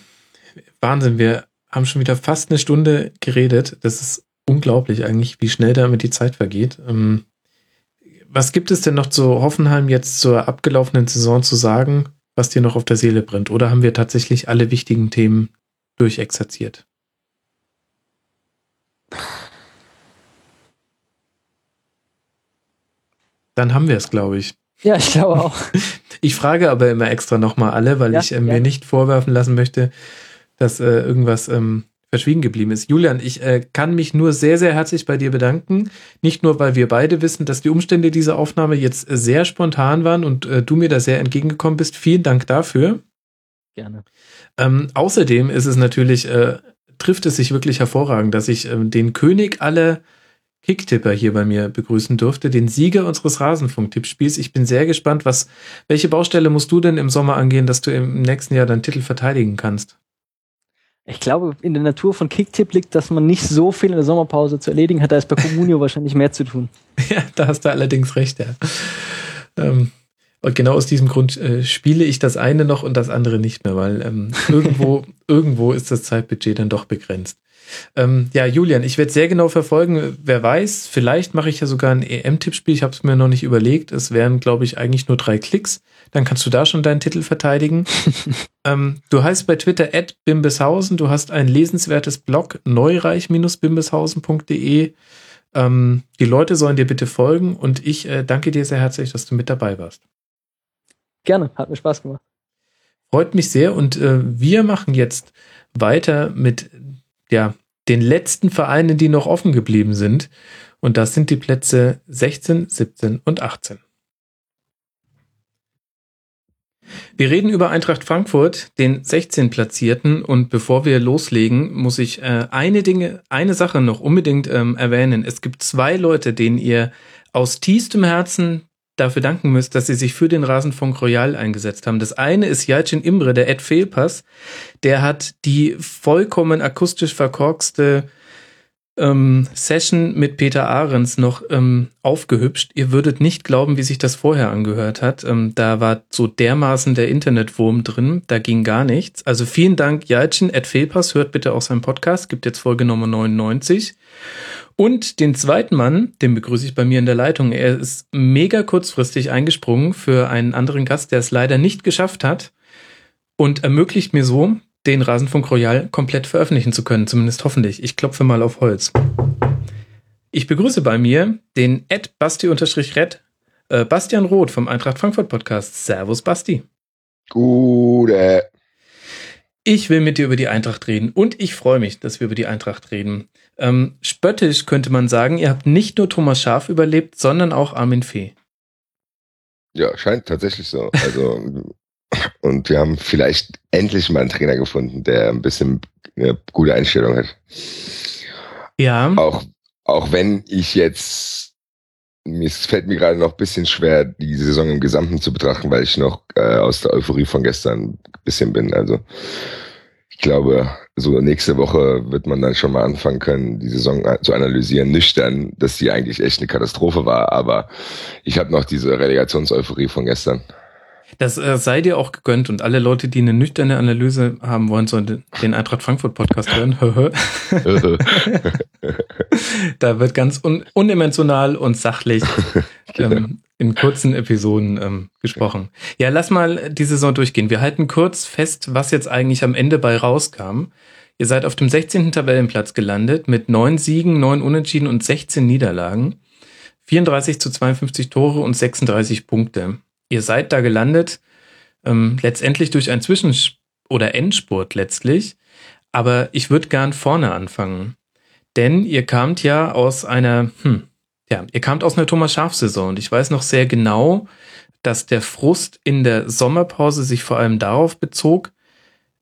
Speaker 3: Wahnsinn, wir haben schon wieder fast eine Stunde geredet. Das ist unglaublich eigentlich, wie schnell damit die Zeit vergeht. Ähm, was gibt es denn noch zu Hoffenheim jetzt zur abgelaufenen Saison zu sagen, was dir noch auf der Seele brennt? Oder haben wir tatsächlich alle wichtigen Themen durchexerziert? Dann haben wir es, glaube ich.
Speaker 6: Ja, ich glaube auch.
Speaker 3: Ich frage aber immer extra nochmal alle, weil
Speaker 6: Ja,
Speaker 3: ich äh, mir nicht vorwerfen lassen möchte, dass äh, irgendwas ähm, verschwiegen geblieben ist. Julian, ich äh, kann mich nur sehr, sehr herzlich bei dir bedanken. Nicht nur, weil wir beide wissen, dass die Umstände dieser Aufnahme jetzt sehr spontan waren und äh, du mir da sehr entgegengekommen bist. Vielen Dank dafür.
Speaker 6: Gerne.
Speaker 3: Ähm, außerdem ist es natürlich, äh, trifft es sich wirklich hervorragend, dass ich ähm, den König aller Kicktipper hier bei mir begrüßen durfte, den Sieger unseres Rasenfunk-Tippspiels. Ich bin sehr gespannt, was, welche Baustelle musst du denn im Sommer angehen, dass du im nächsten Jahr deinen Titel verteidigen kannst?
Speaker 6: Ich glaube, in der Natur von Kicktipp liegt, dass man nicht so viel in der Sommerpause zu erledigen hat. Da ist bei Comunio wahrscheinlich mehr zu tun.
Speaker 3: Ja, da hast du allerdings recht, ja. Ähm, und genau aus diesem Grund äh, spiele ich das eine noch und das andere nicht mehr, weil ähm, irgendwo, irgendwo ist das Zeitbudget dann doch begrenzt. Ähm, ja, Julian, ich werde sehr genau verfolgen. Wer weiß, vielleicht mache ich ja sogar ein EM-Tippspiel. Ich habe es mir noch nicht überlegt. Es wären, glaube ich, eigentlich nur drei Klicks. Dann kannst du da schon deinen Titel verteidigen. ähm, du heißt bei Twitter at bimbeshausen. Du hast ein lesenswertes Blog neureich-bimbeshausen.de. Ähm, die Leute sollen dir bitte folgen und ich äh, danke dir sehr herzlich, dass du mit dabei warst.
Speaker 6: Gerne, hat mir Spaß gemacht.
Speaker 3: Freut mich sehr und äh, wir machen jetzt weiter mit ja, den letzten Vereinen, die noch offen geblieben sind. Und das sind die Plätze 16, 17 und 18. Wir reden über Eintracht Frankfurt, den 16 Platzierten. Und bevor wir loslegen, muss ich äh, eine Dinge, eine Sache noch unbedingt ähm, erwähnen. Es gibt zwei Leute, denen ihr aus tiefstem Herzen dafür danken müsst, dass sie sich für den Rasenfunk Royal eingesetzt haben. Das eine ist Jalcin Imre, der Ed Fehlpass. Der hat die vollkommen akustisch verkorkste ähm, Session mit Peter Ahrens noch ähm, aufgehübscht. Ihr würdet nicht glauben, wie sich das vorher angehört hat. Ähm, da war so dermaßen der Internetwurm drin, da ging gar nichts. Also vielen Dank, Jalcin. Ed Fehlpass, hört bitte auch seinen Podcast, gibt jetzt Folge Nummer 99. Und den zweiten Mann, den begrüße ich bei mir in der Leitung. Er ist mega kurzfristig eingesprungen für einen anderen Gast, der es leider nicht geschafft hat und ermöglicht mir so, den Rasenfunk Royal komplett veröffentlichen zu können, zumindest hoffentlich. Ich klopfe mal auf Holz. Ich begrüße bei mir den Ed Basti-Red, äh, Bastian Roth vom Eintracht Frankfurt Podcast. Servus, Basti.
Speaker 7: Gute.
Speaker 3: Ich will mit dir über die Eintracht reden und ich freue mich, dass wir über die Eintracht reden. Ähm, spöttisch könnte man sagen, ihr habt nicht nur Thomas Schaf überlebt, sondern auch Armin Fee.
Speaker 7: Ja, scheint tatsächlich so. Also, und wir haben vielleicht endlich mal einen Trainer gefunden, der ein bisschen eine gute Einstellung hat.
Speaker 3: Ja.
Speaker 7: Auch, auch wenn ich jetzt, es fällt mir gerade noch ein bisschen schwer, die Saison im Gesamten zu betrachten, weil ich noch äh, aus der Euphorie von gestern ein bisschen bin. Also, ich glaube, so nächste Woche wird man dann schon mal anfangen können, die Saison zu analysieren, nüchtern, dass sie eigentlich echt eine Katastrophe war. Aber ich habe noch diese Relegationseuphorie von gestern.
Speaker 3: Das äh, sei dir auch gegönnt und alle Leute, die eine nüchterne Analyse haben wollen, sollen den Eintracht Frankfurt Podcast hören. da wird ganz un unemotional und sachlich ähm, in kurzen Episoden ähm, gesprochen. Ja, lass mal die Saison durchgehen. Wir halten kurz fest, was jetzt eigentlich am Ende bei rauskam. Ihr seid auf dem 16. Tabellenplatz gelandet mit neun Siegen, neun Unentschieden und 16 Niederlagen. 34 zu 52 Tore und 36 Punkte. Ihr seid da gelandet, ähm, letztendlich durch ein Zwischen- oder Endspurt letztlich. Aber ich würde gern vorne anfangen. Denn ihr kamt ja aus einer, hm, ja, ihr kamt aus einer Thomas Schaf-Saison und ich weiß noch sehr genau, dass der Frust in der Sommerpause sich vor allem darauf bezog,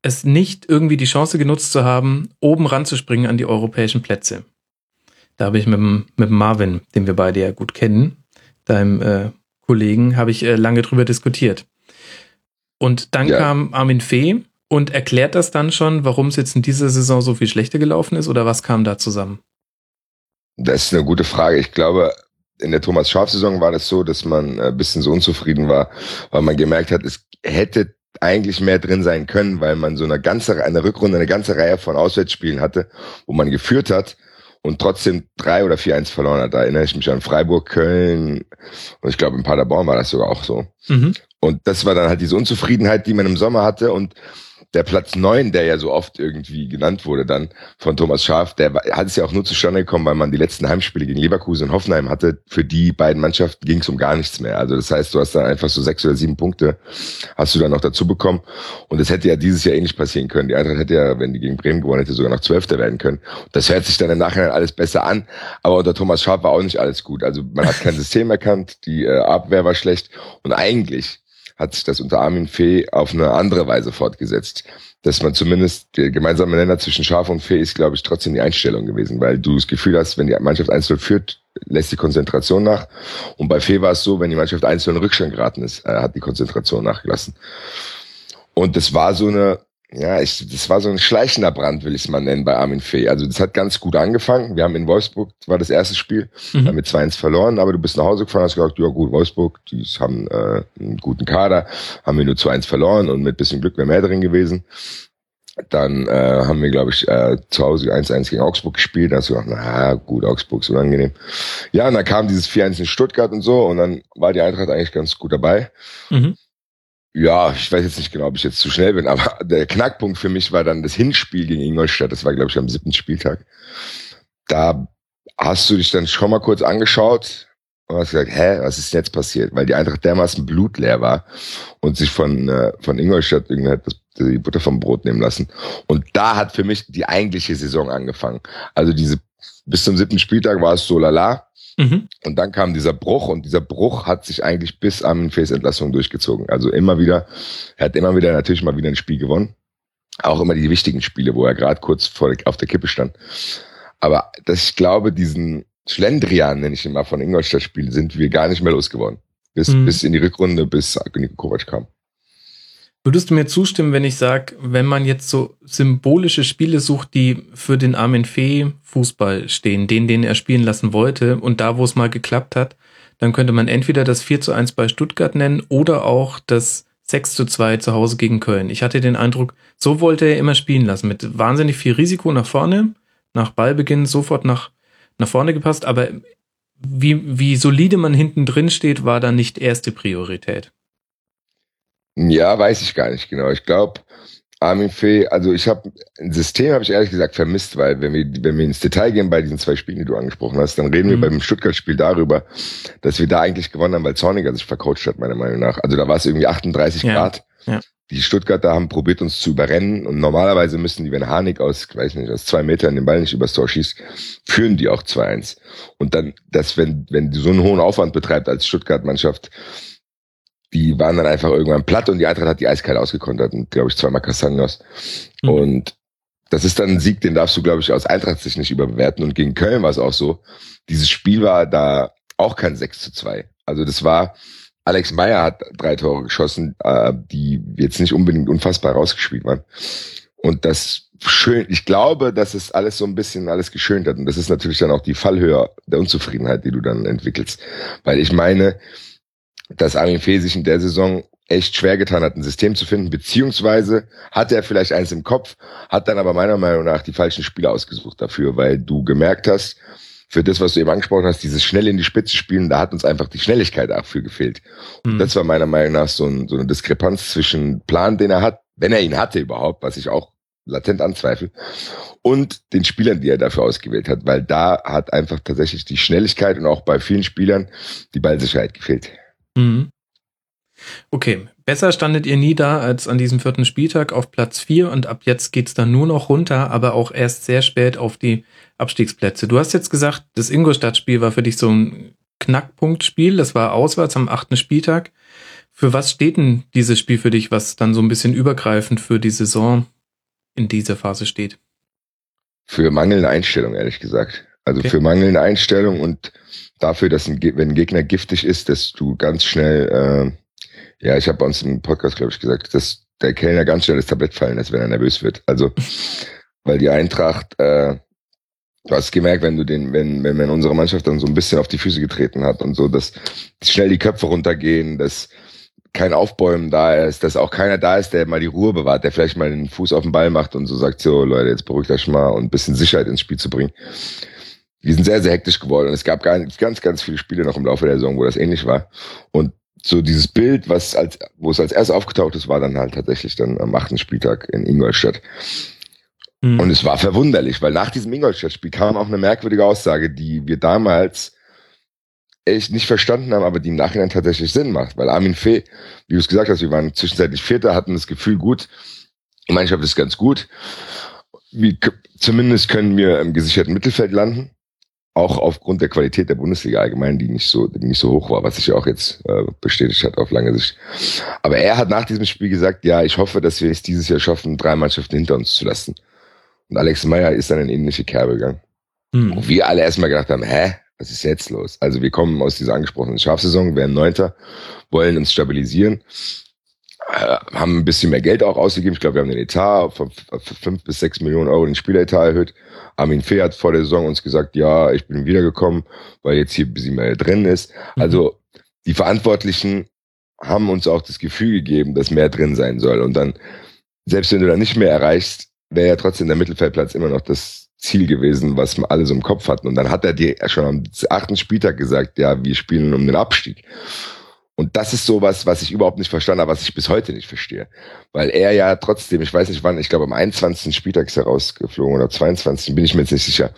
Speaker 3: es nicht irgendwie die Chance genutzt zu haben, oben ranzuspringen an die europäischen Plätze. Da habe ich mit, mit Marvin, den wir beide ja gut kennen, deinem äh, Kollegen, habe ich äh, lange drüber diskutiert. Und dann ja. kam Armin Fee und erklärt das dann schon, warum es jetzt in dieser Saison so viel schlechter gelaufen ist oder was kam da zusammen?
Speaker 7: Das ist eine gute Frage. Ich glaube, in der Thomas Schaf-Saison war das so, dass man ein bisschen so unzufrieden war, weil man gemerkt hat, es hätte eigentlich mehr drin sein können, weil man so eine ganze, eine Rückrunde, eine ganze Reihe von Auswärtsspielen hatte, wo man geführt hat und trotzdem drei oder vier eins verloren hat. Da erinnere ich mich an Freiburg, Köln und ich glaube in Paderborn war das sogar auch so. Mhm. Und das war dann halt diese Unzufriedenheit, die man im Sommer hatte und der Platz neun, der ja so oft irgendwie genannt wurde dann von Thomas Schaaf, der hat es ja auch nur zustande gekommen, weil man die letzten Heimspiele gegen Leverkusen und Hoffenheim hatte. Für die beiden Mannschaften ging es um gar nichts mehr. Also das heißt, du hast dann einfach so sechs oder sieben Punkte hast du dann noch dazu bekommen. Und das hätte ja dieses Jahr nicht passieren können. Die Eintracht hätte ja, wenn die gegen Bremen gewonnen hätte, sogar noch Zwölfter werden können. Das hört sich dann im Nachhinein alles besser an. Aber unter Thomas Schaaf war auch nicht alles gut. Also man hat kein System erkannt, die äh, Abwehr war schlecht. Und eigentlich hat sich das unter Armin Fee auf eine andere Weise fortgesetzt. Dass man zumindest, der gemeinsame Nenner zwischen Schaf und Fee ist, glaube ich, trotzdem die Einstellung gewesen, weil du das Gefühl hast, wenn die Mannschaft 1-0 führt, lässt die Konzentration nach. Und bei Fee war es so, wenn die Mannschaft 1-0 in Rückstand geraten ist, äh, hat die Konzentration nachgelassen. Und das war so eine, ja, ich, das war so ein schleichender Brand, will ich es mal nennen, bei Armin Fee. Also das hat ganz gut angefangen. Wir haben in Wolfsburg, war das erste Spiel,
Speaker 3: Mhm.
Speaker 7: haben mit 2-1 verloren, aber du bist nach Hause gefahren, hast gesagt, ja gut, Wolfsburg, die haben äh, einen guten Kader, haben wir nur 2-1 verloren und mit bisschen Glück wäre mehr drin gewesen. Dann äh, haben wir, glaube ich, äh, zu Hause 1-1 gegen Augsburg gespielt. Da hast du gedacht, na gut, Augsburg ist unangenehm. Ja, und dann kam dieses 4-1 in Stuttgart und so und dann war die Eintracht eigentlich ganz gut dabei.
Speaker 3: Mhm.
Speaker 7: Ja, ich weiß jetzt nicht genau, ob ich jetzt zu schnell bin, aber der Knackpunkt für mich war dann das Hinspiel gegen Ingolstadt. Das war, glaube ich, am siebten Spieltag. Da hast du dich dann schon mal kurz angeschaut und hast gesagt, hä, was ist jetzt passiert? Weil die Eintracht dermaßen blutleer war und sich von, äh, von Ingolstadt irgendwie hat das, die Butter vom Brot nehmen lassen. Und da hat für mich die eigentliche Saison angefangen. Also diese, bis zum siebten Spieltag war es so lala.
Speaker 3: Mhm.
Speaker 7: Und dann kam dieser Bruch und dieser Bruch hat sich eigentlich bis Armin Fees Entlassung durchgezogen. Also immer wieder, er hat immer wieder natürlich mal wieder ein Spiel gewonnen. Auch immer die wichtigen Spiele, wo er gerade kurz vor der, auf der Kippe stand. Aber das, ich glaube, diesen Schlendrian, nenne ich ihn mal, von Ingolstadt Spiel, sind wir gar nicht mehr losgeworden. Bis,
Speaker 3: Mhm.
Speaker 7: bis in die Rückrunde, bis Niko Kovac kam.
Speaker 3: Würdest du mir zustimmen, wenn ich sage, wenn man jetzt so symbolische Spiele sucht, die für den Armin Fee Fußball stehen, den, den er spielen lassen wollte und da, wo es mal geklappt hat, dann könnte man entweder das 4 zu 1 bei Stuttgart nennen oder auch das 6 zu 2 zu Hause gegen Köln. Ich hatte den Eindruck, so wollte er immer spielen lassen, mit wahnsinnig viel Risiko nach vorne, nach Ballbeginn sofort nach, nach vorne gepasst, aber wie, wie solide man hinten drin steht, war da nicht erste Priorität.
Speaker 7: Ja, weiß ich gar nicht genau. Ich glaube, Armin Fee, also ich habe ein System habe ich ehrlich gesagt vermisst, weil wenn wir wenn wir ins Detail gehen bei diesen zwei Spielen, die du angesprochen hast, dann reden
Speaker 3: Mhm.
Speaker 7: wir beim Stuttgart-Spiel darüber, dass wir da eigentlich gewonnen haben, weil Zorniger sich vercoacht hat, meiner Meinung nach. Also da war es irgendwie 38
Speaker 3: Ja,
Speaker 7: Grad.
Speaker 3: ja.
Speaker 7: Die Stuttgarter haben probiert, uns zu überrennen und normalerweise müssen die, wenn Harnik aus, weiß nicht, aus zwei Metern den Ball nicht übers Tor schießt, führen die auch 2-1. Und dann, dass wenn, wenn die so einen hohen Aufwand betreibt als Stuttgart-Mannschaft, die waren dann einfach irgendwann platt und die Eintracht hat die eiskalt ausgekontert und, glaube ich, zweimal Castagnos.
Speaker 3: Mhm.
Speaker 7: Und das ist dann ein Sieg, den darfst du, glaube ich, aus Eintracht sich nicht überbewerten. Und gegen Köln war es auch so. Dieses Spiel war da auch kein 6 zu 2. Also das war, Alex Meyer hat drei Tore geschossen, äh, die jetzt nicht unbedingt unfassbar rausgespielt waren. Und das schön, ich glaube, dass es alles so ein bisschen alles geschönt hat. Und das ist natürlich dann auch die Fallhöhe der Unzufriedenheit, die du dann entwickelst. Weil ich meine, dass Armin Fee sich in der Saison echt schwer getan hat, ein System zu finden, beziehungsweise hat er vielleicht eins im Kopf, hat dann aber meiner Meinung nach die falschen Spieler ausgesucht dafür, weil du gemerkt hast, für das, was du eben angesprochen hast, dieses schnell in die Spitze spielen, da hat uns einfach die Schnelligkeit dafür gefehlt. Und
Speaker 3: Mhm.
Speaker 7: das war meiner Meinung nach so, ein, so eine Diskrepanz zwischen Plan, den er hat, wenn er ihn hatte überhaupt, was ich auch latent anzweifle, und den Spielern, die er dafür ausgewählt hat, weil da hat einfach tatsächlich die Schnelligkeit und auch bei vielen Spielern die Ballsicherheit gefehlt.
Speaker 3: Mhm. Okay, besser standet ihr nie da als an diesem vierten Spieltag auf Platz 4 und ab jetzt geht's dann nur noch runter, aber auch erst sehr spät auf die Abstiegsplätze. Du hast jetzt gesagt, das Ingolstadt-Spiel war für dich so ein Knackpunktspiel, das war auswärts am achten Spieltag. Für was steht denn dieses Spiel für dich, was dann so ein bisschen übergreifend für die Saison in dieser Phase steht?
Speaker 7: Für mangelnde Einstellung, ehrlich gesagt. Also
Speaker 3: Okay.
Speaker 7: für mangelnde Einstellung und dafür, dass ein, wenn ein Gegner giftig ist, dass du ganz schnell, äh, ja, ich habe bei uns im Podcast, glaube ich, gesagt, dass der Kellner ganz schnell das Tablett fallen lässt, wenn er nervös wird. Also, weil die Eintracht, äh, du hast gemerkt, wenn du den, wenn, wenn, wenn unsere Mannschaft dann so ein bisschen auf die Füße getreten hat und so, dass schnell die Köpfe runtergehen, dass kein Aufbäumen da ist, dass auch keiner da ist, der mal die Ruhe bewahrt, der vielleicht mal den Fuß auf den Ball macht und so sagt, so Leute, jetzt beruhigt euch mal und ein bisschen Sicherheit ins Spiel zu bringen. Wir sind sehr, sehr hektisch geworden und es gab ganz, ganz, ganz viele Spiele noch im Laufe der Saison, wo das ähnlich war. Und so dieses Bild, was als, wo es als erstes aufgetaucht ist, war dann halt tatsächlich dann am achten Spieltag in Ingolstadt.
Speaker 3: Mhm.
Speaker 7: Und es war verwunderlich, weil nach diesem Ingolstadt-Spiel kam auch eine merkwürdige Aussage, die wir damals echt nicht verstanden haben, aber die im Nachhinein tatsächlich Sinn macht. Weil Armin Fee, wie du es gesagt hast, wir waren zwischenzeitlich Vierter, hatten das Gefühl, gut, die Mannschaft ist ganz gut. Wir, zumindest können wir im gesicherten Mittelfeld landen. Auch aufgrund der Qualität der Bundesliga allgemein, die nicht so, die nicht so hoch war, was sich ja auch jetzt äh, bestätigt hat auf lange Sicht. Aber er hat nach diesem Spiel gesagt, ja, ich hoffe, dass wir es dieses Jahr schaffen, drei Mannschaften hinter uns zu lassen. Und Alex Meyer ist dann in ähnliche Kerbe gegangen.
Speaker 3: Mhm.
Speaker 7: Wo wir alle erstmal gedacht haben, hä, was ist jetzt los? Also wir kommen aus dieser angesprochenen Schafsaison, werden Neunter, wollen uns stabilisieren, haben ein bisschen mehr Geld auch ausgegeben. Ich glaube, wir haben den Etat von fünf bis sechs Millionen Euro den Spieleretat erhöht. Armin Fee hat vor der Saison uns gesagt, ja, ich bin wiedergekommen, weil jetzt hier ein bisschen mehr drin ist.
Speaker 3: Mhm.
Speaker 7: Also die Verantwortlichen haben uns auch das Gefühl gegeben, dass mehr drin sein soll. Und dann, selbst wenn du dann nicht mehr erreichst, wäre ja trotzdem der Mittelfeldplatz immer noch das Ziel gewesen, was wir alle so im Kopf hatten. Und dann hat er dir schon am achten Spieltag gesagt, ja, wir spielen um den Abstieg. Und das ist sowas, was ich überhaupt nicht verstanden habe, was ich bis heute nicht verstehe. Weil er ja trotzdem, ich weiß nicht wann, ich glaube am 21. Spieltag ist er rausgeflogen oder 22. bin ich mir jetzt nicht sicher.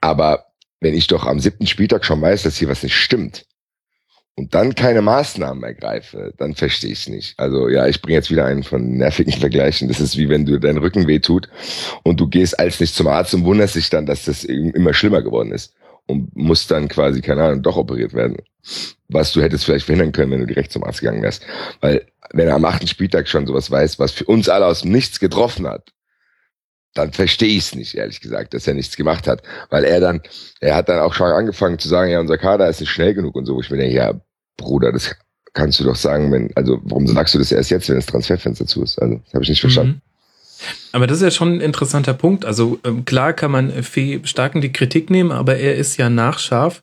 Speaker 7: Aber wenn ich doch am siebten Spieltag schon weiß, dass hier was nicht stimmt und dann keine Maßnahmen ergreife, dann verstehe ich es nicht. Also ja, ich bringe jetzt wieder einen von nervigen Vergleichen. Das ist wie wenn du dein Rücken weh tut und du gehst als nicht zum Arzt und wunderst dich dann, dass das immer schlimmer geworden ist und musst dann quasi, keine Ahnung, doch operiert werden. Was du hättest vielleicht verhindern können, wenn du direkt zum Arzt gegangen wärst. Weil wenn er am achten Spieltag schon sowas weiß, was für uns alle aus dem Nichts getroffen hat, dann verstehe ich es nicht, ehrlich gesagt, dass er nichts gemacht hat. Weil er dann, er hat dann auch schon angefangen zu sagen, ja, unser Kader ist nicht schnell genug und so, wo ich mir denke, ja, Bruder, das kannst du doch sagen, wenn, also warum sagst du das erst jetzt, wenn das Transferfenster zu ist? Also, das habe ich nicht verstanden.
Speaker 3: Aber das ist ja schon ein interessanter Punkt. Also ähm, klar kann man Fee stark in die Kritik nehmen, aber er ist ja nachscharf.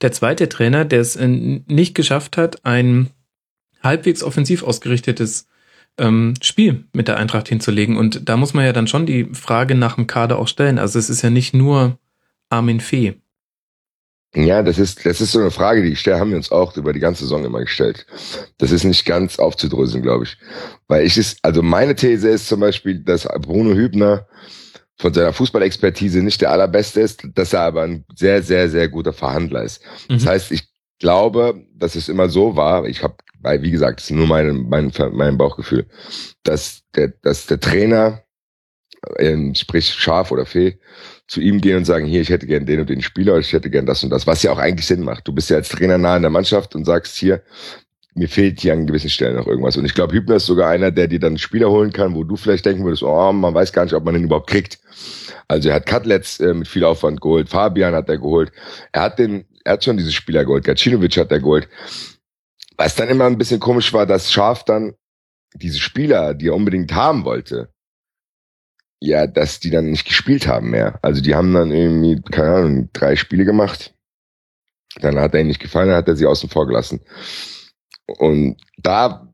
Speaker 3: Der zweite Trainer, der es äh, nicht geschafft hat, ein halbwegs offensiv ausgerichtetes ähm, Spiel mit der Eintracht hinzulegen. Und da muss man ja dann schon die Frage nach dem Kader auch stellen. Also es ist ja nicht nur Armin Fee.
Speaker 7: Ja, das ist, das ist so eine Frage, die ich stelle, haben wir uns auch über die ganze Saison immer gestellt. Das ist nicht ganz aufzudröseln, glaube ich. Weil ich ist, also meine These ist zum Beispiel, dass Bruno Hübner von seiner Fußballexpertise nicht der allerbeste ist, dass er aber ein sehr, sehr, sehr guter Verhandler ist.
Speaker 3: Mhm.
Speaker 7: Das heißt, ich glaube, dass es immer so war, ich habe, weil wie gesagt, das ist nur mein, mein, mein Bauchgefühl, dass der, dass der Trainer, äh, sprich Schaf oder Fee, zu ihm gehen und sagen, hier, ich hätte gern den und den Spieler, ich hätte gern das und das, was ja auch eigentlich Sinn macht. Du bist ja als Trainer nah in der Mannschaft und sagst hier, mir fehlt hier an gewissen Stellen noch irgendwas. Und ich glaube, Hübner ist sogar einer, der dir dann Spieler holen kann, wo du vielleicht denken würdest, oh, man weiß gar nicht, ob man den überhaupt kriegt. Also er hat Cutlets äh, mit viel Aufwand geholt, Fabian hat er geholt, er hat den, er hat schon diese Spieler geholt, Gacinovic hat er geholt. Was dann immer ein bisschen komisch war, dass Schaf dann diese Spieler, die er unbedingt haben wollte, ja, dass die dann nicht gespielt haben mehr. Also die haben dann irgendwie, keine Ahnung, drei Spiele gemacht. Dann hat er ihm nicht gefallen, dann hat er sie außen vor gelassen. Und da,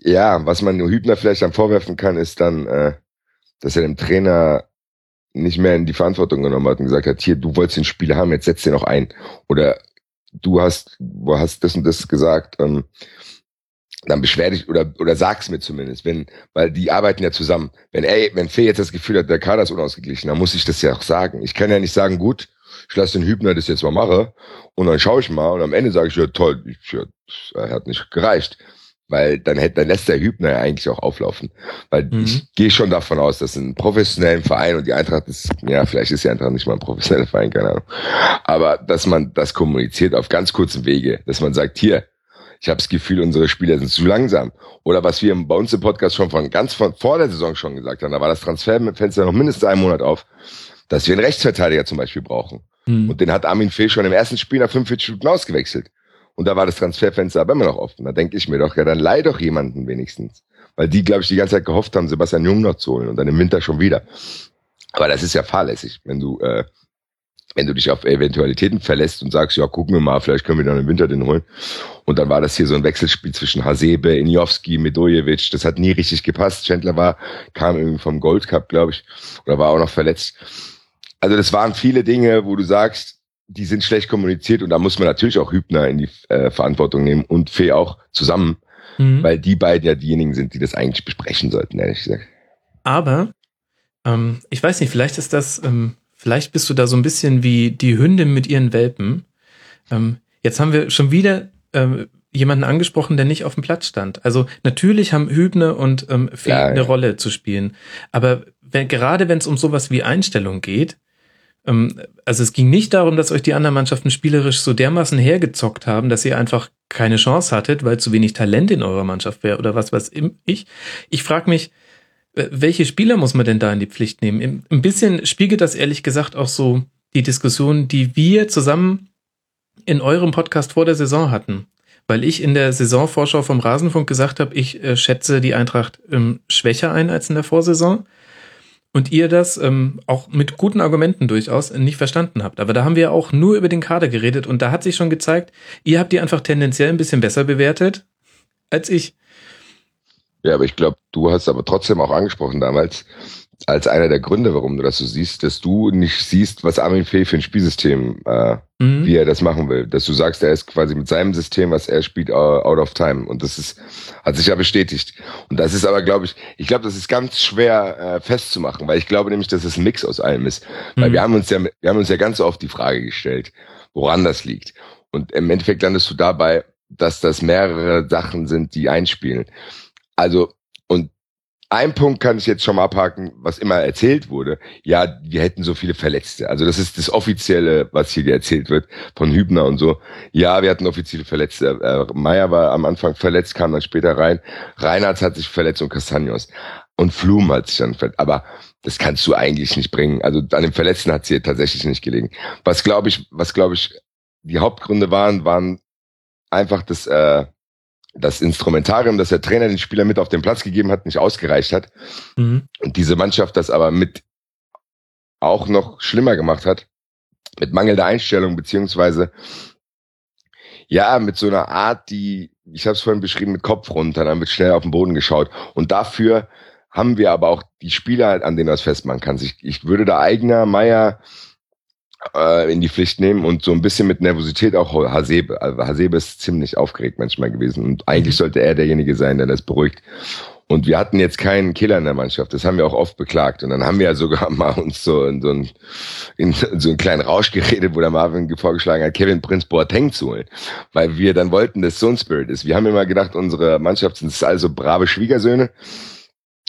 Speaker 7: ja, was man Hübner vielleicht dann vorwerfen kann, ist dann, äh, dass er dem Trainer nicht mehr in die Verantwortung genommen hat und gesagt hat, hier, du wolltest den Spieler haben, jetzt setz den noch ein. Oder du hast, du hast das und das gesagt, ähm, dann beschwer dich oder oder sag's mir zumindest, wenn, weil die arbeiten ja zusammen. Wenn ey, wenn Fee jetzt das Gefühl hat, der Kader ist unausgeglichen, dann muss ich das ja auch sagen. Ich kann ja nicht sagen, gut, ich lasse den Hübner das jetzt mal machen und dann schaue ich mal und am Ende sage ich, ja toll, ich, ja, er hat nicht gereicht. Weil dann hätte, dann lässt der Hübner ja eigentlich auch auflaufen. Weil
Speaker 3: Mhm.
Speaker 7: ich gehe schon davon aus, dass ein professionellen Verein und die Eintracht ist, ja, vielleicht ist die Eintracht nicht mal ein professioneller Verein, keine Ahnung. Aber dass man das kommuniziert auf ganz kurzen Wege, dass man sagt, hier, ich habe das Gefühl, unsere Spieler sind zu langsam. Oder was wir bei uns im Podcast schon von ganz von vor der Saison schon gesagt haben, da war das Transferfenster noch mindestens einen Monat auf, dass wir einen Rechtsverteidiger zum Beispiel brauchen.
Speaker 3: Hm.
Speaker 7: Und den hat Armin Fee schon im ersten Spiel nach 45 Minuten ausgewechselt. Und da war das Transferfenster aber immer noch offen. Da denke ich mir doch, ja, dann leih doch jemanden wenigstens. Weil die, glaube ich, die ganze Zeit gehofft haben, Sebastian Jung noch zu holen und dann im Winter schon wieder. Aber das ist ja fahrlässig, wenn du, äh, wenn du dich auf Eventualitäten verlässt und sagst, ja, gucken wir mal, vielleicht können wir dann im Winter den holen. Und dann war das hier so ein Wechselspiel zwischen Hasebe, Injowski, Medojevic. Das hat nie richtig gepasst. Chandler war, kam irgendwie vom Gold Cup, glaube ich, oder war auch noch verletzt. Also das waren viele Dinge, wo du sagst, die sind schlecht kommuniziert und da muss man natürlich auch Hübner in die äh, Verantwortung nehmen und Fee auch zusammen,
Speaker 3: Mhm.
Speaker 7: weil die beiden ja diejenigen sind, die das eigentlich besprechen sollten, ehrlich gesagt.
Speaker 3: Aber ähm, ich weiß nicht, vielleicht ist das, ähm, vielleicht bist du da so ein bisschen wie die Hündin mit ihren Welpen. Ähm, jetzt haben wir schon wieder ähm, jemanden angesprochen, der nicht auf dem Platz stand. Also natürlich haben Hübner und ähm, Fee
Speaker 7: Ja,
Speaker 3: eine
Speaker 7: ja.
Speaker 3: Rolle zu spielen. Aber wenn, gerade wenn es um sowas wie Einstellung geht, ähm, also es ging nicht darum, dass euch die anderen Mannschaften spielerisch so dermaßen hergezockt haben, dass ihr einfach keine Chance hattet, weil zu wenig Talent in eurer Mannschaft wäre oder was weiß ich. Ich frage mich, welche Spieler muss man denn da in die Pflicht nehmen? Ein bisschen spiegelt das ehrlich gesagt auch so die Diskussion, die wir zusammen in eurem Podcast vor der Saison hatten. Weil ich in der Saisonvorschau vom Rasenfunk gesagt habe, ich äh, schätze die Eintracht ähm, schwächer ein als in der Vorsaison. Und ihr das ähm, auch mit guten Argumenten durchaus nicht verstanden habt. Aber da haben wir auch nur über den Kader geredet und da hat sich schon gezeigt, ihr habt die einfach tendenziell ein bisschen besser bewertet als ich.
Speaker 7: Ja, aber ich glaube, du hast aber trotzdem auch angesprochen damals, als einer der Gründe, warum du das so siehst, dass du nicht siehst, was Armin Fee für ein Spielsystem, äh,
Speaker 3: Mhm.
Speaker 7: wie er das machen will. Dass du sagst, er ist quasi mit seinem System, was er spielt, out of time. Und das ist, hat sich ja bestätigt. Und das ist aber, glaube ich, ich glaube, das ist ganz schwer äh, festzumachen, weil ich glaube nämlich, dass es ein Mix aus allem ist. Weil
Speaker 3: Mhm.
Speaker 7: wir haben uns ja, wir haben uns ja ganz oft die Frage gestellt, woran das liegt. Und im Endeffekt landest du dabei, dass das mehrere Sachen sind, die einspielen. Also, und ein Punkt kann ich jetzt schon mal abhaken, was immer erzählt wurde. Ja, wir hätten so viele Verletzte. Also das ist das Offizielle, was hier erzählt wird von Hübner und so. Ja, wir hatten offizielle Verletzte. Äh, Meier war am Anfang verletzt, kam dann später rein. Reinhardt hat sich verletzt und Castagnos. Und Flum hat sich dann verletzt. Aber das kannst du eigentlich nicht bringen. Also an dem Verletzten hat sie tatsächlich nicht gelegen. Was glaube ich, was glaube ich, die Hauptgründe waren, waren einfach das, äh, das Instrumentarium, das der Trainer den Spieler mit auf den Platz gegeben hat, nicht ausgereicht hat.
Speaker 3: Mhm.
Speaker 7: Und diese Mannschaft das aber mit auch noch schlimmer gemacht hat, mit mangelnder Einstellung, beziehungsweise ja, mit so einer Art, die, ich habe es vorhin beschrieben, mit Kopf runter, dann wird schnell auf den Boden geschaut. Und dafür haben wir aber auch die Spieler, an denen das festmachen kann. Ich, ich würde da Eigner, Meier äh, in die Pflicht nehmen und so ein bisschen mit Nervosität auch Hasebe. Also Hasebe ist ziemlich aufgeregt manchmal gewesen und eigentlich
Speaker 3: Mhm.
Speaker 7: sollte er derjenige sein, der das beruhigt. Und wir hatten jetzt keinen Killer in der Mannschaft. Das haben wir auch oft beklagt. Und dann haben wir ja sogar mal uns so in so einen, in so einen kleinen Rausch geredet, wo der Marvin vorgeschlagen hat, Kevin Prince Boateng zu holen. Weil wir dann wollten, dass so ein Spirit ist. Wir haben immer gedacht, unsere Mannschaft sind also brave Schwiegersöhne.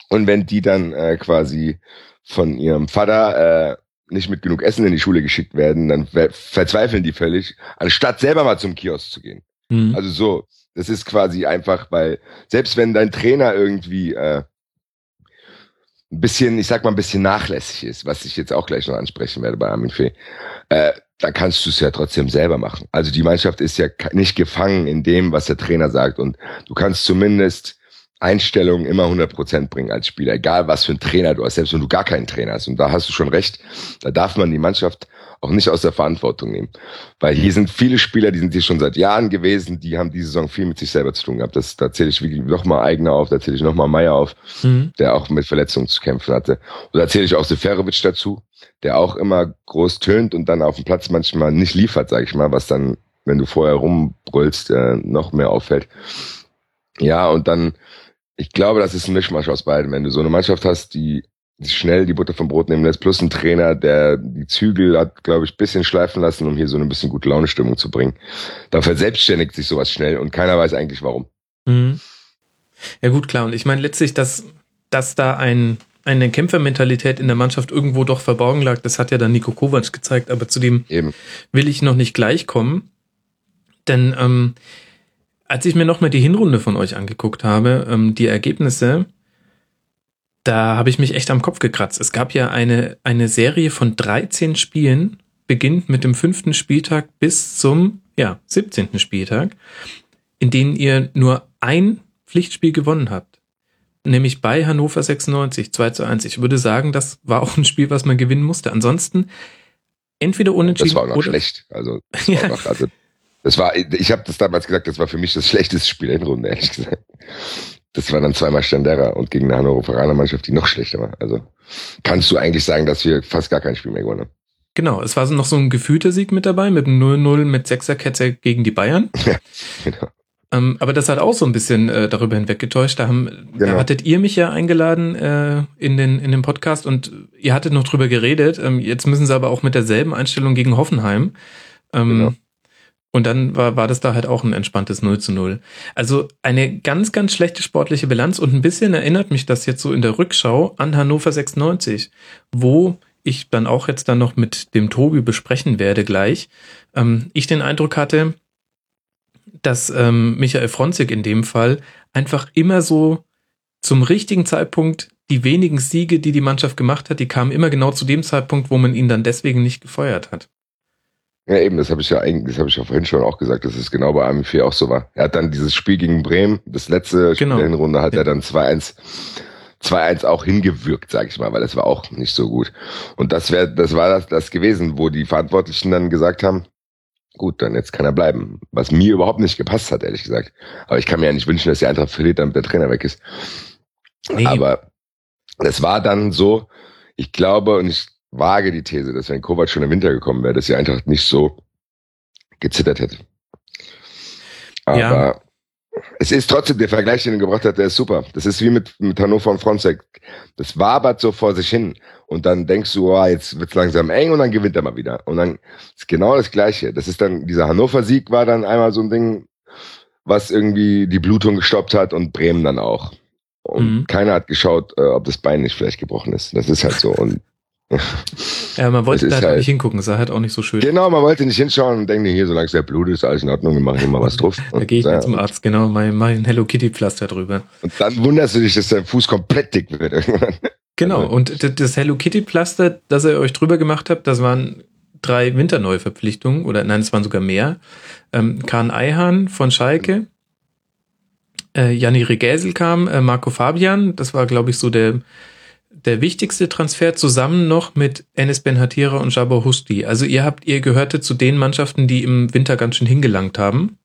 Speaker 7: Und wenn die dann äh, quasi von ihrem Vater äh, nicht mit genug Essen in die Schule geschickt werden, dann ver verzweifeln die völlig, anstatt selber mal zum Kiosk zu gehen.
Speaker 3: Mhm.
Speaker 7: Also so, das ist quasi einfach, weil selbst wenn dein Trainer irgendwie äh, ein bisschen, ich sag mal, ein bisschen nachlässig ist, was ich jetzt auch gleich noch ansprechen werde bei Armin Fee, äh, da kannst du es ja trotzdem selber machen. Also die Mannschaft ist ja nicht gefangen in dem, was der Trainer sagt und du kannst zumindest Einstellungen immer 100% bringen als Spieler, egal was für ein Trainer du hast, selbst wenn du gar keinen Trainer hast. Und da hast du schon recht, da darf man die Mannschaft auch nicht aus der Verantwortung nehmen. Weil hier sind viele Spieler, die sind hier schon seit Jahren gewesen, die haben diese Saison viel mit sich selber zu tun gehabt. Das, da zähle ich wirklich nochmal Eigner auf, da zähle ich nochmal Meier auf,
Speaker 3: Mhm.
Speaker 7: der auch mit Verletzungen zu kämpfen hatte. Und da zähle ich auch Seferovic dazu, der auch immer groß tönt und dann auf dem Platz manchmal nicht liefert, sag ich mal, was dann, wenn du vorher rumbrüllst, äh, noch mehr auffällt. Ja, und dann, ich glaube, das ist ein Mischmasch aus beiden. Wenn du so eine Mannschaft hast, die die schnell die Butter vom Brot nehmen lässt, plus ein Trainer, der die Zügel hat, glaube ich, bisschen schleifen lassen, um hier so eine bisschen gute Laune-Stimmung zu bringen. Da verselbstständigt sich sowas schnell und keiner weiß eigentlich warum.
Speaker 3: Mhm. Ja gut, klar. Und ich meine letztlich, dass, dass da ein, eine Kämpfermentalität in der Mannschaft irgendwo doch verborgen lag, das hat ja dann Nico Kovac gezeigt, aber zu dem
Speaker 7: Eben.
Speaker 3: will ich noch nicht gleich kommen. Denn ähm, als ich mir nochmal die Hinrunde von euch angeguckt habe, ähm, die Ergebnisse, da habe ich mich echt am Kopf gekratzt. Es gab ja eine, eine Serie von 13 Spielen, beginnt mit dem fünften Spieltag bis zum ja, 17. Spieltag, in denen ihr nur ein Pflichtspiel gewonnen habt. Nämlich bei Hannover 96, 2 zu 1. Ich würde sagen, das war auch ein Spiel, was man gewinnen musste. Ansonsten entweder unentschieden
Speaker 7: Das war auch noch
Speaker 3: oder
Speaker 7: schlecht. Also, das
Speaker 3: Ja.
Speaker 7: war noch, also das war, ich habe das damals gesagt, das war für mich das schlechteste Spiel in Runde, ehrlich gesagt. Das war dann zweimal Standera und gegen eine Hannoveraner Mannschaft, die noch schlechter war. Also kannst du eigentlich sagen, dass wir fast gar kein Spiel mehr gewonnen haben.
Speaker 3: Genau, es war so noch so ein gefühlter Sieg mit dabei, mit einem 0-0 mit Sechserkette gegen die Bayern.
Speaker 7: Genau.
Speaker 3: Ähm, aber das hat auch so ein bisschen äh, darüber hinweggetäuscht. Da, haben, da
Speaker 7: Genau.
Speaker 3: hattet ihr mich ja eingeladen äh, in, den, in den Podcast und ihr hattet noch drüber geredet. Ähm, jetzt müssen sie aber auch mit derselben Einstellung gegen Hoffenheim. Ähm,
Speaker 7: Genau.
Speaker 3: Und dann war, war das da halt auch ein entspanntes 0 zu 0. Also eine ganz, ganz schlechte sportliche Bilanz und ein bisschen erinnert mich das jetzt so in der Rückschau an Hannover 96, wo ich dann auch jetzt dann noch mit dem Tobi besprechen werde gleich, ähm, ich den Eindruck hatte, dass ähm, Michael Fronzig in dem Fall einfach immer so zum richtigen Zeitpunkt die wenigen Siege, die die Mannschaft gemacht hat, die kamen immer genau zu dem Zeitpunkt, wo man ihn dann deswegen nicht gefeuert hat.
Speaker 7: Ja, eben, das habe ich ja eigentlich, das habe ich ja vorhin schon auch gesagt, dass es genau bei Armin 4 auch so war. Er hat dann dieses Spiel gegen Bremen, das letzte Spiel
Speaker 3: Genau.
Speaker 7: der Hinrunde, hat
Speaker 3: Ja.
Speaker 7: er dann 2-1 2-1 auch hingewirkt, sag ich mal, weil das war auch nicht so gut. Und das wäre, das war das, das gewesen, wo die Verantwortlichen dann gesagt haben, gut, dann jetzt kann er bleiben. Was mir überhaupt nicht gepasst hat, ehrlich gesagt. Aber ich kann mir ja nicht wünschen, dass die Eintracht verliert, damit der Trainer weg ist.
Speaker 3: Nee.
Speaker 7: Aber das war dann so, ich glaube und ich wage die These, dass wenn Kovac schon im Winter gekommen wäre, dass die Eintracht nicht so gezittert hätte. Aber
Speaker 3: Ja.
Speaker 7: es ist trotzdem, der Vergleich, den er gebracht hat, der ist super. Das ist wie mit, mit Hannover und Fronzek. Das wabert so vor sich hin. Und dann denkst du, oh, jetzt wird's langsam eng und dann gewinnt er mal wieder. Und dann ist genau das Gleiche. Das ist dann, dieser Hannover-Sieg war dann einmal so ein Ding, was irgendwie die Blutung gestoppt hat und Bremen dann auch. Und
Speaker 3: Mhm.
Speaker 7: keiner hat geschaut, äh, ob das Bein nicht vielleicht gebrochen ist. Das ist halt so. Und
Speaker 3: Ja, man wollte
Speaker 7: Es
Speaker 3: da halt
Speaker 7: halt-
Speaker 3: nicht hingucken, sah halt auch nicht so schön.
Speaker 7: genau, man wollte nicht hinschauen und denken, hier, solange es der Blut ist, alles in Ordnung, wir machen hier mal was drauf.
Speaker 3: Da gehe ich
Speaker 7: ja,
Speaker 3: zum Arzt, genau, mein, mein Hello Kitty Pflaster drüber.
Speaker 7: Und dann wunderst du dich, dass dein Fuß komplett dick wird irgendwann.
Speaker 3: Genau, und das Hello Kitty Pflaster, das ihr euch drüber gemacht habt, das waren drei Winterneuverpflichtungen, oder nein, es waren sogar mehr. Ähm, Kahn Eihan von Schalke, äh, Janni Regäsel kam, äh, Marco Fabian, das war, glaube ich, so der, der wichtigste Transfer, zusammen noch mit Enes Ben Hatira und Jabor Husti. Also ihr habt, ihr gehörte zu den Mannschaften, die im Winter ganz schön hingelangt haben.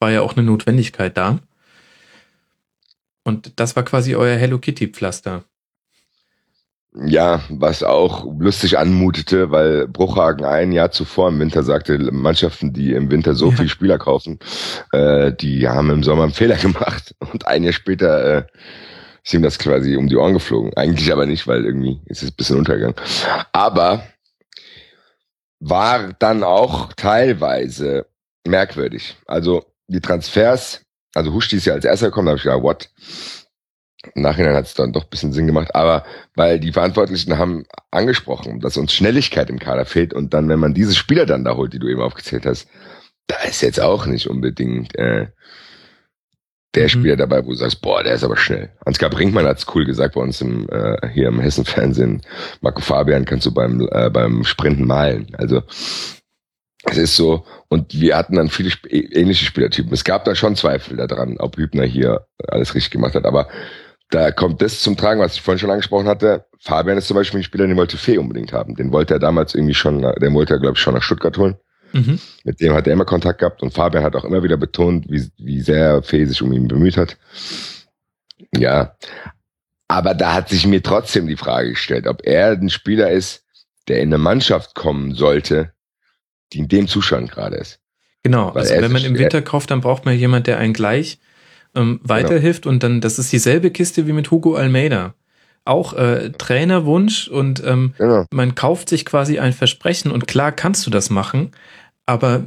Speaker 3: War ja auch eine Notwendigkeit da. Und das war quasi euer Hello Kitty Pflaster.
Speaker 7: Ja, was auch lustig anmutete, weil Bruchhagen ein Jahr zuvor im Winter sagte, Mannschaften, die im Winter so
Speaker 3: Ja.
Speaker 7: viel Spieler kaufen, äh, die haben im Sommer einen Fehler gemacht. Und ein Jahr später äh, ist ihm das quasi um die Ohren geflogen. Eigentlich aber nicht, weil irgendwie ist es ein bisschen untergegangen. Aber war dann auch teilweise merkwürdig. Also die Transfers, also Huschti ist ja als erster gekommen, da habe ich gedacht, what? Im Nachhinein hat es dann doch ein bisschen Sinn gemacht, aber weil die Verantwortlichen haben angesprochen, dass uns Schnelligkeit im Kader fehlt und dann, wenn man diese Spieler dann da holt, die du eben aufgezählt hast, da ist jetzt auch nicht unbedingt äh, der
Speaker 3: Mhm.
Speaker 7: Spieler dabei, wo du sagst, boah, der ist aber schnell. Ansgar Brinkmann hat's cool gesagt bei uns im, äh, hier im Hessen-Fernsehen. Marco Fabian kannst du beim, äh, beim Sprinten malen. Also es ist so, und wir hatten dann viele Sp ähnliche Spielertypen. Es gab da schon Zweifel daran, ob Hübner hier alles richtig gemacht hat, aber da kommt das zum Tragen, was ich vorhin schon angesprochen hatte. Fabian ist zum Beispiel ein Spieler, den wollte Fee unbedingt haben. Den wollte er damals irgendwie schon, den wollte er, glaube ich, schon nach Stuttgart holen.
Speaker 3: Mhm.
Speaker 7: Mit dem hat er immer Kontakt gehabt und Fabian hat auch immer wieder betont, wie, wie sehr Fee sich um ihn bemüht hat. Ja. Aber da hat sich mir trotzdem die Frage gestellt, ob er ein Spieler ist, der in eine Mannschaft kommen sollte, die in dem Zustand gerade ist.
Speaker 3: Genau,
Speaker 7: Weil
Speaker 3: also wenn man im Winter kauft, dann braucht man jemand, der einen gleich ähm, weiterhilft und dann, das ist dieselbe Kiste wie mit Hugo Almeida. Auch äh, Trainerwunsch und ähm,
Speaker 7: Genau.
Speaker 3: man kauft sich quasi ein Versprechen und klar kannst du das machen, aber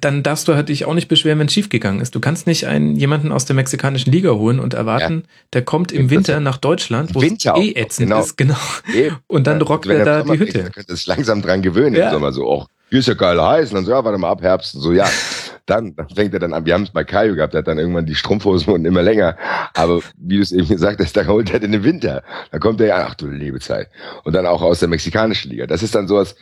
Speaker 3: dann darfst du halt dich auch nicht beschweren, wenn es schiefgegangen ist. Du kannst nicht einen jemanden aus der mexikanischen Liga holen und erwarten, der kommt im Winter nach Deutschland, wo
Speaker 7: Winter
Speaker 3: es eh ätzend
Speaker 7: genau.
Speaker 3: ist, genau.
Speaker 7: Eben.
Speaker 3: Und dann
Speaker 7: Ja,
Speaker 3: rockt er da die Hütte.
Speaker 7: Dann könnte es langsam dran gewöhnen
Speaker 3: Ja.
Speaker 7: im Sommer so, oh, hier ist ja geil heiß. Und dann so, ja, warte mal ab, Herbst. Und so, ja. Dann, dann fängt er dann an. Wir haben es bei Kaio gehabt, der hat dann irgendwann die Strumpfhosen und immer länger. Aber wie du es eben gesagt hast, dann holt er den Winter. Dann kommt er ja, ach du liebe Zeit. Und dann auch aus der mexikanischen Liga. Das ist dann sowas,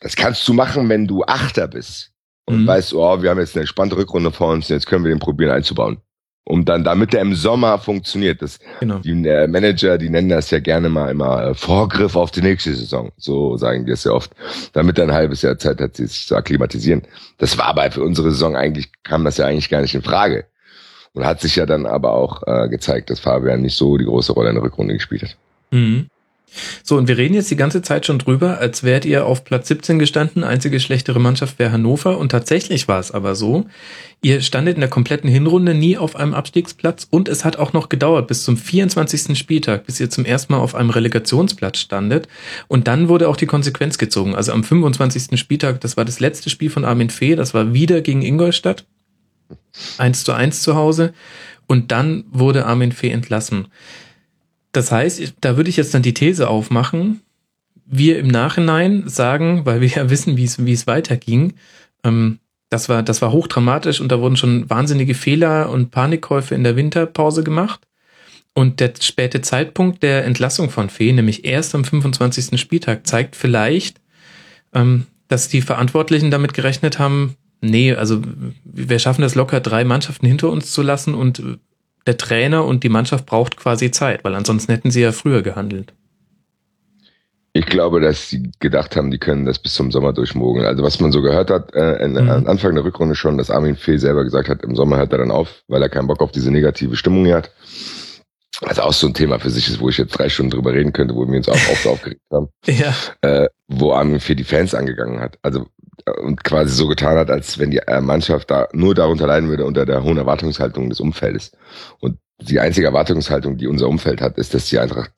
Speaker 7: das kannst du machen, wenn du Achter bist. Und
Speaker 3: Mhm.
Speaker 7: weißt, oh, wir haben jetzt eine entspannte Rückrunde vor uns, jetzt können wir den probieren einzubauen. Um dann, damit der im Sommer funktioniert. Das,
Speaker 3: Genau.
Speaker 7: die äh, Manager, die nennen das ja gerne mal immer äh, Vorgriff auf die nächste Saison. So sagen die es ja oft. Damit er ein halbes Jahr Zeit hat, sich zu akklimatisieren. Das war aber für unsere Saison eigentlich, kam das ja eigentlich gar nicht in Frage. Und hat sich ja dann aber auch äh, gezeigt, dass Fabian nicht so die große Rolle in der Rückrunde gespielt hat.
Speaker 3: Mhm. So, und wir reden jetzt die ganze Zeit schon drüber, als wärt ihr auf Platz 17 gestanden. Einzige schlechtere Mannschaft wäre Hannover. Und tatsächlich war es aber so. Ihr standet in der kompletten Hinrunde nie auf einem Abstiegsplatz. Und es hat auch noch gedauert bis zum 24. Spieltag, bis ihr zum ersten Mal auf einem Relegationsplatz standet. Und dann wurde auch die Konsequenz gezogen. Also am 25. Spieltag, das war das letzte Spiel von Armin Fee. Das war wieder gegen Ingolstadt. Eins zu eins zu Hause. Und dann wurde Armin Fee entlassen. Das heißt, da würde ich jetzt dann die These aufmachen, wir im Nachhinein sagen, weil wir ja wissen, wie es, wie es weiterging, ähm, das war, das war hochdramatisch und da wurden schon wahnsinnige Fehler und Panikkäufe in der Winterpause gemacht. Und der späte Zeitpunkt der Entlassung von Fee, nämlich erst am 25. Spieltag, zeigt vielleicht, ähm, dass die Verantwortlichen damit gerechnet haben, nee, also wir schaffen das locker, drei Mannschaften hinter uns zu lassen und der Trainer und die Mannschaft braucht quasi Zeit, weil ansonsten hätten sie ja früher gehandelt.
Speaker 7: Ich glaube, dass sie gedacht haben, die können das bis zum Sommer durchmogeln. Also was man so gehört hat, äh, in, mhm. Anfang der Rückrunde schon, dass Armin Fee selber gesagt hat, im Sommer hört er dann auf, weil er keinen Bock auf diese negative Stimmung hier hat. Also auch so ein Thema für sich ist, wo ich jetzt drei Stunden drüber reden könnte, wo wir uns auch oft aufgeregt haben.
Speaker 3: Ja.
Speaker 7: Äh, wo Armin Fee die Fans angegangen hat. Also und quasi so getan hat, als wenn die äh, Mannschaft da nur darunter leiden würde unter der hohen Erwartungshaltung des Umfeldes. Und die einzige Erwartungshaltung, die unser Umfeld hat, ist, dass die Eintracht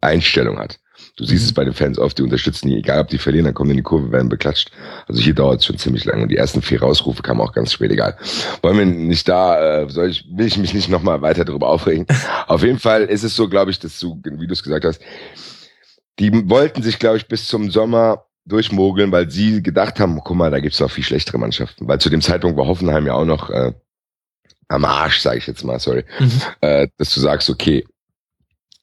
Speaker 7: Einstellung hat. Du siehst es bei den Fans oft, die unterstützen die, egal ob die verlieren, dann kommen die in die Kurve, werden beklatscht. Also hier dauert es schon ziemlich lange. Und die ersten vier Rausrufe kamen auch ganz spät, egal. Wollen wir nicht da, äh, soll ich, will ich mich nicht nochmal weiter darüber aufregen. Auf jeden Fall ist es so, glaube ich, dass du, wie du es gesagt hast, die wollten sich, glaube ich, bis zum Sommer durchmogeln, weil sie gedacht haben, guck mal, da gibt's noch viel schlechtere Mannschaften. Weil zu dem Zeitpunkt war Hoffenheim ja auch noch äh, am Arsch, sage ich jetzt mal, sorry. Mhm. Äh, dass du sagst, okay,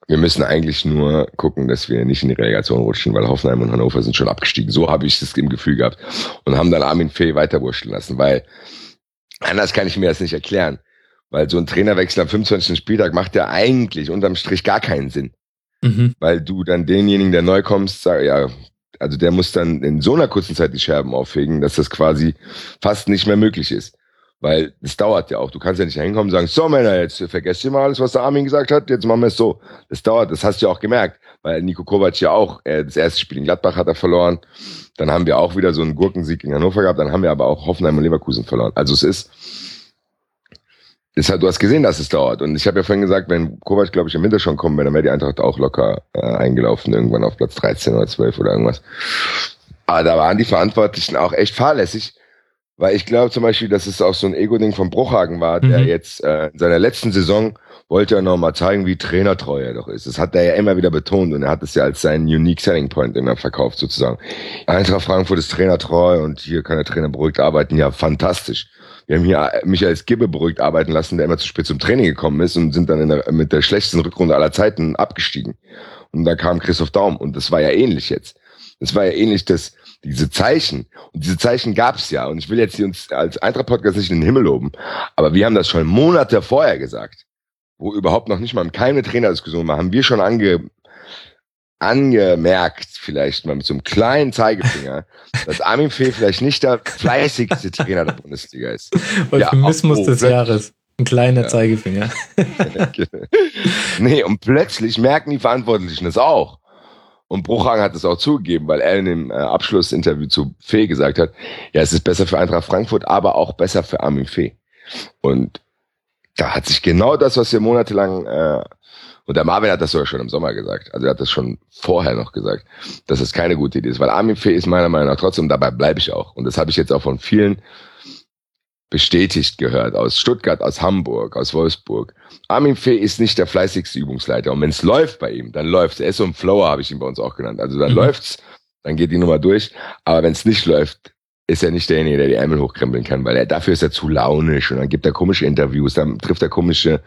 Speaker 7: wir müssen eigentlich nur gucken, dass wir nicht in die Relegation rutschen, weil Hoffenheim und Hannover sind schon abgestiegen. So habe ich das im Gefühl gehabt. Und haben dann Armin Fee weiterwurschteln lassen, weil anders kann ich mir das nicht erklären. Weil so ein Trainerwechsel am 25. Spieltag macht ja eigentlich unterm Strich gar keinen Sinn. Mhm. Weil du dann denjenigen, der neu kommst, sag, ja, also der muss dann in so einer kurzen Zeit die Scherben aufhegen, dass das quasi fast nicht mehr möglich ist. Weil es dauert ja auch. Du kannst ja nicht hinkommen und sagen, so Männer, jetzt vergesst ihr mal alles, was der Armin gesagt hat, jetzt machen wir es so. Das dauert, das hast du ja auch gemerkt. Weil Nico Kovac ja auch, äh, das erste Spiel in Gladbach hat er verloren. Dann haben wir auch wieder so einen Gurkensieg in Hannover gehabt. Dann haben wir aber auch Hoffenheim und Leverkusen verloren. Also es ist, ist halt, du hast gesehen, dass es dauert. Und ich habe ja vorhin gesagt, wenn Kovac, glaube ich, im Winter schon kommen wäre, dann wäre die Eintracht auch locker äh, eingelaufen, irgendwann auf Platz 13 oder 12 oder irgendwas. Aber da waren die Verantwortlichen auch echt fahrlässig, weil ich glaube zum Beispiel, dass es auch so ein Ego-Ding von Bruchhagen war, der mhm. jetzt äh, in seiner letzten Saison wollte er nochmal zeigen, wie trainertreu er doch ist. Das hat er ja immer wieder betont und er hat es ja als seinen Unique Selling Point immer verkauft sozusagen. Eintracht Frankfurt ist trainertreu und hier kann der Trainer beruhigt arbeiten. Ja, fantastisch. Wir haben hier Michael Skibbe beruhigt arbeiten lassen, der immer zu spät zum Training gekommen ist und sind dann der, mit der schlechtesten Rückrunde aller Zeiten abgestiegen. Und da kam Christoph Daum und das war ja ähnlich jetzt. Das war ja ähnlich, dass diese Zeichen, und diese Zeichen gab es ja, und ich will jetzt hier uns als Eintracht-Podcast nicht in den Himmel loben, aber wir haben das schon Monate vorher gesagt, wo überhaupt noch nicht mal keine Trainerdiskussion war, haben wir schon ange, angemerkt, vielleicht mal mit so einem kleinen Zeigefinger, dass Armin Fee vielleicht nicht der fleißigste Trainer der Bundesliga ist.
Speaker 3: Euphemismus ja, des Jahres. Ein kleiner ja. Zeigefinger.
Speaker 7: nee, und plötzlich merken die Verantwortlichen das auch. Und Bruchhagen hat es auch zugegeben, weil er in dem äh, Abschlussinterview zu Fee gesagt hat, ja, es ist besser für Eintracht Frankfurt, aber auch besser für Armin Fee. Und da hat sich genau das, was wir monatelang äh, und der Marvin hat das sogar schon im Sommer gesagt. Also er hat das schon vorher noch gesagt, dass es keine gute Idee ist. Weil Armin Fee ist meiner Meinung nach trotzdem, dabei bleibe ich auch. Und das habe ich jetzt auch von vielen bestätigt gehört, aus Stuttgart, aus Hamburg, aus Wolfsburg. Armin Fee ist nicht der fleißigste Übungsleiter. Und wenn es läuft bei ihm, dann läuft Er ist so ein Flower, habe ich ihn bei uns auch genannt. Also dann mhm. läuft's, dann geht die Nummer durch. Aber wenn es nicht läuft, ist er nicht derjenige, der die Ärmel hochkrempeln kann, weil er dafür ist er zu launisch und dann gibt er komische Interviews, dann trifft er komische.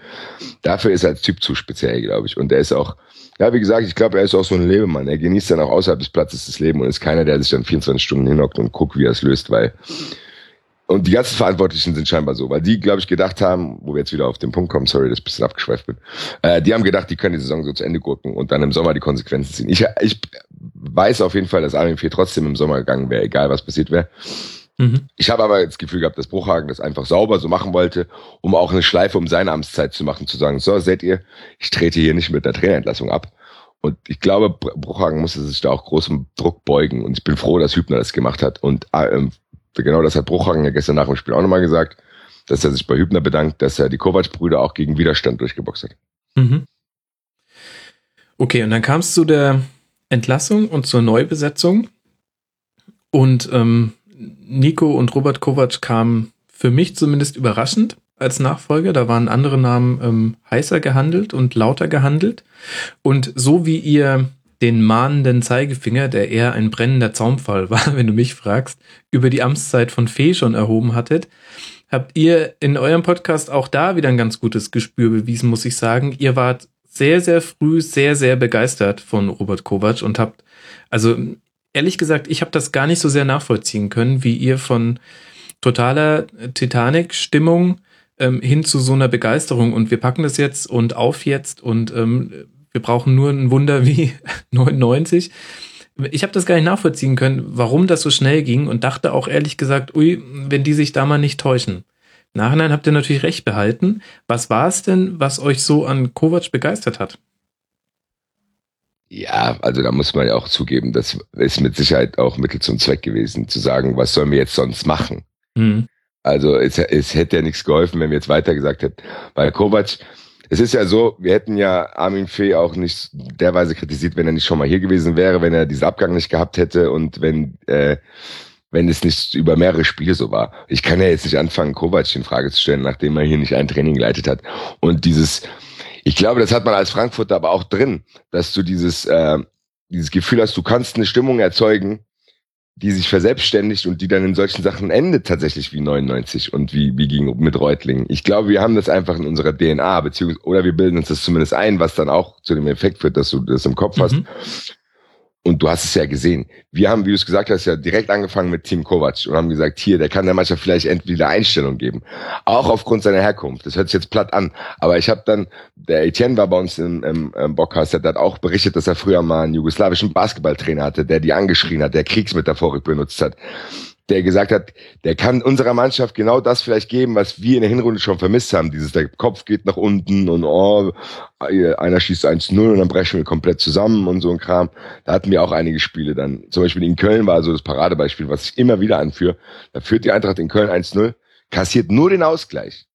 Speaker 7: Dafür ist er als Typ zu speziell, glaube ich. Und er ist auch, ja, wie gesagt, ich glaube, er ist auch so ein Lebemann. Er genießt dann auch außerhalb des Platzes das Leben und ist keiner, der sich dann 24 Stunden hinhockt und guckt, wie er es löst, weil und die ganzen Verantwortlichen sind scheinbar so, weil die, glaube ich, gedacht haben, wo wir jetzt wieder auf den Punkt kommen, sorry, dass ich ein bisschen abgeschweift bin, äh, die haben gedacht, die können die Saison so zu Ende gucken und dann im Sommer die Konsequenzen ziehen. Ich, ich weiß auf jeden Fall, dass Armin 4 trotzdem im Sommer gegangen wäre, egal was passiert wäre. Mhm. Ich habe aber das Gefühl gehabt, dass Bruchhagen das einfach sauber so machen wollte, um auch eine Schleife um seine Amtszeit zu machen, zu sagen, so, seht ihr, ich trete hier nicht mit der Trainerentlassung ab. Und ich glaube, Bruchhagen musste sich da auch großem Druck beugen. Und ich bin froh, dass Hübner das gemacht hat. Und ähm, genau das hat Bruchhagen ja gestern nach dem Spiel auch nochmal gesagt, dass er sich bei Hübner bedankt, dass er die Kovac-Brüder auch gegen Widerstand durchgeboxt hat.
Speaker 3: Mhm. Okay, und dann kam es zu der Entlassung und zur Neubesetzung. Und ähm, Nico und Robert Kovac kamen für mich zumindest überraschend als Nachfolger. Da waren andere Namen ähm, heißer gehandelt und lauter gehandelt. Und so wie ihr den mahnenden Zeigefinger, der eher ein brennender Zaumfall war, wenn du mich fragst, über die Amtszeit von Fee schon erhoben hattet, habt ihr in eurem Podcast auch da wieder ein ganz gutes Gespür bewiesen, muss ich sagen. Ihr wart sehr, sehr früh sehr, sehr begeistert von Robert Kovac und habt, also ehrlich gesagt, ich habe das gar nicht so sehr nachvollziehen können, wie ihr von totaler Titanic-Stimmung ähm, hin zu so einer Begeisterung und wir packen das jetzt und auf jetzt und ähm, wir brauchen nur ein Wunder wie 99. Ich habe das gar nicht nachvollziehen können, warum das so schnell ging und dachte auch ehrlich gesagt, ui, wenn die sich da mal nicht täuschen. Nachhinein habt ihr natürlich recht behalten. Was war es denn, was euch so an Kovac begeistert hat?
Speaker 7: Ja, also da muss man ja auch zugeben, das ist mit Sicherheit auch Mittel zum Zweck gewesen, zu sagen, was sollen wir jetzt sonst machen? Mhm. Also es, es hätte ja nichts geholfen, wenn wir jetzt weiter gesagt hätten. Weil Kovac, es ist ja so, wir hätten ja Armin Fee auch nicht derweise kritisiert, wenn er nicht schon mal hier gewesen wäre, wenn er diesen Abgang nicht gehabt hätte und wenn äh, wenn es nicht über mehrere Spiele so war. Ich kann ja jetzt nicht anfangen, Kovac in Frage zu stellen, nachdem er hier nicht ein Training geleitet hat. Und dieses, ich glaube, das hat man als Frankfurter aber auch drin, dass du dieses, äh, dieses Gefühl hast, du kannst eine Stimmung erzeugen, die sich verselbstständigt und die dann in solchen Sachen endet tatsächlich wie 99 und wie, wie ging mit Reutlingen. Ich glaube, wir haben das einfach in unserer DNA, beziehungsweise, oder wir bilden uns das zumindest ein, was dann auch zu dem Effekt führt, dass du das im Kopf mhm. hast. Und du hast es ja gesehen. Wir haben, wie du es gesagt hast, ja direkt angefangen mit Team Kovac und haben gesagt, hier, der kann der Mannschaft vielleicht entweder Einstellung geben. Auch aufgrund seiner Herkunft. Das hört sich jetzt platt an. Aber ich habe dann, der Etienne war bei uns im, im, im Bockhaus, der hat auch berichtet, dass er früher mal einen jugoslawischen Basketballtrainer hatte, der die angeschrien hat, der Kriegsmetaphorik benutzt hat der gesagt hat, der kann unserer Mannschaft genau das vielleicht geben, was wir in der Hinrunde schon vermisst haben. Dieses, der Kopf geht nach unten und oh, einer schießt 1-0 und dann brechen wir komplett zusammen und so ein Kram. Da hatten wir auch einige Spiele dann. Zum Beispiel in Köln war so das Paradebeispiel, was ich immer wieder anführe. Da führt die Eintracht in Köln 1-0, kassiert nur den Ausgleich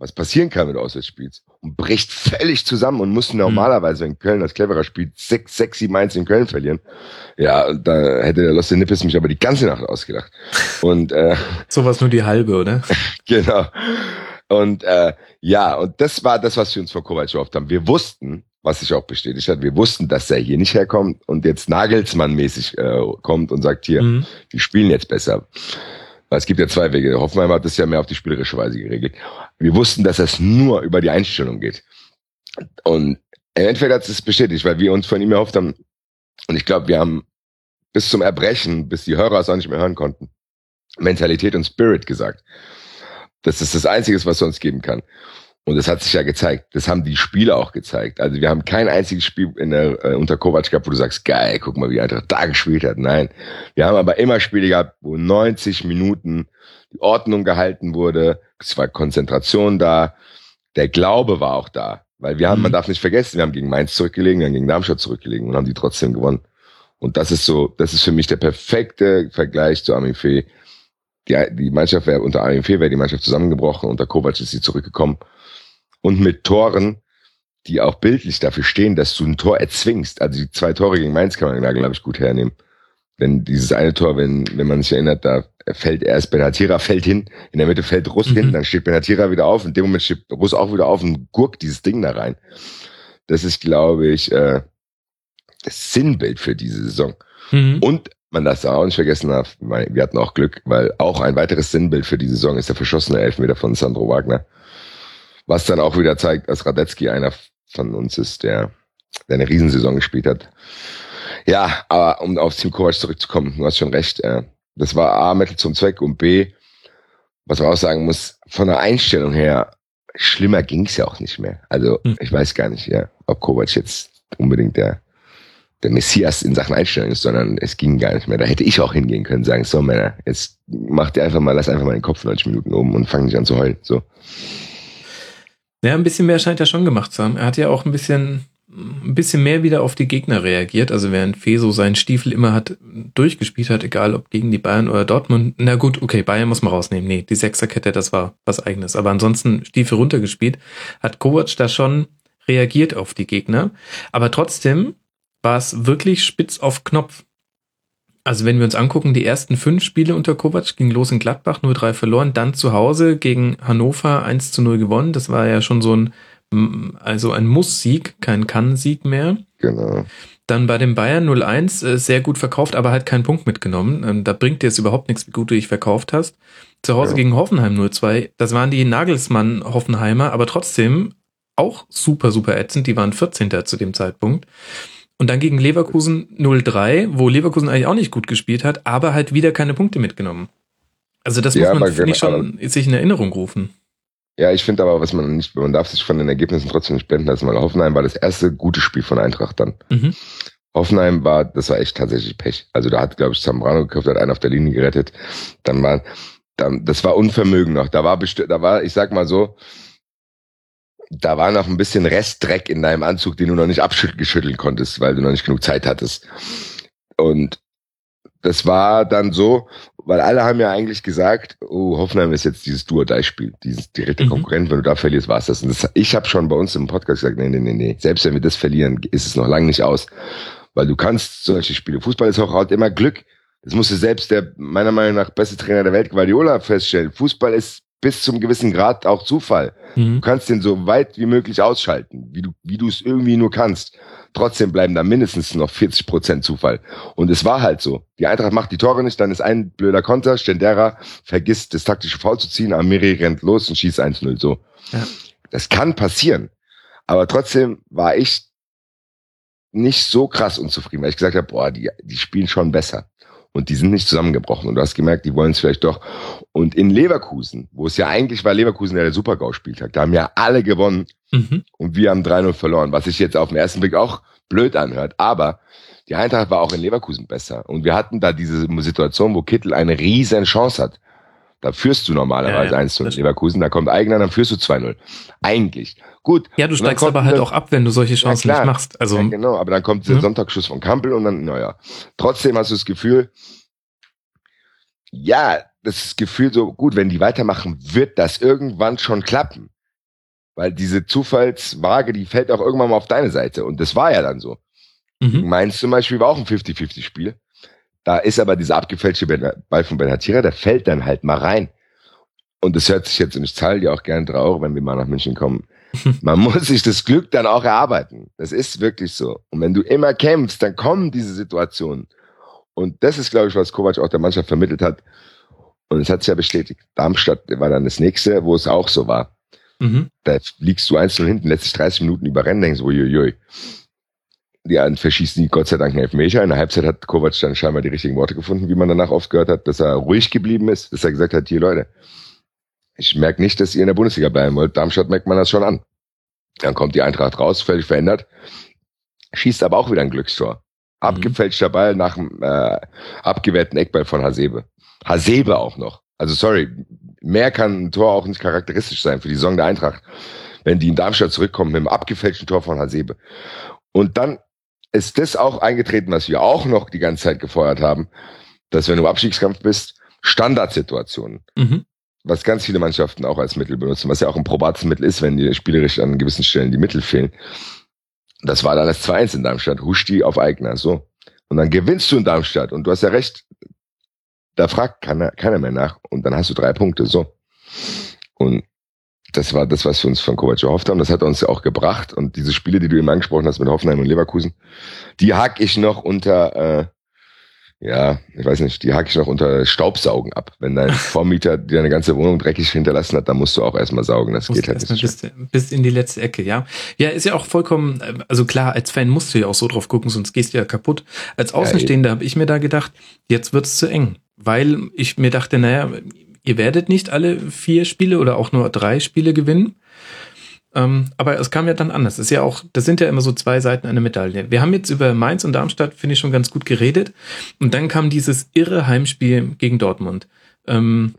Speaker 7: was passieren kann, wenn du auswärts und bricht völlig zusammen und muss normalerweise, wenn Köln als cleverer spielt, 6, 6, 7, 1 in Köln verlieren. Ja, da hätte der Lost Nippes mich aber die ganze Nacht ausgedacht. Und äh,
Speaker 3: sowas nur die halbe, oder?
Speaker 7: genau. Und äh, ja, und das war das, was wir uns vor Kovac gehofft haben. Wir wussten, was sich auch bestätigt hat, wir wussten, dass er hier nicht herkommt und jetzt Nagelsmann-mäßig äh, kommt und sagt, hier, mhm. die spielen jetzt besser. Es gibt ja zwei Wege. Hoffenheim hat das ja mehr auf die spielerische Weise geregelt. Wir wussten, dass es nur über die Einstellung geht. Und im Endeffekt hat es bestätigt, weil wir uns von ihm erhofft haben, und ich glaube, wir haben bis zum Erbrechen, bis die Hörer es auch nicht mehr hören konnten, Mentalität und Spirit gesagt. Das ist das Einzige, was es uns geben kann. Und das hat sich ja gezeigt. Das haben die Spieler auch gezeigt. Also wir haben kein einziges Spiel in der, äh, unter Kovac gehabt, wo du sagst, geil, guck mal, wie Eintracht da gespielt hat. Nein. Wir haben aber immer Spiele gehabt, wo 90 Minuten die Ordnung gehalten wurde. Es war Konzentration da. Der Glaube war auch da. Weil wir haben, mhm. man darf nicht vergessen, wir haben gegen Mainz zurückgelegen, wir haben gegen Darmstadt zurückgelegen und haben die trotzdem gewonnen. Und das ist so, das ist für mich der perfekte Vergleich zu Armin Fee. Die, die Mannschaft wäre unter Armin Fee wäre die Mannschaft zusammengebrochen, unter Kovac ist sie zurückgekommen und mit Toren, die auch bildlich dafür stehen, dass du ein Tor erzwingst. Also die zwei Tore gegen Mainz kann man da, glaube ich, gut hernehmen. Denn dieses eine Tor, wenn, wenn man sich erinnert, da fällt erst Benatira fällt hin, in der Mitte fällt Russ mhm. hin, dann steht Benatira wieder auf, in dem Moment steht Russ auch wieder auf und gurkt dieses Ding da rein. Das ist, glaube ich, äh, das Sinnbild für diese Saison. Mhm. Und man das auch nicht vergessen darf, wir hatten auch Glück, weil auch ein weiteres Sinnbild für die Saison ist der verschossene Elfmeter von Sandro Wagner. Was dann auch wieder zeigt, dass Radetzky einer von uns ist, der, der eine Riesensaison gespielt hat. Ja, aber um auf Team Kovac zurückzukommen, du hast schon recht. Äh, das war A, Mittel zum Zweck und B, was man auch sagen muss, von der Einstellung her, schlimmer ging's ja auch nicht mehr. Also hm. ich weiß gar nicht, ja, ob Kovac jetzt unbedingt der, der Messias in Sachen Einstellung ist, sondern es ging gar nicht mehr. Da hätte ich auch hingehen können, sagen, so Männer, jetzt macht ihr einfach mal, lass einfach mal den Kopf 90 Minuten oben und fang nicht an zu heulen. So.
Speaker 3: Ja, ein bisschen mehr scheint er schon gemacht zu haben. Er hat ja auch ein bisschen ein bisschen mehr wieder auf die Gegner reagiert. Also während Feso seinen Stiefel immer hat durchgespielt hat, egal ob gegen die Bayern oder Dortmund. Na gut, okay, Bayern muss man rausnehmen. Nee, die Sechserkette, das war was eigenes. Aber ansonsten Stiefel runtergespielt, hat Kovac da schon reagiert auf die Gegner. Aber trotzdem war es wirklich spitz auf Knopf. Also wenn wir uns angucken, die ersten fünf Spiele unter Kovac ging los in Gladbach, 0-3 verloren, dann zu Hause gegen Hannover 1 0 gewonnen. Das war ja schon so ein also ein Muss-Sieg, kein Kann-Sieg mehr.
Speaker 7: Genau.
Speaker 3: Dann bei den Bayern 0-1 äh, sehr gut verkauft, aber halt keinen Punkt mitgenommen. Ähm, da bringt dir es überhaupt nichts, wie gut du dich verkauft hast. Zu Hause ja. gegen Hoffenheim 0-2. Das waren die Nagelsmann-Hoffenheimer, aber trotzdem auch super, super ätzend. Die waren 14. zu dem Zeitpunkt. Und dann gegen Leverkusen 0-3, wo Leverkusen eigentlich auch nicht gut gespielt hat, aber halt wieder keine Punkte mitgenommen. Also das ja, muss man, finde ich, schon sich in Erinnerung rufen.
Speaker 7: Ja, ich finde aber, was man nicht, man darf sich von den Ergebnissen trotzdem nicht blenden lassen, weil Hoffenheim war das erste gute Spiel von Eintracht dann. Mhm. Hoffenheim war, das war echt tatsächlich Pech. Also da hat, glaube ich, Zambrano gekauft, hat einen auf der Linie gerettet. Dann war, dann, das war Unvermögen noch. Da war bestimmt, da war, ich sag mal so, da war noch ein bisschen Restdreck in deinem Anzug, den du noch nicht abgeschütteln konntest, weil du noch nicht genug Zeit hattest. Und das war dann so, weil alle haben ja eigentlich gesagt, oh, Hoffenheim ist jetzt dieses Duo-Dei-Spiel, dieses direkte mhm. Konkurrent, wenn du da verlierst, war's das. Und das, ich habe schon bei uns im Podcast gesagt, nee, nee, nee, nee, selbst wenn wir das verlieren, ist es noch lange nicht aus. Weil du kannst solche Spiele, Fußball ist auch halt immer Glück. Das musste selbst der meiner Meinung nach beste Trainer der Welt, Guardiola, feststellen. Fußball ist bis zum gewissen Grad auch Zufall. Mhm. Du kannst den so weit wie möglich ausschalten, wie du wie du es irgendwie nur kannst. Trotzdem bleiben da mindestens noch 40 Prozent Zufall. Und es war halt so. Die Eintracht macht die Tore nicht, dann ist ein blöder Konter. Stendera vergisst das taktische Foul zu ziehen. Amiri rennt los und schießt 1-0. So. Ja. Das kann passieren. Aber trotzdem war ich nicht so krass unzufrieden, weil ich gesagt habe, boah, die, die spielen schon besser und die sind nicht zusammengebrochen. Und du hast gemerkt, die wollen es vielleicht doch. Und in Leverkusen, wo es ja eigentlich war Leverkusen, der der Supergau spieltag da haben ja alle gewonnen mhm. und wir haben 3-0 verloren, was sich jetzt auf den ersten Blick auch blöd anhört. Aber die Eintracht war auch in Leverkusen besser. Und wir hatten da diese Situation, wo Kittel eine riesen Chance hat. Da führst du normalerweise ja, ja, 1 in Leverkusen, da kommt Eigener, dann führst du 2-0. Eigentlich. Gut.
Speaker 3: Ja, du steigst aber halt auch ab, wenn du solche Chancen ja, nicht machst. Also, ja,
Speaker 7: genau, aber dann kommt der mhm. Sonntagsschuss von Kampel und dann, naja. Trotzdem hast du das Gefühl, ja, das Gefühl so, gut, wenn die weitermachen, wird das irgendwann schon klappen. Weil diese Zufallswaage, die fällt auch irgendwann mal auf deine Seite. Und das war ja dann so. Mhm. Mainz zum Beispiel war auch ein 50-50-Spiel. Da ist aber dieser abgefälschte Ball von Benatira, der fällt dann halt mal rein. Und das hört sich jetzt, und ich zahle dir auch gerne drauf, wenn wir mal nach München kommen. Man muss sich das Glück dann auch erarbeiten. Das ist wirklich so. Und wenn du immer kämpfst, dann kommen diese Situationen. Und das ist, glaube ich, was Kovac auch der Mannschaft vermittelt hat. Und es hat sich ja bestätigt. Darmstadt war dann das nächste, wo es auch so war. Mhm. Da liegst du einzeln hinten, letztlich 30 Minuten überrennen, denkst, uiuiui die einen verschießen die Gott sei Dank einen Elfmeter. In der Halbzeit hat Kovac dann scheinbar die richtigen Worte gefunden, wie man danach oft gehört hat, dass er ruhig geblieben ist, dass er gesagt hat, hier Leute, ich merke nicht, dass ihr in der Bundesliga bleiben wollt. Darmstadt merkt man das schon an. Dann kommt die Eintracht raus, völlig verändert, schießt aber auch wieder ein Glückstor. Mhm. Abgefälschter Ball nach dem äh, abgewehrten Eckball von Hasebe. Hasebe auch noch. Also sorry, mehr kann ein Tor auch nicht charakteristisch sein für die Saison der Eintracht, wenn die in Darmstadt zurückkommen mit dem abgefälschten Tor von Hasebe. Und dann ist das auch eingetreten, was wir auch noch die ganze Zeit gefeuert haben, dass wenn du im Abstiegskampf bist, Standardsituationen, mhm. Was ganz viele Mannschaften auch als Mittel benutzen, was ja auch ein probates Mittel ist, wenn dir spielerisch an gewissen Stellen die Mittel fehlen. Das war dann das 2-1 in Darmstadt, Huschti auf Eigner, so. Und dann gewinnst du in Darmstadt und du hast ja recht, da fragt keiner, keiner mehr nach und dann hast du drei Punkte, so. Und das war das, was wir uns von Kovac erhofft haben. Das hat uns ja auch gebracht. Und diese Spiele, die du eben angesprochen hast mit Hoffenheim und Leverkusen, die hack ich noch unter, äh, ja, ich weiß nicht, die hack ich noch unter Staubsaugen ab. Wenn dein Vormieter dir eine ganze Wohnung dreckig hinterlassen hat, dann musst du auch erstmal saugen. Das geht halt nicht.
Speaker 3: Bis, bis in die letzte Ecke, ja. Ja, ist ja auch vollkommen, also klar, als Fan musst du ja auch so drauf gucken, sonst gehst du ja kaputt. Als Außenstehender ja, habe ich mir da gedacht, jetzt wird's zu eng. Weil ich mir dachte, naja, ihr werdet nicht alle vier Spiele oder auch nur drei Spiele gewinnen. Ähm, aber es kam ja dann anders. Das ist ja auch, das sind ja immer so zwei Seiten einer Medaille. Wir haben jetzt über Mainz und Darmstadt, finde ich, schon ganz gut geredet. Und dann kam dieses irre Heimspiel gegen Dortmund. Ähm,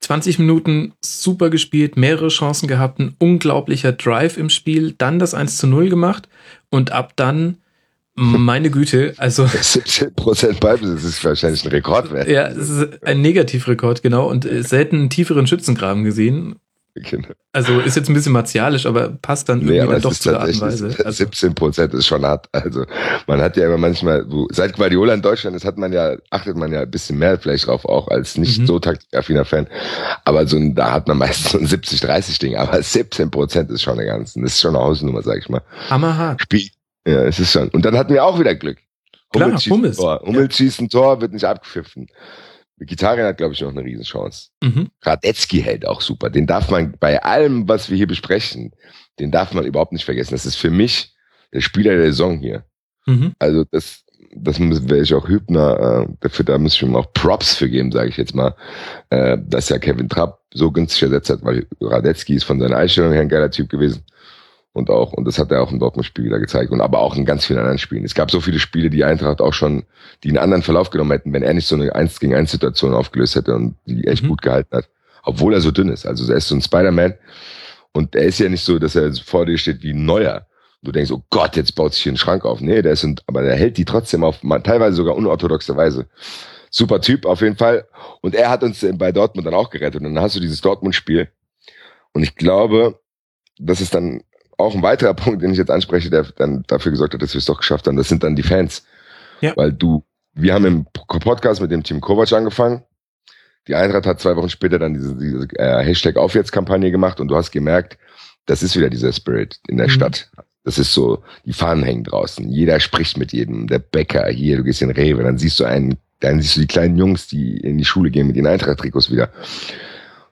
Speaker 3: 20 Minuten super gespielt, mehrere Chancen gehabt, ein unglaublicher Drive im Spiel, dann das 1 zu 0 gemacht und ab dann, meine Güte, also
Speaker 7: 17% Ballbesitz ist wahrscheinlich ein Rekordwert.
Speaker 3: ja, es ist ein Negativrekord, genau, und selten einen tieferen Schützengraben gesehen.
Speaker 7: Genau.
Speaker 3: Also ist jetzt ein bisschen martialisch, aber passt dann
Speaker 7: Nee,
Speaker 3: irgendwie
Speaker 7: aber
Speaker 3: dann doch
Speaker 7: ist
Speaker 3: zu der Art und Weise. Also,
Speaker 7: 17 Prozent ist schon hart. Also man hat ja immer manchmal, so, seit Guardiola in Deutschland ist, hat man ja, achtet man ja ein bisschen mehr vielleicht drauf auch als nicht
Speaker 3: Mhm.
Speaker 7: so taktikaffiner Fan. Aber so ein, da hat man meistens so ein 70-30 Ding. Aber 17 Prozent ist schon eine ganze, das ist schon eine Hausnummer, sag ich mal.
Speaker 3: hammerhart.
Speaker 7: Spiel. Ja, es ist schon. Und dann hatten wir auch wieder Glück.
Speaker 3: Klar,
Speaker 7: schießt
Speaker 3: Hummels.
Speaker 7: ein Tor. Hummels schießt ein Tor, wird nicht abgepfiffen. Gitarre hat, glaube ich, noch eine Riesenchance.
Speaker 3: Mhm.
Speaker 7: Radetzky hält auch super. Den darf man bei allem, was wir hier besprechen, den darf man überhaupt nicht vergessen. Das ist für mich der Spieler der Saison hier.
Speaker 3: Mhm.
Speaker 7: Also das, das werde ich auch Hübner, äh, dafür, da muss ich ihm auch Props für geben, sage ich jetzt mal, äh, dass ja Kevin Trapp so günstig ersetzt hat, weil Radetzky ist von seiner Einstellung her ein geiler Typ gewesen. Und auch, und das hat er auch im Dortmund-Spiel wieder gezeigt. Und aber auch in ganz vielen anderen Spielen. Es gab so viele Spiele, die Eintracht auch schon, die einen anderen Verlauf genommen hätten, wenn er nicht so eine 1 gegen 1 Situation aufgelöst hätte und die echt
Speaker 3: Mhm.
Speaker 7: gut gehalten hat. Obwohl er so dünn ist. Also er ist so ein Spider-Man. Und er ist ja nicht so, dass er vor dir steht wie ein Neuer. Du denkst, oh Gott, jetzt baut sich hier ein Schrank auf. Nee, der ist, ein, aber der hält die trotzdem auf, teilweise sogar unorthodoxe Weise. Super Typ auf jeden Fall. Und er hat uns bei Dortmund dann auch gerettet. Und dann hast du dieses Dortmund-Spiel. Und ich glaube, das ist dann auch ein weiterer Punkt, den ich jetzt anspreche, der dann dafür gesorgt hat, dass wir es doch geschafft haben. Das sind dann die Fans.
Speaker 3: Ja.
Speaker 7: Weil du, wir haben im Podcast mit dem Team Kovac angefangen. Die Eintracht hat zwei Wochen später dann diese, diese äh, Hashtag Aufwärtskampagne gemacht und du hast gemerkt, das ist wieder dieser Spirit in der
Speaker 3: Mhm.
Speaker 7: Stadt. Das ist so, die Fahnen hängen draußen. Jeder spricht mit jedem. Der Bäcker hier, du gehst in Rewe, dann siehst du einen, dann siehst du die kleinen Jungs, die in die Schule gehen mit den Eintracht-Trikots wieder.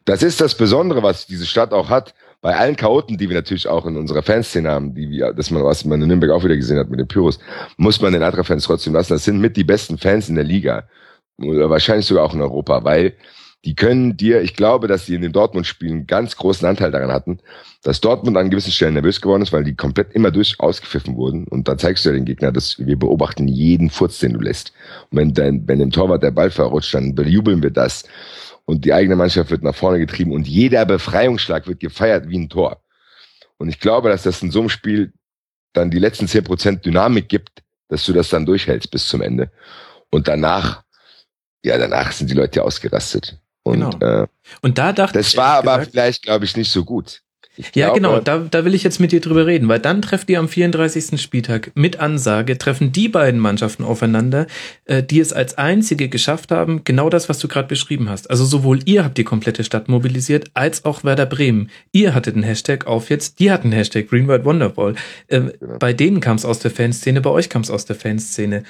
Speaker 7: Das ist das Besondere, was diese Stadt auch hat. Bei allen Chaoten, die wir natürlich auch in unserer Fanszene haben, die wir, das man, was man in Nürnberg auch wieder gesehen hat mit den Pyros, muss man den Eintracht-Fans trotzdem lassen. Das sind mit die besten Fans in der Liga. Oder wahrscheinlich sogar auch in Europa, weil die können dir, ich glaube, dass die in den Dortmund-Spielen einen ganz großen Anteil daran hatten, dass Dortmund an gewissen Stellen nervös geworden ist, weil die komplett immer durch ausgepfiffen wurden. Und dann zeigst du ja den Gegner, dass wir beobachten jeden Furz, den du lässt. Und wenn, dein, wenn dem Torwart der Ball verrutscht, dann bejubeln wir das. Und die eigene Mannschaft wird nach vorne getrieben und jeder Befreiungsschlag wird gefeiert wie ein Tor. Und ich glaube, dass das in so einem Spiel dann die letzten zehn Prozent Dynamik gibt, dass du das dann durchhältst bis zum Ende. Und danach, ja, danach sind die Leute ja ausgerastet. Und
Speaker 3: Genau.
Speaker 7: äh,
Speaker 3: Und da dachte
Speaker 7: das
Speaker 3: ich,
Speaker 7: war
Speaker 3: ehrlich
Speaker 7: aber
Speaker 3: gesagt-
Speaker 7: vielleicht, glaube ich, nicht so gut.
Speaker 3: Ja,
Speaker 7: glaube,
Speaker 3: genau, da, da will ich jetzt mit dir drüber reden, weil dann trefft ihr am 34. Spieltag mit Ansage, treffen die beiden Mannschaften aufeinander, äh, die es als einzige geschafft haben, genau das, was du gerade beschrieben hast. Also sowohl ihr habt die komplette Stadt mobilisiert, als auch Werder Bremen. Ihr hattet den Hashtag auf jetzt, die hatten den Hashtag Green White Wonderball. Ähm,
Speaker 7: Genau.
Speaker 3: Bei denen kam es aus der Fanszene, bei euch kam es aus der Fanszene.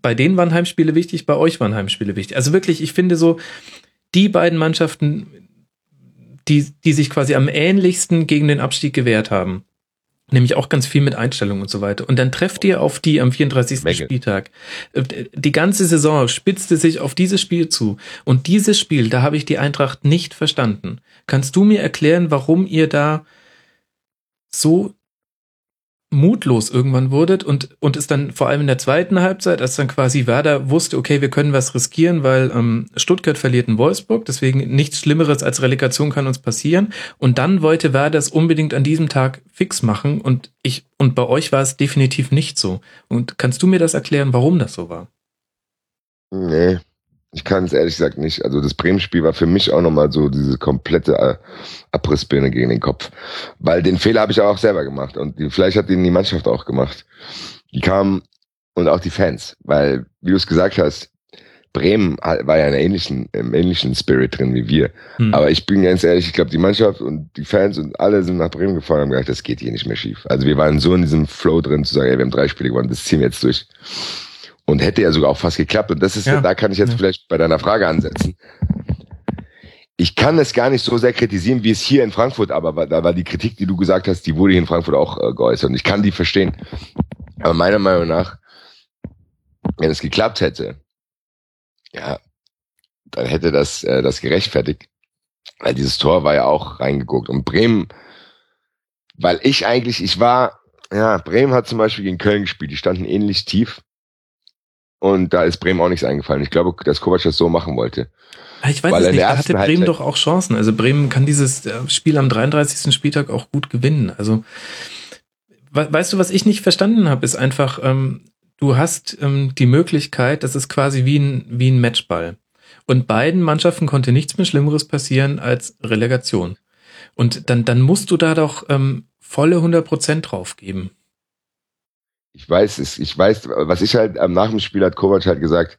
Speaker 3: Bei denen waren Heimspiele wichtig, bei euch waren Heimspiele wichtig. Also wirklich, ich finde so, die beiden Mannschaften, die, die sich quasi am ähnlichsten gegen den Abstieg gewehrt haben. Nämlich auch ganz viel mit Einstellung und so weiter. Und dann trefft ihr auf die am 34.
Speaker 7: Menge.
Speaker 3: Spieltag. Äh, Die ganze Saison spitzte sich auf dieses Spiel zu. Und dieses Spiel, da habe ich die Eintracht nicht verstanden. Kannst du mir erklären, warum ihr da so mutlos irgendwann wurdet und, und es dann vor allem in der zweiten Halbzeit, als dann quasi Werder wusste, okay, wir können was riskieren, weil ähm, Stuttgart verliert in Wolfsburg, deswegen nichts Schlimmeres als Relegation kann uns passieren. Und dann wollte Werder es unbedingt an diesem Tag fix machen und ich, und bei euch war es definitiv nicht so. Und kannst du mir das erklären, warum das so war?
Speaker 7: Nee, ich kann es ehrlich gesagt nicht. Also das Bremen-Spiel war für mich auch nochmal so diese komplette äh, Abrissbirne gegen den Kopf. Weil den Fehler habe ich auch selber gemacht. Und die, vielleicht hat ihn die Mannschaft auch gemacht. Die kamen und auch die Fans. Weil, wie du es gesagt hast, Bremen war ja in ähnlichen, im ähnlichen Spirit drin wie wir.
Speaker 3: Hm.
Speaker 7: Aber ich bin ganz ehrlich, ich glaube, die Mannschaft und die Fans und alle sind nach Bremen gefahren und haben gedacht, das geht hier nicht mehr schief. Also wir waren so in diesem Flow drin zu sagen, ey, wir haben drei Spiele gewonnen, das ziehen wir jetzt durch. Und hätte ja sogar auch fast geklappt. Und das ist,
Speaker 3: Ja.
Speaker 7: da kann ich jetzt
Speaker 3: Ja.
Speaker 7: vielleicht bei deiner Frage ansetzen. Ich kann es gar nicht so sehr kritisieren, wie es hier in Frankfurt, aber war- da war die Kritik, die du gesagt hast, die wurde hier in Frankfurt auch äh, geäußert. Und ich kann die verstehen. Aber meiner Meinung nach, wenn es geklappt hätte, ja, dann hätte das, äh, das gerechtfertigt. Weil dieses Tor war ja auch reingeguckt. Und Bremen, weil ich eigentlich, ich war, ja, Bremen hat zum Beispiel gegen Köln gespielt, die standen ähnlich tief. Und da ist Bremen auch nichts eingefallen. Ich glaube, dass Kovac das so machen wollte.
Speaker 3: Ah, Ich weiß
Speaker 7: Weil
Speaker 3: es nicht, da hatte Bremen
Speaker 7: Halbzeit-
Speaker 3: doch auch Chancen. Also Bremen kann dieses äh, Spiel am 33. Spieltag auch gut gewinnen. Also we weißt du, was ich nicht verstanden habe, ist einfach, ähm, du hast ähm, die Möglichkeit, das ist quasi wie ein, wie ein Matchball. Und beiden Mannschaften konnte nichts mehr Schlimmeres passieren als Relegation. Und dann, dann musst du da doch ähm, volle 100 Prozent drauf geben.
Speaker 7: Ich weiß es, ich weiß, was ich halt am nach dem Spiel hat Kovac halt gesagt,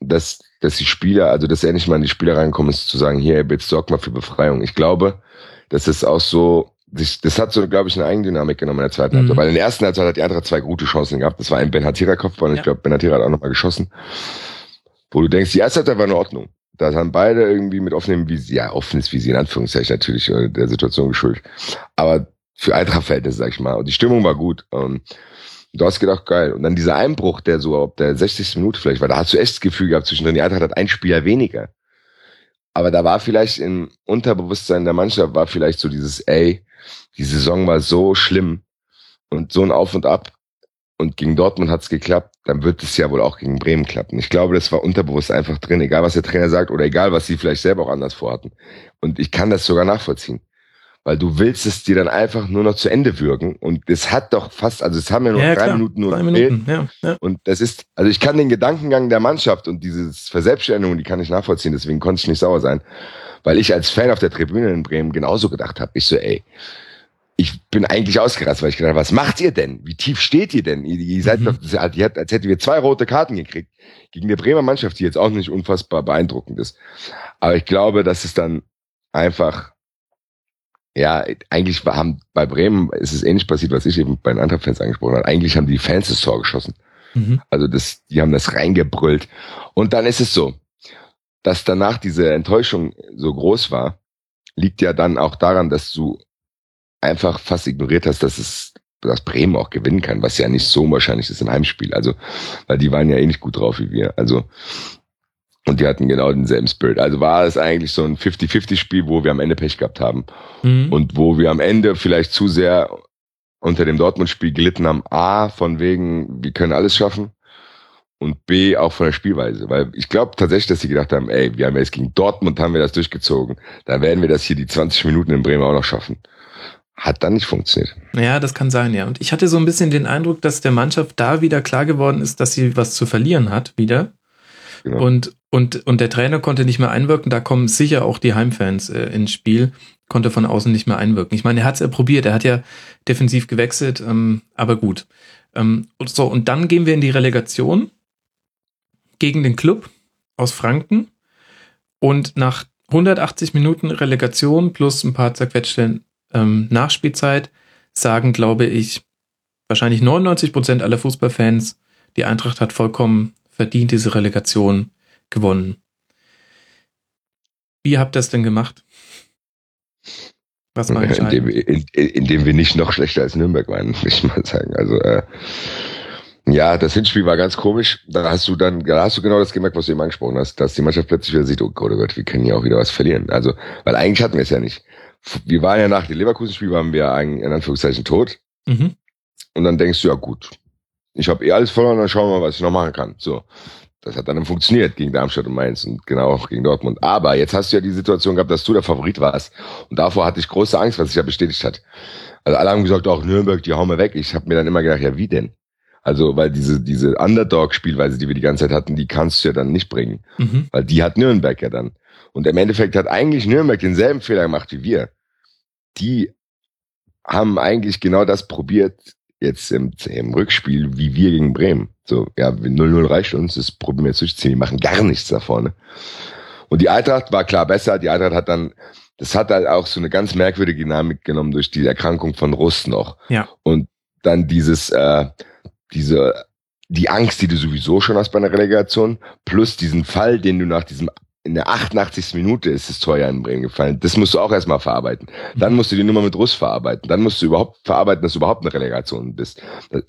Speaker 7: dass, dass die Spieler, also dass er nicht mal an die Spieler reinkommen ist, zu sagen, hier, jetzt sorg mal für Befreiung. Ich glaube, dass es auch so, sich- das hat so, glaube ich, eine Eigendynamik genommen in der zweiten
Speaker 3: Mhm.
Speaker 7: Halbzeit. Weil in der ersten Halbzeit hat die Eintracht zwei gute Chancen gehabt. Das war ein Ben Hatira Kopfball und
Speaker 3: Ja.
Speaker 7: ich glaube, Ben Hatira hat auch nochmal geschossen. Wo du denkst, die erste Halbzeit war in Ordnung. Da haben beide irgendwie mit offenem Visier, ja, offenes Visier in Anführungszeichen natürlich äh, der Situation geschuldet. Aber für Eintracht-Verhältnisse, sag ich mal. Und die Stimmung war gut. Ähm, Du hast gedacht, geil. Und dann dieser Einbruch, der so ab der 60. Minute vielleicht war, da hast du echt das Gefühl gehabt, zwischendrin, die Eintracht hat ein Spieler weniger. Aber da war vielleicht im Unterbewusstsein der Mannschaft, war vielleicht so dieses, ey, die Saison war so schlimm und so ein Auf und Ab. Und gegen Dortmund hat's geklappt, dann wird es ja wohl auch gegen Bremen klappen. Ich glaube, das war unterbewusst einfach drin, egal was der Trainer sagt oder egal, was sie vielleicht selber auch anders vorhatten. Und ich kann das sogar nachvollziehen. Weil du willst es dir dann einfach nur noch zu Ende würgen. Und es hat doch fast, also es haben ja nur
Speaker 3: Ja,
Speaker 7: drei
Speaker 3: klar.
Speaker 7: Minuten nur
Speaker 3: Drei. Minuten, ja. ja.
Speaker 7: Und das ist, also ich kann den Gedankengang der Mannschaft und dieses Verselbstständigung, die kann ich nachvollziehen, deswegen konnte ich nicht sauer sein. Weil ich als Fan auf der Tribüne in Bremen genauso gedacht habe. Ich so, ey, ich bin eigentlich ausgerastet, weil ich gedacht habe, was macht ihr denn? Wie tief steht ihr denn? Ihr, ihr seid
Speaker 3: Mhm.
Speaker 7: doch, ihr habt, als hätten wir zwei rote Karten gekriegt. Gegen die Bremer Mannschaft, die jetzt auch nicht unfassbar beeindruckend ist. Aber ich glaube, dass es dann einfach, ja, eigentlich haben bei Bremen ist es ähnlich passiert, was ich eben bei den anderen Fans angesprochen habe. Eigentlich haben die Fans das Tor geschossen.
Speaker 3: Mhm.
Speaker 7: Also das, die haben das reingebrüllt. Und dann ist es so, dass danach diese Enttäuschung so groß war, liegt ja dann auch daran, dass du einfach fast ignoriert hast, dass es, dass Bremen auch gewinnen kann, was ja nicht so wahrscheinlich ist im Heimspiel. Also, weil die waren ja eh nicht gut drauf wie wir. Also, und die hatten genau denselben Spirit. Also war es eigentlich so ein 50-50-Spiel, wo wir am Ende Pech gehabt haben.
Speaker 3: Mhm.
Speaker 7: Und wo wir am Ende vielleicht zu sehr unter dem Dortmund-Spiel gelitten haben. A, von wegen, wir können alles schaffen. Und B, auch von der Spielweise. Weil ich glaube tatsächlich, dass sie gedacht haben, ey, wir haben jetzt gegen Dortmund haben wir das durchgezogen. Dann werden wir das hier die 20 Minuten in Bremen auch noch schaffen. Hat dann nicht funktioniert.
Speaker 3: Ja, das kann sein, ja. Und ich hatte so ein bisschen den Eindruck, dass der Mannschaft da wieder klar geworden ist, dass sie was zu verlieren hat, wieder.
Speaker 7: Genau.
Speaker 3: Und, und, und der Trainer konnte nicht mehr einwirken. Da kommen sicher auch die Heimfans äh, ins Spiel, konnte von außen nicht mehr einwirken. Ich meine, er hat es ja probiert, er hat ja defensiv gewechselt, ähm, aber gut. Ähm, so, und dann gehen wir in die Relegation gegen den Club aus Franken. Und nach 180 Minuten Relegation plus ein paar zerquetschte ähm, Nachspielzeit sagen, glaube ich, wahrscheinlich 99 Prozent aller Fußballfans, die Eintracht hat vollkommen verdient diese Relegation gewonnen. Wie habt ihr das denn gemacht? Was war
Speaker 7: Indem,
Speaker 3: entscheidend?
Speaker 7: wir- in, in, indem wir nicht noch schlechter als Nürnberg waren, will ich mal sagen. Also, äh, ja, das Hinspiel war ganz komisch. Da hast du dann, da hast du genau das gemerkt, was du eben angesprochen hast, dass die Mannschaft plötzlich wieder sieht, oh Gott, oh Gott, wir können ja auch wieder was verlieren. Also, weil eigentlich hatten wir es ja nicht. Wir waren ja nach dem Leverkusen-Spiel, waren wir eigentlich in Anführungszeichen tot.
Speaker 3: Mhm.
Speaker 7: Und dann denkst du, ja gut, ich habe eh alles verloren, dann schauen wir mal, was ich noch machen kann. So. Das hat dann funktioniert gegen Darmstadt und Mainz und genau auch gegen Dortmund. Aber jetzt hast du ja die Situation gehabt, dass du der Favorit warst. Und davor hatte ich große Angst, was sich ja bestätigt hat. Also alle haben gesagt, auch Nürnberg, die hauen wir weg. Ich habe mir dann immer gedacht, ja, wie denn? Also, weil diese, diese Underdog-Spielweise, die wir die ganze Zeit hatten, die kannst du ja dann nicht bringen.
Speaker 3: Mhm.
Speaker 7: Weil die hat Nürnberg ja dann. Und im Endeffekt hat eigentlich Nürnberg denselben Fehler gemacht wie wir. Die haben eigentlich genau das probiert, jetzt im, im Rückspiel, wie wir gegen Bremen. So, ja, 0-0 reicht uns, das probieren wir jetzt durchzuziehen. Die machen gar nichts da vorne. Und die Eintracht war klar besser. Die Eintracht hat dann, das hat halt auch so eine ganz merkwürdige Dynamik genommen durch die Erkrankung von Rust noch.
Speaker 3: Ja.
Speaker 7: Und dann dieses, äh, diese, die Angst, die du sowieso schon hast bei einer Relegation, plus diesen Fall, den du nach diesem, in der 88. Minute ist das Tor ja in Bremen gefallen. Das musst du auch erstmal verarbeiten. Dann musst du die Nummer mit Russ verarbeiten. Dann musst du überhaupt verarbeiten, dass du überhaupt eine Relegation bist.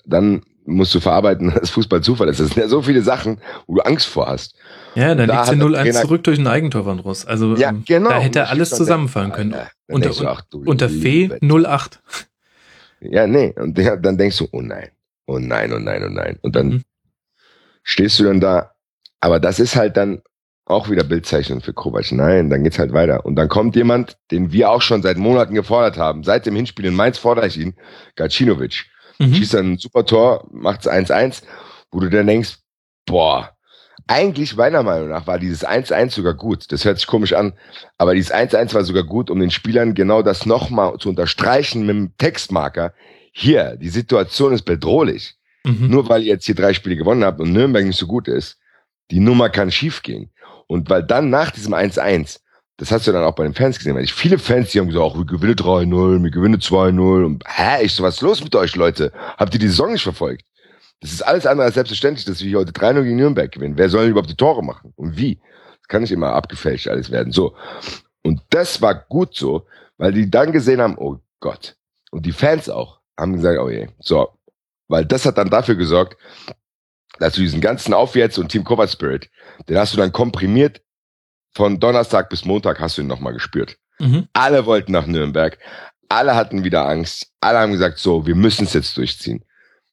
Speaker 7: Dann musst du verarbeiten, dass Fußball Zufall ist. Das sind ja so viele Sachen, wo du Angst vor hast.
Speaker 3: Ja, dann
Speaker 7: Da
Speaker 3: liegt
Speaker 7: der
Speaker 3: 0-1
Speaker 7: Trainer-
Speaker 3: zurück durch ein Eigentor von Russ. Also
Speaker 7: Ja,
Speaker 3: ähm,
Speaker 7: genau.
Speaker 3: da hätte alles zusammenfallen können. Unter,
Speaker 7: du
Speaker 3: unter Fee
Speaker 7: liebe
Speaker 3: 08.
Speaker 7: Ja, nee. Und dann denkst du, oh nein, oh nein, oh nein, oh nein. Und dann
Speaker 3: Mhm.
Speaker 7: stehst du dann da. Aber das ist halt dann auch wieder Bildzeichnung für Kovac. Nein, dann geht's halt weiter. Und dann kommt jemand, den wir auch schon seit Monaten gefordert haben. Seit dem Hinspiel in Mainz fordere ich ihn, Gacinovic.
Speaker 3: Mhm.
Speaker 7: Schießt dann ein super Tor, macht's 1-1, wo du dann denkst, boah, eigentlich meiner Meinung nach war dieses 1-1 sogar gut. Das hört sich komisch an, aber dieses 1-1 war sogar gut, um den Spielern genau das nochmal zu unterstreichen mit dem Textmarker. Hier, die Situation ist bedrohlich.
Speaker 3: Mhm.
Speaker 7: Nur weil ihr jetzt hier drei Spiele gewonnen habt und Nürnberg nicht so gut ist, die Nummer kann schiefgehen. Und weil dann nach diesem 1-1, das hast du dann auch bei den Fans gesehen, weil ich viele Fans, die haben gesagt, ach, wir gewinnen 3-0, wir gewinnen 2-0 und hä, ich so, was ist los mit euch, Leute? Habt ihr die Saison nicht verfolgt? Das ist alles andere als selbstverständlich, dass wir hier heute 3-0 gegen Nürnberg gewinnen. Wer soll denn überhaupt die Tore machen? Und wie? Das kann nicht immer abgefälscht alles werden. So. Und das war gut so, weil die dann gesehen haben, oh Gott. Und die Fans auch haben gesagt, oh je. So. Weil das hat dann dafür gesorgt, du diesen ganzen Aufwärts und Team Cover Spirit, den hast du dann komprimiert von Donnerstag bis Montag hast du ihn nochmal gespürt.
Speaker 3: Mhm.
Speaker 7: Alle wollten nach Nürnberg. Alle hatten wieder Angst. Alle haben gesagt, so, wir müssen es jetzt durchziehen.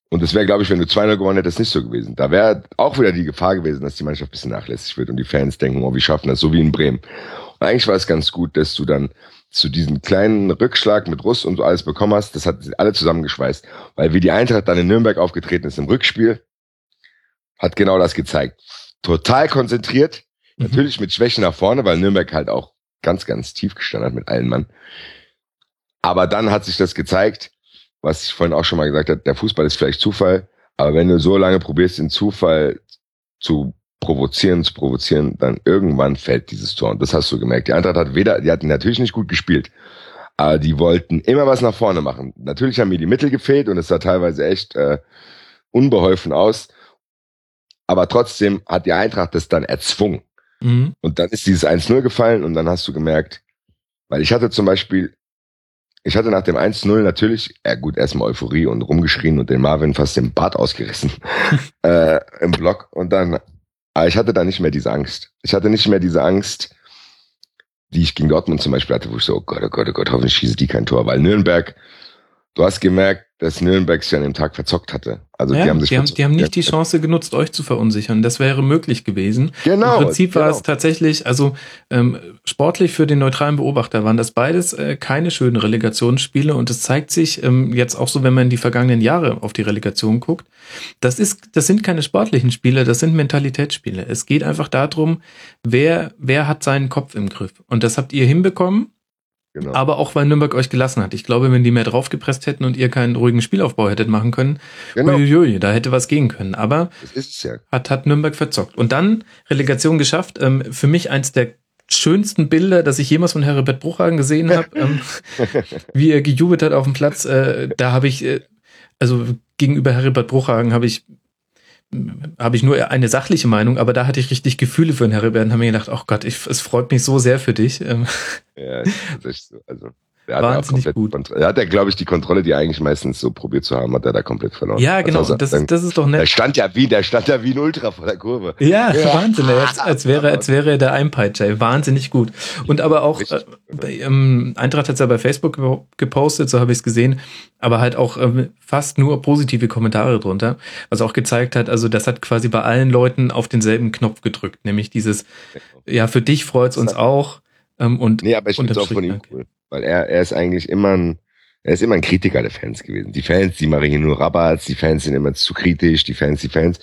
Speaker 7: Und das wäre, glaube ich, wenn du 2-0 gewonnen hättest, nicht so gewesen. Da wäre auch wieder die Gefahr gewesen, dass die Mannschaft ein bisschen nachlässig wird und die Fans denken, oh, wir schaffen das, so wie in Bremen. Und eigentlich war es ganz gut, dass du dann zu diesem kleinen Rückschlag mit Russ und so alles bekommen hast. Das hat alle zusammengeschweißt. Weil wie die Eintracht dann in Nürnberg aufgetreten ist im Rückspiel, hat genau das gezeigt. Total konzentriert,
Speaker 3: Mhm.
Speaker 7: natürlich mit Schwächen nach vorne, weil Nürnberg halt auch ganz, ganz tief gestanden hat mit allen Mann. Aber dann hat sich das gezeigt, was ich vorhin auch schon mal gesagt habe, der Fußball ist vielleicht Zufall, aber wenn du so lange probierst, den Zufall zu provozieren, zu provozieren, dann irgendwann fällt dieses Tor. Und das hast du gemerkt. Die Eintracht hat weder, die hatten natürlich nicht gut gespielt, aber die wollten immer was nach vorne machen. Natürlich haben mir die Mittel gefehlt und es sah teilweise echt äh, unbeholfen aus. Aber trotzdem hat die Eintracht das dann erzwungen.
Speaker 3: Mhm.
Speaker 7: Und dann ist dieses 1-0 gefallen und dann hast du gemerkt, weil ich hatte zum Beispiel, ich hatte nach dem 1-0 natürlich, ja gut, erstmal Euphorie und rumgeschrien und den Marvin fast den Bart ausgerissen äh, im Block und dann, aber ich hatte da nicht mehr diese Angst. Ich hatte nicht mehr diese Angst, die ich gegen Dortmund zum Beispiel hatte, wo ich so, oh Gott, oh Gott, oh Gott, hoffentlich schieße die kein Tor, weil Nürnberg, du hast gemerkt, dass Nürnberg sich an dem Tag verzockt hatte. Also
Speaker 3: ja,
Speaker 7: die haben sich
Speaker 3: die, haben, die haben nicht die Chance genutzt, euch zu verunsichern. Das wäre möglich gewesen.
Speaker 7: Genau.
Speaker 3: Im Prinzip war
Speaker 7: genau.
Speaker 3: es tatsächlich, also ähm, sportlich für den neutralen Beobachter waren das beides äh, keine schönen Relegationsspiele und es zeigt sich ähm, jetzt auch so, wenn man in die vergangenen Jahre auf die Relegation guckt. Das ist, das sind keine sportlichen Spiele, das sind Mentalitätsspiele. Es geht einfach darum, wer, wer hat seinen Kopf im Griff. Und das habt ihr hinbekommen.
Speaker 7: Genau.
Speaker 3: Aber auch weil Nürnberg euch gelassen hat. Ich glaube, wenn die mehr draufgepresst hätten und ihr keinen ruhigen Spielaufbau hättet machen können,
Speaker 7: genau.
Speaker 3: uiuiui, da hätte was gehen können. Aber
Speaker 7: ja.
Speaker 3: hat, hat Nürnberg verzockt. Und dann Relegation geschafft. Ähm, für mich eins der schönsten Bilder, das ich jemals von Herbert Bruchhagen gesehen habe, ähm, wie er gejubelt hat auf dem Platz. Äh, da habe ich, äh, also gegenüber Herbert Bruchhagen habe ich habe ich nur eine sachliche Meinung, aber da hatte ich richtig Gefühle für den Herbert und habe mir gedacht, oh Gott, ich, es freut mich so sehr für dich. Ähm,
Speaker 7: Ja, ist tatsächlich so. Also, der hat
Speaker 3: Wahnsinnig
Speaker 7: komplett
Speaker 3: gut.
Speaker 7: Er hat ja, glaube ich, die Kontrolle, die er eigentlich meistens so probiert zu haben, hat er da komplett verloren.
Speaker 3: ja,
Speaker 7: Also,
Speaker 3: genau.
Speaker 7: also,
Speaker 3: das,
Speaker 7: dann-
Speaker 3: das ist doch
Speaker 7: der
Speaker 3: nett.
Speaker 7: stand ja wie, der stand ja wie ein Ultra vor der Kurve.
Speaker 3: Ja,
Speaker 7: Ja.
Speaker 3: Wahnsinn. Als, als wäre, als wäre er der Einpeitscher. Wahnsinnig gut. Und aber auch, äh, bei, ähm, Eintracht hat es ja bei Facebook gepo- gepostet, so habe ich es gesehen, aber halt auch ähm, fast nur positive Kommentare drunter, was auch gezeigt hat, also das hat quasi bei allen Leuten auf denselben Knopf gedrückt, nämlich dieses, ja, für dich freut's uns auch. Ähm, und
Speaker 7: Nee, aber ich finde es auch von ihm
Speaker 3: danke.
Speaker 7: cool. Weil er, er ist eigentlich immer ein, er ist immer ein Kritiker der Fans gewesen. Die Fans, die machen hier nur Rabatz, die Fans sind immer zu kritisch, die Fans, die Fans.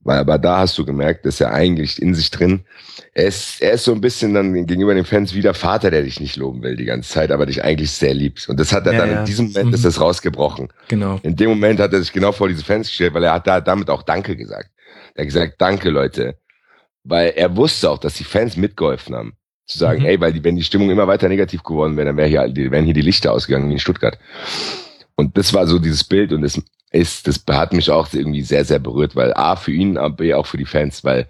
Speaker 7: Weil, aber da hast du gemerkt, dass er eigentlich in sich drin, er ist, er ist so ein bisschen dann gegenüber den Fans wie der Vater, der dich nicht loben will die ganze Zeit, aber dich eigentlich sehr liebt. Und das hat er
Speaker 3: Ja,
Speaker 7: dann
Speaker 3: ja.
Speaker 7: in diesem Moment,
Speaker 3: Mhm.
Speaker 7: ist das rausgebrochen.
Speaker 3: Genau.
Speaker 7: In dem Moment hat er sich genau vor diese Fans gestellt, weil er hat da damit auch Danke gesagt. Er hat gesagt, danke Leute. Weil er wusste auch, dass die Fans mitgeholfen haben. Zu sagen,
Speaker 3: Mhm.
Speaker 7: ey, weil die, wenn die Stimmung immer weiter negativ geworden wäre, dann wäre hier, die- wären hier die Lichter ausgegangen wie in Stuttgart. Und das war so dieses Bild und das ist, das hat mich auch irgendwie sehr, sehr berührt, weil A für ihn, B auch für die Fans, weil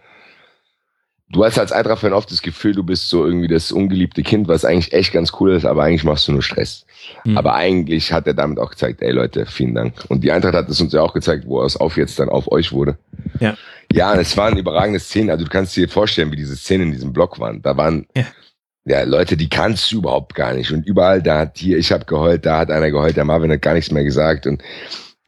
Speaker 7: du hast als Eintracht-Fan oft das Gefühl, du bist so irgendwie das ungeliebte Kind, was eigentlich echt ganz cool ist, aber eigentlich machst du nur Stress.
Speaker 3: Mhm.
Speaker 7: Aber eigentlich hat er damit auch gezeigt, ey Leute, vielen Dank. Und die Eintracht hat es uns ja auch gezeigt, wo es auf jetzt dann auf euch wurde.
Speaker 3: Ja.
Speaker 7: Ja, es waren überragende Szenen. Also du kannst dir vorstellen, wie diese Szenen in diesem Block waren. Da waren
Speaker 3: Ja.
Speaker 7: ja, Leute, die kannst du überhaupt gar nicht. Und überall, da hat hier, ich habe geheult, da hat einer geheult, der Marvin hat gar nichts mehr gesagt. Und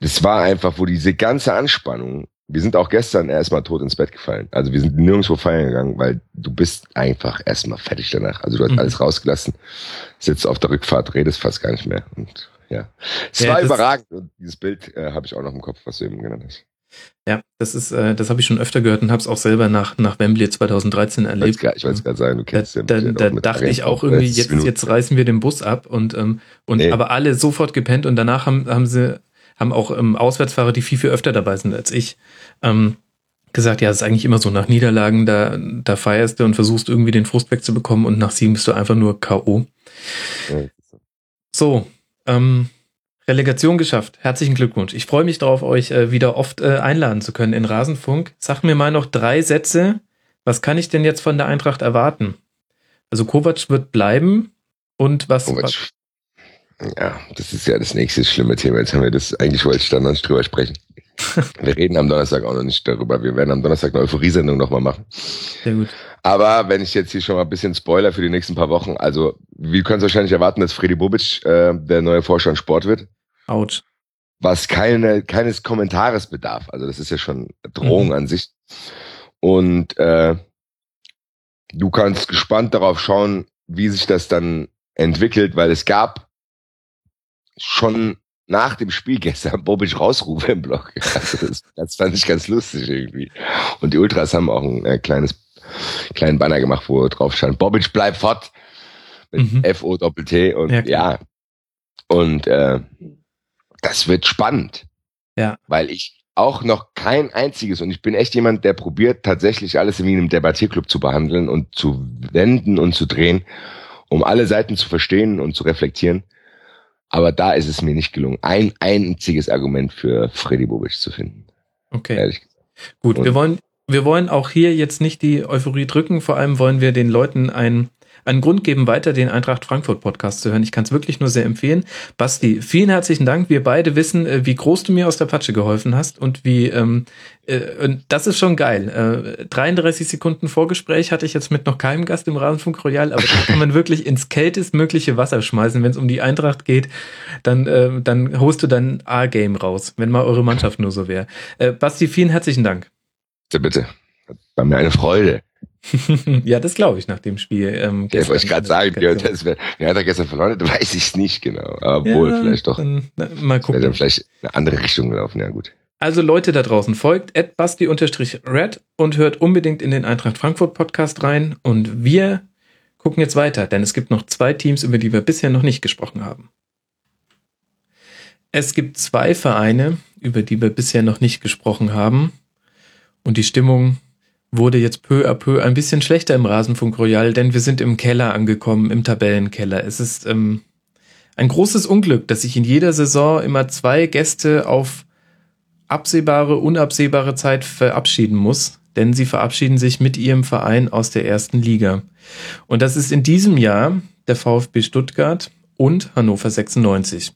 Speaker 7: das war einfach, wo diese ganze Anspannung wir sind auch gestern erstmal tot ins Bett gefallen. Also wir sind nirgendwo feiern gegangen, weil du bist einfach erstmal fertig danach. Also du hast
Speaker 3: Mhm.
Speaker 7: alles rausgelassen, sitzt auf der Rückfahrt, redest fast gar nicht mehr. Und ja, es
Speaker 3: Ja,
Speaker 7: war überragend. Und dieses Bild äh, habe ich auch noch im Kopf, was du eben genannt hast.
Speaker 3: Ja, das ist, äh, das habe ich schon öfter gehört und habe es auch selber nach, nach Wembley 2013
Speaker 7: Ich wollte
Speaker 3: erlebt.
Speaker 7: ich wollte es gerade sagen, du
Speaker 3: Da,
Speaker 7: kennst
Speaker 3: da,
Speaker 7: den
Speaker 3: da,
Speaker 7: Bild
Speaker 3: da dachte ich auch irgendwie,
Speaker 7: 30
Speaker 3: jetzt,
Speaker 7: Minuten.
Speaker 3: jetzt reißen wir den Bus ab und, ähm, und
Speaker 7: Nee.
Speaker 3: aber alle sofort gepennt und danach haben, haben sie, haben auch ähm, Auswärtsfahrer, die viel, viel öfter dabei sind als ich, ähm, gesagt, ja, es ist eigentlich immer so, nach Niederlagen, da, da feierst du und versuchst irgendwie den Frust wegzubekommen und nach Siegen bist du einfach nur K.O.
Speaker 7: Ja.
Speaker 3: So, ähm, Relegation geschafft. Herzlichen Glückwunsch. Ich freue mich darauf, euch äh, wieder oft äh, einladen zu können in Rasenfunk. Sag mir mal noch drei Sätze. Was kann ich denn jetzt von der Eintracht erwarten? Also Kovac wird bleiben und was?
Speaker 7: Kovac. Ja, das ist ja das nächste schlimme Thema. Jetzt haben wir das, eigentlich wollte ich da noch nicht drüber sprechen. Wir reden am Donnerstag auch noch nicht darüber. Wir werden am Donnerstag eine Euphorie-Sendung nochmal machen.
Speaker 3: Sehr gut.
Speaker 7: Aber wenn ich jetzt hier schon mal ein bisschen Spoiler für die nächsten paar Wochen, also wir können es wahrscheinlich erwarten, dass Freddy Bobic äh, der neue Vorstand Sport wird,
Speaker 3: Autsch.
Speaker 7: was keine, keines Kommentares bedarf. Also das ist ja schon Drohung
Speaker 3: Mhm.
Speaker 7: an sich. Und äh, du kannst gespannt darauf schauen, wie sich das dann entwickelt, weil es gab schon nach dem Spiel gestern Bobic Rausrufe im Blog. Also das, das fand ich ganz lustig irgendwie. Und die Ultras haben auch ein äh, kleines kleinen Banner gemacht, wo drauf stand, Bobic bleib fort mit
Speaker 3: Mhm.
Speaker 7: F-O-Doppel-T und
Speaker 3: Ja,
Speaker 7: ja, und äh, das wird spannend.
Speaker 3: Ja.
Speaker 7: Weil ich auch noch kein einziges, und ich bin echt jemand, der probiert tatsächlich alles in einem Debattierclub zu behandeln und zu wenden und zu drehen, um alle Seiten zu verstehen und zu reflektieren. Aber da ist es mir nicht gelungen, ein einziges Argument für Freddy Bobic zu finden.
Speaker 3: Okay.
Speaker 7: Ehrlich gesagt.
Speaker 3: Gut,
Speaker 7: Und-
Speaker 3: wir wollen, wir wollen auch hier jetzt nicht die Euphorie drücken. Vor allem wollen wir den Leuten einen, einen Grund geben, weiter den Eintracht Frankfurt Podcast zu hören. Ich kann es wirklich nur sehr empfehlen. Basti, vielen herzlichen Dank. Wir beide wissen, äh, wie groß du mir aus der Patsche geholfen hast und wie, ähm, äh, und das ist schon geil. Äh, 33 Sekunden Vorgespräch hatte ich jetzt mit noch keinem Gast im Rasenfunk Royal, aber da kann man wirklich ins kältestmögliche Wasser schmeißen. Wenn es um die Eintracht geht, dann, äh, dann holst du dein A-Game raus, wenn mal eure Mannschaft nur so wäre. Äh, Basti, vielen herzlichen Dank.
Speaker 7: Bitte, bitte. War mir eine Freude.
Speaker 3: ja, das glaube ich nach dem Spiel. Ähm,
Speaker 7: Ja, wollte ich gerade sagen, ja, das wär, wer hat er gestern verloren? Weiß ich nicht genau. Aber wohl,
Speaker 3: Ja,
Speaker 7: vielleicht doch.
Speaker 3: Dann, na, mal
Speaker 7: Wäre dann
Speaker 3: gucken.
Speaker 7: vielleicht eine andere Richtung gelaufen. Ja, gut.
Speaker 3: Also Leute da draußen, folgt basti-red und hört unbedingt in den Eintracht Frankfurt Podcast rein. Und wir gucken jetzt weiter, denn es gibt noch zwei Teams, über die wir bisher noch nicht gesprochen haben. Es gibt zwei Vereine, über die wir bisher noch nicht gesprochen haben. Und die Stimmung wurde jetzt peu à peu ein bisschen schlechter im Rasenfunk Royal, denn wir sind im Keller angekommen, im Tabellenkeller. Es ist ähm, ein großes Unglück, dass sich in jeder Saison immer zwei Gäste auf absehbare, unabsehbare Zeit verabschieden muss, denn sie verabschieden sich mit ihrem Verein aus der ersten Liga. Und das ist in diesem Jahr der VfB Stuttgart und Hannover 96.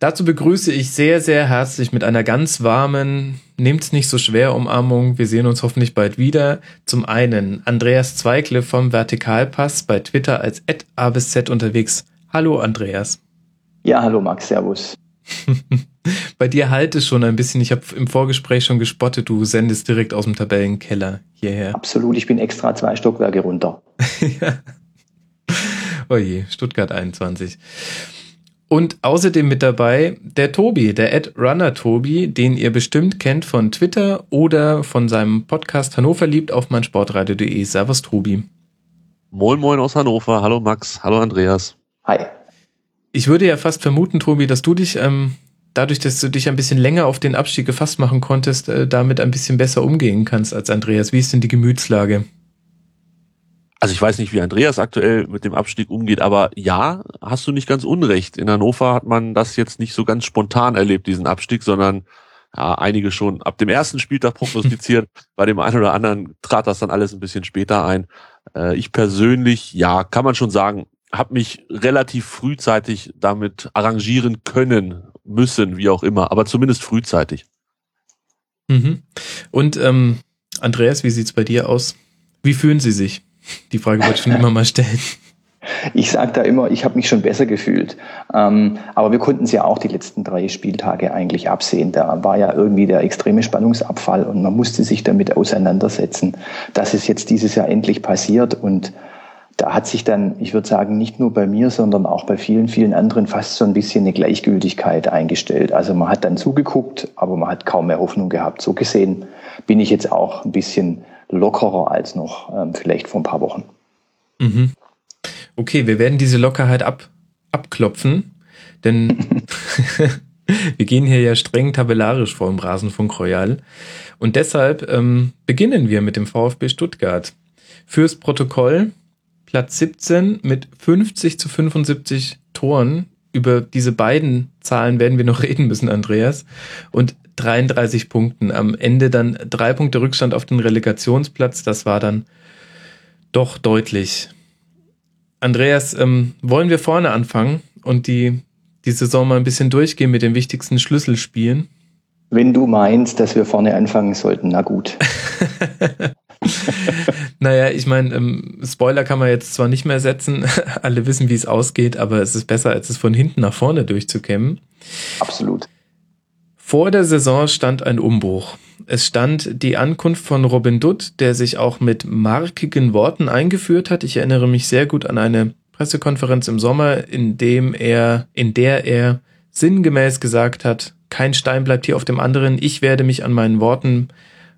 Speaker 3: Dazu begrüße ich sehr, sehr herzlich mit einer ganz warmen, nehmt's nicht so schwer Umarmung. Wir sehen uns hoffentlich bald wieder. Zum einen Andreas Zweikle vom Vertikalpass bei Twitter als A bis Z unterwegs. Hallo Andreas.
Speaker 8: Ja, hallo Max, Servus.
Speaker 3: Bei dir halt es schon ein bisschen. Ich habe im Vorgespräch schon gespottet, du sendest direkt aus dem Tabellenkeller hierher.
Speaker 8: Absolut, ich bin extra zwei Stockwerke runter.
Speaker 3: ja. Oje, Stuttgart 21. Und außerdem mit dabei der Tobi, der Ad Runner Tobi, den ihr bestimmt kennt von Twitter oder von seinem Podcast Hannover liebt auf meinsportradio.de. Servus Tobi.
Speaker 9: Moin Moin aus Hannover. Hallo Max. Hallo Andreas.
Speaker 8: Hi.
Speaker 3: Ich würde ja fast vermuten, Tobi, dass du dich, ähm, dadurch, dass du dich ein bisschen länger auf den Abstieg gefasst machen konntest, äh, damit ein bisschen besser umgehen kannst als Andreas. Wie ist denn die Gemütslage?
Speaker 9: Also ich weiß nicht, wie Andreas aktuell mit dem Abstieg umgeht, aber ja, hast du nicht ganz unrecht. In Hannover hat man das jetzt nicht so ganz spontan erlebt, diesen Abstieg, sondern ja, einige schon ab dem ersten Spieltag prognostiziert. Bei dem einen oder anderen trat das dann alles ein bisschen später ein. Äh, ich persönlich, ja, kann man schon sagen, habe mich relativ frühzeitig damit arrangieren können, müssen, wie auch immer, aber zumindest frühzeitig.
Speaker 3: Mhm. Und ähm, Andreas, wie sieht's bei dir aus? Wie fühlen Sie sich? Die Frage wollte ich schon immer mal stellen.
Speaker 8: Ich sage da immer, ich habe mich schon besser gefühlt. Ähm, aber wir konnten es ja auch die letzten drei Spieltage eigentlich absehen. Da war ja irgendwie der extreme Spannungsabfall und man musste sich damit auseinandersetzen, dass es jetzt dieses Jahr endlich passiert. Und da hat sich dann, ich würde sagen, nicht nur bei mir, sondern auch bei vielen, vielen anderen fast so ein bisschen eine Gleichgültigkeit eingestellt. Also man hat dann zugeguckt, aber man hat kaum mehr Hoffnung gehabt. So gesehen bin ich jetzt auch ein bisschen lockerer als noch ähm, vielleicht vor ein paar Wochen.
Speaker 3: Mhm. Okay, wir werden diese Lockerheit ab, abklopfen, denn wir gehen hier ja streng tabellarisch vor im Rasenfunk Royal. Und deshalb ähm, beginnen wir mit dem VfB Stuttgart. Fürs Protokoll Platz 17 mit 50 zu 75 Toren. Über diese beiden Zahlen werden wir noch reden müssen, Andreas. Und 33 Punkten. Am Ende dann drei Punkte Rückstand auf den Relegationsplatz. Das war dann doch deutlich. Andreas, ähm, wollen wir vorne anfangen und die, die Saison mal ein bisschen durchgehen mit den wichtigsten Schlüsselspielen?
Speaker 8: Wenn du meinst, dass wir vorne anfangen sollten, na gut.
Speaker 3: naja, ich meine, ähm, Spoiler kann man jetzt zwar nicht mehr setzen, alle wissen, wie es ausgeht, aber es ist besser, als es von hinten nach vorne durchzukämmen.
Speaker 8: Absolut.
Speaker 3: Vor der Saison stand ein Umbruch. Es stand die Ankunft von Robin Dutt, der sich auch mit markigen Worten eingeführt hat. Ich erinnere mich sehr gut an eine Pressekonferenz im Sommer, in dem er, in der er sinngemäß gesagt hat, kein Stein bleibt hier auf dem anderen. Ich werde mich an meinen Worten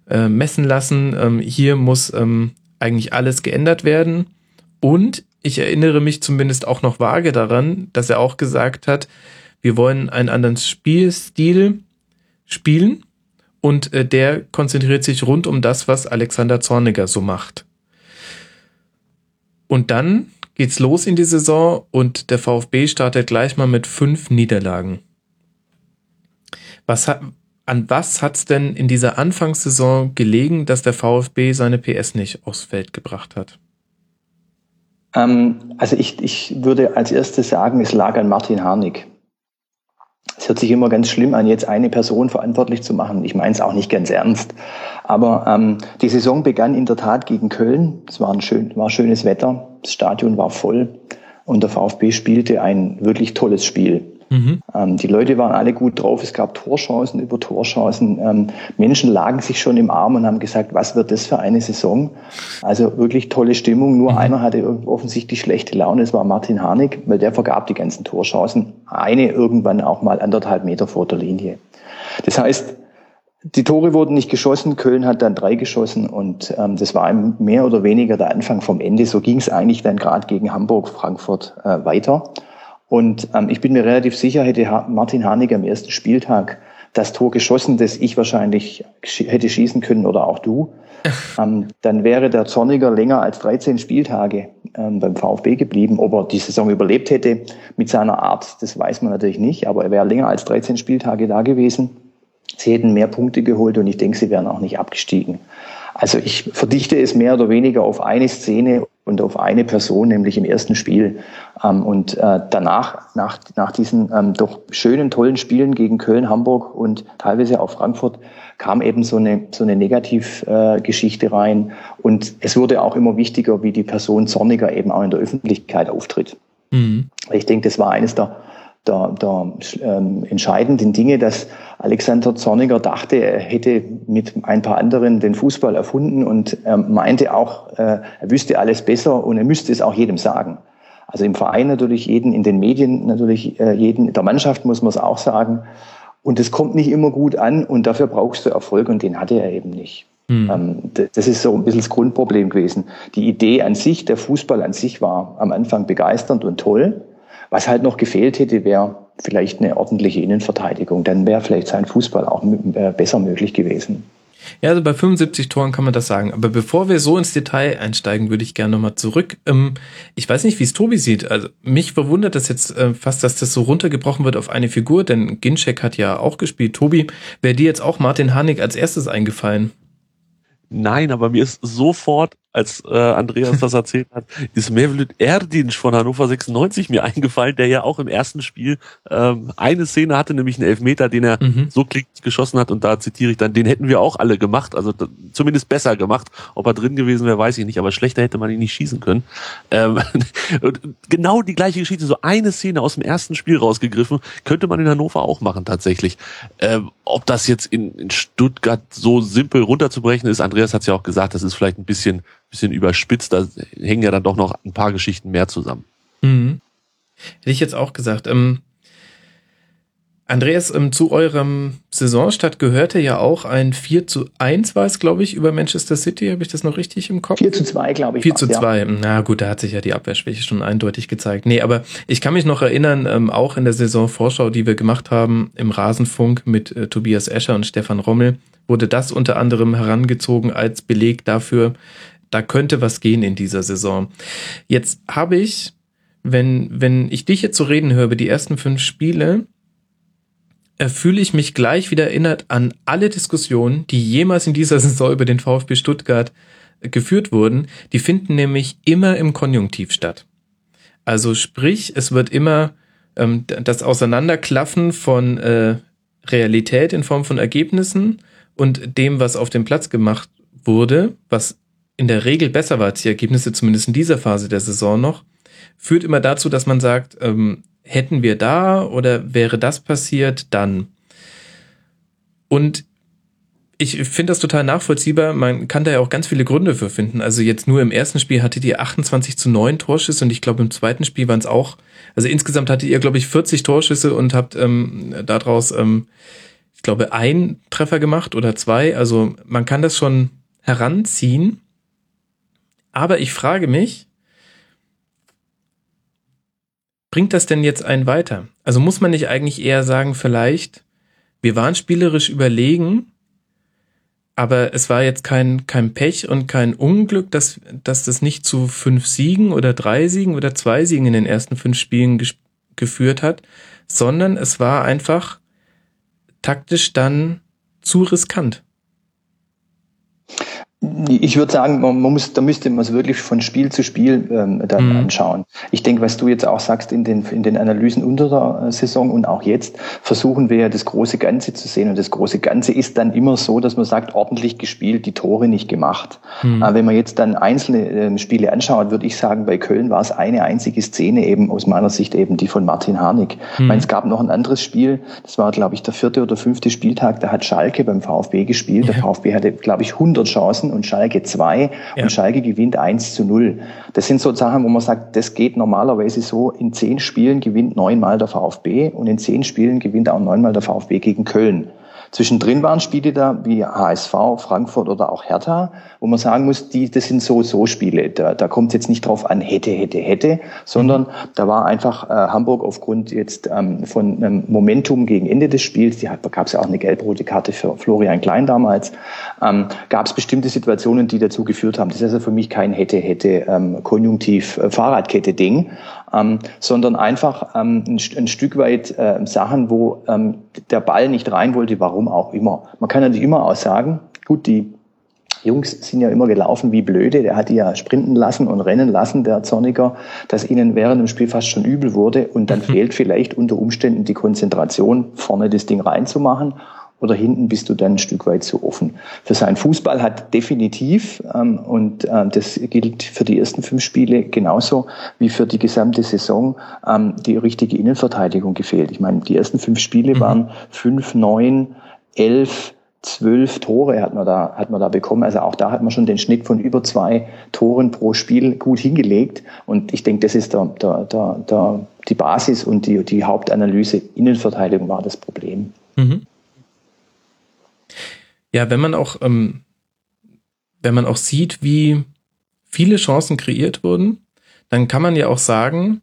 Speaker 3: äh, messen lassen. Ähm, hier muss ähm, eigentlich alles geändert werden. Und ich erinnere mich zumindest auch noch vage daran, dass er auch gesagt hat, wir wollen einen anderen Spielstil spielen und äh, der konzentriert sich rund um das, was Alexander Zorniger so macht. Und dann geht's los in die Saison und der VfB startet gleich mal mit fünf Niederlagen. Was an was hat's denn in dieser Anfangssaison gelegen, dass der VfB seine PS nicht aufs Feld gebracht hat?
Speaker 8: Ähm, also ich, ich würde als erstes sagen, es lag an Martin Harnik. Es hört sich immer ganz schlimm an, jetzt eine Person verantwortlich zu machen. Ich meine es auch nicht ganz ernst. Aber ähm, die Saison begann in der Tat gegen Köln. Es war, ein schön, war schönes Wetter, das Stadion war voll und der VfB spielte ein wirklich tolles Spiel. Mhm. Ähm, die Leute waren alle gut drauf. Es gab Torchancen über Torchancen. Ähm, Menschen lagen sich schon im Arm und haben gesagt, was wird das für eine Saison? Also wirklich tolle Stimmung. Nur mhm. einer hatte offensichtlich schlechte Laune. Das war Martin Harnik, weil der vergab die ganzen Torchancen. Eine irgendwann auch mal anderthalb Meter vor der Linie. Das heißt, die Tore wurden nicht geschossen, Köln hat dann drei geschossen und ähm, das war mehr oder weniger der Anfang vom Ende. So ging es eigentlich dann gerade gegen Hamburg, Frankfurt äh, weiter. Und ähm, ich bin mir relativ sicher, hätte Martin Harnik am ersten Spieltag das Tor geschossen, das ich wahrscheinlich hätte schießen können oder auch du, ähm, dann wäre der Zorniger länger als 13 Spieltage ähm, beim VfB geblieben. Ob er die Saison überlebt hätte mit seiner Art, das weiß man natürlich nicht, aber er wäre länger als 13 Spieltage da gewesen. Sie hätten mehr Punkte geholt und ich denke, sie wären auch nicht abgestiegen. Also ich verdichte es mehr oder weniger auf eine Szene und auf eine Person, nämlich im ersten Spiel. Ähm, und äh, danach, nach, nach diesen ähm, doch schönen, tollen Spielen gegen Köln, Hamburg und teilweise auch Frankfurt, kam eben so eine, so eine Negativgeschichte äh, rein. Und es wurde auch immer wichtiger, wie die Person Zorniger eben auch in der Öffentlichkeit auftritt. Mhm. Ich denke, das war eines der der, der ähm, entscheidenden Dinge, dass Alexander Zorniger dachte, er hätte mit ein paar anderen den Fußball erfunden und ähm, meinte auch, äh, er wüsste alles besser und er müsste es auch jedem sagen. Also im Verein natürlich jeden, in den Medien natürlich äh, jeden, in der Mannschaft muss man es auch sagen. Und es kommt nicht immer gut an und dafür brauchst du Erfolg und den hatte er eben nicht. Mhm. Das ist so ein bisschen das Grundproblem gewesen. Die Idee an sich, der Fußball an sich war am Anfang begeisternd und toll. Was halt noch gefehlt hätte, wäre vielleicht eine ordentliche Innenverteidigung. Dann wäre vielleicht sein Fußball auch äh, besser möglich gewesen.
Speaker 3: Ja, also bei 75 Toren kann man das sagen. Aber bevor wir so ins Detail einsteigen, würde ich gerne nochmal zurück. Ähm, ich weiß nicht, wie es Tobi sieht. Also mich verwundert das jetzt äh, fast, dass das so runtergebrochen wird auf eine Figur, denn Ginczek hat ja auch gespielt. Tobi, wäre dir jetzt auch Martin Harnik als erstes eingefallen?
Speaker 9: Nein, aber mir ist sofort als äh, Andreas das erzählt hat, ist Mevlüt Erdinç von Hannover 96 mir eingefallen, der ja auch im ersten Spiel ähm, eine Szene hatte, nämlich einen Elfmeter, den er
Speaker 3: Mhm.
Speaker 9: so klickig geschossen hat und da zitiere ich dann, den hätten wir auch alle gemacht, also zumindest besser gemacht. Ob er drin gewesen wäre, weiß ich nicht, aber schlechter hätte man ihn nicht schießen können. Ähm, und genau die gleiche Geschichte, so eine Szene aus dem ersten Spiel rausgegriffen, könnte man in Hannover auch machen tatsächlich. Ähm, ob das jetzt in, in Stuttgart so simpel runterzubrechen ist, Andreas hat es ja auch gesagt, das ist vielleicht ein bisschen, bisschen überspitzt, da hängen ja dann doch noch ein paar Geschichten mehr zusammen.
Speaker 3: Mhm. Hätte ich jetzt auch gesagt. Ähm, Andreas, ähm, zu eurem Saisonstart gehörte ja auch ein 4 zu 1 war es, glaube ich, über Manchester City. Habe ich das noch richtig im Kopf?
Speaker 8: 4 zu 2, glaube ich.
Speaker 3: 4 zu
Speaker 8: war's, ja.
Speaker 3: 2. Na gut, da hat sich ja die Abwehrschwäche schon eindeutig gezeigt. Nee, aber ich kann mich noch erinnern, ähm, auch in der Saisonvorschau, die wir gemacht haben im Rasenfunk mit äh, Tobias Escher und Stefan Rommel, wurde das unter anderem herangezogen als Beleg dafür, da könnte was gehen in dieser Saison. Jetzt habe ich, wenn, wenn ich dich jetzt so reden höre über die ersten fünf Spiele, äh, fühle ich mich gleich wieder erinnert an alle Diskussionen, die jemals in dieser Saison über den VfB Stuttgart äh, geführt wurden. Die finden nämlich immer im Konjunktiv statt. Also sprich, es wird immer ähm, das Auseinanderklaffen von äh, Realität in Form von Ergebnissen und dem, was auf dem Platz gemacht wurde, was in der Regel besser war als die Ergebnisse, zumindest in dieser Phase der Saison noch, führt immer dazu, dass man sagt, ähm, hätten wir da oder wäre das passiert, dann. Und ich finde das total nachvollziehbar. Man kann da ja auch ganz viele Gründe für finden. Also jetzt nur im ersten Spiel hattet ihr 28 zu 9 Torschüsse und ich glaube im zweiten Spiel waren es auch, also insgesamt hattet ihr, glaube ich, 40 Torschüsse und habt ähm, daraus, ähm, ich glaube, ein Treffer gemacht oder zwei. Also man kann das schon heranziehen. Aber ich frage mich, bringt das denn jetzt einen weiter? Also muss man nicht eigentlich eher sagen, vielleicht, wir waren spielerisch überlegen, aber es war jetzt kein, kein Pech und kein Unglück, dass, dass das nicht zu fünf Siegen oder drei Siegen oder zwei Siegen in den ersten fünf Spielen geführt hat, sondern es war einfach taktisch dann zu riskant.
Speaker 8: Ich würde sagen, man muss, da müsste man es wirklich von Spiel zu Spiel ähm, dann
Speaker 3: Mhm.
Speaker 8: anschauen. Ich denke, was du jetzt auch sagst in den, in den Analysen unter der äh, Saison und auch jetzt, versuchen wir ja das große Ganze zu sehen. Und das große Ganze ist dann immer so, dass man sagt, ordentlich gespielt, die Tore nicht gemacht.
Speaker 3: Mhm.
Speaker 8: Aber wenn man jetzt dann einzelne ähm, Spiele anschaut, würde ich sagen, bei Köln war es eine einzige Szene eben aus meiner Sicht eben die von Martin Harnik. Ich meine, es gab noch ein anderes Spiel, das war, glaube ich, der vierte oder fünfte Spieltag, da hat Schalke beim VfB gespielt. Der VfB hatte, glaube ich, 100 Chancen und Schalke zwei
Speaker 3: Ja.
Speaker 8: und Schalke gewinnt 1 zu 0. Das sind so Sachen, wo man sagt, das geht normalerweise so, in zehn Spielen gewinnt neunmal der VfB und in zehn Spielen gewinnt auch neunmal der VfB gegen Köln. Zwischendrin waren Spiele da wie HSV, Frankfurt oder auch Hertha, wo man sagen muss, die, das sind so so Spiele. Da, da kommt es jetzt nicht drauf an, hätte, hätte, hätte, sondern da war einfach äh, Hamburg aufgrund jetzt ähm, von einem Momentum gegen Ende des Spiels, die gab es ja auch eine gelb-rote Karte für Florian Klein damals, ähm, gab es bestimmte Situationen, die dazu geführt haben. Das ist also für mich kein hätte, hätte ähm, Konjunktiv äh, ähm, sondern einfach ähm, ein, ein Stück weit äh, Sachen, wo ähm, der Ball nicht rein wollte, warum auch immer. Man kann natürlich immer auch sagen, gut, die Jungs sind ja immer gelaufen wie blöde. Der hat die ja sprinten lassen und rennen lassen, der Zorniger, dass ihnen während dem Spiel fast schon übel wurde. Und dann fehlt vielleicht unter Umständen die Konzentration, vorne das Ding reinzumachen. Oder hinten bist du dann ein Stück weit zu offen. Für seinen Fußball hat definitiv, ähm, und ähm, das gilt für die ersten fünf Spiele genauso wie für die gesamte Saison, ähm, die richtige Innenverteidigung gefehlt. Ich meine, die ersten fünf Spiele waren fünf, neun, elf, zwölf Tore hat man da, hat man da bekommen. Also auch da hat man schon den Schnitt von über zwei Toren pro Spiel gut hingelegt. Und ich denke, das ist der, der, der, der, die Basis und die, die Hauptanalyse. Innenverteidigung war das Problem.
Speaker 3: Mhm. Ja, wenn man auch, ähm, wenn man auch sieht, wie viele Chancen kreiert wurden, dann kann man ja auch sagen,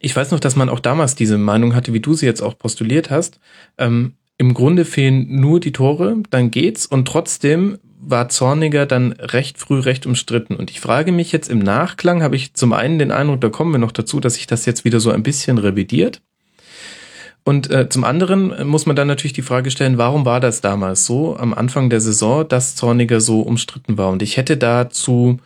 Speaker 3: ich weiß noch, dass man auch damals diese Meinung hatte, wie du sie jetzt auch postuliert hast. Ähm, Im Grunde fehlen nur die Tore, dann geht's und trotzdem war Zorniger dann recht früh recht umstritten. Und ich frage mich jetzt im Nachklang, habe ich zum einen den Eindruck, da kommen wir noch dazu, dass sich das jetzt wieder so ein bisschen revidiert. Und äh, zum anderen muss man dann natürlich die Frage stellen, warum war das damals so am Anfang der Saison, dass Zorniger so umstritten war? Und ich hätte dazu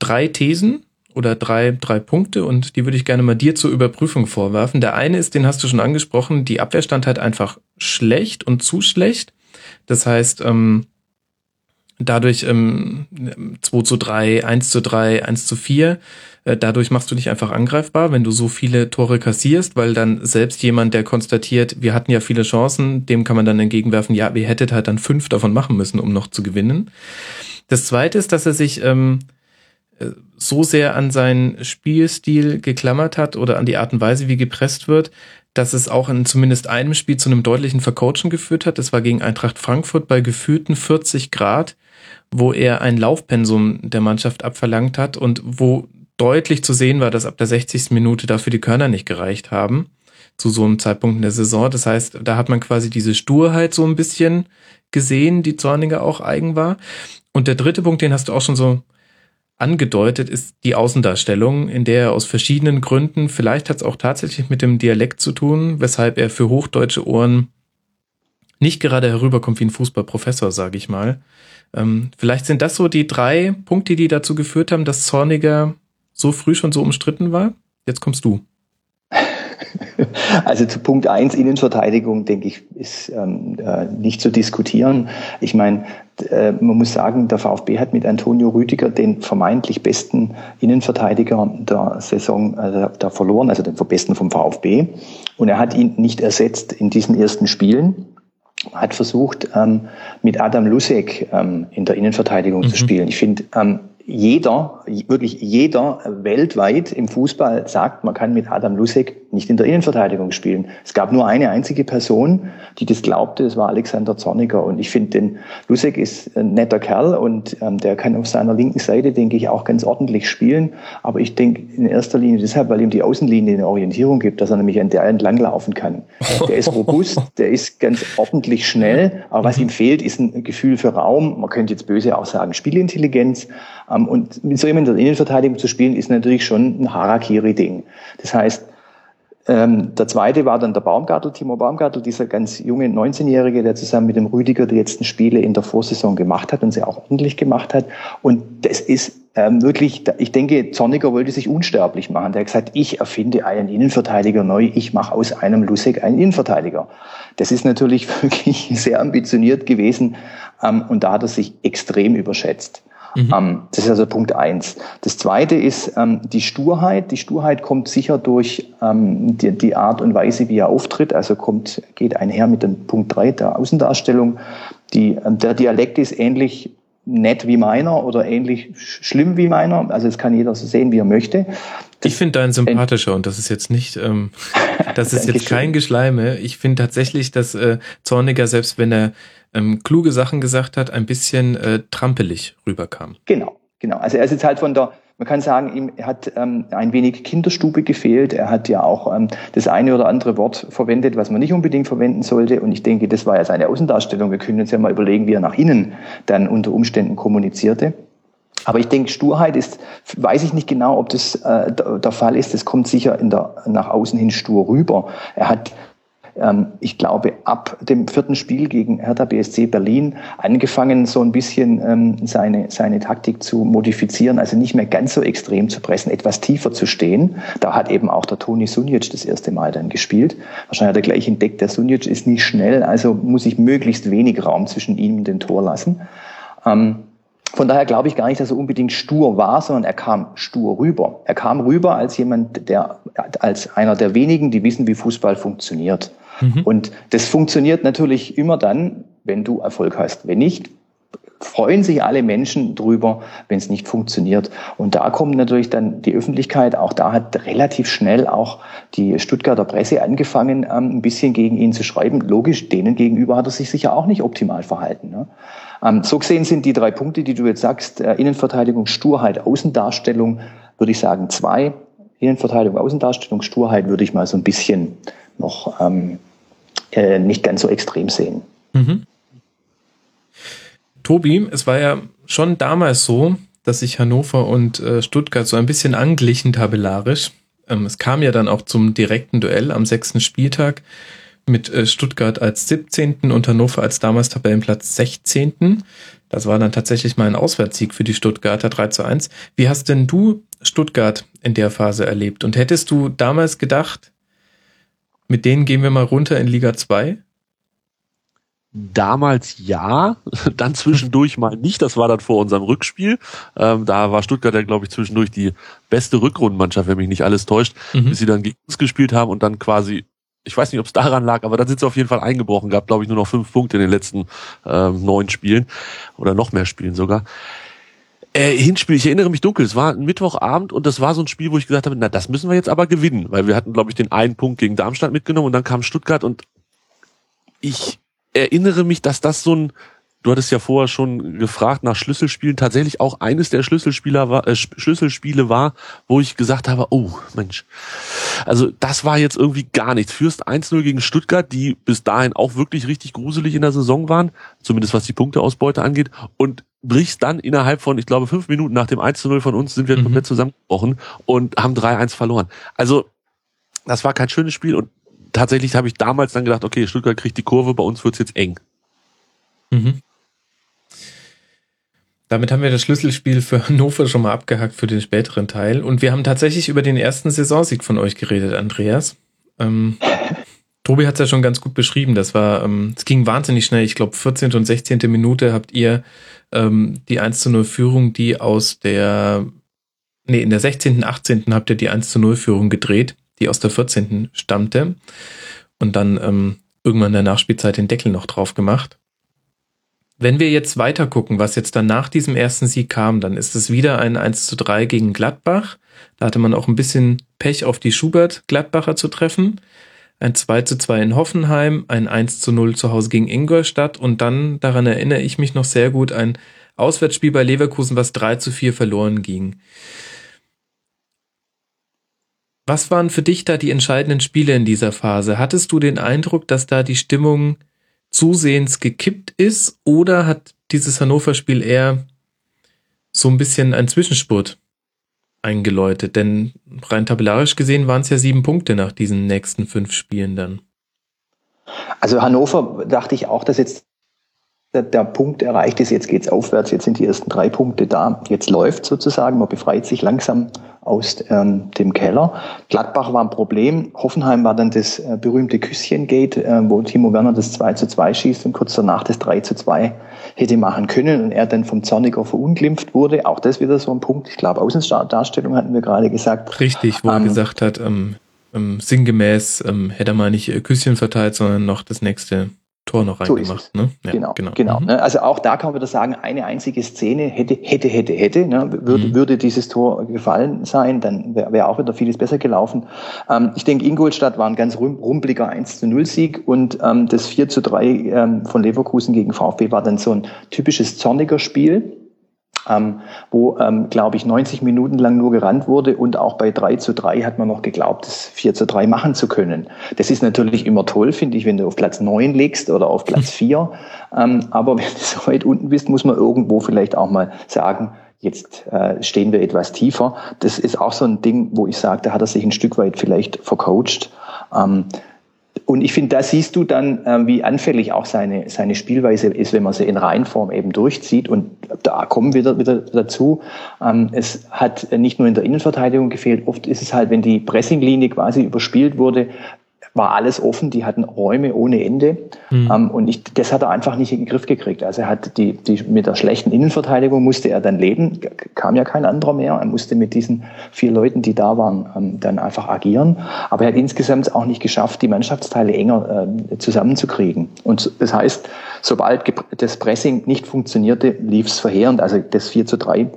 Speaker 3: drei Thesen oder drei, drei Punkte und die würde ich gerne mal dir zur Überprüfung vorwerfen. Der eine ist, den hast du schon angesprochen, die Abwehr stand halt einfach schlecht und zu schlecht. Das heißt, ähm, dadurch ähm, 2 zu 3, 1 zu 3, 1 zu 4, äh, dadurch machst du dich einfach angreifbar, wenn du so viele Tore kassierst, weil dann selbst jemand, der konstatiert, wir hatten ja viele Chancen, dem kann man dann entgegenwerfen, ja, wir hättet halt dann fünf davon machen müssen, um noch zu gewinnen. Das zweite ist, dass er sich ähm, äh, so sehr an seinen Spielstil geklammert hat oder an die Art und Weise, wie gepresst wird, dass es auch in zumindest einem Spiel zu einem deutlichen Vercoachen geführt hat. Das war gegen Eintracht Frankfurt bei gefühlten 40 Grad, wo er ein Laufpensum der Mannschaft abverlangt hat und wo deutlich zu sehen war, dass ab der 60. Minute dafür die Körner nicht gereicht haben zu so einem Zeitpunkt in der Saison. Das heißt, da hat man quasi diese Sturheit so ein bisschen gesehen, die Zorniger auch eigen war. Und der dritte Punkt, den hast du auch schon so angedeutet, ist die Außendarstellung, in der er aus verschiedenen Gründen, vielleicht hat es auch tatsächlich mit dem Dialekt zu tun, weshalb er für hochdeutsche Ohren nicht gerade herüberkommt wie ein Fußballprofessor, sage ich mal. Ähm, vielleicht sind das so die drei Punkte, die dazu geführt haben, dass Zorniger so früh schon so umstritten war. Jetzt kommst du.
Speaker 8: Also zu Punkt eins Innenverteidigung, denke ich, ist ähm, äh, nicht zu diskutieren. Ich meine, äh, man muss sagen, der VfB hat mit Antonio Rüdiger den vermeintlich besten Innenverteidiger der Saison äh, da verloren, also den besten vom VfB. Und er hat ihn nicht ersetzt in diesen ersten Spielen. Hat versucht, ähm, mit Adam Lusek ähm, in der Innenverteidigung mhm. zu spielen. Ich finde, ähm, jeder, wirklich jeder weltweit im Fußball sagt, man kann mit Adam Lusek nicht in der Innenverteidigung spielen. Es gab nur eine einzige Person, die das glaubte, das war Alexander Zorniger. Und ich finde, den Lusek ist ein netter Kerl und ähm, der kann auf seiner linken Seite, denke ich, auch ganz ordentlich spielen. Aber ich denke in erster Linie deshalb, weil ihm die Außenlinie eine Orientierung gibt, dass er nämlich an der entlanglaufen kann. Der ist robust, der ist ganz ordentlich schnell, aber was ihm fehlt, ist ein Gefühl für Raum. Man könnte jetzt böse auch sagen Spielintelligenz. Ähm, und mit so jemandem in der Innenverteidigung zu spielen, ist natürlich schon ein Harakiri-Ding. Das heißt, ähm, der zweite war dann der Baumgartel, Timo Baumgartel, dieser ganz junge 19-Jährige, der zusammen mit dem Rüdiger die letzten Spiele in der Vorsaison gemacht hat und sie auch ordentlich gemacht hat. Und das ist ähm, wirklich, ich denke, Zorniger wollte sich unsterblich machen. Der hat gesagt, ich erfinde einen Innenverteidiger neu, ich mache aus einem Lusek einen Innenverteidiger. Das ist natürlich wirklich sehr ambitioniert gewesen ähm, und da hat er sich extrem überschätzt. Mhm. Ähm, das ist also Punkt eins. Das zweite ist ähm, die Sturheit. Die Sturheit kommt sicher durch ähm, die, die, Art und Weise, wie er auftritt. Also kommt, geht einher mit dem Punkt drei der Außendarstellung. Die, ähm, der Dialekt ist ähnlich nett wie meiner oder ähnlich schlimm wie meiner. Also es kann jeder so sehen, wie er möchte.
Speaker 3: Das ich finde deinen sympathischer und das ist jetzt nicht, ähm, das ist jetzt kein Geschleime. Ich finde tatsächlich, dass äh, Zorniger, selbst wenn er ähm, kluge Sachen gesagt hat, ein bisschen äh, trampelig rüberkam.
Speaker 8: Genau, genau. Also er ist jetzt halt von der, man kann sagen, ihm hat ähm, ein wenig Kinderstube gefehlt. Er hat ja auch ähm, das eine oder andere Wort verwendet, was man nicht unbedingt verwenden sollte. Und ich denke, das war ja seine Außendarstellung. Wir können uns ja mal überlegen, wie er nach innen dann unter Umständen kommunizierte. Aber ich denke, Sturheit ist, weiß ich nicht genau, ob das äh, der Fall ist. Das kommt sicher in der, nach außen hin stur rüber. Er hat ich glaube, ab dem vierten Spiel gegen Hertha BSC Berlin angefangen, so ein bisschen ähm, seine, seine Taktik zu modifizieren, also nicht mehr ganz so extrem zu pressen, etwas tiefer zu stehen. Da hat eben auch der Toni Sunic das erste Mal dann gespielt. Wahrscheinlich hat er gleich entdeckt, der Sunic ist nicht schnell, also muss ich möglichst wenig Raum zwischen ihm und dem Tor lassen. Ähm, von daher glaube ich gar nicht, dass er unbedingt stur war, sondern er kam stur rüber. Er kam rüber als jemand, der, als einer der wenigen, die wissen, wie Fußball funktioniert. Mhm. Und das funktioniert natürlich immer dann, wenn du Erfolg hast. Wenn nicht, freuen sich alle Menschen drüber, wenn es nicht funktioniert. Und da kommt natürlich dann die Öffentlichkeit, auch da hat relativ schnell auch die Stuttgarter Presse angefangen, ähm, ein bisschen gegen ihn zu schreiben. Logisch, denen gegenüber hat er sich sicher auch nicht optimal verhalten. Ne? Ähm, so gesehen sind die drei Punkte, die du jetzt sagst, äh, Innenverteidigung, Sturheit, Außendarstellung, würde ich sagen zwei. Innenverteidigung, Außendarstellung, Sturheit würde ich mal so ein bisschen noch ähm, äh, nicht ganz so extrem sehen. Mhm.
Speaker 3: Tobi, es war ja schon damals so, dass sich Hannover und äh, Stuttgart so ein bisschen anglichen tabellarisch. ähm, es kam ja dann auch zum direkten Duell am sechsten Spieltag mit äh, Stuttgart als 17. und Hannover als damals Tabellenplatz 16. Das war dann tatsächlich mal ein Auswärtssieg für die Stuttgarter 3 zu 1. Wie hast denn du Stuttgart in der Phase erlebt? Und hättest du damals gedacht, mit denen gehen wir mal runter in Liga 2?
Speaker 9: Damals ja, dann zwischendurch mal nicht. Das war dann vor unserem Rückspiel. Ähm, da war Stuttgart ja, glaube ich, zwischendurch die beste Rückrundenmannschaft, wenn mich nicht alles täuscht, mhm. bis sie dann gegen uns gespielt haben und dann quasi, ich weiß nicht, ob es daran lag, aber dann sind sie auf jeden Fall eingebrochen, gab, glaube ich, nur noch fünf Punkte in den letzten ähm, neun Spielen oder noch mehr Spielen sogar. Äh, Hinspiel, ich erinnere mich dunkel, es war ein Mittwochabend und das war so ein Spiel, wo ich gesagt habe, na, das müssen wir jetzt aber gewinnen, weil wir hatten, glaube ich, den einen Punkt gegen Darmstadt mitgenommen und dann kam Stuttgart und ich erinnere mich, dass das so ein, du hattest ja vorher schon gefragt nach Schlüsselspielen, tatsächlich auch eines der Schlüsselspieler war, äh, Schlüsselspiele war, wo ich gesagt habe, oh Mensch, also das war jetzt irgendwie gar nichts. Fürst 1-0 gegen Stuttgart, die bis dahin auch wirklich richtig gruselig in der Saison waren, zumindest was die Punkteausbeute angeht, und brichst dann innerhalb von, ich glaube, fünf Minuten nach dem 1-0 von uns sind wir mhm. komplett zusammengebrochen und haben 3-1 verloren. Also, das war kein schönes Spiel und tatsächlich habe ich damals dann gedacht, okay, Stuttgart kriegt die Kurve, bei uns wird's jetzt eng.
Speaker 3: Mhm. Damit haben wir das Schlüsselspiel für Hannover schon mal abgehakt für den späteren Teil. Und wir haben tatsächlich über den ersten Saisonsieg von euch geredet, Andreas. Ähm, Tobi hat es ja schon ganz gut beschrieben. Das war, ähm, es ging wahnsinnig schnell. Ich glaube, 14. und 16. Minute habt ihr ähm, die 1 zu 0 Führung, die aus der, nee, in der 16., 18. habt ihr die 1 zu 0 Führung gedreht die aus der 14. stammte. Und dann ähm, irgendwann in der Nachspielzeit den Deckel noch drauf gemacht. Wenn wir jetzt weiter gucken, was jetzt dann nach diesem ersten Sieg kam, dann ist es wieder ein 1 zu 3 gegen Gladbach. Da hatte man auch ein bisschen Pech auf die Schubert-Gladbacher zu treffen. Ein 2 zu 2 in Hoffenheim, ein 1 zu 0 zu Hause gegen Ingolstadt und dann, daran erinnere ich mich noch sehr gut, ein Auswärtsspiel bei Leverkusen, was 3 zu 4 verloren ging. Was waren für dich da die entscheidenden Spiele in dieser Phase? Hattest du den Eindruck, dass da die Stimmung zusehends gekippt ist oder hat dieses Hannover-Spiel eher so ein bisschen ein Zwischenspurt eingeläutet? Denn rein tabellarisch gesehen waren es ja sieben Punkte nach diesen nächsten fünf Spielen dann.
Speaker 8: Also Hannover dachte ich auch, dass jetzt der Punkt erreicht ist, jetzt geht's aufwärts, jetzt sind die ersten drei Punkte da, jetzt läuft sozusagen, man befreit sich langsam aus ähm, dem Keller. Gladbach war ein Problem, Hoffenheim war dann das äh, berühmte Küsschengate, äh, wo Timo Werner das 2 zu 2 schießt und kurz danach das 3 zu 2 hätte machen können und er dann vom Zorniger verunglimpft wurde. Auch das wieder so ein Punkt. Ich glaube, Außendarstellung hatten wir gerade gesagt.
Speaker 3: Richtig, wo ähm, er gesagt hat, ähm, ähm, sinngemäß ähm, hätte er mal nicht äh, Küsschen verteilt, sondern noch das nächste Tor noch reingemacht.
Speaker 8: So ne? ja, genau, genau. genau mhm. Ne? Also auch da kann man wieder sagen, eine einzige Szene hätte, hätte, hätte, hätte, ne? würde, mhm. würde dieses Tor gefallen sein, dann wäre wär auch wieder vieles besser gelaufen. Ähm, ich denke, Ingolstadt war ein ganz rumpliger 1 zu 0 Sieg und ähm, das 4 zu 3 ähm, von Leverkusen gegen VfB war dann so ein typisches zorniger Spiel ähm, wo, ähm, glaube ich, 90 Minuten lang nur gerannt wurde und auch bei 3 zu 3 hat man noch geglaubt, das 4 zu 3 machen zu können. Das ist natürlich immer toll, finde ich, wenn du auf Platz 9 legst oder auf Platz 4. Ähm, aber wenn du so weit unten bist, muss man irgendwo vielleicht auch mal sagen, jetzt äh, stehen wir etwas tiefer. Das ist auch so ein Ding, wo ich sage, da hat er sich ein Stück weit vielleicht vercoacht. Ähm, und ich finde, da siehst du dann, äh, wie anfällig auch seine, seine Spielweise ist, wenn man sie in Reihenform eben durchzieht. Und da kommen wir wieder, dazu. Ähm, es hat nicht nur in der Innenverteidigung gefehlt. Oft ist es halt, wenn die Pressinglinie quasi überspielt wurde, war alles offen, die hatten Räume ohne Ende. Mhm. Ähm, und ich, das hat er einfach nicht in den Griff gekriegt. Also er hat die, die, mit der schlechten Innenverteidigung musste er dann leben, kam ja kein anderer mehr. Er musste mit diesen vier Leuten, die da waren, ähm, dann einfach agieren. Aber er hat insgesamt auch nicht geschafft, die Mannschaftsteile enger äh, zusammenzukriegen. Und das heißt, sobald das Pressing nicht funktionierte, lief es verheerend. Also das 4 zu 3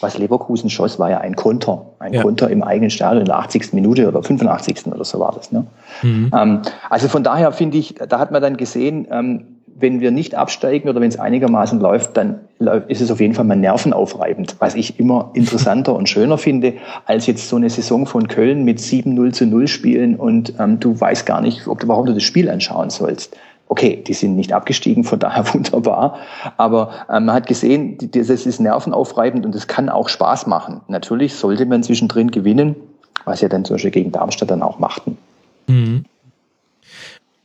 Speaker 8: was Leverkusen schoss, war ja ein Konter. Ein ja. Konter im eigenen Stadion in der 80. Minute oder 85. oder so war das. Ne? Mhm. Ähm, also von daher finde ich, da hat man dann gesehen, ähm, wenn wir nicht absteigen oder wenn es einigermaßen läuft, dann ist es auf jeden Fall mal nervenaufreibend, was ich immer interessanter und schöner finde, als jetzt so eine Saison von Köln mit 7-0 zu 0 spielen und ähm, du weißt gar nicht, ob du, warum du das Spiel anschauen sollst. Okay, die sind nicht abgestiegen, von daher wunderbar. Aber ähm, man hat gesehen, das ist nervenaufreibend und es kann auch Spaß machen. Natürlich sollte man zwischendrin gewinnen. was sie dann zum Beispiel gegen Darmstadt dann auch machten.
Speaker 3: Mhm.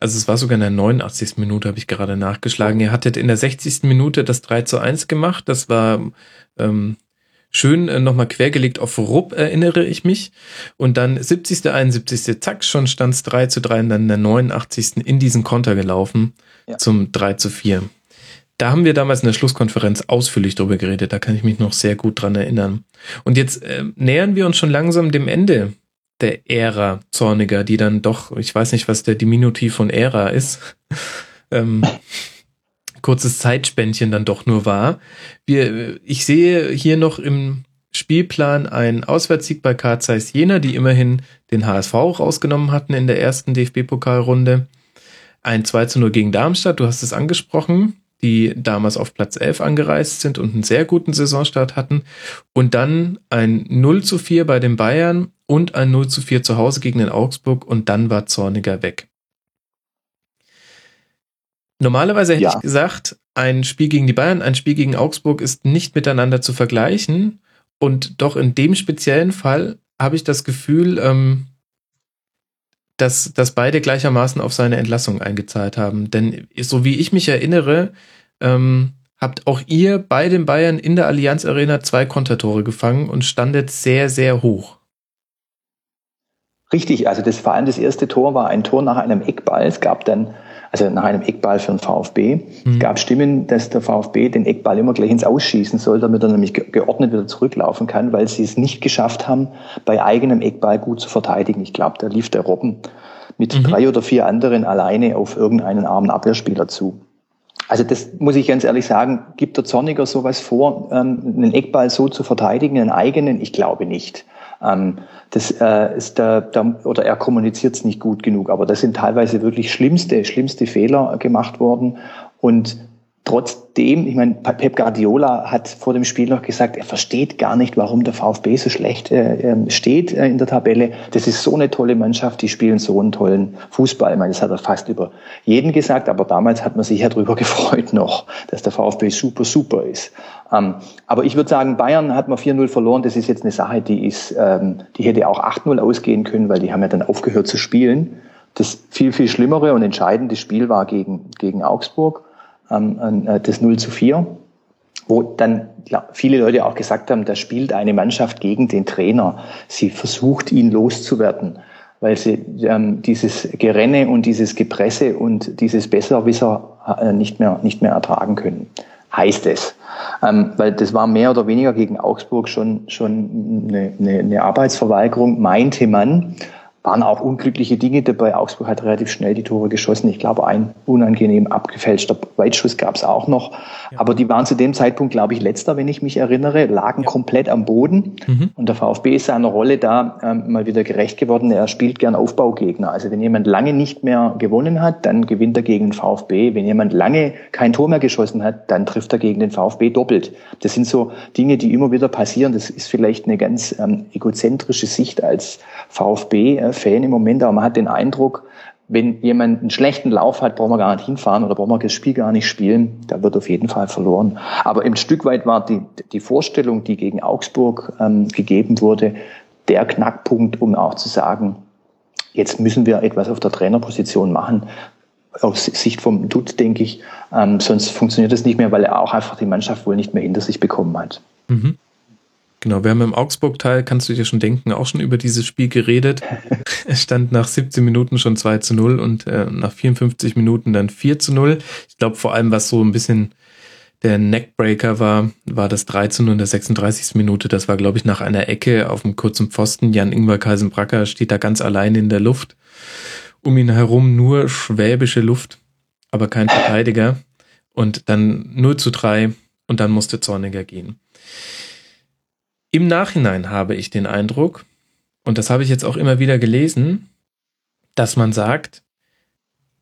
Speaker 3: Also es war sogar in der 89. Minute, habe ich gerade nachgeschlagen. Ihr hattet in der 60. Minute das 3 zu 1 gemacht. Das war ähm, schön äh, nochmal quergelegt auf Rupp, erinnere ich mich. Und dann 70., 71., zack, schon stand es 3 zu 3 und dann in der 89. in diesen Konter gelaufen ja. zum 3 zu 4. Da haben wir damals in der Schlusskonferenz ausführlich drüber geredet. Da kann ich mich noch sehr gut dran erinnern. Und jetzt äh, nähern wir uns schon langsam dem Ende der Ära Zorniger, die dann doch, ich weiß nicht, was der Diminutiv von Ära ist, ähm, kurzes Zeitspännchen dann doch nur war. Wir, ich sehe hier noch im Spielplan einen Auswärtssieg bei Karl Zeiss Jena, die immerhin den HSV rausgenommen hatten in der ersten DFB-Pokalrunde. Ein 2 zu 0 gegen Darmstadt, du hast es angesprochen die damals auf Platz 11 angereist sind und einen sehr guten Saisonstart hatten. Und dann ein 0 zu 4 bei den Bayern und ein 0 zu 4 zu Hause gegen den Augsburg und dann war Zorniger weg. Normalerweise hätte ja. ich gesagt, ein Spiel gegen die Bayern, ein Spiel gegen Augsburg ist nicht miteinander zu vergleichen. Und doch in dem speziellen Fall habe ich das Gefühl, ähm, dass, dass beide gleichermaßen auf seine Entlassung eingezahlt haben. Denn so wie ich mich erinnere, ähm, habt auch ihr bei den Bayern in der Allianz Arena zwei Kontertore gefangen und standet sehr, sehr hoch.
Speaker 8: Richtig, also das vor allem das erste Tor war ein Tor nach einem Eckball. Es gab dann also nach einem Eckball für den VfB. Mhm. Es gab Stimmen, dass der VfB den Eckball immer gleich ins Ausschießen soll, damit er nämlich geordnet wieder zurücklaufen kann, weil sie es nicht geschafft haben, bei eigenem Eckball gut zu verteidigen. Ich glaube, da lief der Robben mit mhm. drei oder vier anderen alleine auf irgendeinen armen Abwehrspieler zu. Also das muss ich ganz ehrlich sagen, gibt der Zorniger sowas vor, ähm, einen Eckball so zu verteidigen, einen eigenen? Ich glaube nicht. Ähm, das äh, ist der, der, oder er kommuniziert es nicht gut genug. Aber das sind teilweise wirklich schlimmste, schlimmste Fehler gemacht worden. Und trotzdem, ich meine, Pep Guardiola hat vor dem Spiel noch gesagt, er versteht gar nicht, warum der VfB so schlecht äh, ähm, steht äh, in der Tabelle. Das ist so eine tolle Mannschaft, die spielen so einen tollen Fußball. Ich meine, das hat er fast über jeden gesagt, aber damals hat man sich ja darüber gefreut noch, dass der VfB super, super ist. Ähm, aber ich würde sagen, Bayern hat man 4-0 verloren. Das ist jetzt eine Sache, die ist, ähm, die hätte auch 8-0 ausgehen können, weil die haben ja dann aufgehört zu spielen. Das viel, viel schlimmere und entscheidende Spiel war gegen, gegen Augsburg ähm, äh, das 0 zu 4, wo dann viele Leute auch gesagt haben, da spielt eine Mannschaft gegen den Trainer. Sie versucht, ihn loszuwerden, weil sie ähm, dieses Gerenne und dieses Gepresse und dieses Besserwisser äh, nicht, mehr, nicht mehr ertragen können, heißt es. Ähm, weil das war mehr oder weniger gegen Augsburg schon, schon eine, eine, eine Arbeitsverweigerung, meinte man waren auch unglückliche Dinge dabei. Augsburg hat relativ schnell die Tore geschossen. Ich glaube, ein unangenehm abgefälschter Weitschuss gab es auch noch. Ja. Aber die waren zu dem Zeitpunkt, glaube ich, letzter, wenn ich mich erinnere, lagen ja. komplett am Boden. Mhm. Und der VfB ist seiner Rolle da ähm, mal wieder gerecht geworden. Er spielt gern Aufbaugegner. Also wenn jemand lange nicht mehr gewonnen hat, dann gewinnt er gegen den VfB. Wenn jemand lange kein Tor mehr geschossen hat, dann trifft er gegen den VfB doppelt. Das sind so Dinge, die immer wieder passieren. Das ist vielleicht eine ganz ähm, egozentrische Sicht als VfB-Fan im Moment, aber man hat den Eindruck, wenn jemand einen schlechten Lauf hat, braucht man gar nicht hinfahren oder braucht man das Spiel gar nicht spielen. Da wird auf jeden Fall verloren. Aber im Stück weit war die, die Vorstellung, die gegen Augsburg ähm, gegeben wurde, der Knackpunkt, um auch zu sagen, jetzt müssen wir etwas auf der Trainerposition machen. Aus Sicht vom Dutt, denke ich, ähm, sonst funktioniert das nicht mehr, weil er auch einfach die Mannschaft wohl nicht mehr hinter sich bekommen hat.
Speaker 3: Mhm. Genau, wir haben im Augsburg-Teil, kannst du dir schon denken, auch schon über dieses Spiel geredet. es stand nach 17 Minuten schon 2 zu 0 und äh, nach 54 Minuten dann 4 zu 0. Ich glaube vor allem, was so ein bisschen der Neckbreaker war, war das 3 zu 0 in der 36. Minute. Das war, glaube ich, nach einer Ecke auf dem kurzen Pfosten. Jan-Ingwer Kaisenbracker steht da ganz allein in der Luft. Um ihn herum nur schwäbische Luft, aber kein Verteidiger. Und dann 0 zu 3 und dann musste Zorniger gehen. Im Nachhinein habe ich den Eindruck, und das habe ich jetzt auch immer wieder gelesen, dass man sagt,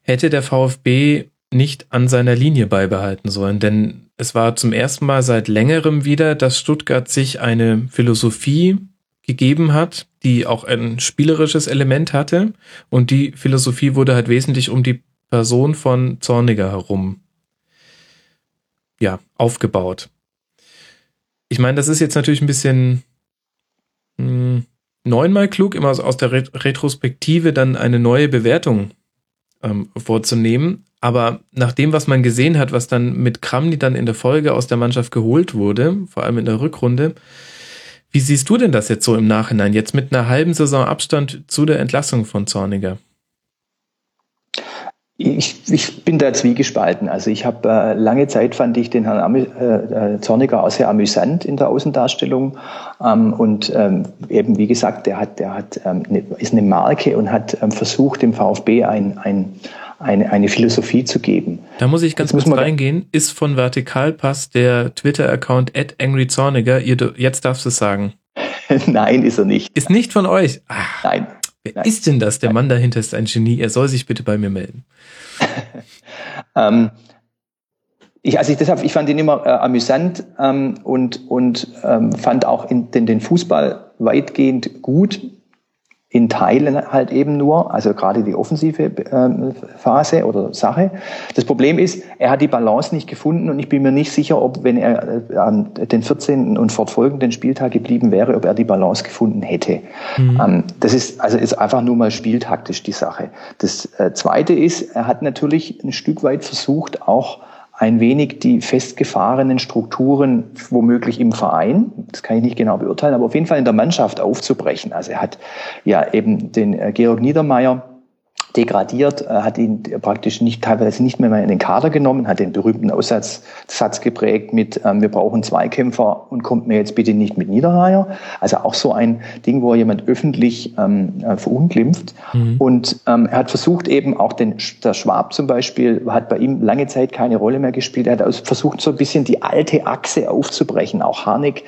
Speaker 3: hätte der VfB nicht an seiner Linie beibehalten sollen, denn es war zum ersten Mal seit längerem wieder, dass Stuttgart sich eine Philosophie gegeben hat, die auch ein spielerisches Element hatte. Und die Philosophie wurde halt wesentlich um die Person von Zorniger herum ja, aufgebaut ich meine, das ist jetzt natürlich ein bisschen mh, hm, neunmal klug, immer aus, der Ret Retrospektive dann eine neue Bewertung ähm, vorzunehmen. Aber nach dem, was man gesehen hat, was dann mit Kramni dann in der Folge aus der Mannschaft geholt wurde, vor allem in der Rückrunde, wie siehst du denn das jetzt so im Nachhinein, jetzt mit einer halben Saison Abstand zu der Entlassung von Zorniger?
Speaker 8: Ich, ich bin da zwiegespalten. Also ich habe äh, lange Zeit fand ich den Herrn Amü äh, äh, Zorniger auch sehr amüsant in der Außendarstellung ähm, und ähm, eben wie gesagt, der hat, der hat ähm, ne, ist eine Marke und hat ähm, versucht dem VfB ein, ein eine, eine Philosophie zu geben.
Speaker 3: Da muss ich ganz jetzt kurz reingehen. Ist von Vertikalpass der Twitter-Account at angryzorniger. Jetzt darfst du es sagen.
Speaker 8: Nein, ist er nicht.
Speaker 3: Ist nicht von euch. Ach,
Speaker 8: Nein.
Speaker 3: Wer Nein. ist denn das? Der Mann dahinter ist ein Genie. Er soll sich bitte bei mir melden.
Speaker 8: ähm, ich, also ich, deshalb, ich fand ihn immer äh, amüsant ähm, und, und ähm, fand auch in, den, den Fußball weitgehend gut in Teilen halt eben nur, also gerade die offensive ähm, Phase oder Sache. Das Problem ist, er hat die Balance nicht gefunden und ich bin mir nicht sicher, ob, wenn er äh, an den 14. und fortfolgenden Spieltag geblieben wäre, ob er die Balance gefunden hätte. Mhm. Ähm, das ist, also ist einfach nur mal spieltaktisch die Sache. Das äh, Zweite ist, er hat natürlich ein Stück weit versucht, auch ein wenig die festgefahrenen Strukturen womöglich im Verein, das kann ich nicht genau beurteilen, aber auf jeden Fall in der Mannschaft aufzubrechen. Also er hat ja eben den äh, Georg Niedermeyer degradiert, äh, hat ihn praktisch nicht teilweise nicht mehr in den Kader genommen, hat den berühmten Aussatz geprägt mit ähm, wir brauchen Zweikämpfer und kommt mir jetzt bitte nicht mit Niederreiher. Also auch so ein Ding, wo jemand öffentlich ähm, äh, verunglimpft. Mhm. Und ähm, er hat versucht eben auch den der Schwab zum Beispiel hat bei ihm lange Zeit keine Rolle mehr gespielt. Er hat versucht so ein bisschen die alte Achse aufzubrechen. Auch Harnik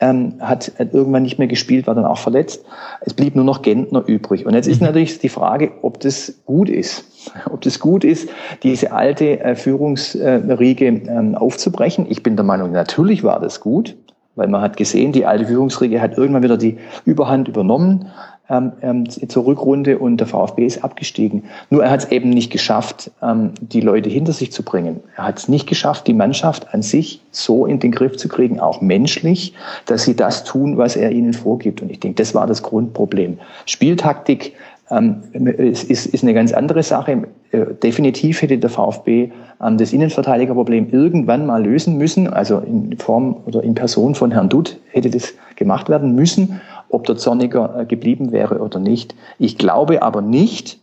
Speaker 8: ähm, hat irgendwann nicht mehr gespielt, war dann auch verletzt. Es blieb nur noch Gentner übrig. Und jetzt ist mhm. natürlich die Frage, ob das gut ist. Ob das gut ist, diese alte äh, Führungsriege ähm, aufzubrechen. Ich bin der Meinung, natürlich war das gut, weil man hat gesehen, die alte Führungsriege hat irgendwann wieder die Überhand übernommen ähm, ähm, zur Rückrunde und der VfB ist abgestiegen. Nur er hat es eben nicht geschafft, ähm, die Leute hinter sich zu bringen. Er hat es nicht geschafft, die Mannschaft an sich so in den Griff zu kriegen, auch menschlich, dass sie das tun, was er ihnen vorgibt. Und ich denke, das war das Grundproblem. Spieltaktik ähm, ist, ist, eine ganz andere Sache. Äh, definitiv hätte der VfB ähm, das Innenverteidigerproblem irgendwann mal lösen müssen. Also in Form oder in Person von Herrn Dutt hätte das gemacht werden müssen ob der Zorniger äh, geblieben wäre oder nicht. Ich glaube aber nicht,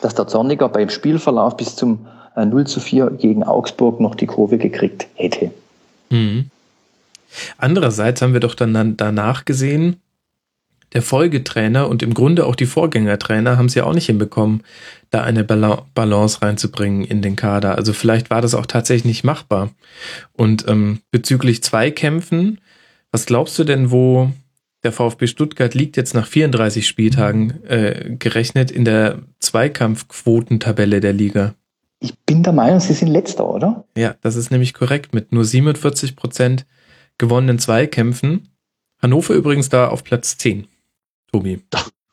Speaker 8: dass der Zorniger beim Spielverlauf bis zum 0 äh, zu 4 gegen Augsburg noch die Kurve gekriegt hätte.
Speaker 3: Mhm. Andererseits haben wir doch dann danach gesehen, der Folgetrainer und im Grunde auch die Vorgängertrainer haben es ja auch nicht hinbekommen, da eine Balance reinzubringen in den Kader. Also vielleicht war das auch tatsächlich nicht machbar. Und ähm, bezüglich Zweikämpfen, was glaubst du denn, wo der VfB Stuttgart liegt jetzt nach 34 Spieltagen äh, gerechnet in der Zweikampfquotentabelle der Liga.
Speaker 8: Ich bin der Meinung, sie sind letzter, oder?
Speaker 3: Ja, das ist nämlich korrekt mit nur 47 Prozent gewonnenen Zweikämpfen. Hannover übrigens da auf Platz 10. Tobi.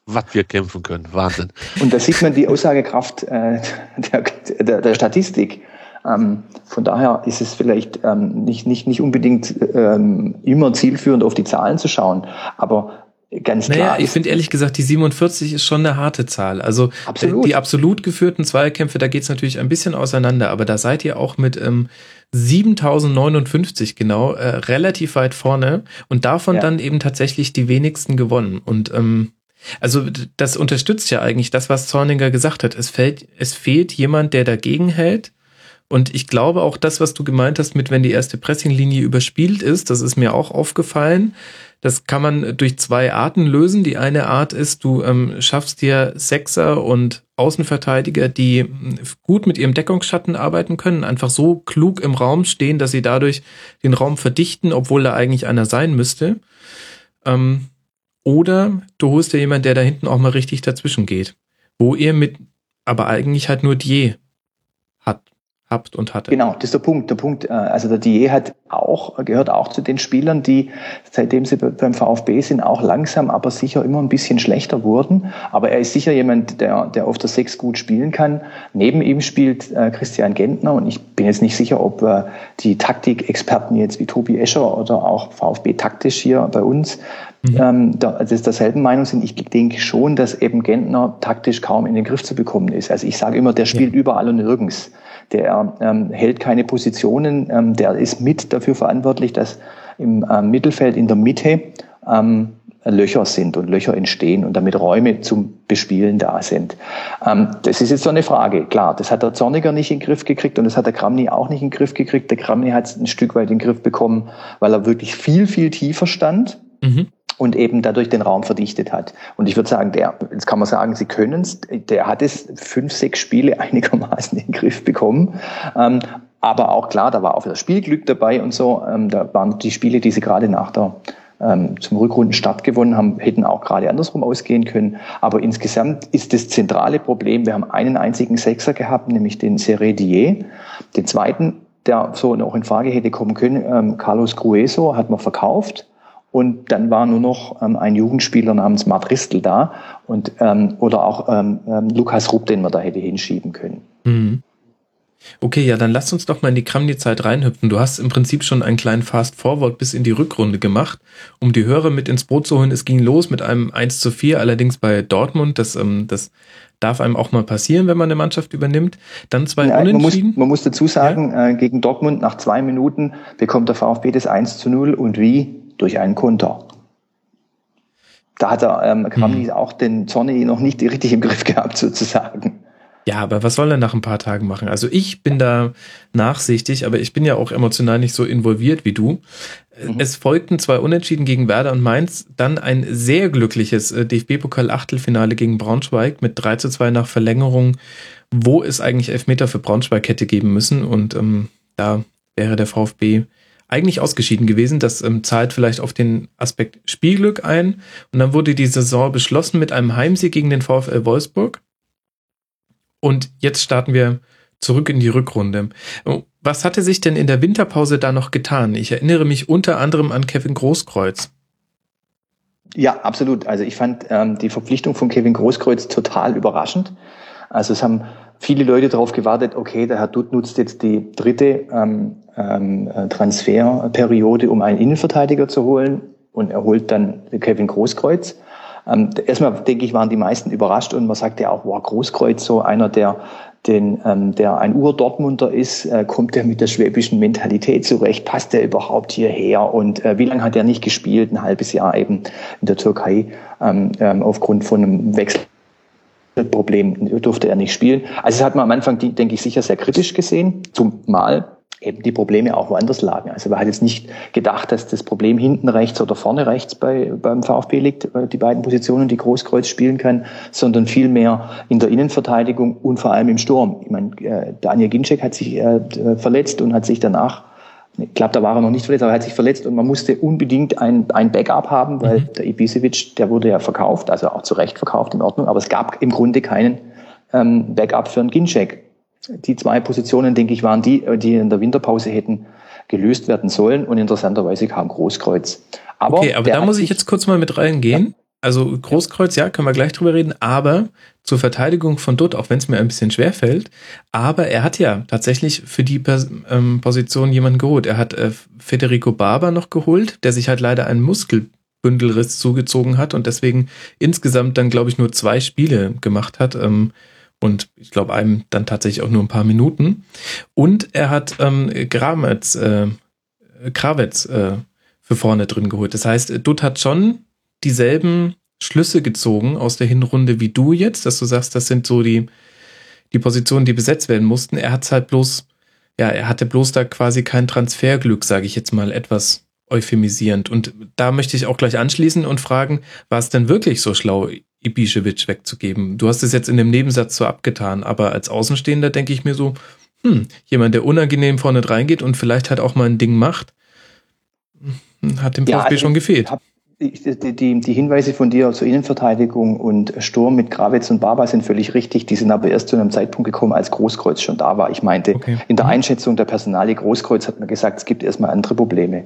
Speaker 9: Was wir kämpfen können. Wahnsinn.
Speaker 8: Und da sieht man die Aussagekraft äh, der, der, der Statistik. Ähm, von daher ist es vielleicht ähm, nicht, nicht, nicht unbedingt ähm, immer zielführend, auf die Zahlen zu schauen, aber ganz klar.
Speaker 3: Naja, ich finde ehrlich gesagt, die 47 ist schon eine harte Zahl. Also absolut. die absolut geführten Zweikämpfe, da geht's natürlich ein bisschen auseinander, aber da seid ihr auch mit ähm, 7059 genau äh, relativ weit vorne und davon ja. dann eben tatsächlich die wenigsten gewonnen. Und ähm, also das unterstützt ja eigentlich das, was Zorniger gesagt hat. Es fällt, es fehlt jemand, der dagegen hält und ich glaube auch das, was du gemeint hast mit, wenn die erste Pressinglinie überspielt ist, das ist mir auch aufgefallen. Das kann man durch zwei Arten lösen. Die eine Art ist, du ähm, schaffst dir Sechser und Außenverteidiger, die hm, gut mit ihrem Deckungsschatten arbeiten können, einfach so klug im Raum stehen, dass sie dadurch den Raum verdichten, obwohl da eigentlich einer sein müsste. Ähm, oder du holst dir jemanden, der da hinten auch mal richtig dazwischen geht. Wo ihr mit, aber eigentlich halt nur die habt und hattet.
Speaker 8: Genau, das ist der Punkt. Der Punkt, äh, also der Die hat auch, gehört auch zu den Spielern, die seitdem sie beim VfB sind, auch langsam, aber sicher immer ein bisschen schlechter wurden. Aber er ist sicher jemand, der, der auf der Sechs gut spielen kann. Neben ihm spielt äh, Christian Gentner und ich bin jetzt nicht sicher, ob äh, die Taktikexperten jetzt wie Tobi Escher oder auch VfB taktisch hier bei uns mhm. ähm, da, also derselben Meinung sind. Ich denke schon, dass eben Gentner taktisch kaum in den Griff zu bekommen ist. Also ich sage immer, der spielt ja. überall und nirgends der ähm, hält keine Positionen, ähm, der ist mit dafür verantwortlich, dass im ähm, Mittelfeld in der Mitte ähm, Löcher sind und Löcher entstehen und damit Räume zum Bespielen da sind. Ähm, das ist jetzt so eine Frage. Klar, das hat der Zorniger nicht in den Griff gekriegt und das hat der Kramny auch nicht in den Griff gekriegt. Der Kramny hat es ein Stück weit in den Griff bekommen, weil er wirklich viel, viel tiefer stand. Mhm und eben dadurch den Raum verdichtet hat. Und ich würde sagen, der, jetzt kann man sagen, sie können es, der hat es fünf, sechs Spiele einigermaßen in den Griff bekommen. Ähm, aber auch klar, da war auch wieder Spielglück dabei und so. Ähm, da waren die Spiele, die sie gerade nach der ähm, zum Rückrundenstart gewonnen haben, hätten auch gerade andersrum ausgehen können. Aber insgesamt ist das zentrale Problem, wir haben einen einzigen Sechser gehabt, nämlich den Seredier. Den zweiten, der so noch in Frage hätte kommen können, ähm, Carlos Grueso, hat man verkauft. Und dann war nur noch ähm, ein Jugendspieler namens Mart Ristel da und ähm, oder auch ähm, ähm, Lukas Rupp, den man da hätte hinschieben können.
Speaker 3: Mhm. Okay, ja, dann lass uns doch mal in die Kramni-Zeit reinhüpfen. Du hast im Prinzip schon einen kleinen Fast-Forward bis in die Rückrunde gemacht, um die Hörer mit ins Boot zu holen. Es ging los mit einem 1 zu 4, allerdings bei Dortmund. Das, ähm, das darf einem auch mal passieren, wenn man eine Mannschaft übernimmt. Dann zwei
Speaker 8: ja,
Speaker 3: Unentschieden.
Speaker 8: Man muss, man muss dazu sagen, ja. äh, gegen Dortmund nach zwei Minuten bekommt der VfB das 1 zu 0 und wie? Durch einen Konter. Da hat er ähm, Kramny hm. auch den Zorni noch nicht richtig im Griff gehabt, sozusagen.
Speaker 3: Ja, aber was soll er nach ein paar Tagen machen? Also ich bin da nachsichtig, aber ich bin ja auch emotional nicht so involviert wie du. Mhm. Es folgten zwei Unentschieden gegen Werder und Mainz, dann ein sehr glückliches äh, DFB-Pokal-Achtelfinale gegen Braunschweig mit 3 zu 2 nach Verlängerung, wo es eigentlich Elfmeter für Braunschweig hätte geben müssen und ähm, da wäre der VfB eigentlich ausgeschieden gewesen. Das ähm, zahlt vielleicht auf den Aspekt Spielglück ein. Und dann wurde die Saison beschlossen mit einem Heimsieg gegen den VfL Wolfsburg. Und jetzt starten wir zurück in die Rückrunde. Oh, was hatte sich denn in der Winterpause da noch getan? Ich erinnere mich unter anderem an Kevin Großkreuz.
Speaker 8: Ja, absolut. Also ich fand ähm, die Verpflichtung von Kevin Großkreuz total überraschend. Also es haben viele Leute darauf gewartet, okay, der Herr Dutt nutzt jetzt die dritte ähm, ähm, äh, Transferperiode, um einen Innenverteidiger zu holen und er holt dann Kevin Großkreuz. Ähm, erstmal denke ich, waren die meisten überrascht und man sagte ja auch, wow, Großkreuz, so einer, der den, ähm, der ein Ur-Dortmunder ist, äh, kommt er mit der schwäbischen Mentalität zurecht, passt er überhaupt hierher und äh, wie lange hat er nicht gespielt? Ein halbes Jahr eben in der Türkei ähm, ähm, aufgrund von einem Wechsel Problem durfte er nicht spielen. Also das hat man am Anfang, denke ich, sicher sehr kritisch gesehen, zumal eben die Probleme auch woanders lagen. Also man hat jetzt nicht gedacht, dass das Problem hinten rechts oder vorne rechts bei, beim VfB liegt, die beiden Positionen, die Großkreuz spielen kann, sondern vielmehr in der Innenverteidigung und vor allem im Sturm. Ich meine, äh, Daniel Ginczek hat sich äh, verletzt und hat sich danach ich glaube, da war er noch nicht verletzt, aber er hat sich verletzt und man musste unbedingt ein, ein Backup haben, weil mhm. der Ibisevic, der wurde ja verkauft, also auch zu Recht verkauft, in Ordnung, aber es gab im Grunde keinen ähm, Backup für einen Ginczek. Die zwei Positionen, denke ich, waren die, die in der Winterpause hätten gelöst werden sollen und interessanterweise kam Großkreuz.
Speaker 3: Aber okay, aber da muss ich jetzt kurz mal mit reingehen. Ja. Also Großkreuz, ja, können wir gleich drüber reden, aber zur Verteidigung von Dutt, auch wenn es mir ein bisschen schwer fällt, aber er hat ja tatsächlich für die Pers ähm, Position jemanden geholt. Er hat äh, Federico Barber noch geholt, der sich halt leider einen Muskelbündelriss zugezogen hat und deswegen insgesamt dann, glaube ich, nur zwei Spiele gemacht hat. Ähm, und ich glaube, einem dann tatsächlich auch nur ein paar Minuten. Und er hat ähm, Grametz, äh, Krawetz äh, für vorne drin geholt. Das heißt, Dutt hat schon dieselben Schlüsse gezogen aus der Hinrunde wie du jetzt, dass du sagst, das sind so die, die Positionen, die besetzt werden mussten. Er hat halt bloß, ja, er hatte bloß da quasi kein Transferglück, sage ich jetzt mal etwas euphemisierend. Und da möchte ich auch gleich anschließen und fragen, war es denn wirklich so schlau, Ibišević wegzugeben? Du hast es jetzt in dem Nebensatz so abgetan, aber als Außenstehender denke ich mir so, hm, jemand, der unangenehm vorne reingeht und vielleicht halt auch mal ein Ding macht, hm, hat dem VfB ja, also schon gefehlt.
Speaker 8: Hab, die, die, die Hinweise von dir zur Innenverteidigung und Sturm mit Gravitz und Baba sind völlig richtig. Die sind aber erst zu einem Zeitpunkt gekommen, als Großkreuz schon da war. Ich meinte, okay. in der Einschätzung der Personalie Großkreuz hat man gesagt, es gibt erstmal andere Probleme,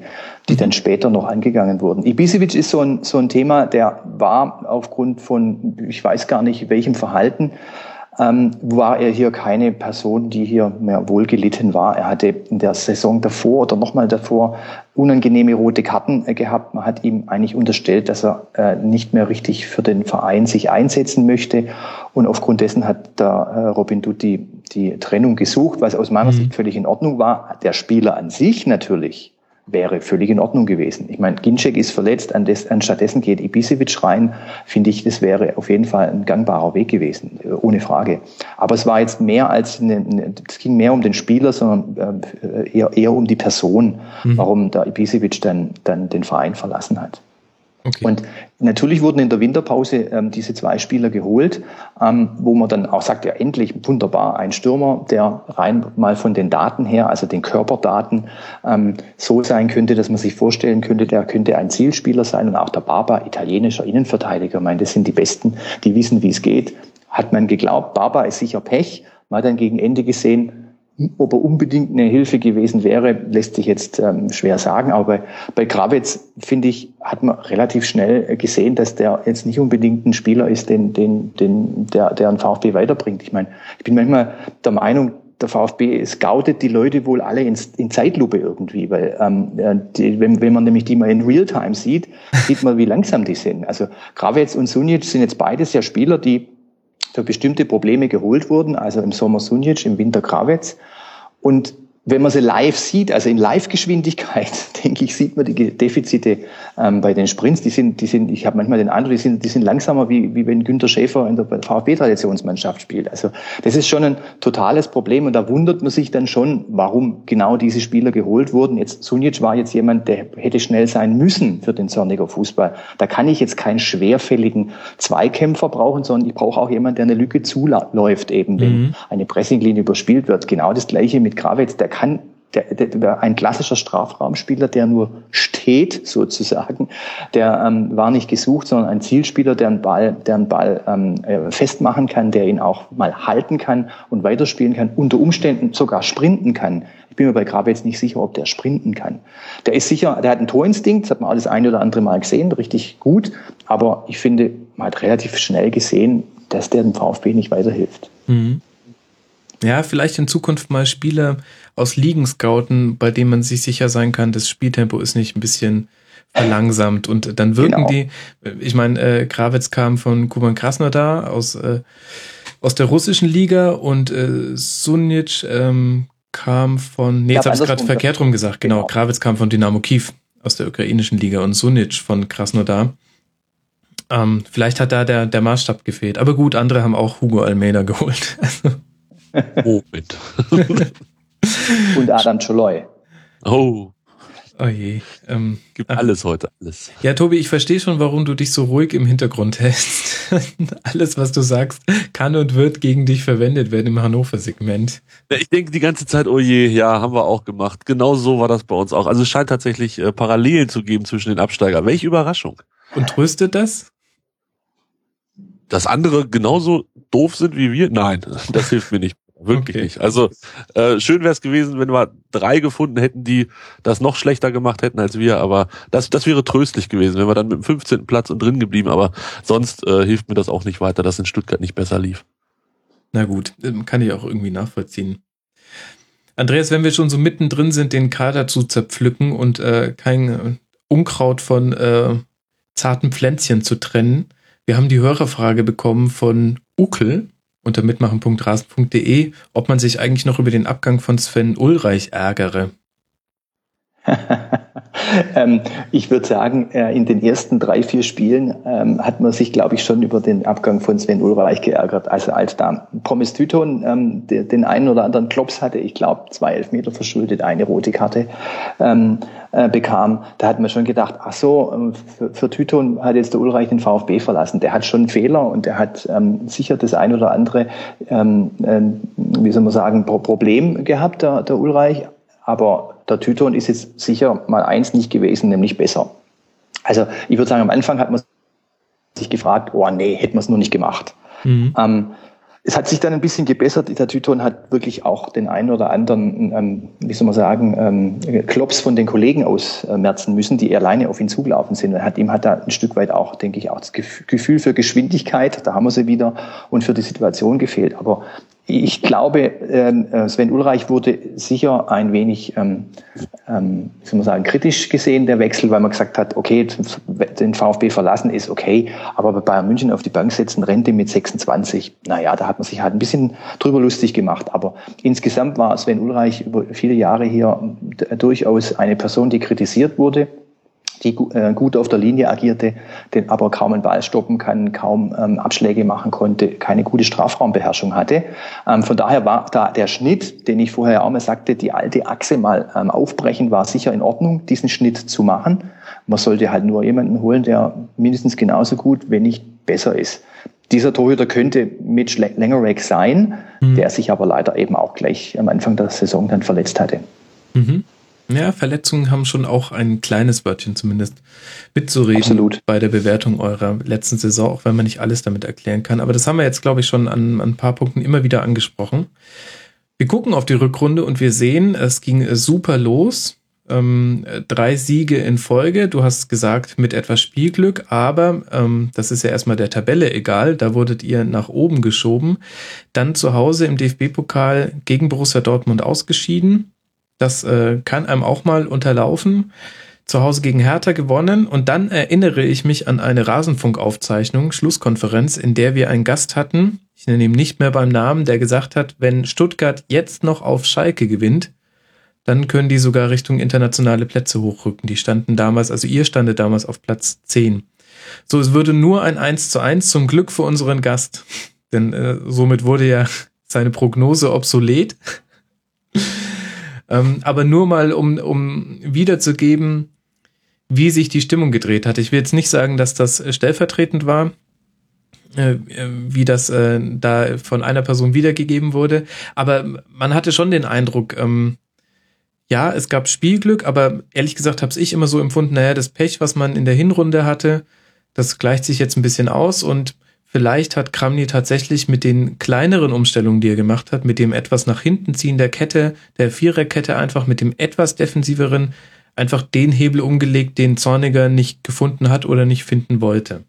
Speaker 8: die dann später noch angegangen wurden. Ibisevic ist so ein, so ein Thema, der war aufgrund von, ich weiß gar nicht, welchem Verhalten, ähm, war er hier keine Person, die hier mehr wohlgelitten war. Er hatte in der Saison davor oder nochmal davor unangenehme rote Karten äh, gehabt. Man hat ihm eigentlich unterstellt, dass er äh, nicht mehr richtig für den Verein sich einsetzen möchte. Und aufgrund dessen hat der äh, Robin Dutti die Trennung gesucht, was aus meiner mhm. Sicht völlig in Ordnung war. Der Spieler an sich natürlich wäre völlig in Ordnung gewesen. Ich meine, Ginczek ist verletzt, anstattdessen geht Ibisevic rein, finde ich, das wäre auf jeden Fall ein gangbarer Weg gewesen, äh, ohne Frage. Aber es war jetzt mehr als, eine, es ging mehr um den Spieler, sondern äh, eher, eher um die Person, mhm. warum der Ibisevic dann, dann den Verein verlassen hat. Okay. Und natürlich wurden in der Winterpause ähm, diese zwei Spieler geholt, ähm, wo man dann auch sagt, ja endlich wunderbar, ein Stürmer, der rein mal von den Daten her, also den Körperdaten, ähm, so sein könnte, dass man sich vorstellen könnte, der könnte ein Zielspieler sein und auch der Barba, italienischer Innenverteidiger, ich das sind die Besten, die wissen, wie es geht. Hat man geglaubt, Barba ist sicher Pech. Man hat dann gegen Ende gesehen, ob er unbedingt eine Hilfe gewesen wäre, lässt sich jetzt ähm, schwer sagen. Aber bei, bei Krawitz, finde ich, hat man relativ schnell gesehen, dass der jetzt nicht unbedingt ein Spieler ist, den, den, den, der, der einen VfB weiterbringt. Ich meine, ich bin manchmal der Meinung, der VfB scoutet die Leute wohl alle in, in Zeitlupe irgendwie, weil ähm, die, wenn, wenn man nämlich die mal in Realtime sieht, sieht man, wie langsam die sind. Also Krawitz und Sunic sind jetzt beides ja Spieler, die für bestimmte Probleme geholt wurden, also im Sommer Sunic, im Winter Krawetz. Und wenn man sie live sieht, also in Live-Geschwindigkeit, denke ich, sieht man die Defizite ähm, bei den Sprints. Die sind, die sind, ich habe manchmal den Eindruck, die sind, die sind langsamer, wie, wie wenn Günter Schäfer in der VfB-Traditionsmannschaft spielt. Also das ist schon ein totales Problem und da wundert man sich dann schon, warum genau diese Spieler geholt wurden. Jetzt Sunic war jetzt jemand, der hätte schnell sein müssen für den Zorniger Fußball. Da kann ich jetzt keinen schwerfälligen Zweikämpfer brauchen, sondern ich brauche auch jemanden, der eine Lücke zuläuft, eben wenn mhm. eine Pressinglinie überspielt wird. Genau das gleiche mit Gravitz. Der kann der, der, ein klassischer Strafraumspieler, der nur steht sozusagen, der ähm, war nicht gesucht, sondern ein Zielspieler, der einen Ball, der einen Ball ähm, äh, festmachen kann, der ihn auch mal halten kann und weiterspielen kann, unter Umständen sogar sprinten kann. Ich bin mir bei Grabe jetzt nicht sicher, ob der sprinten kann. Der ist sicher, der hat einen Torinstinkt, das hat man alles ein oder andere Mal gesehen, richtig gut, aber ich finde, man hat relativ schnell gesehen, dass der dem VfB nicht weiterhilft. Mhm.
Speaker 3: Ja, vielleicht in Zukunft mal Spieler aus Ligen scouten, bei denen man sich sicher sein kann, das Spieltempo ist nicht ein bisschen verlangsamt und dann wirken genau. die, ich meine, äh, Krawitz kam von Kuban Krasnodar aus, äh, aus der russischen Liga und äh, Sunic ähm, kam von, nee, jetzt habe ich gerade verkehrt rum gesagt, genau, genau, Krawitz kam von Dynamo Kiew aus der ukrainischen Liga und Sunic von Krasnodar. Ähm, vielleicht hat da der, der Maßstab gefehlt. Aber gut, andere haben auch Hugo Almeida geholt.
Speaker 9: Moment.
Speaker 8: Und Adam Choloy.
Speaker 9: Oh.
Speaker 3: Oh je. Ähm,
Speaker 9: Gibt alles heute, alles.
Speaker 3: Ja, Tobi, ich verstehe schon, warum du dich so ruhig im Hintergrund hältst. alles, was du sagst, kann und wird gegen dich verwendet werden im Hannover-Segment.
Speaker 9: Ja, ich denke die ganze Zeit, oh je, ja, haben wir auch gemacht. Genau so war das bei uns auch. Also es scheint tatsächlich äh, Parallelen zu geben zwischen den Absteigern. Welche Überraschung.
Speaker 3: Und tröstet das?
Speaker 9: Dass andere genauso doof sind wie wir? Nein, das hilft mir nicht. Wirklich okay. nicht. Also äh, schön wäre es gewesen, wenn wir drei gefunden hätten, die das noch schlechter gemacht hätten als wir. Aber das, das wäre tröstlich gewesen, wenn wir dann mit dem 15. Platz und drin geblieben. Aber sonst äh, hilft mir das auch nicht weiter, dass in Stuttgart nicht besser lief.
Speaker 3: Na gut, ähm, kann ich auch irgendwie nachvollziehen. Andreas, wenn wir schon so mittendrin sind, den Kader zu zerpflücken und äh, kein Unkraut von äh, zarten Pflänzchen zu trennen, wir haben die Hörerfrage bekommen von Ukel unter mitmachen.rasen.de, ob man sich eigentlich noch über den Abgang von Sven Ulreich ärgere.
Speaker 8: ähm, ich würde sagen, äh, in den ersten drei, vier Spielen ähm, hat man sich, glaube ich, schon über den Abgang von Sven Ulreich geärgert. Also als da Pommes Tyton ähm, den einen oder anderen Klops hatte, ich glaube zwei Elfmeter verschuldet, eine rote Karte, ähm, äh, bekam, da hat man schon gedacht, ach so, ähm, für, für Tyton hat jetzt der Ulreich den VfB verlassen. Der hat schon Fehler und der hat ähm, sicher das ein oder andere, ähm, äh, wie soll man sagen, Problem gehabt, der, der Ulreich. Aber der Tyton ist jetzt sicher mal eins nicht gewesen, nämlich besser. Also ich würde sagen, am Anfang hat man sich gefragt, oh nee, hätten wir es nur nicht gemacht. Mhm. Ähm, es hat sich dann ein bisschen gebessert. Der Tyton hat wirklich auch den einen oder anderen, ähm, wie soll man sagen, ähm, Klops von den Kollegen ausmerzen müssen, die alleine auf ihn zugelaufen sind. Er hat ihm hat da ein Stück weit auch, denke ich, auch das Gefühl für Geschwindigkeit, da haben wir sie wieder, und für die Situation gefehlt. Aber ich glaube, ähm, äh, Sven Ulreich wurde sicher ein wenig, ähm, ähm, soll man sagen, kritisch gesehen, der Wechsel, weil man gesagt hat, okay, den VfB verlassen ist okay, aber bei Bayern München auf die Bank setzen, Rente mit 26, naja, da hat man sich halt ein bisschen drüber lustig gemacht. Aber insgesamt war Sven Ulreich über viele Jahre hier durchaus eine Person, die kritisiert wurde die äh, gut auf der Linie agierte, den aber kaum einen Ball stoppen kann, kaum ähm, Abschläge machen konnte, keine gute Strafraumbeherrschung hatte. Ähm, von daher war da der Schnitt, den ich vorher auch mal sagte, die alte Achse mal ähm, aufbrechen, war sicher in Ordnung, diesen Schnitt zu machen. Man sollte halt nur jemanden holen, der mindestens genauso gut, wenn nicht besser ist. Dieser Torhüter könnte Mitch Langerack sein, mhm. der sich aber leider eben auch gleich am Anfang der Saison dann verletzt hatte.
Speaker 3: Mhm. Ja, Verletzungen haben schon auch ein kleines Wörtchen zumindest mitzureden
Speaker 8: Absolut.
Speaker 3: bei der Bewertung eurer letzten Saison, auch wenn man nicht alles damit erklären kann. Aber das haben wir jetzt, glaube ich, schon an, an ein paar Punkten immer wieder angesprochen. Wir gucken auf die Rückrunde und wir sehen, es ging super los. Ähm, drei Siege in Folge. Du hast gesagt, mit etwas Spielglück, aber ähm, das ist ja erstmal der Tabelle egal. Da wurdet ihr nach oben geschoben. Dann zu Hause im DFB-Pokal gegen Borussia Dortmund ausgeschieden. Das äh, kann einem auch mal unterlaufen. Zu Hause gegen Hertha gewonnen und dann erinnere ich mich an eine Rasenfunkaufzeichnung, Schlusskonferenz, in der wir einen Gast hatten, ich nenne ihn nicht mehr beim Namen, der gesagt hat, wenn Stuttgart jetzt noch auf Schalke gewinnt, dann können die sogar Richtung internationale Plätze hochrücken. Die standen damals, also ihr standet damals auf Platz 10. So, es würde nur ein 1 zu 1 zum Glück für unseren Gast, denn äh, somit wurde ja seine Prognose obsolet. Ähm, aber nur mal, um, um wiederzugeben, wie sich die Stimmung gedreht hat. Ich will jetzt nicht sagen, dass das stellvertretend war, äh, wie das äh, da von einer Person wiedergegeben wurde, aber man hatte schon den Eindruck, ähm, ja, es gab Spielglück, aber ehrlich gesagt habe ich immer so empfunden, naja, das Pech, was man in der Hinrunde hatte, das gleicht sich jetzt ein bisschen aus und Vielleicht hat Kramny tatsächlich mit den kleineren Umstellungen, die er gemacht hat, mit dem etwas nach hinten ziehen der Kette, der Viererkette einfach mit dem etwas defensiveren, einfach den Hebel umgelegt, den Zorniger nicht gefunden hat oder nicht finden wollte.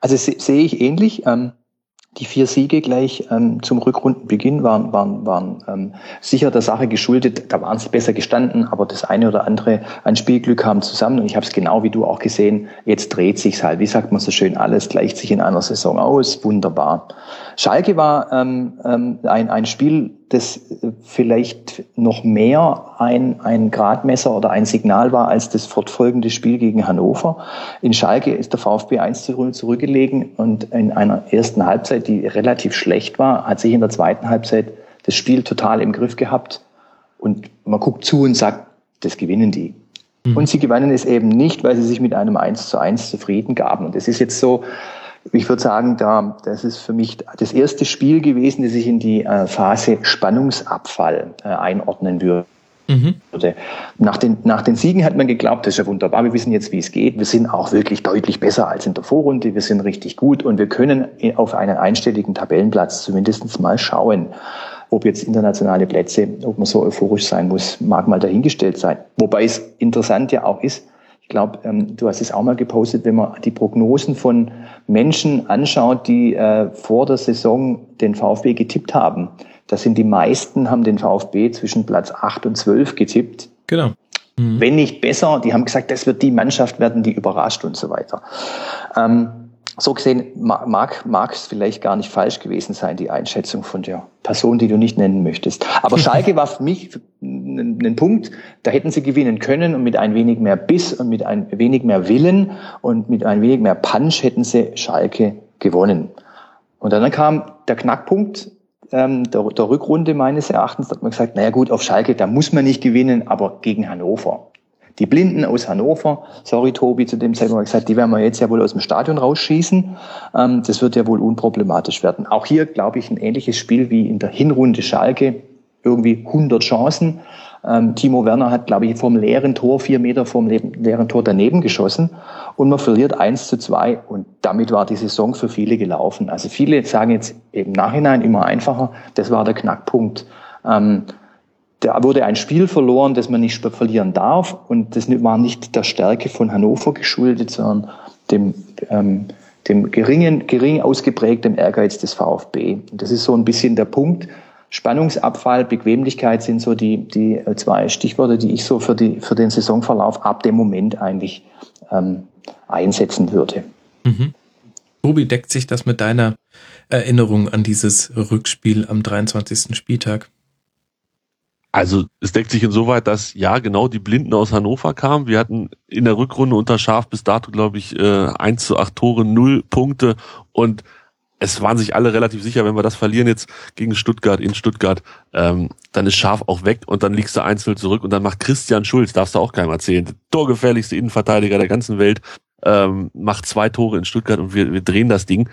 Speaker 8: Also sehe ich ähnlich. Ähm, die vier Siege gleich ähm, zum Rückrundenbeginn waren, waren, waren ähm, sicher der Sache geschuldet. Da waren es besser gestanden, aber das eine oder andere an Spielglück kam zusammen. Und ich habe es genau wie du auch gesehen. Jetzt dreht sich's halt. Wie sagt man so schön? Alles gleicht sich in einer Saison aus. Wunderbar. Schalke war ähm, ähm, ein, ein Spiel, das vielleicht noch mehr ein, ein Gradmesser oder ein Signal war als das fortfolgende Spiel gegen Hannover. In Schalke ist der VfB 1 zu 0 zurückgelegen und in einer ersten Halbzeit, die relativ schlecht war, hat sich in der zweiten Halbzeit das Spiel total im Griff gehabt. Und man guckt zu und sagt, das gewinnen die. Mhm. Und sie gewinnen es eben nicht, weil sie sich mit einem 1 zu 1 zufrieden gaben. Und das ist jetzt so, ich würde sagen, da, das ist für mich das erste Spiel gewesen, das ich in die äh, Phase Spannungsabfall äh, einordnen würde. Mhm. Nach, den, nach den Siegen hat man geglaubt, das ist ja wunderbar, wir wissen jetzt, wie es geht. Wir sind auch wirklich deutlich besser als in der Vorrunde, wir sind richtig gut und wir können auf einen einstelligen Tabellenplatz zumindest mal schauen. Ob jetzt internationale Plätze, ob man so euphorisch sein muss, mag mal dahingestellt sein. Wobei es interessant ja auch ist, glaube, ähm, du hast es auch mal gepostet, wenn man die Prognosen von Menschen anschaut, die äh, vor der Saison den VfB getippt haben. Da sind die meisten, haben den VfB zwischen Platz 8 und 12 getippt.
Speaker 3: Genau.
Speaker 8: Mhm. Wenn nicht besser, die haben gesagt, das wird die Mannschaft werden, die überrascht und so weiter. Ähm, so gesehen mag, mag es vielleicht gar nicht falsch gewesen sein, die Einschätzung von der Person, die du nicht nennen möchtest. Aber Schalke war für mich ein, Punkt, da hätten sie gewinnen können und mit ein wenig mehr Biss und mit ein wenig mehr Willen und mit ein wenig mehr Punch hätten sie Schalke gewonnen. Und dann kam der Knackpunkt ähm, der, der Rückrunde meines Erachtens, da hat man gesagt, naja gut, auf Schalke, da muss man nicht gewinnen, aber gegen Hannover. Die Blinden aus Hannover, sorry Tobi, zu dem Zeitpunkt gesagt, die werden wir jetzt ja wohl aus dem Stadion rausschießen. Ähm, das wird ja wohl unproblematisch werden. Auch hier glaube ich ein ähnliches Spiel wie in der Hinrunde Schalke. Irgendwie 100 Chancen. Ähm, Timo Werner hat, glaube ich, vom leeren Tor, vier Meter vom leeren Tor daneben geschossen und man verliert eins zu zwei und damit war die Saison für viele gelaufen. Also viele sagen jetzt im Nachhinein immer einfacher, das war der Knackpunkt. Ähm, da wurde ein Spiel verloren, das man nicht verlieren darf und das war nicht der Stärke von Hannover geschuldet, sondern dem, ähm, dem geringen, gering ausgeprägten Ehrgeiz des VfB. Und das ist so ein bisschen der Punkt, Spannungsabfall, Bequemlichkeit sind so die, die äh, zwei Stichworte, die ich so für, die, für den Saisonverlauf ab dem Moment eigentlich ähm, einsetzen würde.
Speaker 3: Mhm. Tobi, deckt sich das mit deiner Erinnerung an dieses Rückspiel am 23. Spieltag?
Speaker 9: Also es deckt sich insoweit, dass ja genau die Blinden aus Hannover kamen. Wir hatten in der Rückrunde unter Schaf bis dato, glaube ich, äh, 1 zu 8 Tore, 0 Punkte und es waren sich alle relativ sicher, wenn wir das verlieren jetzt gegen Stuttgart in Stuttgart, ähm, dann ist Schaf auch weg und dann liegst du einzeln zurück und dann macht Christian Schulz, darfst du auch keinem erzählen, der torgefährlichste Innenverteidiger der ganzen Welt, ähm, macht zwei Tore in Stuttgart und wir, wir drehen das Ding.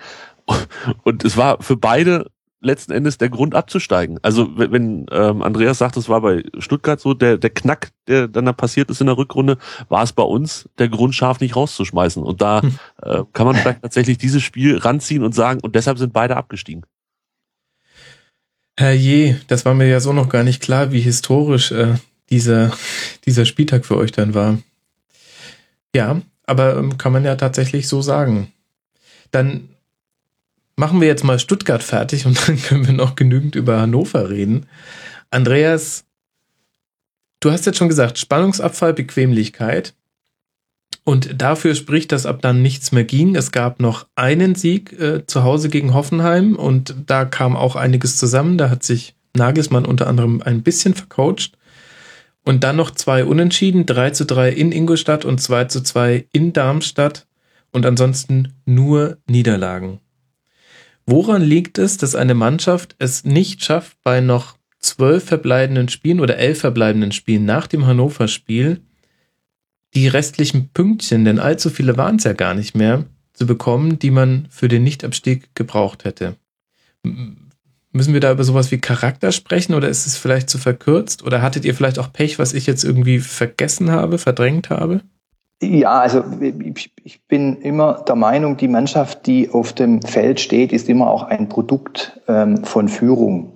Speaker 9: Und es war für beide letzten Endes der Grund abzusteigen. Also wenn, ähm, Andreas sagt, es war bei Stuttgart so, der, der Knack, der dann da passiert ist in der Rückrunde, war es bei uns der Grund, scharf nicht rauszuschmeißen. Und da hm. äh, kann man vielleicht tatsächlich dieses Spiel ranziehen und sagen, und deshalb sind beide abgestiegen.
Speaker 3: Herr Je, das war mir ja so noch gar nicht klar, wie historisch äh, dieser, dieser Spieltag für euch dann war. Ja, aber ähm, kann man ja tatsächlich so sagen. Dann machen wir jetzt mal Stuttgart fertig und dann können wir noch genügend über Hannover reden. Andreas, du hast jetzt schon gesagt, Spannungsabfall, Bequemlichkeit. Und dafür spricht, dass ab dann nichts mehr ging. Es gab noch einen Sieg äh, zu Hause gegen Hoffenheim und da kam auch einiges zusammen. Da hat sich Nagelsmann unter anderem ein bisschen vercoacht. Und dann noch zwei Unentschieden, 3 zu 3 in Ingolstadt und 2 zu 2 in Darmstadt. Und ansonsten nur Niederlagen. Woran liegt es, dass eine Mannschaft es nicht schafft, bei noch zwölf verbleibenden Spielen oder elf verbleibenden Spielen nach dem Hannover-Spiel die restlichen Pünktchen, denn allzu viele waren es ja gar nicht mehr, zu bekommen, die man für den Nichtabstieg gebraucht hätte? Müssen wir da über sowas wie Charakter sprechen oder ist es vielleicht zu verkürzt? Oder hattet ihr vielleicht auch Pech, was ich jetzt irgendwie vergessen habe, verdrängt habe?
Speaker 8: Ja, also ich bin immer der Meinung, die Mannschaft, die auf dem Feld steht, ist immer auch ein Produkt ähm, von Führung.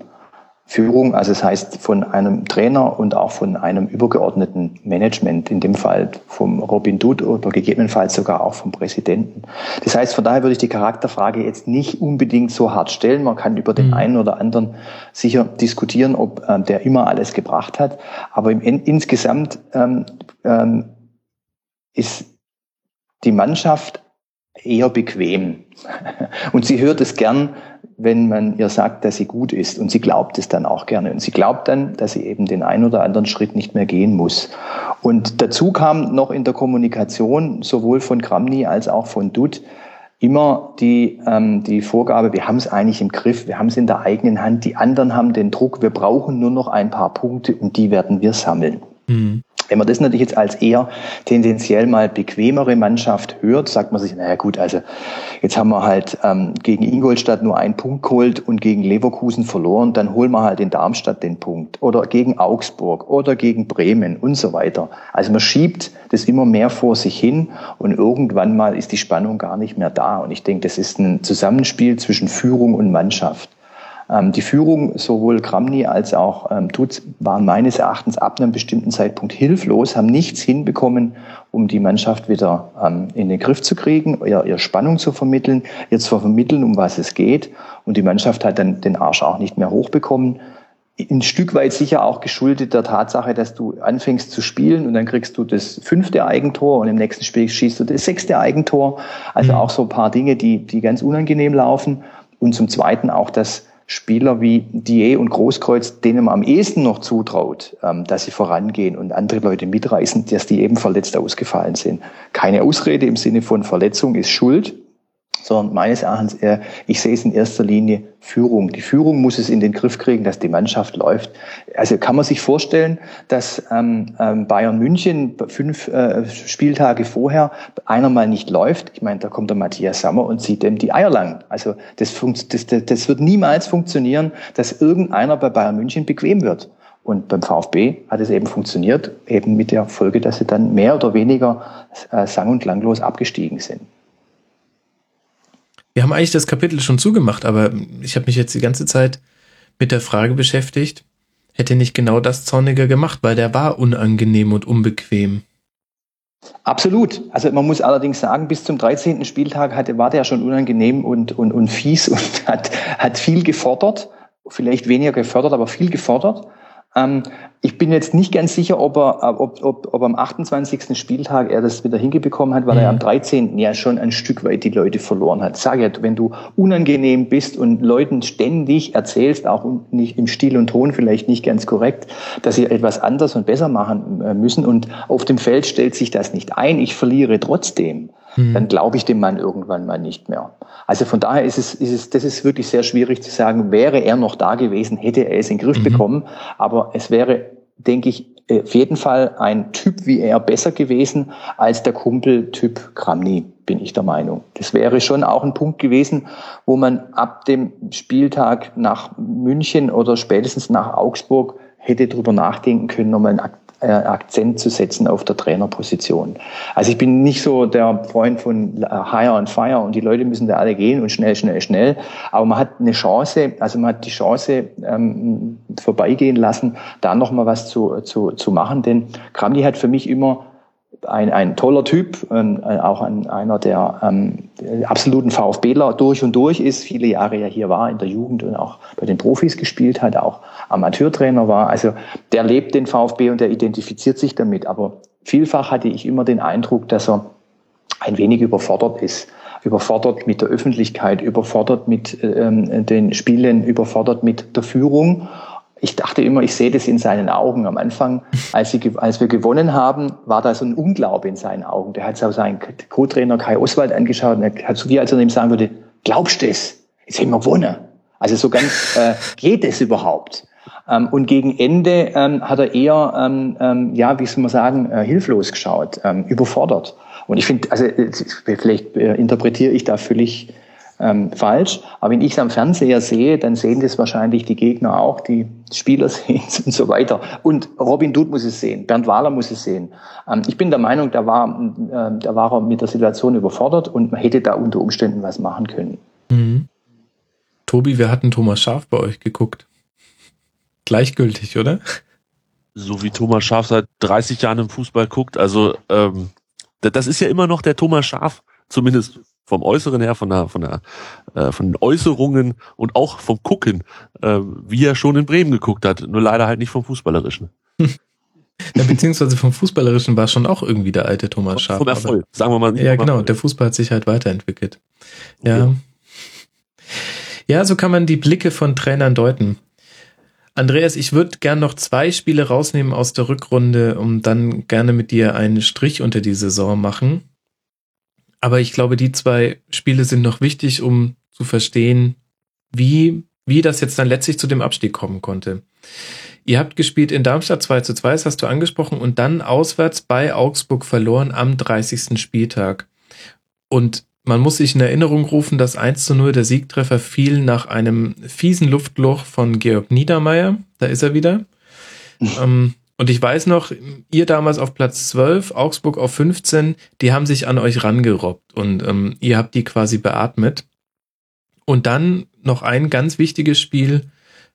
Speaker 8: Führung, also das heißt von einem Trainer und auch von einem übergeordneten Management, in dem Fall vom Robin Dutt oder gegebenenfalls sogar auch vom Präsidenten. Das heißt, von daher würde ich die Charakterfrage jetzt nicht unbedingt so hart stellen. Man kann über den mhm. einen oder anderen sicher diskutieren, ob ähm, der immer alles gebracht hat. Aber im, insgesamt ähm, ähm, ist die Mannschaft eher bequem. Und sie hört es gern, wenn man ihr sagt, dass sie gut ist. Und sie glaubt es dann auch gerne. Und sie glaubt dann, dass sie eben den einen oder anderen Schritt nicht mehr gehen muss. Und dazu kam noch in der Kommunikation sowohl von Kramny als auch von Dutt immer die, ähm, die Vorgabe, wir haben es eigentlich im Griff, wir haben es in der eigenen Hand, die anderen haben den Druck, wir brauchen nur noch ein paar Punkte und die werden wir sammeln. Mhm. Wenn man das natürlich jetzt als eher tendenziell mal bequemere Mannschaft hört, sagt man sich, naja gut, also jetzt haben wir halt ähm, gegen Ingolstadt nur einen Punkt geholt und gegen Leverkusen verloren, dann holen wir halt in Darmstadt den Punkt oder gegen Augsburg oder gegen Bremen und so weiter. Also man schiebt das immer mehr vor sich hin und irgendwann mal ist die Spannung gar nicht mehr da. Und ich denke, das ist ein Zusammenspiel zwischen Führung und Mannschaft. Ähm, die Führung, sowohl Kramny als auch ähm, Tutz, waren meines Erachtens ab einem bestimmten Zeitpunkt hilflos, haben nichts hinbekommen, um die Mannschaft wieder ähm, in den Griff zu kriegen, ihr, ihr Spannung zu vermitteln, ihr zu vermitteln, um was es geht. Und die Mannschaft hat dann den Arsch auch nicht mehr hochbekommen ein Stück weit sicher auch geschuldet der Tatsache, dass du anfängst zu spielen und dann kriegst du das fünfte Eigentor und im nächsten Spiel schießt du das sechste Eigentor. Also mhm. auch so ein paar Dinge, die, die ganz unangenehm laufen. Und zum Zweiten auch das Spieler wie Die und Großkreuz, denen man am ehesten noch zutraut, ähm, dass sie vorangehen und andere Leute mitreißen, dass die eben verletzt ausgefallen sind. Keine Ausrede im Sinne von Verletzung ist Schuld, sondern meines Erachtens, äh, ich sehe es in erster Linie Führung. Die Führung muss es in den Griff kriegen, dass die Mannschaft läuft. Also kann man sich vorstellen, dass ähm, ähm, Bayern München fünf äh, Spieltage vorher einer mal nicht läuft. Ich meine, da kommt der Matthias Sammer und zieht dem die Eier lang. Also das, das, das, wird niemals funktionieren, dass irgendeiner bei Bayern München bequem wird. Und beim VfB hat es eben funktioniert, eben mit der Folge, dass sie dann mehr oder weniger äh, sang- und klanglos abgestiegen sind.
Speaker 3: Wir haben eigentlich das Kapitel schon zugemacht, aber ich habe mich jetzt die ganze Zeit mit der Frage beschäftigt, hätte nicht genau das Zorniger gemacht, weil der war unangenehm und unbequem.
Speaker 8: Absolut. Also man muss allerdings sagen, bis zum 13. Spieltag hatte, war der schon unangenehm und, und, und fies und hat, hat viel gefordert. Vielleicht weniger gefördert, aber viel gefordert. Ähm, ich bin jetzt nicht ganz sicher, ob er, ob, ob, ob am 28. Spieltag er das wieder hingebekommen hat, weil mhm. er am 13. ja schon ein Stück weit die Leute verloren hat. Sag ja, wenn du unangenehm bist und Leuten ständig erzählst, auch nicht im Stil und Ton vielleicht nicht ganz korrekt, dass sie etwas anders und besser machen äh, müssen und auf dem Feld stellt sich das nicht ein, ich verliere trotzdem mhm. dann glaube ich dem Mann irgendwann mal nicht mehr. Also von daher ist es, ist es, das ist wirklich sehr schwierig zu sagen, wäre er noch da gewesen, hätte er es in den Griff mhm. bekommen. Aber es wäre, denke ich, auf jeden Fall ein Typ wie er besser gewesen als der Kumpel-Typ Kramny, bin ich der Meinung. Das wäre schon auch ein Punkt gewesen, wo man ab dem Spieltag nach München oder spätestens nach Augsburg hätte drüber nachdenken können, nochmal einen äh, Akzent zu setzen auf der Trainerposition. Also ich bin nicht so der Freund von äh, Hire and Fire und die Leute müssen da alle gehen und schnell, schnell, schnell. Aber man hat eine Chance, also man hat die Chance ähm, vorbeigehen lassen, da nochmal was zu, zu, zu machen. Denn Kramny hat für mich immer ein, ein toller Typ, ähm, auch ein, einer, der ähm, absoluten VfBler durch und durch ist, viele Jahre ja hier war in der Jugend und auch bei den Profis gespielt hat, auch Amateurtrainer war. Also der lebt den VfB und der identifiziert sich damit. Aber vielfach hatte ich immer den Eindruck, dass er ein wenig überfordert ist. Überfordert mit der Öffentlichkeit, überfordert mit ähm, den Spielen, überfordert mit der Führung ich dachte immer, ich sehe das in seinen Augen. Am Anfang, als, sie, als wir gewonnen haben, war da so ein Unglaube in seinen Augen. Der hat so seinen Co-Trainer Kai Oswald angeschaut und er hat so wie als er ihm sagen würde, glaubst du es? Jetzt haben wir gewonnen. Also so ganz, äh, geht es überhaupt? Ähm, und gegen Ende ähm, hat er eher, ähm, ähm, ja, wie soll man sagen, äh, hilflos geschaut, ähm, überfordert. Und ich finde, also äh, vielleicht äh, interpretiere ich da völlig ähm, falsch. Aber wenn ich es am Fernseher sehe, dann sehen das wahrscheinlich die Gegner auch, die Spieler sehen es und so weiter. Und Robin Dutt muss es sehen, Bernd Wahler muss es sehen. Ähm, ich bin der Meinung, da war, äh, da war er mit der Situation überfordert und man hätte da unter Umständen was machen können.
Speaker 3: Mhm. Tobi, wir hatten Thomas Schaf bei euch geguckt. Gleichgültig, oder?
Speaker 9: So wie Thomas Schaf seit 30 Jahren im Fußball guckt. Also ähm, das ist ja immer noch der Thomas Schaf, zumindest vom Äußeren her, von der, von der, äh, von den Äußerungen und auch vom Gucken, äh, wie er schon in Bremen geguckt hat, nur leider halt nicht vom Fußballerischen.
Speaker 3: Ja, beziehungsweise vom Fußballerischen war schon auch irgendwie der alte Thomas Schaaf.
Speaker 9: Vom Erfolg, sagen wir mal.
Speaker 3: Ja, genau, der Fußball hat sich halt weiterentwickelt. Ja. ja. Ja, so kann man die Blicke von Trainern deuten. Andreas, ich würde gern noch zwei Spiele rausnehmen aus der Rückrunde, um dann gerne mit dir einen Strich unter die Saison machen. Aber ich glaube, die zwei Spiele sind noch wichtig, um zu verstehen, wie, wie das jetzt dann letztlich zu dem Abstieg kommen konnte. Ihr habt gespielt in Darmstadt 2 zu 2, das hast du angesprochen, und dann auswärts bei Augsburg verloren am 30. Spieltag. Und man muss sich in Erinnerung rufen, dass 1 zu 0 der Siegtreffer fiel nach einem fiesen Luftloch von Georg Niedermeyer. Da ist er wieder. ähm, und ich weiß noch, ihr damals auf Platz 12, Augsburg auf 15, die haben sich an euch rangerobbt und ähm, ihr habt die quasi beatmet. Und dann noch ein ganz wichtiges Spiel,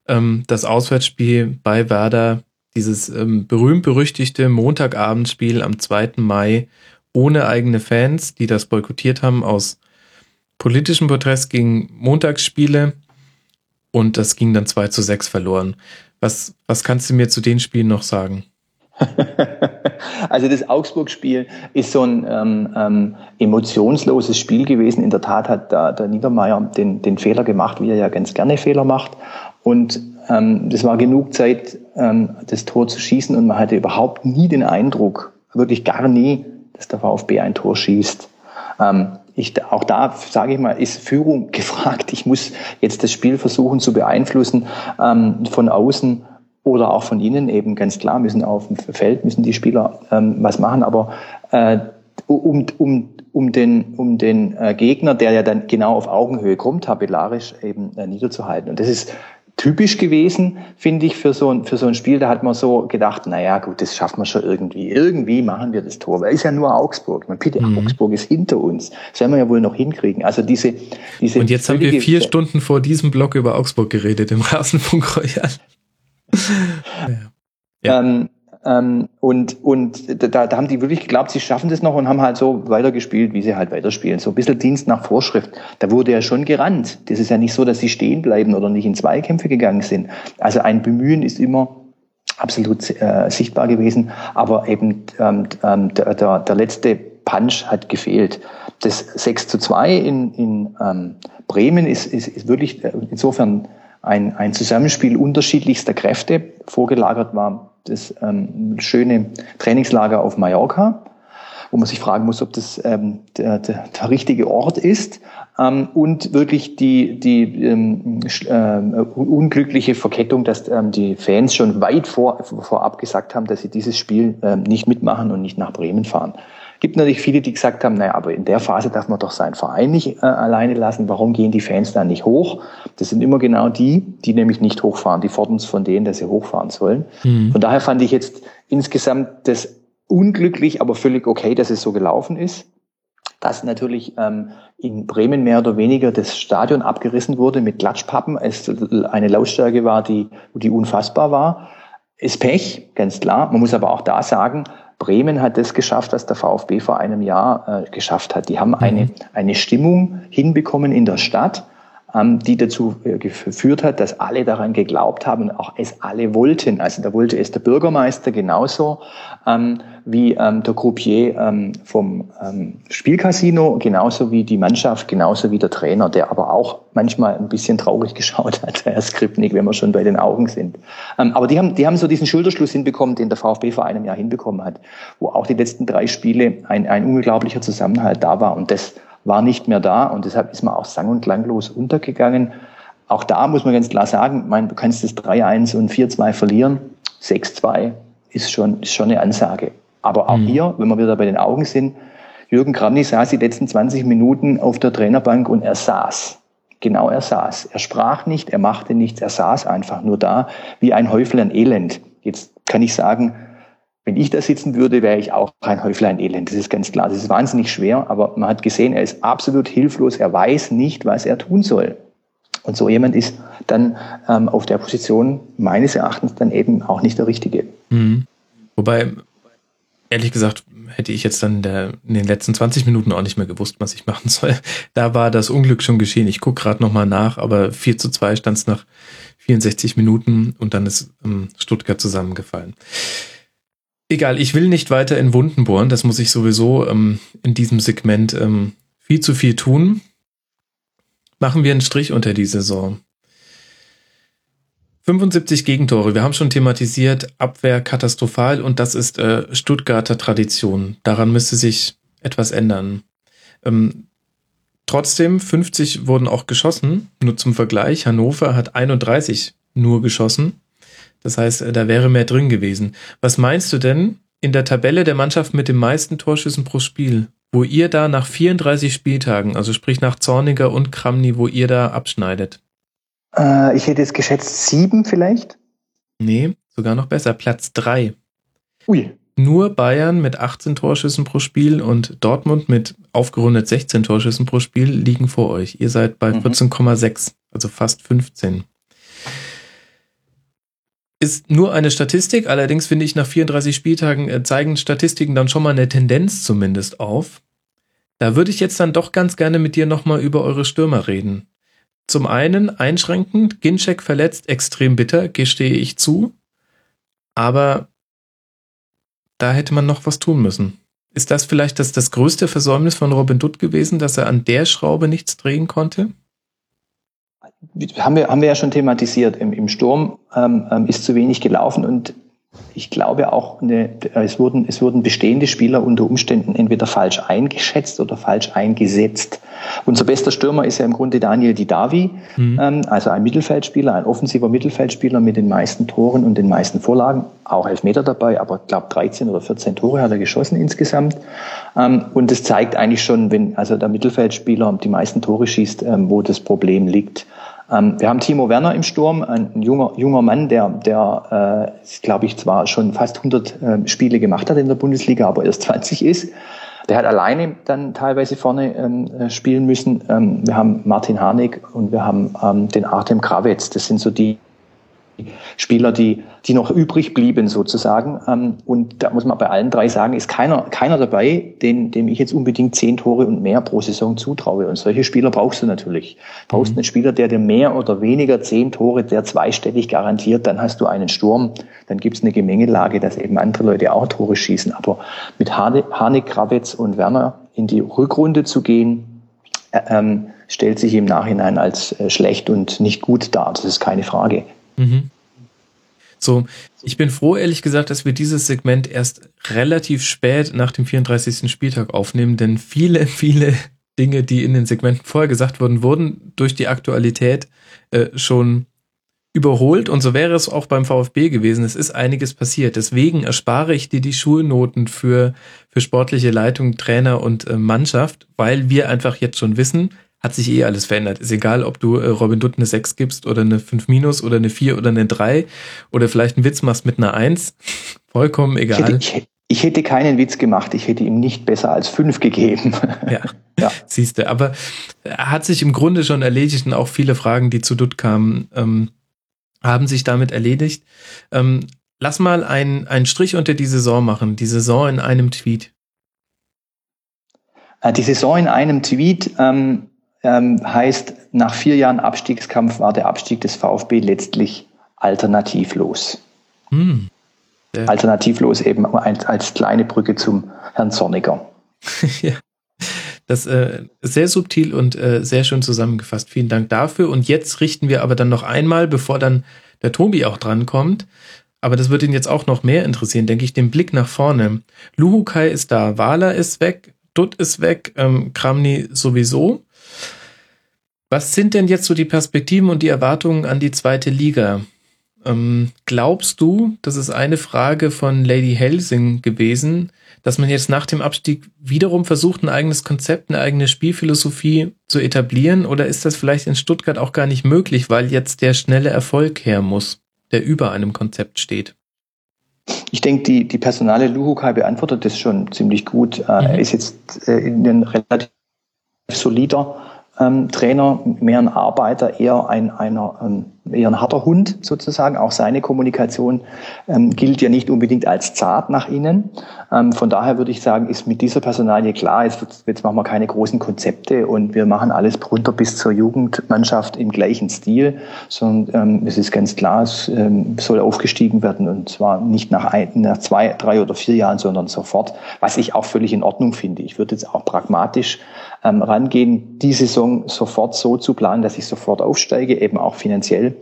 Speaker 3: ähm, das Auswärtsspiel bei Werder, dieses ähm, berühmt-berüchtigte Montagabendspiel am 2. Mai ohne eigene Fans, die das boykottiert haben aus politischen Protest gegen Montagsspiele. Und das ging dann 2 zu 6 verloren. Was, was kannst du mir zu den Spielen noch sagen?
Speaker 8: also das Augsburg-Spiel ist so ein ähm, ähm, emotionsloses Spiel gewesen. In der Tat hat da der Niedermeyer den, den Fehler gemacht, wie er ja ganz gerne Fehler macht. Und ähm, das war genug Zeit, ähm, das Tor zu schießen und man hatte überhaupt nie den Eindruck, wirklich gar nie, dass der VfB ein Tor schießt. Ähm, ich, auch da, sage ich mal, ist Führung gefragt. Ich muss jetzt das Spiel versuchen zu beeinflussen ähm, von außen oder auch von innen eben ganz klar müssen auf dem Feld müssen die Spieler ähm, was machen, aber äh, um, um, um den, um den äh, Gegner, der ja dann genau auf Augenhöhe kommt, tabellarisch eben äh, niederzuhalten. Und das ist typisch gewesen, finde ich, für so, ein, für so ein Spiel. Da hat man so gedacht, naja, gut, das schaffen wir schon irgendwie. Irgendwie machen wir das Tor. Weil ist ja nur Augsburg. Man, bitte, mhm. Augsburg ist hinter uns. Das werden wir ja wohl noch hinkriegen. Also diese, diese
Speaker 3: Und jetzt haben wir vier Stunden vor diesem Block über Augsburg geredet im Rasenfunk Royal.
Speaker 8: ja. ja. Ähm, ähm, und und da, da haben die wirklich geglaubt, sie schaffen das noch und haben halt so weitergespielt, wie sie halt weiterspielen. So ein bisschen Dienst nach Vorschrift. Da wurde ja schon gerannt. Das ist ja nicht so, dass sie stehen bleiben oder nicht in Zweikämpfe gegangen sind. Also ein Bemühen ist immer absolut äh, sichtbar gewesen, aber eben ähm, ähm, der, der, der letzte Punch hat gefehlt. Das 6 zu 2 in, in ähm, Bremen ist, ist, ist wirklich äh, insofern ein, ein Zusammenspiel unterschiedlichster Kräfte. Vorgelagert war das ähm, schöne Trainingslager auf Mallorca, wo man sich fragen muss, ob das ähm, der, der, der richtige Ort ist. Ähm, und wirklich die, die ähm, äh, unglückliche Verkettung, dass ähm, die Fans schon weit vor, vorab gesagt haben, dass sie dieses Spiel ähm, nicht mitmachen und nicht nach Bremen fahren gibt natürlich viele, die gesagt haben, naja, aber in der Phase darf man doch seinen Verein nicht äh, alleine lassen. Warum gehen die Fans da nicht hoch? Das sind immer genau die, die nämlich nicht hochfahren. Die fordern es von denen, dass sie hochfahren sollen. Mhm. Von daher fand ich jetzt insgesamt das unglücklich, aber völlig okay, dass es so gelaufen ist. Dass natürlich ähm, in Bremen mehr oder weniger das Stadion abgerissen wurde mit Klatschpappen. Es eine Lautstärke war, die, die unfassbar war. Ist Pech, ganz klar. Man muss aber auch da sagen, Bremen hat das geschafft, was der VfB vor einem Jahr äh, geschafft hat. Die haben eine, mhm. eine Stimmung hinbekommen in der Stadt, die dazu äh, geführt hat, dass alle daran geglaubt haben auch es alle wollten. Also da wollte es der Bürgermeister genauso ähm, wie ähm, der Croupier ähm, vom ähm, Spielcasino, genauso wie die Mannschaft, genauso wie der Trainer, der aber auch manchmal ein bisschen traurig geschaut hat, Herr Skripnik, wenn wir schon bei den Augen sind. Ähm, aber die haben, die haben so diesen Schulterschluss hinbekommen, den der VfB vor einem Jahr hinbekommen hat, wo auch die letzten drei Spiele ein, ein unglaublicher Zusammenhalt da war und das war nicht mehr da und deshalb ist man auch sang- und klanglos untergegangen. Auch da muss man ganz klar sagen, mein, du kannst das 3-1 und 4-2 verlieren, 6-2 ist schon, ist schon eine Ansage. Aber auch mhm. hier, wenn wir wieder bei den Augen sind, Jürgen Kramny saß die letzten 20 Minuten auf der Trainerbank und er saß. Genau, er saß. Er sprach nicht, er machte nichts, er saß einfach nur da, wie ein Häuflein Elend. Jetzt kann ich sagen, wenn ich da sitzen würde, wäre ich auch ein Häuflein Elend. Das ist ganz klar. Das ist wahnsinnig schwer, aber man hat gesehen, er ist absolut hilflos. Er weiß nicht, was er tun soll. Und so jemand ist dann ähm, auf der Position meines Erachtens dann eben auch nicht der Richtige.
Speaker 3: Mhm. Wobei, ehrlich gesagt, hätte ich jetzt dann der, in den letzten 20 Minuten auch nicht mehr gewusst, was ich machen soll. Da war das Unglück schon geschehen. Ich gucke gerade nochmal nach, aber 4 zu 2 stand es nach 64 Minuten und dann ist ähm, Stuttgart zusammengefallen. Egal, ich will nicht weiter in Wunden bohren. Das muss ich sowieso ähm, in diesem Segment ähm, viel zu viel tun. Machen wir einen Strich unter die Saison. 75 Gegentore. Wir haben schon thematisiert, Abwehr katastrophal und das ist äh, Stuttgarter Tradition. Daran müsste sich etwas ändern. Ähm, trotzdem, 50 wurden auch geschossen. Nur zum Vergleich, Hannover hat 31 nur geschossen. Das heißt, äh, da wäre mehr drin gewesen. Was meinst du denn in der Tabelle der Mannschaft mit den meisten Torschüssen pro Spiel, wo ihr da nach 34 Spieltagen, also sprich nach Zorniger und Kramny, wo ihr da abschneidet?
Speaker 8: Äh, ich hätte jetzt geschätzt sieben vielleicht.
Speaker 3: Nee, sogar noch besser. Platz drei.
Speaker 8: Ui.
Speaker 3: Nur Bayern mit 18 Torschüssen pro Spiel und Dortmund mit aufgerundet 16 Torschüssen pro Spiel liegen vor euch. Ihr seid bei mhm. 14,6, also fast 15 ist nur eine Statistik. Allerdings finde ich, nach 34 Spieltagen äh, zeigen Statistiken dann schon mal eine Tendenz zumindest auf. Da würde ich jetzt dann doch ganz gerne mit dir nochmal über eure Stürmer reden. Zum einen einschränkend, Ginczek verletzt, extrem bitter, gestehe ich zu. Aber da hätte man noch was tun müssen. Ist das vielleicht das, das größte Versäumnis von Robin Dutt gewesen, dass er an der Schraube nichts drehen konnte?
Speaker 8: Haben wir, haben wir ja schon thematisiert. Im, im Sturm ähm, ähm, ist zu wenig gelaufen und ich glaube auch, eine, es, wurden, es wurden bestehende Spieler unter Umständen entweder falsch eingeschätzt oder falsch eingesetzt. Unser bester Stürmer ist ja im Grunde Daniel Didavi, mhm. ähm, also ein Mittelfeldspieler, ein offensiver Mittelfeldspieler mit den meisten Toren und den meisten Vorlagen, auch Elfmeter dabei, aber ich glaube 13 oder 14 Tore hat er geschossen insgesamt. Ähm, und das zeigt eigentlich schon, wenn also der Mittelfeldspieler die meisten Tore schießt, ähm, wo das Problem liegt. Ähm, wir haben Timo Werner im Sturm, ein junger, junger Mann, der, der äh, glaube ich, zwar schon fast 100 äh, Spiele gemacht hat in der Bundesliga, aber erst 20 ist. Der hat alleine dann teilweise vorne ähm, äh, spielen müssen. Ähm, wir haben Martin Harnik und wir haben ähm, den Artem Krawetz. Das sind so die Spieler, die, die noch übrig blieben sozusagen. Ähm, und da muss man bei allen drei sagen, ist keiner, keiner dabei, den, dem ich jetzt unbedingt zehn Tore und mehr pro Saison zutraue. Und solche Spieler brauchst du natürlich. Brauchst mhm. einen Spieler, der dir mehr oder weniger zehn Tore, der zweistellig garantiert, dann hast du einen Sturm, dann gibt es eine Gemengelage, dass eben andere Leute auch Tore schießen. Aber mit Harnik, Krawetz und Werner in die Rückrunde zu gehen, äh, ähm, stellt sich im Nachhinein als äh, schlecht und nicht gut dar. Das ist keine Frage. Mhm.
Speaker 3: So, ich bin froh, ehrlich gesagt, dass wir dieses Segment erst relativ spät nach dem 34. Spieltag aufnehmen, denn viele, viele Dinge, die in den Segmenten vorher gesagt wurden, wurden durch die Aktualität äh, schon überholt und so wäre es auch beim VfB gewesen. Es ist einiges passiert. Deswegen erspare ich dir die Schulnoten für, für sportliche Leitung, Trainer und äh, Mannschaft, weil wir einfach jetzt schon wissen, hat sich eh alles verändert. Ist egal, ob du äh, Robin Dutt eine 6 gibst oder eine 5 minus oder eine 4 oder eine 3 oder vielleicht einen Witz machst mit einer 1. Vollkommen egal.
Speaker 8: Ich hätte, ich, ich hätte keinen Witz gemacht, ich hätte ihm nicht besser als 5 gegeben.
Speaker 3: Ja, ja. siehst du. Aber er hat sich im Grunde schon erledigt und auch viele Fragen, die zu Dutt kamen, ähm, haben sich damit erledigt. Ähm, lass mal einen, einen Strich unter die Saison machen. Die Saison in einem Tweet.
Speaker 8: Äh, die Saison in einem Tweet ähm, ähm, heißt, nach vier Jahren Abstiegskampf war der Abstieg des VfB letztlich alternativlos. Hm. Alternativlos eben als, als kleine Brücke zum Herrn Zorniger.
Speaker 3: ja. Das äh, sehr subtil und äh, sehr schön zusammengefasst. Vielen Dank dafür. Und jetzt richten wir aber dann noch einmal, bevor dann der Tobi auch drankommt, aber das wird ihn jetzt auch noch mehr interessieren, denke ich, den Blick nach vorne. Luhukai ist da, Wala ist weg, Dutt ist weg, ähm, Kramni sowieso. Was sind denn jetzt so die Perspektiven und die Erwartungen an die zweite Liga? Ähm, glaubst du, das ist eine Frage von Lady Helsing gewesen, dass man jetzt nach dem Abstieg wiederum versucht, ein eigenes Konzept, eine eigene Spielphilosophie zu etablieren? Oder ist das vielleicht in Stuttgart auch gar nicht möglich, weil jetzt der schnelle Erfolg her muss, der über einem Konzept steht?
Speaker 8: Ich denke, die, die Personale Luhukai beantwortet das schon ziemlich gut. Äh, mhm. Er ist jetzt äh, in den relativ solider ähm, Trainer, mehr ein Arbeiter, eher ein, einer, ähm, eher ein harter Hund sozusagen. Auch seine Kommunikation ähm, gilt ja nicht unbedingt als zart nach innen. Ähm, von daher würde ich sagen, ist mit dieser Personalie klar, jetzt, jetzt machen wir keine großen Konzepte und wir machen alles runter bis zur Jugendmannschaft im gleichen Stil, sondern ähm, es ist ganz klar, es ähm, soll aufgestiegen werden und zwar nicht nach, ein, nach zwei, drei oder vier Jahren, sondern sofort, was ich auch völlig in Ordnung finde. Ich würde jetzt auch pragmatisch ähm, rangehen, die Saison sofort so zu planen, dass ich sofort aufsteige, eben auch finanziell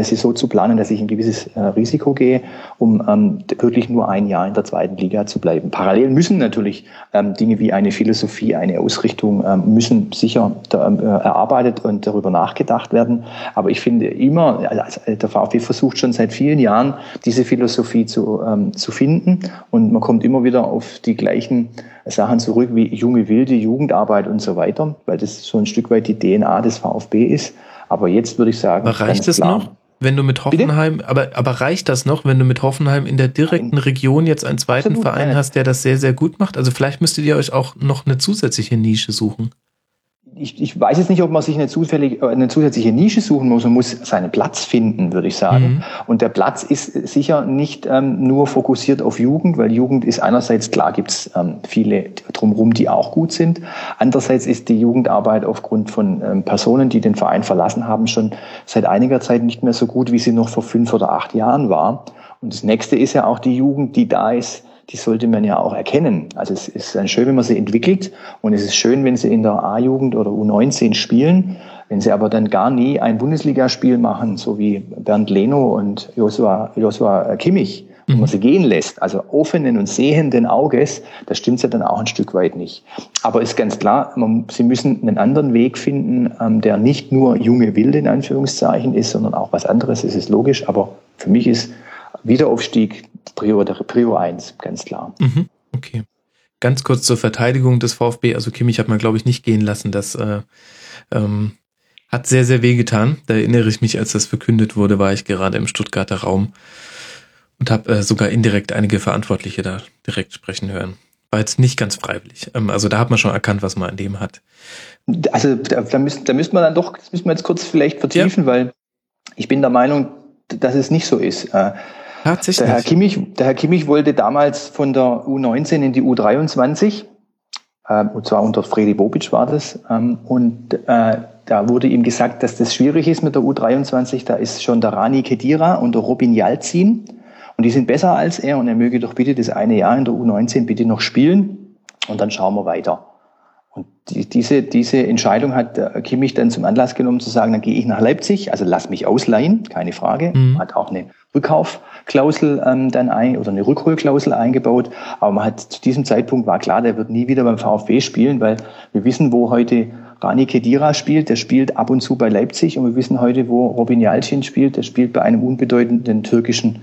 Speaker 8: es ist so zu planen, dass ich ein gewisses äh, Risiko gehe, um ähm, wirklich nur ein Jahr in der zweiten Liga zu bleiben. Parallel müssen natürlich ähm, Dinge wie eine Philosophie, eine Ausrichtung ähm, müssen sicher da, ähm, äh, erarbeitet und darüber nachgedacht werden. Aber ich finde immer, also der VfB versucht schon seit vielen Jahren, diese Philosophie zu, ähm, zu finden und man kommt immer wieder auf die gleichen Sachen zurück wie junge Wilde, Jugendarbeit und so weiter, weil das so ein Stück weit die DNA des VfB ist. Aber jetzt würde ich sagen,
Speaker 3: Aber reicht es noch? Wenn du mit Hoffenheim, aber, aber reicht das noch, wenn du mit Hoffenheim in der direkten. Region jetzt einen zweiten Absolut, Verein nein. hast, der das sehr, sehr gut macht? Also vielleicht müsstet ihr euch auch noch eine zusätzliche Nische suchen
Speaker 8: ich, ich weiß jetzt nicht, ob man sich eine, zufällig, äh, eine zusätzliche Nische suchen muss. Man muss seinen Platz finden, würde ich sagen. Mhm. Und der Platz ist sicher nicht ähm, nur fokussiert auf Jugend, weil Jugend ist einerseits, klar gibt's ähm, viele drumherum, die auch gut sind. Andererseits ist die Jugendarbeit aufgrund von ähm, Personen, die den Verein verlassen haben, schon seit einiger Zeit nicht mehr so gut, wie sie noch vor fünf oder acht Jahren war. Und das nächste ist ja auch die Jugend, die da ist, die sollte man ja auch erkennen. Also es ist dann schön, wenn man sie entwickelt und es ist schön, wenn sie in der A-Jugend oder U19 spielen. Wenn sie aber dann gar nie ein Bundesligaspiel machen, so wie Bernd Leno und Joshua, Joshua Kimmich, man mhm. sie gehen lässt, also offenen und sehenden Auges, da stimmt ja dann auch ein Stück weit nicht. Aber ist ganz klar, man, sie müssen einen anderen Weg finden, ähm, der nicht nur junge Wilde in Anführungszeichen ist, sondern auch was anderes. Es ist logisch, aber für mich ist Wiederaufstieg Prio, Prio 1, ganz klar.
Speaker 3: Mhm, okay. Ganz kurz zur Verteidigung des VfB. Also Kimmich hat man, glaube ich, nicht gehen lassen. Das, äh, ähm, Hat sehr, sehr weh getan. Da erinnere ich mich, als das verkündet wurde, war ich gerade im Stuttgarter Raum und habe äh, sogar indirekt einige Verantwortliche da direkt sprechen hören. War jetzt nicht ganz freiwillig. Ähm, also da hat man schon erkannt, was man an dem hat.
Speaker 8: Also da, da, müssen, da müsste man dann doch, das müssen wir jetzt kurz vielleicht vertiefen, ja. weil ich bin der Meinung, dass es nicht so ist. Äh,
Speaker 3: Tatsächlich.
Speaker 8: Der Herr, Kimmich, der Herr Kimmich wollte damals von der U19 in die U23, äh, und zwar unter Fredi Bobic war das, ähm, und äh, da wurde ihm gesagt, dass das schwierig ist mit der U23. Da ist schon der Rani Kedira und der Robin Yalzin. Und die sind besser als er und er möge doch bitte das eine Jahr in der U19 bitte noch spielen und dann schauen wir weiter. Und die, diese, diese Entscheidung hat Kimmich dann zum Anlass genommen zu sagen, dann gehe ich nach Leipzig, also lass mich ausleihen, keine Frage. Mhm. Hat auch eine Rückkaufklausel ähm, dann ein oder eine Rückholklausel eingebaut. Aber man hat zu diesem Zeitpunkt war klar, der wird nie wieder beim VfB spielen, weil wir wissen, wo heute Rani Kedira spielt, der spielt ab und zu bei Leipzig und wir wissen heute, wo Robin Yalcin spielt, der spielt bei einem unbedeutenden türkischen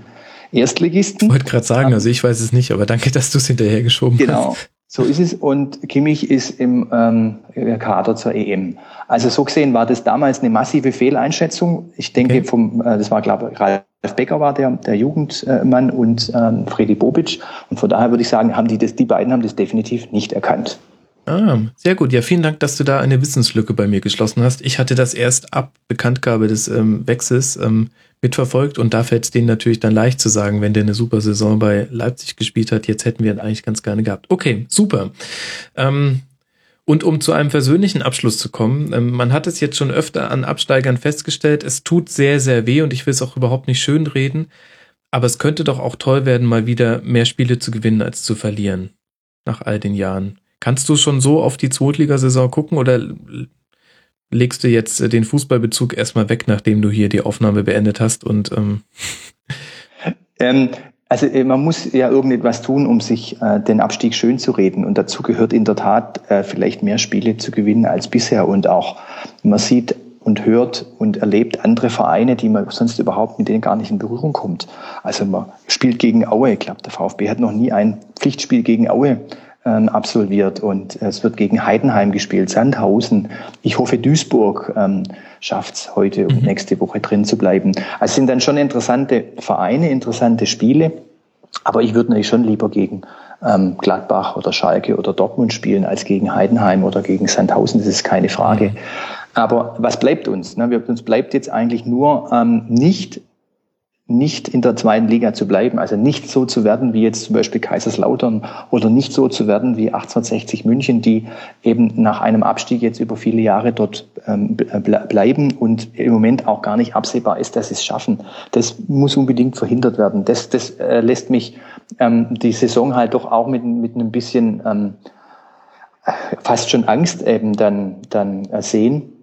Speaker 8: Erstligisten.
Speaker 3: Ich wollte gerade sagen, also ich weiß es nicht, aber danke, dass du es hinterhergeschoben
Speaker 8: genau.
Speaker 3: hast.
Speaker 8: So ist es. Und Kimmich ist im ähm, Kader zur EM. Also so gesehen war das damals eine massive Fehleinschätzung. Ich denke, okay. vom, äh, das war, glaube ich, Ralf Becker war der, der Jugendmann und ähm, Freddy Bobic. Und von daher würde ich sagen, haben die das, die beiden haben das definitiv nicht erkannt.
Speaker 3: Ah, sehr gut. Ja, vielen Dank, dass du da eine Wissenslücke bei mir geschlossen hast. Ich hatte das erst ab Bekanntgabe des ähm, Wechsels ähm, mitverfolgt und da fällt es denen natürlich dann leicht zu sagen, wenn der eine super Saison bei Leipzig gespielt hat, jetzt hätten wir ihn eigentlich ganz gerne gehabt. Okay, super. Ähm, und um zu einem persönlichen Abschluss zu kommen, ähm, man hat es jetzt schon öfter an Absteigern festgestellt, es tut sehr, sehr weh und ich will es auch überhaupt nicht schön reden, aber es könnte doch auch toll werden, mal wieder mehr Spiele zu gewinnen als zu verlieren. Nach all den Jahren. Kannst du schon so auf die Zweitligasaison gucken oder legst du jetzt äh, den Fußballbezug erstmal weg, nachdem du hier die Aufnahme beendet hast und ähm
Speaker 8: ähm, also äh, man muss ja irgendetwas tun, um sich äh, den Abstieg schön zu reden. Und dazu gehört in der Tat äh, vielleicht mehr Spiele zu gewinnen als bisher. Und auch man sieht und hört und erlebt andere Vereine, die man sonst überhaupt mit denen gar nicht in Berührung kommt. Also man spielt gegen Aue. Ich glaube, der VfB hat noch nie ein Pflichtspiel gegen Aue ähm, absolviert und es wird gegen Heidenheim gespielt, Sandhausen. Ich hoffe, Duisburg ähm, schafft es heute und mhm. nächste Woche drin zu bleiben. Also es sind dann schon interessante Vereine, interessante Spiele, aber ich würde natürlich schon lieber gegen ähm, Gladbach oder Schalke oder Dortmund spielen als gegen Heidenheim oder gegen Sandhausen, das ist keine Frage. Mhm. Aber was bleibt uns? Ne? Uns bleibt jetzt eigentlich nur ähm, nicht nicht in der zweiten Liga zu bleiben, also nicht so zu werden wie jetzt zum Beispiel Kaiserslautern oder nicht so zu werden wie 1860 München, die eben nach einem Abstieg jetzt über viele Jahre dort ähm, bleiben und im Moment auch gar nicht absehbar ist, dass sie es schaffen. Das muss unbedingt verhindert werden. Das, das äh, lässt mich ähm, die Saison halt doch auch mit, mit einem bisschen ähm, fast schon Angst eben dann, dann äh, sehen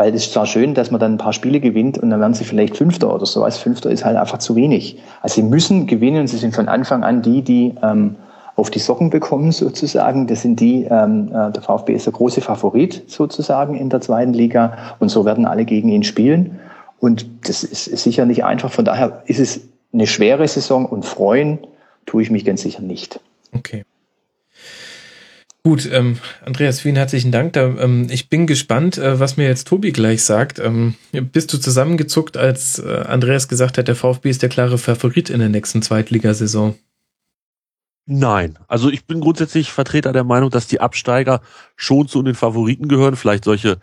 Speaker 8: weil es ist zwar schön, dass man dann ein paar Spiele gewinnt und dann werden sie vielleicht Fünfter oder so. Als Fünfter ist halt einfach zu wenig. Also sie müssen gewinnen und sie sind von Anfang an die, die ähm, auf die Socken bekommen sozusagen. Das sind die, ähm, äh, der VfB ist der große Favorit sozusagen in der zweiten Liga und so werden alle gegen ihn spielen. Und das ist sicher nicht einfach. Von daher ist es eine schwere Saison und freuen tue ich mich ganz sicher nicht.
Speaker 3: Okay. Gut, ähm, Andreas, vielen herzlichen Dank. Da, ähm, ich bin gespannt, äh, was mir jetzt Tobi gleich sagt. Ähm, bist du zusammengezuckt, als äh, Andreas gesagt hat, der VfB ist der klare Favorit in der nächsten Zweitligasaison?
Speaker 9: Nein, also ich bin grundsätzlich Vertreter der Meinung, dass die Absteiger schon zu den Favoriten gehören. Vielleicht solche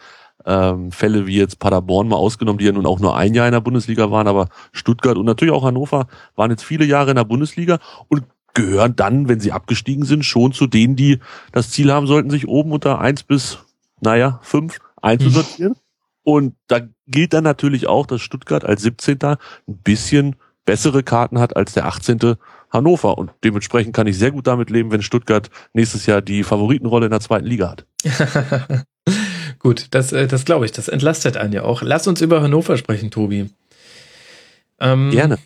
Speaker 9: ähm, Fälle wie jetzt Paderborn mal ausgenommen, die ja nun auch nur ein Jahr in der Bundesliga waren, aber Stuttgart und natürlich auch Hannover waren jetzt viele Jahre in der Bundesliga und gehören dann, wenn sie abgestiegen sind, schon zu denen, die das Ziel haben sollten, sich oben unter eins bis, naja, fünf einzusortieren. Mhm. Und da gilt dann natürlich auch, dass Stuttgart als 17. ein bisschen bessere Karten hat als der 18. Hannover. Und dementsprechend kann ich sehr gut damit leben, wenn Stuttgart nächstes Jahr die Favoritenrolle in der zweiten Liga hat.
Speaker 3: gut, das, äh, das glaube ich. Das entlastet einen ja auch. Lass uns über Hannover sprechen, Tobi.
Speaker 9: Ähm, Gerne.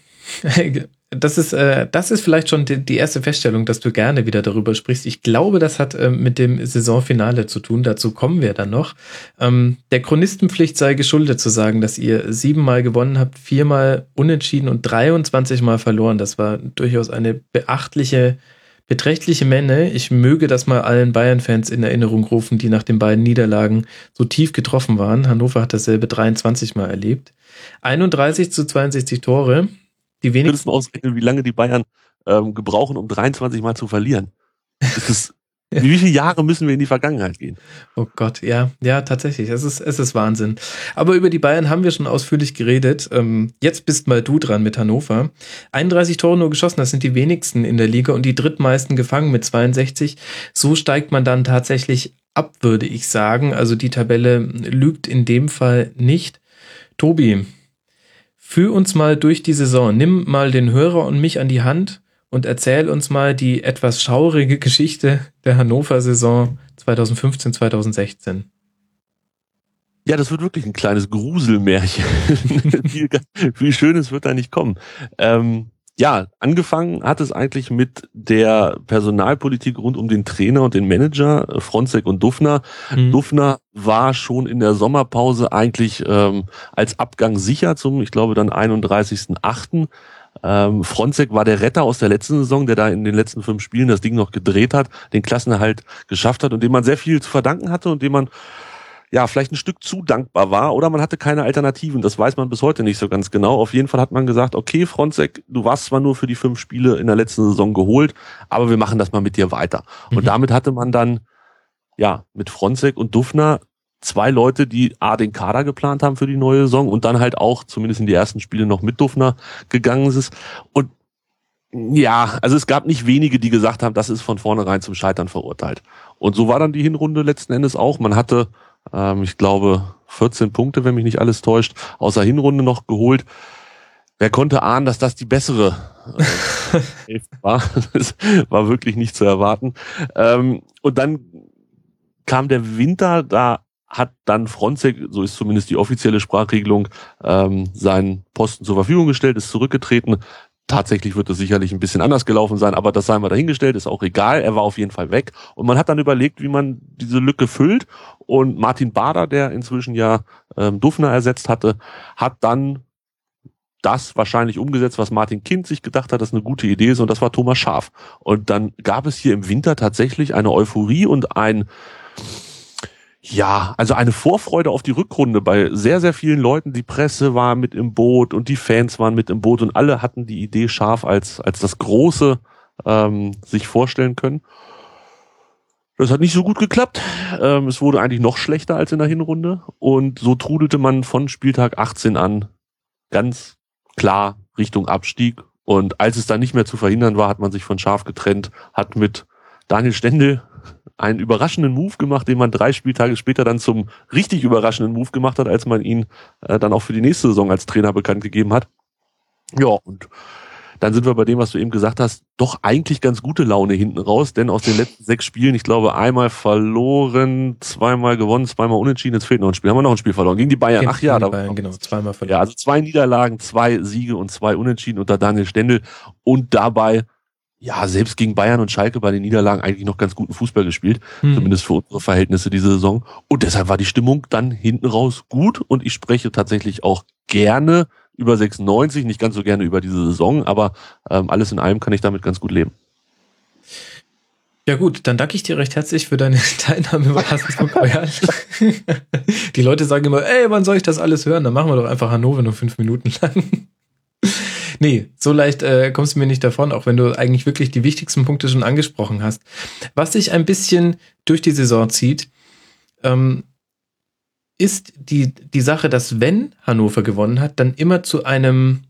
Speaker 3: das ist, äh, das ist vielleicht schon die, die, erste Feststellung, dass du gerne wieder darüber sprichst. Ich glaube, das hat äh, mit dem Saisonfinale zu tun. Dazu kommen wir dann noch. Ähm, der Chronistenpflicht sei geschuldet zu sagen, dass ihr siebenmal gewonnen habt, viermal unentschieden und 23 Mal verloren. Das war durchaus eine beachtliche beträchtliche Menge. Ich möge das mal allen Bayern-Fans in Erinnerung rufen, die nach den beiden Niederlagen so tief getroffen waren. Hannover hat dasselbe 23 Mal erlebt. 31 zu 62 Tore. Die wenigsten.
Speaker 9: Könntest du mal ausrechnen, wie lange die Bayern ähm, gebrauchen, um 23 Mal zu verlieren? Das ist wie viele Jahre müssen wir in die Vergangenheit gehen?
Speaker 3: Oh Gott, ja, ja, tatsächlich. Es ist, es ist Wahnsinn. Aber über die Bayern haben wir schon ausführlich geredet. Ähm, jetzt bist mal du dran mit Hannover. 31 Tore nur geschossen, das sind die wenigsten in der Liga und die drittmeisten gefangen mit 62. So steigt man dann tatsächlich ab, würde ich sagen. Also die Tabelle lügt in dem Fall nicht. Tobi, führ uns mal durch die Saison. Nimm mal den Hörer und mich an die Hand und erzähl uns mal die etwas schaurige Geschichte der Hannover-Saison 2015, 2016.
Speaker 9: Ja, das wird wirklich ein kleines Gruselmärchen. viel, viel Schönes wird da nicht kommen. Ähm, ja, angefangen hat es eigentlich mit der Personalpolitik rund um den Trainer und den Manager, Fronzek und Dufner. Mhm. Dufner war schon in der Sommerpause eigentlich ähm, als Abgang sicher zum, ich glaube, dann 31.8. Ähm, Fronzek war der Retter aus der letzten Saison, der da in den letzten fünf Spielen das Ding noch gedreht hat, den Klassenerhalt geschafft hat und dem man sehr viel zu verdanken hatte und dem man ja, vielleicht ein Stück zu dankbar war oder man hatte keine Alternativen. Das weiß man bis heute nicht so ganz genau. Auf jeden Fall hat man gesagt, okay, Fronzek, du warst zwar nur für die fünf Spiele in der letzten Saison geholt, aber wir machen das mal mit dir weiter. Mhm. Und damit hatte man dann, ja, mit Fronzek und Dufner zwei Leute, die A, den Kader geplant haben für die neue Saison und dann halt auch zumindest in die ersten Spiele noch mit Dufner gegangen ist. Und ja, also es gab nicht wenige, die gesagt haben, das ist von vornherein zum Scheitern verurteilt. Und so war dann die Hinrunde letzten Endes auch. Man hatte, ähm, ich glaube, 14 Punkte, wenn mich nicht alles täuscht, außer Hinrunde noch geholt. Wer konnte ahnen, dass das die bessere äh, war? Das war wirklich nicht zu erwarten. Ähm, und dann kam der Winter, da hat dann Fronzek, so ist zumindest die offizielle Sprachregelung, ähm, seinen Posten zur Verfügung gestellt, ist zurückgetreten. Tatsächlich wird es sicherlich ein bisschen anders gelaufen sein, aber das sei mal dahingestellt, ist auch egal. Er war auf jeden Fall weg. Und man hat dann überlegt, wie man diese Lücke füllt. Und Martin Bader, der inzwischen ja ähm, Dufner ersetzt hatte, hat dann das wahrscheinlich umgesetzt, was Martin Kind sich gedacht hat, dass eine gute Idee ist, und das war Thomas Schaf. Und dann gab es hier im Winter tatsächlich eine Euphorie und ein ja, also eine Vorfreude auf die Rückrunde bei sehr, sehr vielen Leuten. Die Presse war mit im Boot und die Fans waren mit im Boot und alle hatten die Idee scharf als, als das Große ähm, sich vorstellen können. Das hat nicht so gut geklappt. Ähm, es wurde eigentlich noch schlechter als in der Hinrunde. Und so trudelte man von Spieltag 18 an ganz klar Richtung Abstieg. Und als es dann nicht mehr zu verhindern war, hat man sich von Schaf getrennt, hat mit Daniel Stendel einen überraschenden Move gemacht, den man drei Spieltage später dann zum richtig überraschenden Move gemacht hat, als man ihn äh, dann auch für die nächste Saison als Trainer bekannt gegeben hat. Ja, und dann sind wir bei dem, was du eben gesagt hast, doch eigentlich ganz gute Laune hinten raus, denn aus den letzten sechs Spielen, ich glaube, einmal verloren, zweimal gewonnen, zweimal unentschieden, jetzt fehlt noch ein Spiel. Haben wir noch ein Spiel verloren? Gegen die Bayern. Ach ja, da
Speaker 3: Bayern, genau, zweimal verloren.
Speaker 9: Ja, also zwei Niederlagen, zwei Siege und zwei Unentschieden unter Daniel Stendel und dabei ja, selbst gegen Bayern und Schalke bei den Niederlagen eigentlich noch ganz guten Fußball gespielt, hm. zumindest für unsere Verhältnisse diese Saison. Und deshalb war die Stimmung dann hinten raus gut und ich spreche tatsächlich auch gerne über 96, nicht ganz so gerne über diese Saison, aber ähm, alles in allem kann ich damit ganz gut leben.
Speaker 3: Ja gut, dann danke ich dir recht herzlich für deine Teilnahme bei Hassensburg Royal. Die Leute sagen immer, ey, wann soll ich das alles hören? Dann machen wir doch einfach Hannover nur fünf Minuten lang. Nee, so leicht äh, kommst du mir nicht davon, auch wenn du eigentlich wirklich die wichtigsten Punkte schon angesprochen hast. Was sich ein bisschen durch die Saison zieht, ähm, ist die, die Sache, dass wenn Hannover gewonnen hat, dann immer zu einem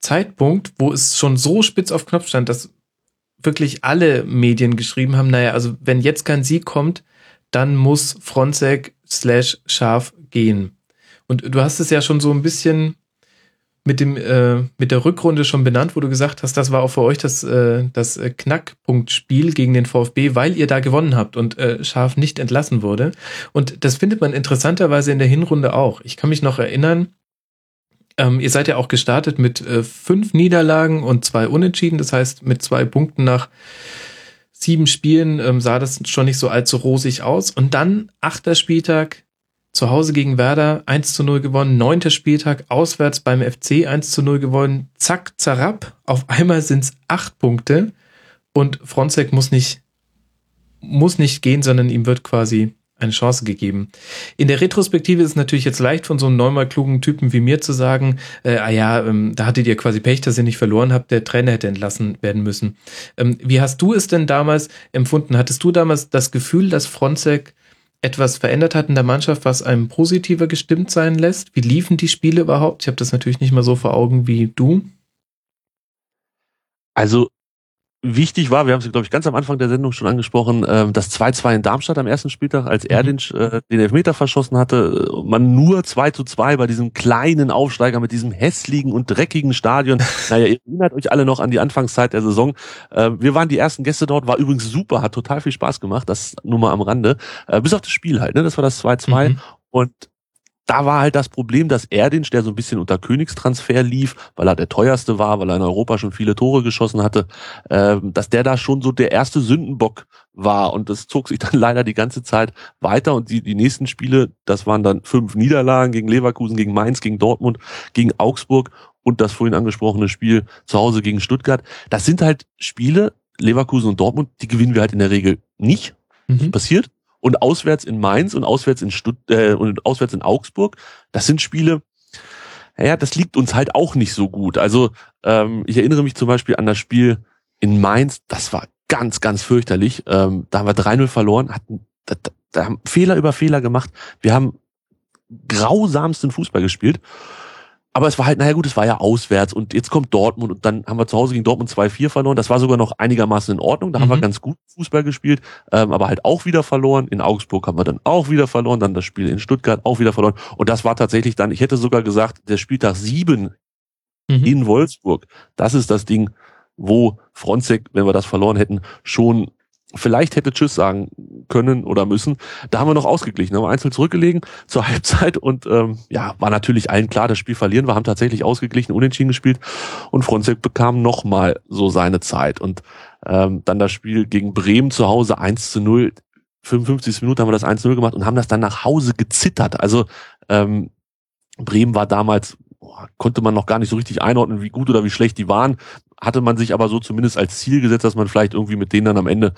Speaker 3: Zeitpunkt, wo es schon so spitz auf Knopf stand, dass wirklich alle Medien geschrieben haben, naja, also wenn jetzt kein Sieg kommt, dann muss Fronzek slash Scharf gehen. Und du hast es ja schon so ein bisschen mit dem äh, mit der Rückrunde schon benannt, wo du gesagt hast, das war auch für euch das äh, das äh, Knackpunktspiel gegen den VfB, weil ihr da gewonnen habt und äh, Scharf nicht entlassen wurde. Und das findet man interessanterweise in der Hinrunde auch. Ich kann mich noch erinnern, ähm, ihr seid ja auch gestartet mit äh, fünf Niederlagen und zwei Unentschieden, das heißt mit zwei Punkten nach sieben Spielen ähm, sah das schon nicht so allzu rosig aus. Und dann achter Spieltag zu Hause gegen Werder 1 zu 0 gewonnen, neunter Spieltag auswärts beim FC 1 zu 0 gewonnen, zack, zarab, auf einmal sind es acht Punkte und Fronzek muss nicht, muss nicht gehen, sondern ihm wird quasi eine Chance gegeben. In der Retrospektive ist es natürlich jetzt leicht von so einem neunmal klugen Typen wie mir zu sagen, äh, ah ja, ähm, da hattet ihr quasi Pech, dass ihr nicht verloren habt, der Trainer hätte entlassen werden müssen. Ähm, wie hast du es denn damals empfunden? Hattest du damals das Gefühl, dass Fronzek etwas verändert hat in der Mannschaft, was einem positiver gestimmt sein lässt? Wie liefen die Spiele überhaupt? Ich habe das natürlich nicht mal so vor Augen wie du.
Speaker 9: Also wichtig war, wir haben es, glaube ich, ganz am Anfang der Sendung schon angesprochen, ähm, das 2-2 in Darmstadt am ersten Spieltag, als er den, äh, den Elfmeter verschossen hatte, äh, man nur 2 zu 2 bei diesem kleinen Aufsteiger mit diesem hässlichen und dreckigen Stadion. naja, ihr erinnert euch alle noch an die Anfangszeit der Saison. Äh, wir waren die ersten Gäste dort, war übrigens super, hat total viel Spaß gemacht, das nur mal am Rande. Äh, bis auf das Spiel halt, ne? Das war das 2-2. Mhm. Und da war halt das Problem, dass Erdinch, der so ein bisschen unter Königstransfer lief, weil er der teuerste war, weil er in Europa schon viele Tore geschossen hatte, äh, dass der da schon so der erste Sündenbock war. Und das zog sich dann leider die ganze Zeit weiter. Und die, die nächsten Spiele, das waren dann fünf Niederlagen gegen Leverkusen, gegen Mainz, gegen Dortmund, gegen Augsburg und das vorhin angesprochene Spiel zu Hause gegen Stuttgart. Das sind halt Spiele, Leverkusen und Dortmund, die gewinnen wir halt in der Regel nicht. Mhm. passiert und auswärts in Mainz und auswärts in Stutt äh, und auswärts in Augsburg. Das sind Spiele, ja, das liegt uns halt auch nicht so gut. Also ähm, ich erinnere mich zum Beispiel an das Spiel in Mainz, das war ganz, ganz fürchterlich. Ähm, da haben wir 3-0 verloren, hatten da, da haben Fehler über Fehler gemacht. Wir haben grausamsten Fußball gespielt aber es war halt, naja gut, es war ja auswärts und jetzt kommt Dortmund und dann haben wir zu Hause gegen Dortmund 2-4 verloren. Das war sogar noch einigermaßen in Ordnung. Da mhm. haben wir mhm. ganz gut Fußball gespielt, ähm, aber halt auch wieder verloren. In Augsburg haben wir dann auch wieder verloren, dann das Spiel in Stuttgart auch wieder verloren. Und das war tatsächlich dann, ich hätte sogar gesagt, der Spieltag 7 mhm. in Wolfsburg. Das ist das Ding, wo Fronzek, wenn wir das verloren hätten, schon vielleicht hätte Tschüss sagen können oder müssen. Da haben wir noch ausgeglichen, haben einzeln zurückgelegen zur Halbzeit und ähm, ja, war natürlich allen klar, das Spiel verlieren. Wir haben tatsächlich ausgeglichen, unentschieden gespielt und Fronzek bekam nochmal so seine Zeit. Und ähm, dann das Spiel gegen Bremen zu Hause 1 zu 0. 55. Minute haben wir das 1-0 gemacht und haben das dann nach Hause gezittert. Also ähm, Bremen war damals konnte man noch gar nicht so richtig einordnen, wie gut oder wie schlecht die waren hatte man sich aber so zumindest als Ziel gesetzt, dass man vielleicht irgendwie mit denen dann am Ende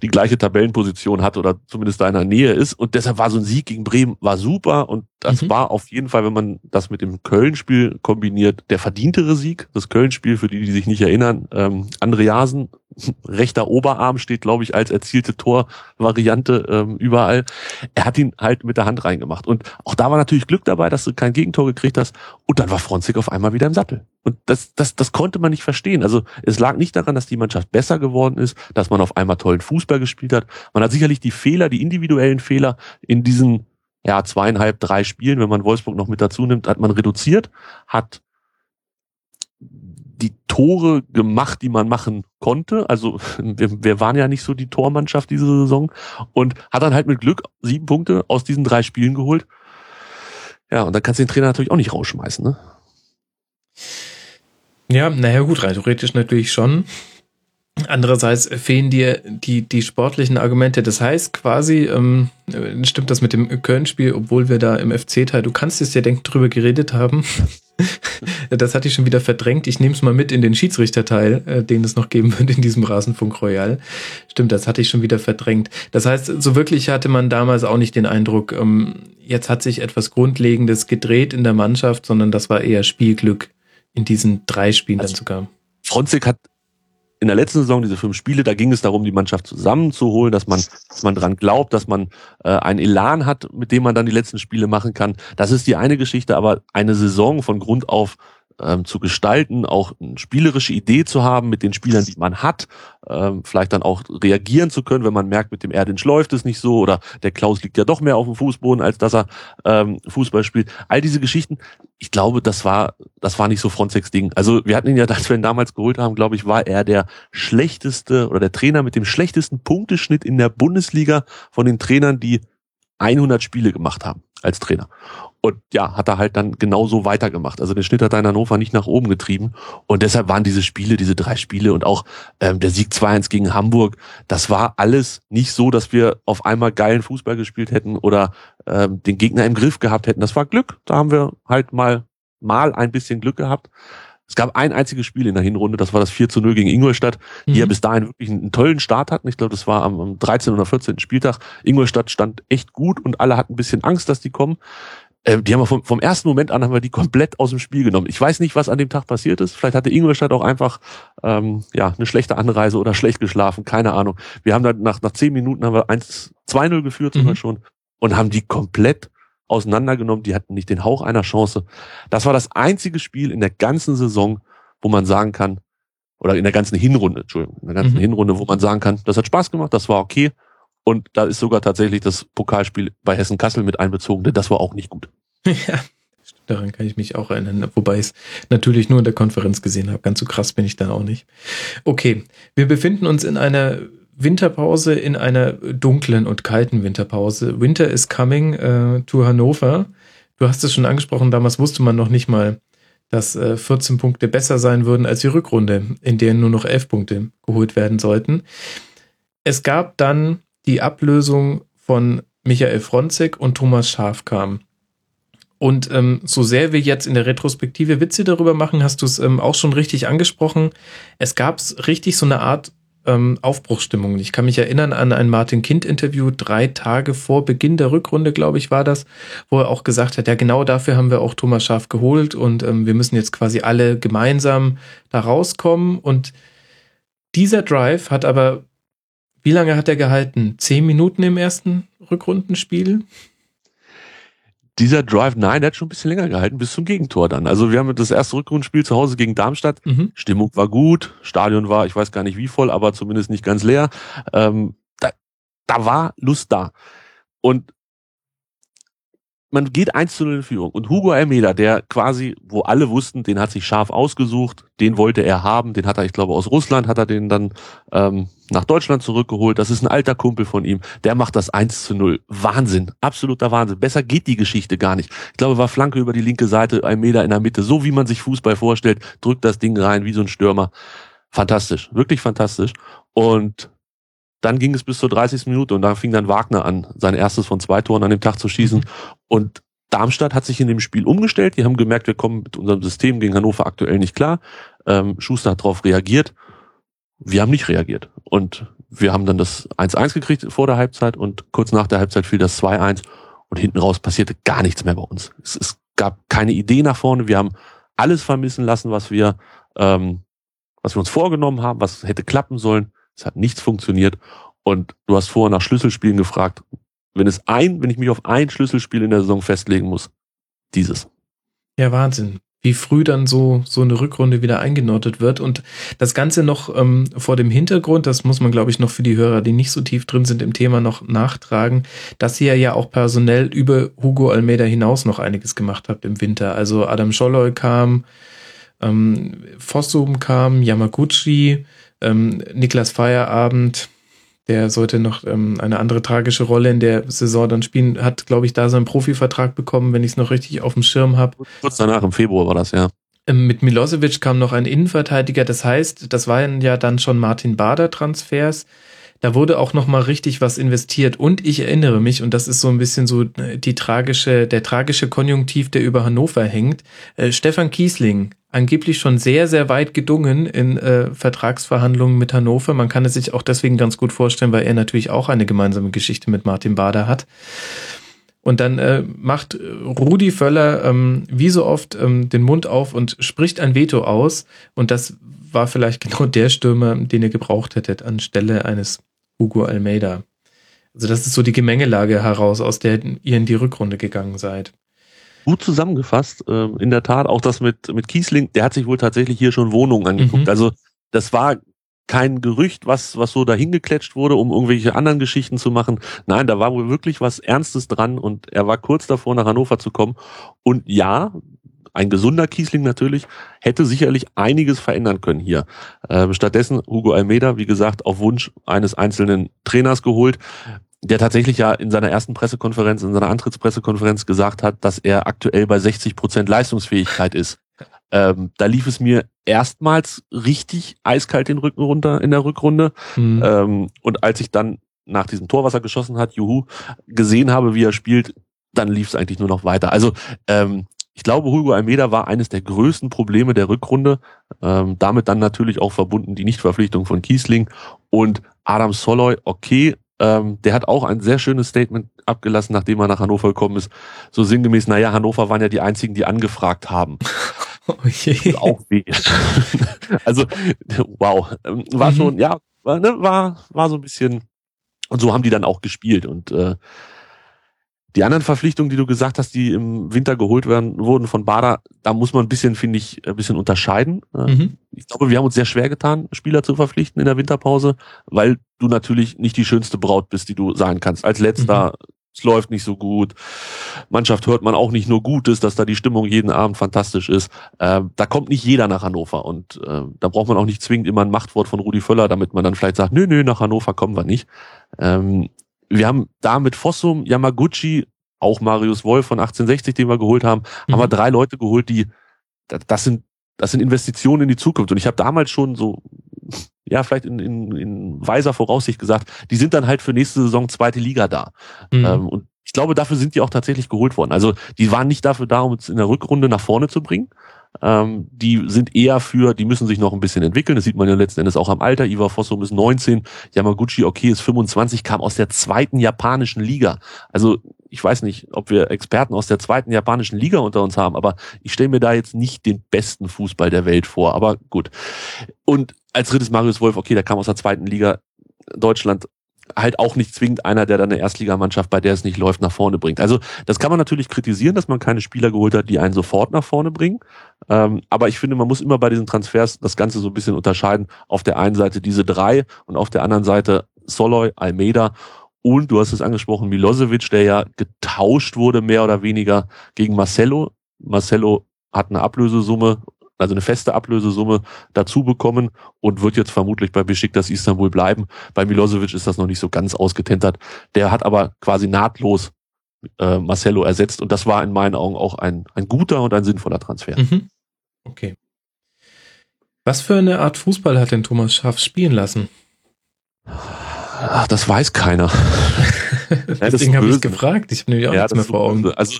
Speaker 9: die gleiche Tabellenposition hat oder zumindest da in der Nähe ist. Und deshalb war so ein Sieg gegen Bremen war super und das mhm. war auf jeden Fall, wenn man das mit dem Köln-Spiel kombiniert, der verdientere Sieg. Das Köln-Spiel, für die, die sich nicht erinnern, ähm, Andreasen, rechter Oberarm steht, glaube ich, als erzielte Torvariante ähm, überall. Er hat ihn halt mit der Hand reingemacht. Und auch da war natürlich Glück dabei, dass du kein Gegentor gekriegt hast. Und dann war Fronzig auf einmal wieder im Sattel. Und das, das, das konnte man nicht verstehen. Also es lag nicht daran, dass die Mannschaft besser geworden ist, dass man auf einmal tollen Fußball gespielt hat. Man hat sicherlich die Fehler, die individuellen Fehler in diesen ja, zweieinhalb, drei Spielen, wenn man Wolfsburg noch mit dazu nimmt, hat man reduziert, hat die Tore gemacht, die man machen konnte. Also wir, wir waren ja nicht so die Tormannschaft diese Saison und hat dann halt mit Glück sieben Punkte aus diesen drei Spielen geholt. Ja, und dann kannst du den Trainer natürlich auch nicht rausschmeißen, ne?
Speaker 3: Ja, naja gut, rein theoretisch natürlich schon. Andererseits fehlen dir die, die sportlichen Argumente. Das heißt quasi, ähm, stimmt das mit dem Köln-Spiel, obwohl wir da im FC-Teil, du kannst es ja denken, drüber geredet haben. das hatte ich schon wieder verdrängt. Ich nehme es mal mit in den Schiedsrichterteil, äh, den es noch geben wird in diesem Rasenfunk Royal. Stimmt, das hatte ich schon wieder verdrängt. Das heißt, so wirklich hatte man damals auch nicht den Eindruck, ähm, jetzt hat sich etwas Grundlegendes gedreht in der Mannschaft, sondern das war eher Spielglück in diesen drei Spielen also, dann sogar.
Speaker 9: Fronzek hat in der letzten Saison diese fünf Spiele, da ging es darum, die Mannschaft zusammenzuholen, dass man, dass man dran glaubt, dass man äh, einen Elan hat, mit dem man dann die letzten Spiele machen kann. Das ist die eine Geschichte, aber eine Saison von Grund auf ähm, zu gestalten, auch eine spielerische Idee zu haben mit den Spielern, die man hat, ähm, vielleicht dann auch reagieren zu können, wenn man merkt, mit dem Erdinch läuft es nicht so oder der Klaus liegt ja doch mehr auf dem Fußboden, als dass er ähm, Fußball spielt. All diese Geschichten, ich glaube, das war, das war nicht so Frontex Ding. Also wir hatten ihn ja, als wir ihn damals geholt haben, glaube ich, war er der schlechteste oder der Trainer mit dem schlechtesten Punkteschnitt in der Bundesliga von den Trainern, die 100 Spiele gemacht haben als Trainer. Und ja, hat er halt dann genauso weitergemacht. Also den Schnitt hat er in Hannover nicht nach oben getrieben. Und deshalb waren diese Spiele, diese drei Spiele und auch ähm, der Sieg 2-1 gegen Hamburg, das war alles nicht so, dass wir auf einmal geilen Fußball gespielt hätten oder ähm, den Gegner im Griff gehabt hätten. Das war Glück. Da haben wir halt mal, mal ein bisschen Glück gehabt. Es gab ein einziges Spiel in der Hinrunde, das war das 4 zu 0 gegen Ingolstadt, die
Speaker 3: Mhm.
Speaker 9: ja bis dahin wirklich einen tollen Start hatten. Ich glaube, das war am, am 13. oder 14. Spieltag. Ingolstadt stand echt gut und alle hatten ein bisschen Angst, dass die kommen. Ähm, die haben wir vom, vom ersten Moment an haben wir die komplett aus dem Spiel genommen. Ich weiß nicht, was an dem Tag passiert ist. Vielleicht hatte Ingolstadt auch einfach ähm, ja eine schlechte Anreise oder schlecht geschlafen, keine Ahnung. Wir haben dann nach, nach zehn Minuten haben wir 1 2-0 geführt sogar
Speaker 3: Mhm.
Speaker 9: schon und haben die komplett auseinandergenommen. Die hatten nicht den Hauch einer Chance. Das war das einzige Spiel in der ganzen Saison, wo man sagen kann, oder in der ganzen Hinrunde, Entschuldigung, in der ganzen
Speaker 3: Mhm.
Speaker 9: Hinrunde, wo man sagen kann, das hat Spaß gemacht, das war okay. Und da ist sogar tatsächlich das Pokalspiel bei Hessen Kassel mit einbezogen, denn das war auch nicht gut.
Speaker 3: Ja, daran kann ich mich auch erinnern, wobei ich es natürlich nur in der Konferenz gesehen habe. Ganz so krass bin ich dann auch nicht. Okay, wir befinden uns in einer Winterpause, in einer dunklen und kalten Winterpause. Winter is coming äh, to Hannover. Du hast es schon angesprochen, damals wusste man noch nicht mal, dass äh, 14 Punkte besser sein würden als die Rückrunde, in der nur noch 11 Punkte geholt werden sollten. Es gab dann die Ablösung von Michael Fronzek und Thomas Schaf kam. Und ähm, so sehr wir jetzt in der Retrospektive Witze darüber machen, hast du es ähm, auch schon richtig angesprochen. Es gab richtig so eine Art ähm, Aufbruchsstimmung. Ich kann mich erinnern an ein Martin Kind-Interview drei Tage vor Beginn der Rückrunde, glaube ich, war das, wo er auch gesagt hat, ja genau dafür haben wir auch Thomas Schaf geholt und ähm, wir müssen jetzt quasi alle gemeinsam da rauskommen. Und dieser Drive hat aber, wie lange hat er gehalten? Zehn Minuten im ersten Rückrundenspiel?
Speaker 9: Dieser Drive, nein, der hat schon ein bisschen länger gehalten, bis zum Gegentor dann. Also wir haben das erste Rückrundenspiel zu Hause gegen Darmstadt.
Speaker 3: Mhm.
Speaker 9: Stimmung war gut, Stadion war, ich weiß gar nicht wie voll, aber zumindest nicht ganz leer. Ähm, da, da war Lust da. Und man geht 1 zu 0 in Führung. Und Hugo Almeida, der quasi, wo alle wussten, den hat sich scharf ausgesucht, den wollte er haben, den hat er, ich glaube, aus Russland hat er den dann ähm, nach Deutschland zurückgeholt. Das ist ein alter Kumpel von ihm. Der macht das 1 zu 0. Wahnsinn, absoluter Wahnsinn. Besser geht die Geschichte gar nicht. Ich glaube, war Flanke über die linke Seite, Almeida in der Mitte, so wie man sich Fußball vorstellt, drückt das Ding rein wie so ein Stürmer. Fantastisch, wirklich fantastisch. Und dann ging es bis zur 30. Minute und da fing dann Wagner an, sein erstes von zwei Toren an dem Tag zu schießen. Und Darmstadt hat sich in dem Spiel umgestellt. Die haben gemerkt, wir kommen mit unserem System gegen Hannover aktuell nicht klar. Ähm, Schuster hat darauf reagiert. Wir haben nicht reagiert. Und wir haben dann das 1-1 gekriegt vor der Halbzeit und kurz nach der Halbzeit fiel das 2-1 und hinten raus passierte gar nichts mehr bei uns. Es, es gab keine Idee nach vorne. Wir haben alles vermissen lassen, was wir, ähm, was wir uns vorgenommen haben, was hätte klappen sollen. Es hat nichts funktioniert. Und du hast vorher nach Schlüsselspielen gefragt. Wenn es ein, wenn ich mich auf ein Schlüsselspiel in der Saison festlegen muss, dieses.
Speaker 3: Ja, Wahnsinn. Wie früh dann so, so eine Rückrunde wieder eingenordet wird. Und das Ganze noch ähm, vor dem Hintergrund, das muss man, glaube ich, noch für die Hörer, die nicht so tief drin sind im Thema, noch nachtragen, dass ihr ja auch personell über Hugo Almeida hinaus noch einiges gemacht habt im Winter. Also Adam Scholloy kam, ähm, Fossum kam, Yamaguchi, ähm, Niklas Feierabend, der sollte noch ähm, eine andere tragische Rolle in der Saison dann spielen, hat, glaube ich, da seinen Profivertrag bekommen, wenn ich es noch richtig auf dem Schirm habe.
Speaker 9: Kurz danach, im Februar war das, ja.
Speaker 3: Ähm, Mit Milosevic kam noch ein Innenverteidiger, das heißt, das waren ja dann schon Martin Bader Transfers. Da wurde auch noch mal richtig was investiert und ich erinnere mich und das ist so ein bisschen so äh, die tragische der tragische Konjunktiv, der über Hannover hängt. Äh, Stefan Kiesling angeblich schon sehr sehr weit gedungen in äh, Vertragsverhandlungen mit Hannover. Man kann es sich auch deswegen ganz gut vorstellen, weil er natürlich auch eine gemeinsame Geschichte mit Martin Bader hat. Und dann äh, macht Rudi Völler ähm, wie so oft ähm, den Mund auf und spricht ein Veto aus. Und das war vielleicht genau der Stürmer, den ihr gebraucht hättet anstelle eines Hugo Almeida. Also das ist so die Gemengelage heraus, aus der ihr in die Rückrunde gegangen seid.
Speaker 9: Gut zusammengefasst, ähm, in der Tat, auch das mit, mit Kiesling, der hat sich wohl tatsächlich hier schon Wohnungen angeguckt.
Speaker 3: Mhm.
Speaker 9: Also das war kein Gerücht, was, was so dahingeklatscht wurde, um irgendwelche anderen Geschichten zu machen. Nein, da war wohl wirklich was Ernstes dran und er war kurz davor, nach Hannover zu kommen. Und ja, ein gesunder Kiesling natürlich, hätte sicherlich einiges verändern können hier. Ähm, stattdessen Hugo Almeida, wie gesagt, auf Wunsch eines einzelnen Trainers geholt, der tatsächlich ja in seiner ersten Pressekonferenz, in seiner Antrittspressekonferenz gesagt hat, dass er aktuell bei 60 Prozent Leistungsfähigkeit ist. Ähm, da lief es mir erstmals richtig eiskalt den Rücken runter in der Rückrunde.
Speaker 3: Mhm.
Speaker 9: Ähm, und als ich dann nach diesem Tor, was er geschossen hat, juhu, gesehen habe, wie er spielt, dann lief es eigentlich nur noch weiter. Also ähm, ich glaube, Hugo Almeida war eines der größten Probleme der Rückrunde. Ähm, damit dann natürlich auch verbunden die Nichtverpflichtung von Kiesling und Adam Soloy. Okay, ähm, der hat auch ein sehr schönes Statement abgelassen, nachdem er nach Hannover gekommen ist. So sinngemäß, naja, Hannover waren ja die einzigen, die angefragt haben.
Speaker 3: Oh je.
Speaker 9: auch weh. also, wow. Ähm, War
Speaker 3: Mhm.
Speaker 9: schon, ja, war, ne, war, war so ein bisschen, und so haben die dann auch gespielt. Und äh, die anderen Verpflichtungen, die du gesagt hast, die im Winter geholt werden, wurden von Bader, da muss man ein bisschen, finde ich, ein bisschen unterscheiden. Äh,
Speaker 3: Mhm.
Speaker 9: Ich glaube, wir haben uns sehr schwer getan, Spieler zu verpflichten in der Winterpause, weil du natürlich nicht die schönste Braut bist, die du sein kannst. Als letzter, es läuft nicht so gut. Mannschaft hört man auch nicht nur Gutes, dass da die Stimmung jeden Abend fantastisch ist. Ähm, da kommt nicht jeder nach Hannover und äh, da braucht man auch nicht zwingend immer ein Machtwort von Rudi Völler, damit man dann vielleicht sagt, nö, nö, nach Hannover kommen wir nicht. Ähm, wir haben da mit Fossum, Yamaguchi, auch Marius Wolf von 1860, den wir geholt haben, haben wir drei Leute geholt, die, da- das sind, das sind Investitionen in die Zukunft. Und ich habe damals schon so, ja, vielleicht in, in, in weiser Voraussicht gesagt, die sind dann halt für nächste Saison zweite Liga da.
Speaker 3: Mhm.
Speaker 9: Ähm, und ich glaube, dafür sind die auch tatsächlich geholt worden. Also die waren nicht dafür da, um uns in der Rückrunde nach vorne zu bringen. Ähm, die sind eher für, die müssen sich noch ein bisschen entwickeln. Das sieht man ja letzten Endes auch am Alter. Iva Fossum ist 19, Yamaguchi, okay, ist 25, kam aus der zweiten japanischen Liga. Also ich weiß nicht, ob wir Experten aus der zweiten japanischen Liga unter uns haben, aber ich stelle mir da jetzt nicht den besten Fußball der Welt vor. Aber gut. Und als drittes Marius Wolf, okay, der kam aus der zweiten Liga Deutschland halt auch nicht zwingend einer, der dann eine Erstligamannschaft, bei der es nicht läuft, nach vorne bringt. Also das kann man natürlich kritisieren, dass man keine Spieler geholt hat, die einen sofort nach vorne bringen. Ähm, aber ich finde, man muss immer bei diesen Transfers das Ganze so ein bisschen unterscheiden. Auf der einen Seite diese drei und auf der anderen Seite Soloy, Almeida und du hast es angesprochen, Milosevic, der ja getauscht wurde, mehr oder weniger gegen Marcelo. Marcelo hat eine Ablösesumme, also eine feste Ablösesumme dazu bekommen und wird jetzt vermutlich bei Besiktas Istanbul bleiben. Bei Milosevic ist das noch nicht so ganz ausgetentert. Der hat aber quasi nahtlos äh, Marcelo ersetzt und das war in meinen Augen auch ein, ein guter und ein sinnvoller Transfer.
Speaker 3: Mhm. Okay. Was für eine Art Fußball hat denn Thomas Schaff spielen lassen?
Speaker 9: Ach, das weiß keiner. das
Speaker 3: Deswegen habe ich gefragt. Ich habe nämlich auch
Speaker 9: Ja,
Speaker 3: nichts mehr vor Augen.
Speaker 9: böse. Also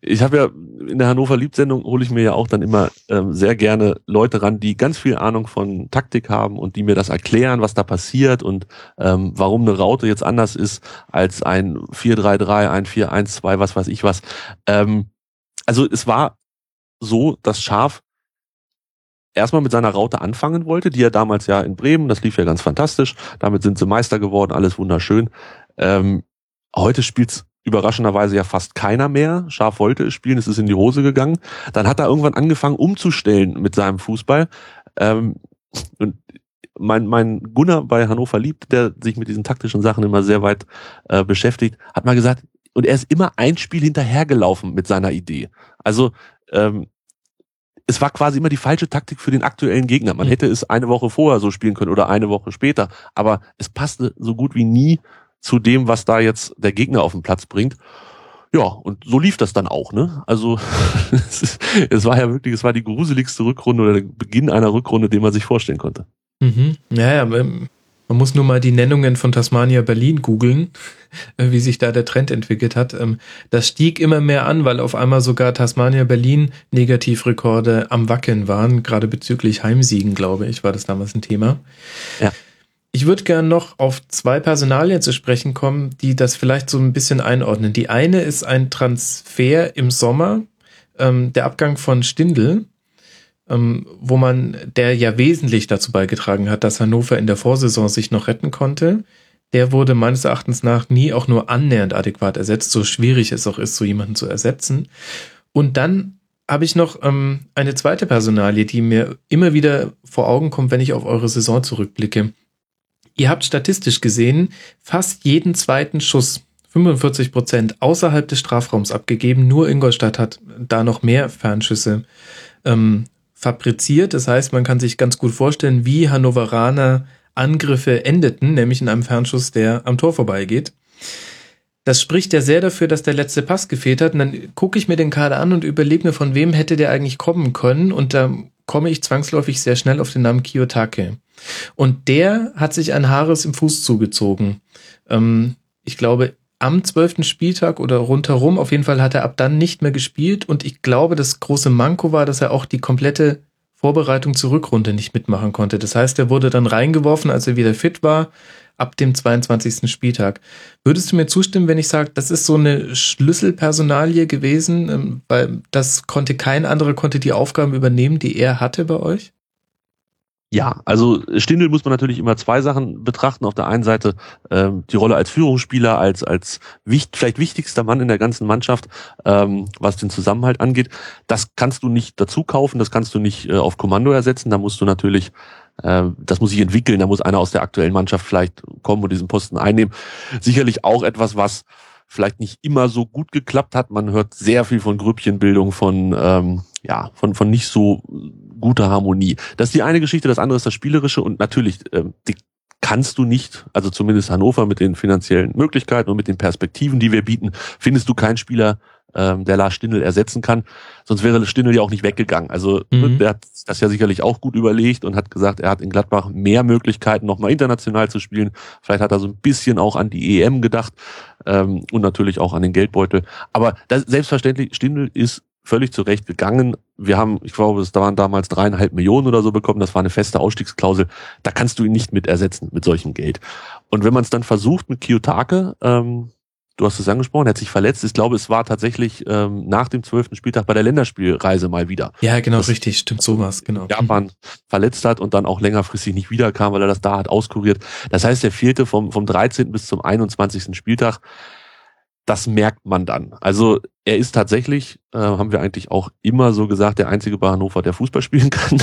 Speaker 9: ich habe ja in der Hannover Liebsendung hole ich mir ja auch dann immer ähm, sehr gerne Leute ran, die ganz viel Ahnung von Taktik haben und die mir das erklären, was da passiert und ähm, warum eine Raute jetzt anders ist als ein 4-3-3, ein 4-1-2, was weiß ich was. Ähm, also es war so, dass Schaf erstmal mit seiner Raute anfangen wollte, die er damals ja in Bremen, das lief ja ganz fantastisch, damit sind sie Meister geworden, alles wunderschön. Ähm, heute spielt's überraschenderweise ja fast keiner mehr. Scharf wollte es spielen, es ist in die Hose gegangen. Dann hat er irgendwann angefangen umzustellen mit seinem Fußball. Ähm, und mein, mein Gunnar bei Hannover liebt, der sich mit diesen taktischen Sachen immer sehr weit äh, beschäftigt, hat mal gesagt, und er ist immer ein Spiel hinterhergelaufen mit seiner Idee. Also ähm, es war quasi immer die falsche Taktik für den aktuellen Gegner. Man hätte es eine Woche vorher so spielen können oder eine Woche später, aber es passte so gut wie nie zu dem, was da jetzt der Gegner auf den Platz bringt. Ja, und so lief das dann auch, ne? Also es, war ja wirklich, es war die gruseligste Rückrunde oder der Beginn einer Rückrunde, den man sich vorstellen konnte.
Speaker 3: Mhm. Naja, ähm, man muss nur mal die Nennungen von Tasmania Berlin googeln, äh, wie sich da der Trend entwickelt hat. Ähm, Das stieg immer mehr an, weil auf einmal sogar Tasmania Berlin Negativrekorde am Wackeln waren, gerade bezüglich Heimsiegen, glaube ich, war das damals ein Thema.
Speaker 9: Ja.
Speaker 3: Ich würde gern noch auf zwei Personalien zu sprechen kommen, die das vielleicht so ein bisschen einordnen. Die eine ist ein Transfer im Sommer, ähm, der Abgang von Stindl, ähm, wo man, der ja wesentlich dazu beigetragen hat, dass Hannover in der Vorsaison sich noch retten konnte. Der wurde meines Erachtens nach nie auch nur annähernd adäquat ersetzt, so schwierig es auch ist, so jemanden zu ersetzen. Und dann habe ich noch ähm, eine zweite Personalie, die mir immer wieder vor Augen kommt, wenn ich auf eure Saison zurückblicke. Ihr habt statistisch gesehen fast jeden zweiten Schuss, 45 Prozent, außerhalb des Strafraums abgegeben. Nur Ingolstadt hat da noch mehr Fernschüsse ähm, fabriziert. Das heißt, man kann sich ganz gut vorstellen, wie Hannoveraner Angriffe endeten, nämlich in einem Fernschuss, der am Tor vorbeigeht. Das spricht ja sehr dafür, dass der letzte Pass gefehlt hat. Und dann gucke ich mir den Kader an und überlege mir, von wem hätte der eigentlich kommen können. Und da komme ich zwangsläufig sehr schnell auf den Namen Kiyotake. Und der hat sich ein Haares im Fuß zugezogen. Ähm, ich glaube, am zwölften Spieltag oder rundherum. Auf jeden Fall hat er ab dann nicht mehr gespielt und ich glaube, das große Manko war, dass er auch die komplette Vorbereitung zur Rückrunde nicht mitmachen konnte. Das heißt, er wurde dann reingeworfen, als er wieder fit war, ab dem 22. Spieltag. Würdest du mir zustimmen, wenn ich sage, das ist so eine Schlüsselpersonalie gewesen, ähm, weil das konnte kein anderer konnte die Aufgaben übernehmen, die er hatte bei euch?
Speaker 9: Ja, also Stindl muss man natürlich immer zwei Sachen betrachten. Auf der einen Seite ähm, die Rolle als Führungsspieler, als als wicht, vielleicht wichtigster Mann in der ganzen Mannschaft, ähm, was den Zusammenhalt angeht. Das kannst du nicht dazu kaufen, das kannst du nicht äh, auf Kommando ersetzen. Da musst du natürlich, äh, das muss sich entwickeln. Da muss einer aus der aktuellen Mannschaft vielleicht kommen und diesen Posten einnehmen. Sicherlich auch etwas, was vielleicht nicht immer so gut geklappt hat. Man hört sehr viel von Grüppchenbildung, von ähm, ja, von von nicht so guter Harmonie. Das ist die eine Geschichte, das andere ist das Spielerische und natürlich, ähm, die kannst du nicht, also zumindest Hannover mit den finanziellen Möglichkeiten und mit den Perspektiven, die wir bieten, findest du keinen Spieler, ähm, der Lars Stindl ersetzen kann. Sonst wäre Stindl ja auch nicht weggegangen. Also
Speaker 3: Mhm.
Speaker 9: der hat das ja sicherlich auch gut überlegt und hat gesagt, er hat in Gladbach mehr Möglichkeiten, nochmal international zu spielen. Vielleicht hat er so ein bisschen auch an die EM gedacht ähm, und natürlich auch an den Geldbeutel. Aber das, selbstverständlich, Stindl ist völlig zu Recht gegangen. Wir haben, ich glaube, es waren damals dreieinhalb Millionen oder so bekommen. Das war eine feste Ausstiegsklausel. Da kannst du ihn nicht mit ersetzen mit solchem Geld. Und wenn man es dann versucht mit Kiyotake, ähm, du hast es angesprochen, er hat sich verletzt. Ich glaube, es war tatsächlich ähm, nach dem zwölften Spieltag bei der Länderspielreise mal wieder.
Speaker 3: Ja, genau,
Speaker 9: Das-
Speaker 3: richtig, stimmt sowas, genau.
Speaker 9: Japan verletzt hat und dann auch längerfristig nicht wiederkam, weil er das da hat auskuriert. Das heißt, er fehlte vom, vom 13. bis zum 21. Spieltag. Das merkt man dann. Also er ist tatsächlich, äh, haben wir eigentlich auch immer so gesagt, der einzige bei Hannover, der Fußball spielen kann.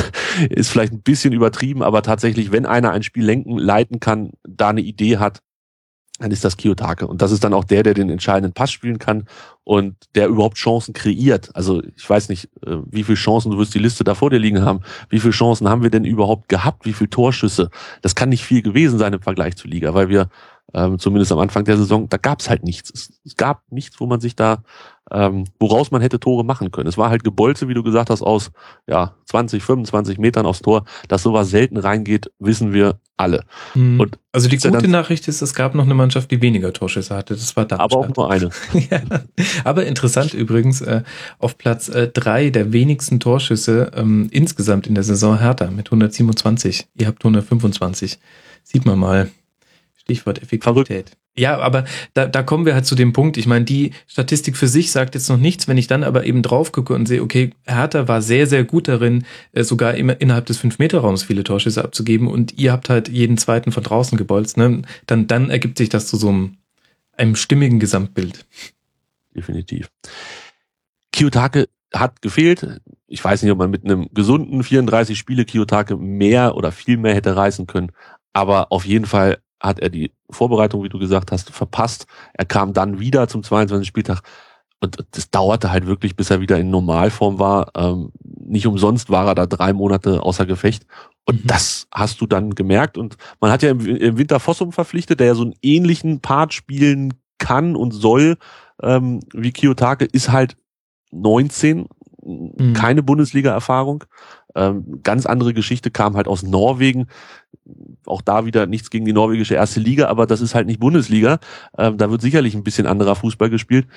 Speaker 9: ist vielleicht ein bisschen übertrieben, aber tatsächlich, wenn einer ein Spiel lenken, leiten kann, da eine Idee hat, dann ist das Kiyotake. Und das ist dann auch der, der den entscheidenden Pass spielen kann und der überhaupt Chancen kreiert. Also ich weiß nicht, äh, wie viele Chancen, du wirst die Liste da vor dir liegen haben, wie viele Chancen haben wir denn überhaupt gehabt, wie viele Torschüsse. Das kann nicht viel gewesen sein im Vergleich zur Liga, weil wir ähm, zumindest am Anfang der Saison, da gab es halt nichts. Es, gab nichts, wo man sich da, ähm, woraus man hätte Tore machen können. Es war halt Gebolze, wie du gesagt hast, aus ja 20, 25 Metern aufs Tor. Dass sowas selten reingeht, wissen wir alle.
Speaker 3: Mhm.
Speaker 9: Und
Speaker 3: also die gute Nachricht ist, es gab noch eine Mannschaft, die weniger Torschüsse hatte. Das war Darmstadt.
Speaker 9: Aber auch nur eine.
Speaker 3: ja. Aber interessant übrigens, äh, auf Platz äh, drei der wenigsten Torschüsse ähm, insgesamt in der Saison Hertha mit 127. Ihr habt 125. Sieht man mal. Stichwort Effektivität. Ja, aber da, da kommen wir halt zu dem Punkt. Ich meine, die Statistik für sich sagt jetzt noch nichts. Wenn ich dann aber eben drauf gucke und sehe, okay, Hertha war sehr, sehr gut darin, äh, sogar immer innerhalb des 5-Meter-Raums viele Torschüsse abzugeben und ihr habt halt jeden zweiten von draußen gebolzt, ne? dann, dann ergibt sich das zu so einem, einem stimmigen Gesamtbild.
Speaker 9: definitiv. Kiyotake hat gefehlt. Ich weiß nicht, ob man mit einem gesunden 34 Spiele Kiyotake mehr oder viel mehr hätte reißen können. Aber auf jeden Fall hat er die Vorbereitung, wie du gesagt hast, verpasst. Er kam dann wieder zum 22. Spieltag. Und das dauerte halt wirklich, bis er wieder in Normalform war. Ähm, nicht umsonst war er da drei Monate außer Gefecht. Und
Speaker 3: Mhm.
Speaker 9: das hast du dann gemerkt. Und man hat ja im, im Winter Fossum verpflichtet, der ja so einen ähnlichen Part spielen kann und soll ähm, wie Kiyotake, ist halt 19, keine Bundesliga-Erfahrung. Ähm, ganz andere Geschichte kam halt aus Norwegen. Auch da wieder nichts gegen die norwegische erste Liga, aber das ist halt nicht Bundesliga. Ähm, da wird sicherlich ein bisschen anderer Fußball gespielt.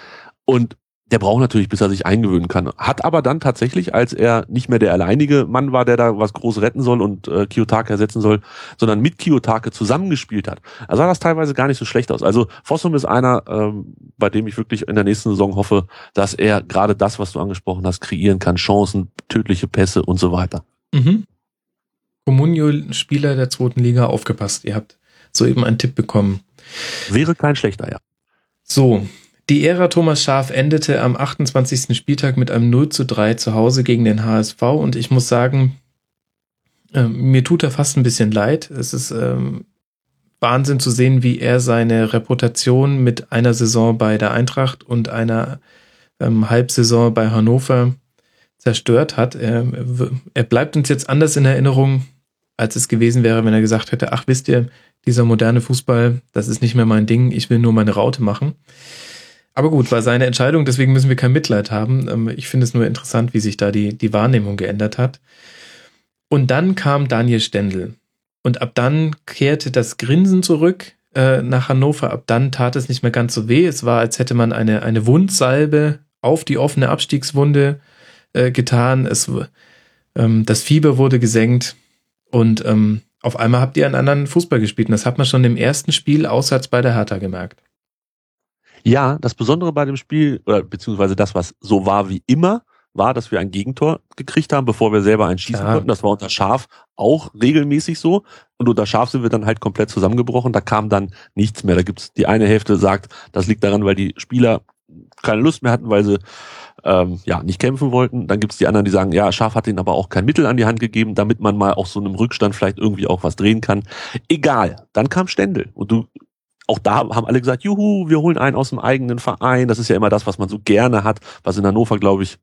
Speaker 9: Und der braucht natürlich, bis er sich eingewöhnen kann. Hat aber dann tatsächlich, als er nicht mehr der alleinige Mann war, der da was groß retten soll und äh, Kiyotake ersetzen soll, sondern mit Kiyotake zusammengespielt hat, sah das teilweise gar nicht so schlecht aus. Also Fossum ist einer, ähm, bei dem ich wirklich in der nächsten Saison hoffe, dass er gerade das, was du angesprochen hast, kreieren kann, Chancen, tödliche Pässe und so weiter.
Speaker 3: Mhm. Comunio-Spieler der zweiten Liga, aufgepasst. Ihr habt soeben einen Tipp bekommen.
Speaker 9: Wäre kein schlechter, ja.
Speaker 3: So, die Ära Thomas Schaf endete am 28. Spieltag mit einem 0 zu 3 zu Hause gegen den HSV und ich muss sagen, äh, mir tut er fast ein bisschen leid. Es ist ähm, Wahnsinn zu sehen, wie er seine Reputation mit einer Saison bei der Eintracht und einer ähm, Halbsaison bei Hannover zerstört hat. Er, er bleibt uns jetzt anders in Erinnerung, als es gewesen wäre, wenn er gesagt hätte, ach wisst ihr, dieser moderne Fußball, das ist nicht mehr mein Ding, ich will nur meine Raute machen. Aber gut, war seine Entscheidung, deswegen müssen wir kein Mitleid haben. Ähm, Ich finde es nur interessant, wie sich da die, die Wahrnehmung geändert hat. Und dann kam Daniel Stendel. Und ab dann kehrte das Grinsen zurück. äh, nach Hannover. Ab dann tat es nicht mehr ganz so weh. Es war, als hätte man eine, eine Wundsalbe auf die offene Abstiegswunde äh, getan. Es, ähm, das Fieber wurde gesenkt und ähm, auf einmal habt ihr einen anderen Fußball gespielt. Und das hat man schon im ersten Spiel auswärts bei der Hertha gemerkt.
Speaker 9: Ja, das Besondere bei dem Spiel, oder beziehungsweise das, was so war wie immer, war, dass wir ein Gegentor gekriegt haben, bevor wir selber ein schießen
Speaker 3: Ja.
Speaker 9: konnten. Das war unter Schaf auch regelmäßig so. Und unter Schaf sind wir dann halt komplett zusammengebrochen. Da kam dann nichts mehr. Da gibt's die eine Hälfte sagt, das liegt daran, weil die Spieler keine Lust mehr hatten, weil sie ähm, ja nicht kämpfen wollten. Dann gibt's die anderen, die sagen, ja, Schaf hat ihnen aber auch kein Mittel an die Hand gegeben, damit man mal aus so einem Rückstand vielleicht irgendwie auch was drehen kann. Egal. Dann kam Stendel. Und du auch da haben alle gesagt, juhu, wir holen einen aus dem eigenen Verein. Das ist ja immer das, was man so gerne hat, was in Hannover, glaube ich,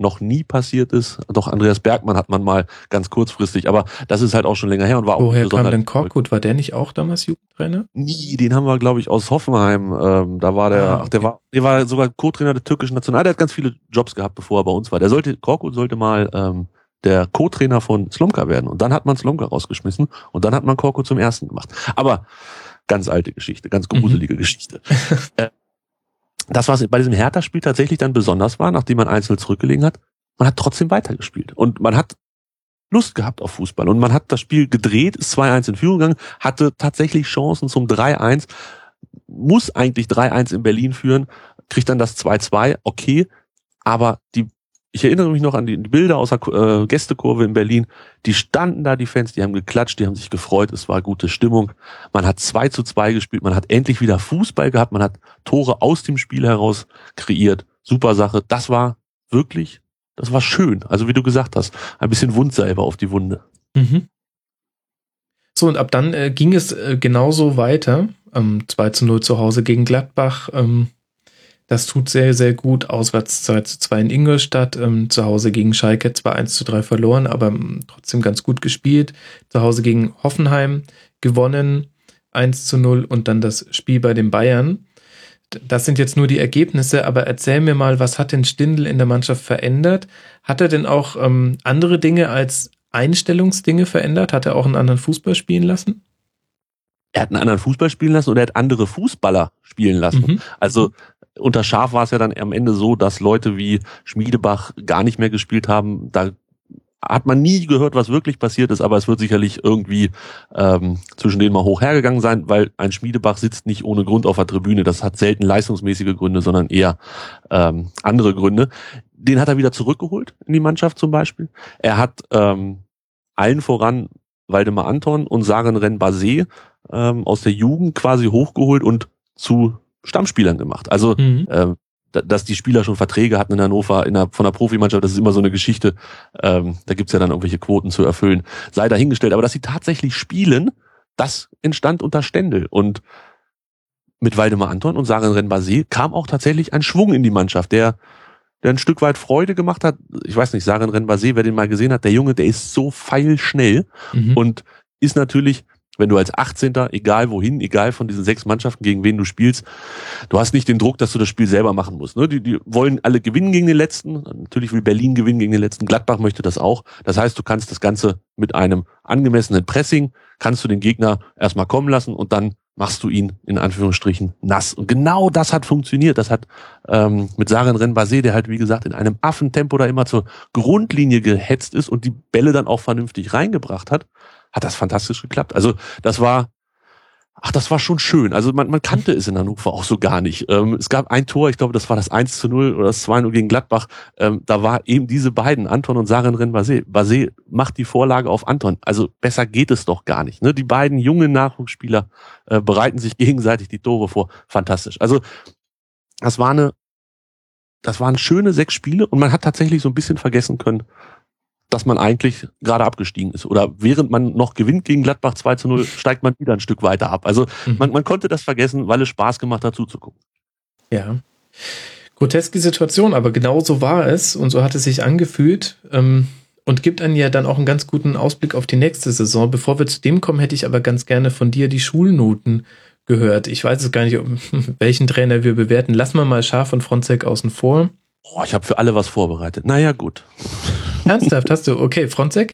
Speaker 9: noch nie passiert ist. Doch Andreas Bergmann hat man mal ganz kurzfristig, aber das ist halt auch schon länger her und war auch
Speaker 3: Woher kam denn Korkut? War der nicht auch damals Jugendtrainer?
Speaker 9: Nie, den haben wir, glaube ich, aus Hoffenheim. Ähm, da war der,
Speaker 3: Ah,
Speaker 9: ach, der war, der war sogar Co-Trainer der türkischen National. Der hat ganz viele Jobs gehabt, bevor er bei uns war. Der sollte, Korkut sollte mal ähm, der Co-Trainer von Slomka werden. Und dann hat man Slomka rausgeschmissen und dann hat man Korkut zum ersten gemacht. Aber ganz alte Geschichte, ganz gruselige Geschichte. äh, das, was bei diesem Hertha-Spiel tatsächlich dann besonders war, nachdem man einzeln zurückgelegen hat, man hat trotzdem weitergespielt. Und man hat Lust gehabt auf Fußball. Und man hat das Spiel gedreht, ist 2-1 in Führung gegangen, hatte tatsächlich Chancen zum 3-1, muss eigentlich 3-1 in Berlin führen, kriegt dann das 2-2, okay, aber die, ich erinnere mich noch an die Bilder aus der äh, Gästekurve in Berlin, die standen da, die Fans, die haben geklatscht, die haben sich gefreut, es war gute Stimmung, man hat 2 zu 2 gespielt, man hat endlich wieder Fußball gehabt, man hat Tore aus dem Spiel heraus kreiert, super Sache, das war wirklich, das war schön, also wie du gesagt hast, ein bisschen Wundsalbe auf die Wunde.
Speaker 3: Mhm. So, und ab dann äh, ging es äh, genauso weiter. Ähm, 2 zu 0 zu Hause gegen Gladbach. Ähm, das tut sehr, sehr gut. Auswärts 2 zu 2 in Ingolstadt. Ähm, zu Hause gegen Schalke zwar 1 zu 3 verloren, aber ähm, trotzdem ganz gut gespielt. Zu Hause gegen Hoffenheim gewonnen. 1 zu 0 und dann das Spiel bei den Bayern. Das sind jetzt nur die Ergebnisse, aber erzähl mir mal, was hat denn Stindl in der Mannschaft verändert? Hat er denn auch ähm, andere Dinge als Einstellungsdinge verändert? Hat er auch einen anderen Fußball spielen lassen?
Speaker 9: Er hat einen anderen Fußball spielen lassen und er hat andere Fußballer spielen lassen.
Speaker 3: Mhm.
Speaker 9: Also unter Schaf war es ja dann am Ende so, dass Leute wie Schmiedebach gar nicht mehr gespielt haben. Da hat man nie gehört, was wirklich passiert ist, aber es wird sicherlich irgendwie ähm, zwischen denen mal hoch hergegangen sein, weil ein Schmiedebach sitzt nicht ohne Grund auf der Tribüne. Das hat selten leistungsmäßige Gründe, sondern eher ähm, andere Gründe. Den hat er wieder zurückgeholt in die Mannschaft zum Beispiel. Er hat ähm, allen voran Waldemar Anton und Saren Ren Basé ähm, aus der Jugend quasi hochgeholt und zu Stammspielern gemacht. Also
Speaker 3: Mhm.
Speaker 9: ähm, da- dass die Spieler schon Verträge hatten in Hannover in der, von der Profimannschaft, das ist immer so eine Geschichte. Ähm, da gibt's ja dann irgendwelche Quoten zu erfüllen. Sei dahingestellt. Aber dass sie tatsächlich spielen, das entstand unter Stendel. Und mit Waldemar Anton und Saren Renbase kam auch tatsächlich ein Schwung in die Mannschaft, der, der ein Stück weit Freude gemacht hat. Ich weiß nicht, Saren Renbase, wer den mal gesehen hat, der Junge, der ist so feilschnell
Speaker 3: Mhm.
Speaker 9: und ist natürlich, wenn du als 18. egal wohin, egal von diesen sechs Mannschaften, gegen wen du spielst, du hast nicht den Druck, dass du das Spiel selber machen musst. Ne? Die, die wollen alle gewinnen gegen den letzten. Natürlich will Berlin gewinnen gegen den letzten. Gladbach möchte das auch. Das heißt, du kannst das Ganze mit einem angemessenen Pressing, kannst du den Gegner erstmal kommen lassen und dann machst du ihn in Anführungsstrichen nass. Und genau das hat funktioniert. Das hat ähm, mit Saren Renbase, der halt wie gesagt in einem Affentempo da immer zur Grundlinie gehetzt ist und die Bälle dann auch vernünftig reingebracht hat, hat das fantastisch geklappt. Also das war, ach, das war schon schön. Also man, man kannte es in Hannover auch so gar nicht. Ähm, es gab ein Tor, ich glaube, das war das 1 zu 0 oder das 2 0 gegen Gladbach. Ähm, da war eben diese beiden, Anton und Saren Renbase. Base macht die Vorlage auf Anton. Also besser geht es doch gar nicht. Ne? Die beiden jungen Nachwuchsspieler äh, bereiten sich gegenseitig die Tore vor. Fantastisch. Also das war eine, das waren schöne sechs Spiele und man hat tatsächlich so ein bisschen vergessen können, dass man eigentlich gerade abgestiegen ist. Oder während man noch gewinnt gegen Gladbach 2 zu 0, steigt man wieder ein Stück weiter ab. Also
Speaker 3: Mhm.
Speaker 9: man, man konnte das vergessen, weil es Spaß gemacht hat zuzugucken.
Speaker 3: Ja. Groteske Situation, aber genau so war es und so hat es sich angefühlt ähm, und gibt einen ja dann auch einen ganz guten Ausblick auf die nächste Saison. Bevor wir zu dem kommen, hätte ich aber ganz gerne von dir die Schulnoten gehört. Ich weiß es gar nicht, welchen Trainer wir bewerten. Lassen wir mal Schaf und Fronzek außen vor.
Speaker 9: Oh, ich habe für alle was vorbereitet. Naja, gut.
Speaker 3: Ernsthaft hast du? Okay, Fronzek?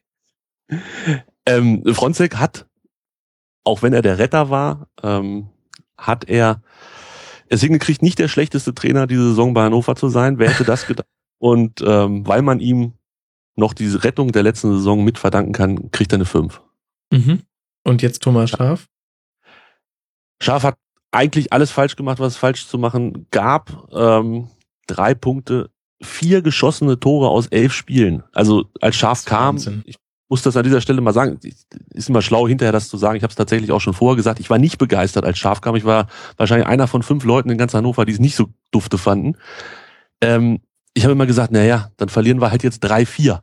Speaker 9: Ähm, Fronzek hat auch wenn er der Retter war, ähm, hat er es hingekriegt, nicht der schlechteste Trainer diese Saison bei Hannover zu sein. Wer hätte das gedacht? Und ähm, weil man ihm noch diese Rettung der letzten Saison mit verdanken kann, kriegt er eine 5.
Speaker 3: Mhm. Und jetzt Thomas Schaf?
Speaker 9: Schaf hat eigentlich alles falsch gemacht, was es falsch zu machen gab. Ähm, drei Punkte, vier geschossene Tore aus elf Spielen. Also als Schaf kam, ich muss das an dieser Stelle mal sagen, ist immer schlau hinterher das zu sagen. Ich habe es tatsächlich auch schon vorher gesagt. Ich war nicht begeistert, als Schaf kam. Ich war wahrscheinlich einer von fünf Leuten in ganz Hannover, die es nicht so dufte fanden. Ähm, ich habe immer gesagt, naja, dann verlieren wir halt jetzt drei, vier.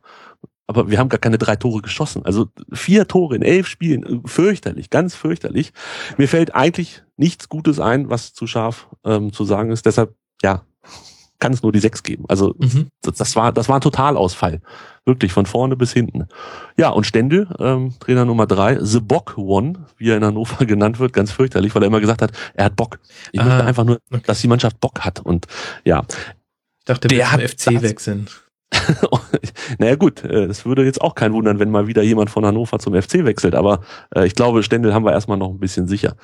Speaker 9: Aber wir haben gar keine drei Tore geschossen. Also vier Tore in elf Spielen, fürchterlich, ganz fürchterlich. Mir fällt eigentlich nichts Gutes ein, was zu scharf ähm, zu sagen ist. Deshalb, ja, kann es nur die sechs geben. Also
Speaker 3: Mhm.
Speaker 9: das, das war das war ein Totalausfall, wirklich von vorne bis hinten. Ja und Stendel, ähm, Trainer Nummer drei, The Bock One, wie er in Hannover genannt wird, ganz fürchterlich, weil er immer gesagt hat, er hat Bock. Ich
Speaker 3: Ah,
Speaker 9: möchte einfach nur,
Speaker 3: okay.
Speaker 9: dass die Mannschaft Bock hat und ja,
Speaker 3: Ich dachte,
Speaker 9: Der hat
Speaker 3: FC
Speaker 9: das-
Speaker 3: wechseln.
Speaker 9: naja gut, äh, es würde jetzt auch kein wundern, wenn mal wieder jemand von Hannover zum FC wechselt, aber äh, ich glaube, Stendel haben wir erstmal noch ein bisschen sicher.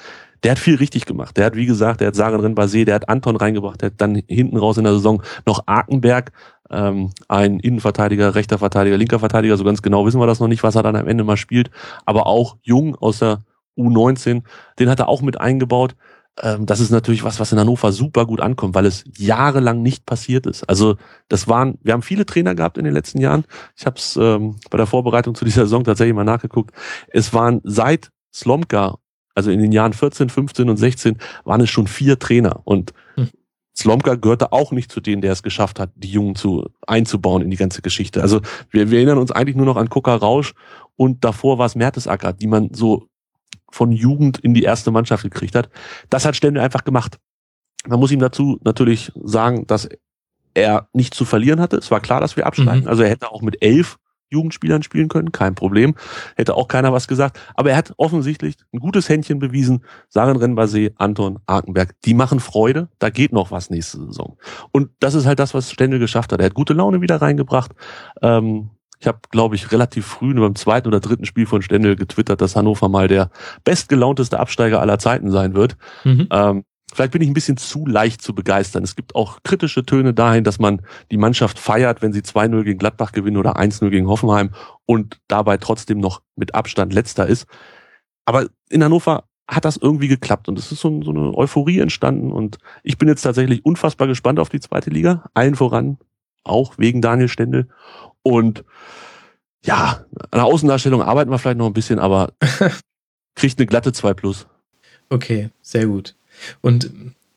Speaker 9: Der hat viel richtig gemacht. Der hat, wie gesagt, der hat Sarenrin Basé, der hat Anton reingebracht, der hat dann hinten raus in der Saison noch Arkenberg, ähm, ein Innenverteidiger, rechter Verteidiger, linker Verteidiger, so ganz genau wissen wir das noch nicht, was er dann am Ende mal spielt, aber auch Jung aus der U19, den hat er auch mit eingebaut. Ähm, das ist natürlich was, was in Hannover super gut ankommt, weil es jahrelang nicht passiert ist. Also das waren, wir haben viele Trainer gehabt in den letzten Jahren. Ich habe es ähm, bei der Vorbereitung zu dieser Saison tatsächlich mal nachgeguckt. Es waren seit Slomka, also in den Jahren 14, 15 und 16, waren es schon vier Trainer. Und
Speaker 3: Hm.
Speaker 9: Slomka gehörte auch nicht zu denen, der es geschafft hat, die Jungen zu einzubauen in die ganze Geschichte. Also wir, wir erinnern uns eigentlich nur noch an Kuka Rausch und davor war es Mertesacker, die man so von Jugend in die erste Mannschaft gekriegt hat. Das hat Stendel einfach gemacht. Man muss ihm dazu natürlich sagen, dass er nichts zu verlieren hatte. Es war klar, dass wir absteigen.
Speaker 3: Mhm.
Speaker 9: Also er hätte auch mit elf Jugendspielern spielen können, kein Problem. Hätte auch keiner was gesagt. Aber er hat offensichtlich ein gutes Händchen bewiesen. Saren Renbase, Anton, Arkenberg, die machen Freude. Da geht noch was nächste Saison. Und das ist halt das, was Stendel geschafft hat. Er hat gute Laune wieder reingebracht. Ähm, ich habe, glaube ich, relativ früh beim zweiten oder dritten Spiel von Stendel getwittert, dass Hannover mal der bestgelaunteste Absteiger aller Zeiten sein wird.
Speaker 3: Mhm.
Speaker 9: Ähm, vielleicht bin ich ein bisschen zu leicht zu begeistern. Es gibt auch kritische Töne dahin, dass man die Mannschaft feiert, wenn sie 2-0 gegen Gladbach gewinnen oder 1-0 gegen Hoffenheim und dabei trotzdem noch mit Abstand letzter ist. Aber in Hannover hat das irgendwie geklappt und es ist so, so eine Euphorie entstanden und ich bin jetzt tatsächlich unfassbar gespannt auf die zweite Liga. Allen voran, auch wegen Daniel Stendel. Und ja, an der Außendarstellung arbeiten wir vielleicht noch ein bisschen, aber kriegt eine glatte 2 plus.
Speaker 3: Okay, sehr gut. Und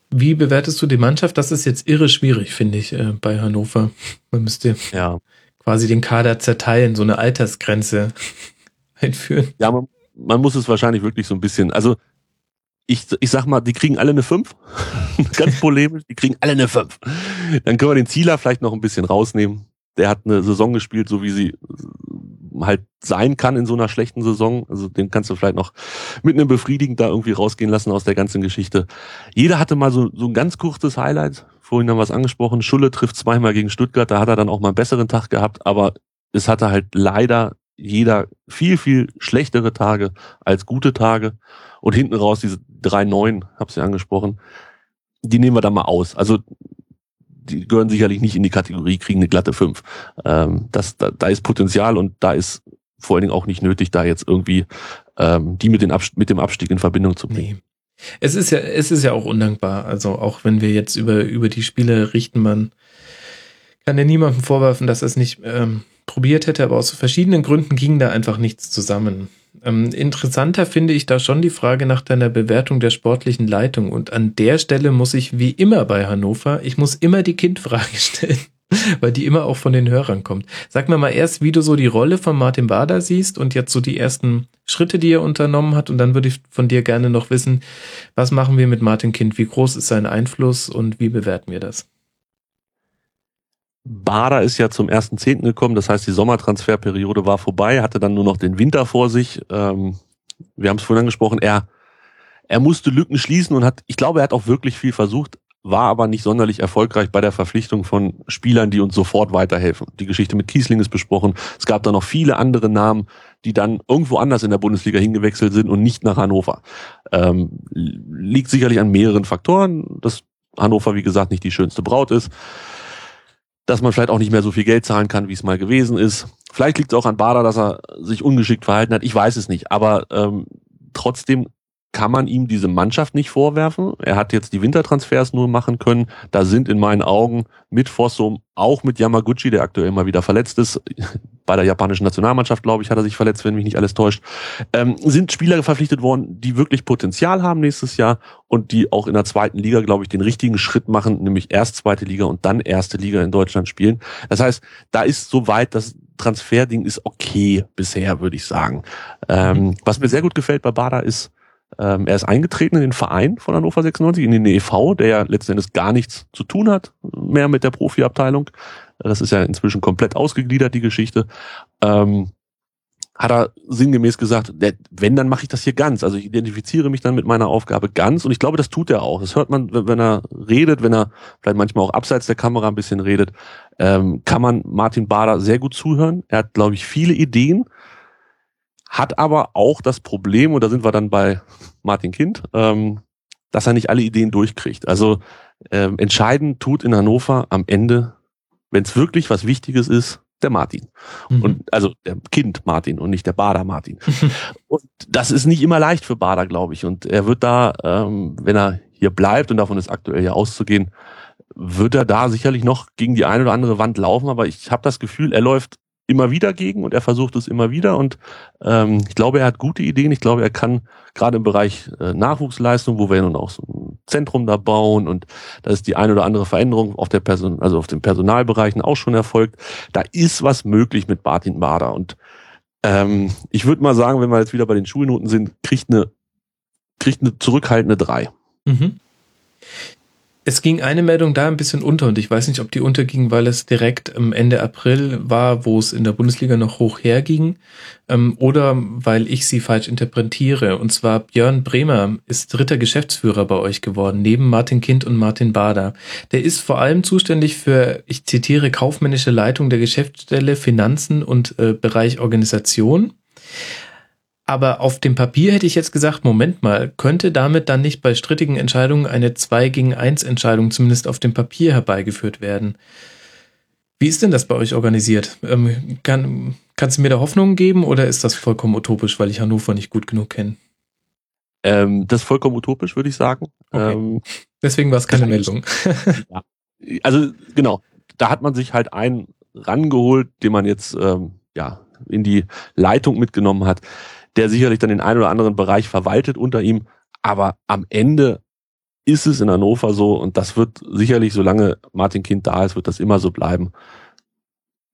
Speaker 3: wie bewertest du die Mannschaft? Das ist jetzt irre schwierig, finde ich, äh, bei Hannover. Man müsste
Speaker 9: Ja.
Speaker 3: quasi den Kader zerteilen, so eine Altersgrenze einführen.
Speaker 9: Ja, man, man muss es wahrscheinlich wirklich so ein bisschen, also ich, ich sag mal, die kriegen alle eine 5. Ganz polemisch, die kriegen alle eine 5. Dann können wir den Zieler vielleicht noch ein bisschen rausnehmen. Der hat eine Saison gespielt, so wie sie äh, halt sein kann in so einer schlechten Saison. Also den kannst du vielleicht noch mit einem befriedigend da irgendwie rausgehen lassen aus der ganzen Geschichte. Jeder hatte mal so, so ein ganz kurzes Highlight. Vorhin haben wir es angesprochen. Schulle trifft zweimal gegen Stuttgart. Da hat er dann auch mal einen besseren Tag gehabt. Aber es hatte halt leider jeder viel, viel schlechtere Tage als gute Tage. Und hinten raus diese drei Neuen, hab's ja angesprochen, die nehmen wir da mal aus. Also die gehören sicherlich nicht in die Kategorie, kriegen eine glatte fünf. Ähm, das, da, da ist Potenzial und da ist vor allen Dingen auch nicht nötig, da jetzt irgendwie ähm, die mit, den mit dem Abstieg in Verbindung zu bringen.
Speaker 3: Nee. Es ist ja, es ist ja auch undankbar. Also auch wenn wir jetzt über, über die Spiele richten, man kann ja niemandem vorwerfen, dass es nicht ähm, probiert hätte, aber aus verschiedenen Gründen ging da einfach nichts zusammen. Ähm, interessanter finde ich da schon die Frage nach deiner Bewertung der sportlichen Leitung. Und an der Stelle muss ich, wie immer bei Hannover, ich muss immer die Kindfrage stellen, weil die immer auch von den Hörern kommt. Sag mir mal erst, wie du so die Rolle von Martin Bader siehst und jetzt so die ersten Schritte, die er unternommen hat. Und dann würde ich von dir gerne noch wissen, was machen wir mit Martin Kind? Wie groß ist sein Einfluss und wie bewerten wir das?
Speaker 9: Bader ist ja zum 1.10. gekommen, das heißt, die Sommertransferperiode war vorbei, hatte dann nur noch den Winter vor sich. Ähm, wir haben es vorhin angesprochen, er, er musste Lücken schließen und hat, ich glaube, er hat auch wirklich viel versucht, war aber nicht sonderlich erfolgreich bei der Verpflichtung von Spielern, die uns sofort weiterhelfen. Die Geschichte mit Kiesling ist besprochen. Es gab da noch viele andere Namen, die dann irgendwo anders in der Bundesliga hingewechselt sind und nicht nach Hannover. Ähm, liegt sicherlich an mehreren Faktoren, dass Hannover, wie gesagt, nicht die schönste Braut ist. Dass man vielleicht auch nicht mehr so viel Geld zahlen kann, wie es mal gewesen ist. Vielleicht liegt es auch an Bader, dass er sich ungeschickt verhalten hat. Ich weiß es nicht. Aber ähm, trotzdem kann man ihm diese Mannschaft nicht vorwerfen. Er hat jetzt die Wintertransfers nur machen können. Da sind in meinen Augen mit Fossum, auch mit Yamaguchi, der aktuell mal wieder verletzt ist, bei der japanischen Nationalmannschaft, glaube ich, hat er sich verletzt, wenn mich nicht alles täuscht, ähm, sind Spieler verpflichtet worden, die wirklich Potenzial haben nächstes Jahr und die auch in der zweiten Liga, glaube ich, den richtigen Schritt machen, nämlich erst zweite Liga und dann erste Liga in Deutschland spielen. Das heißt, da ist soweit das Transferding ist okay bisher, würde ich sagen. Ähm, was mir sehr gut gefällt bei Bada ist, ähm, er ist eingetreten in den Verein von Hannover 96, in den EV, der ja letzten Endes gar nichts zu tun hat mehr mit der Profiabteilung. Das ist ja inzwischen komplett ausgegliedert, die Geschichte. Ähm, hat er sinngemäß gesagt, wenn, dann mache ich das hier ganz. Also ich identifiziere mich dann mit meiner Aufgabe ganz und ich glaube, das tut er auch. Das hört man, wenn er redet, wenn er vielleicht manchmal auch abseits der Kamera ein bisschen redet, ähm, kann man Martin Bader sehr gut zuhören. Er hat, glaube ich, viele Ideen, hat aber auch das Problem, und da sind wir dann bei Martin Kind, ähm, dass er nicht alle Ideen durchkriegt. Also ähm, entscheidend tut in Hannover am Ende, wenn es wirklich was Wichtiges ist, der Martin. Mhm. Und also der Kind Martin und nicht der Bader Martin. und das ist nicht immer leicht für Bader, glaube ich. Und er wird da, ähm, wenn er hier bleibt, und davon ist aktuell ja auszugehen, wird er da sicherlich noch gegen die eine oder andere Wand laufen. Aber ich habe das Gefühl, er läuft immer wieder gegen und er versucht es immer wieder und ähm, ich glaube, er hat gute Ideen. Ich glaube, er kann gerade im Bereich äh, Nachwuchsleistung, wo wir nun auch so ein Zentrum da bauen und da ist die eine oder andere Veränderung auf der Person, also auf den Personalbereichen auch schon erfolgt. Da ist was möglich mit Martin Bader und ähm, ich würde mal sagen, wenn wir jetzt wieder bei den Schulnoten sind, kriegt eine kriegt eine zurückhaltende drei. Mhm.
Speaker 3: Es ging eine Meldung da ein bisschen unter und ich weiß nicht, ob die unterging, weil es direkt Ende April war, wo es in der Bundesliga noch hoch herging, ähm, oder weil ich sie falsch interpretiere. Und zwar Björn Bremer ist dritter Geschäftsführer bei euch geworden, neben Martin Kind und Martin Bader. Der ist vor allem zuständig für, ich zitiere, kaufmännische Leitung der Geschäftsstelle, Finanzen und äh, Bereich Organisation. Aber auf dem Papier hätte ich jetzt gesagt, Moment mal, könnte damit dann nicht bei strittigen Entscheidungen eine 2 gegen 1 Entscheidung zumindest auf dem Papier herbeigeführt werden? Wie ist denn das bei euch organisiert? Ähm, kann, kannst du mir da Hoffnungen geben oder ist das vollkommen utopisch, weil ich Hannover nicht gut genug kenne?
Speaker 9: Ähm, das ist vollkommen utopisch, würde ich sagen.
Speaker 3: Okay. Ähm, Deswegen war es keine Meldung.
Speaker 9: ja. Also genau, da hat man sich halt einen rangeholt, den man jetzt ähm, ja in die Leitung mitgenommen hat der sicherlich dann den einen oder anderen Bereich verwaltet unter ihm. Aber am Ende ist es in Hannover so und das wird sicherlich, solange Martin Kind da ist, wird das immer so bleiben.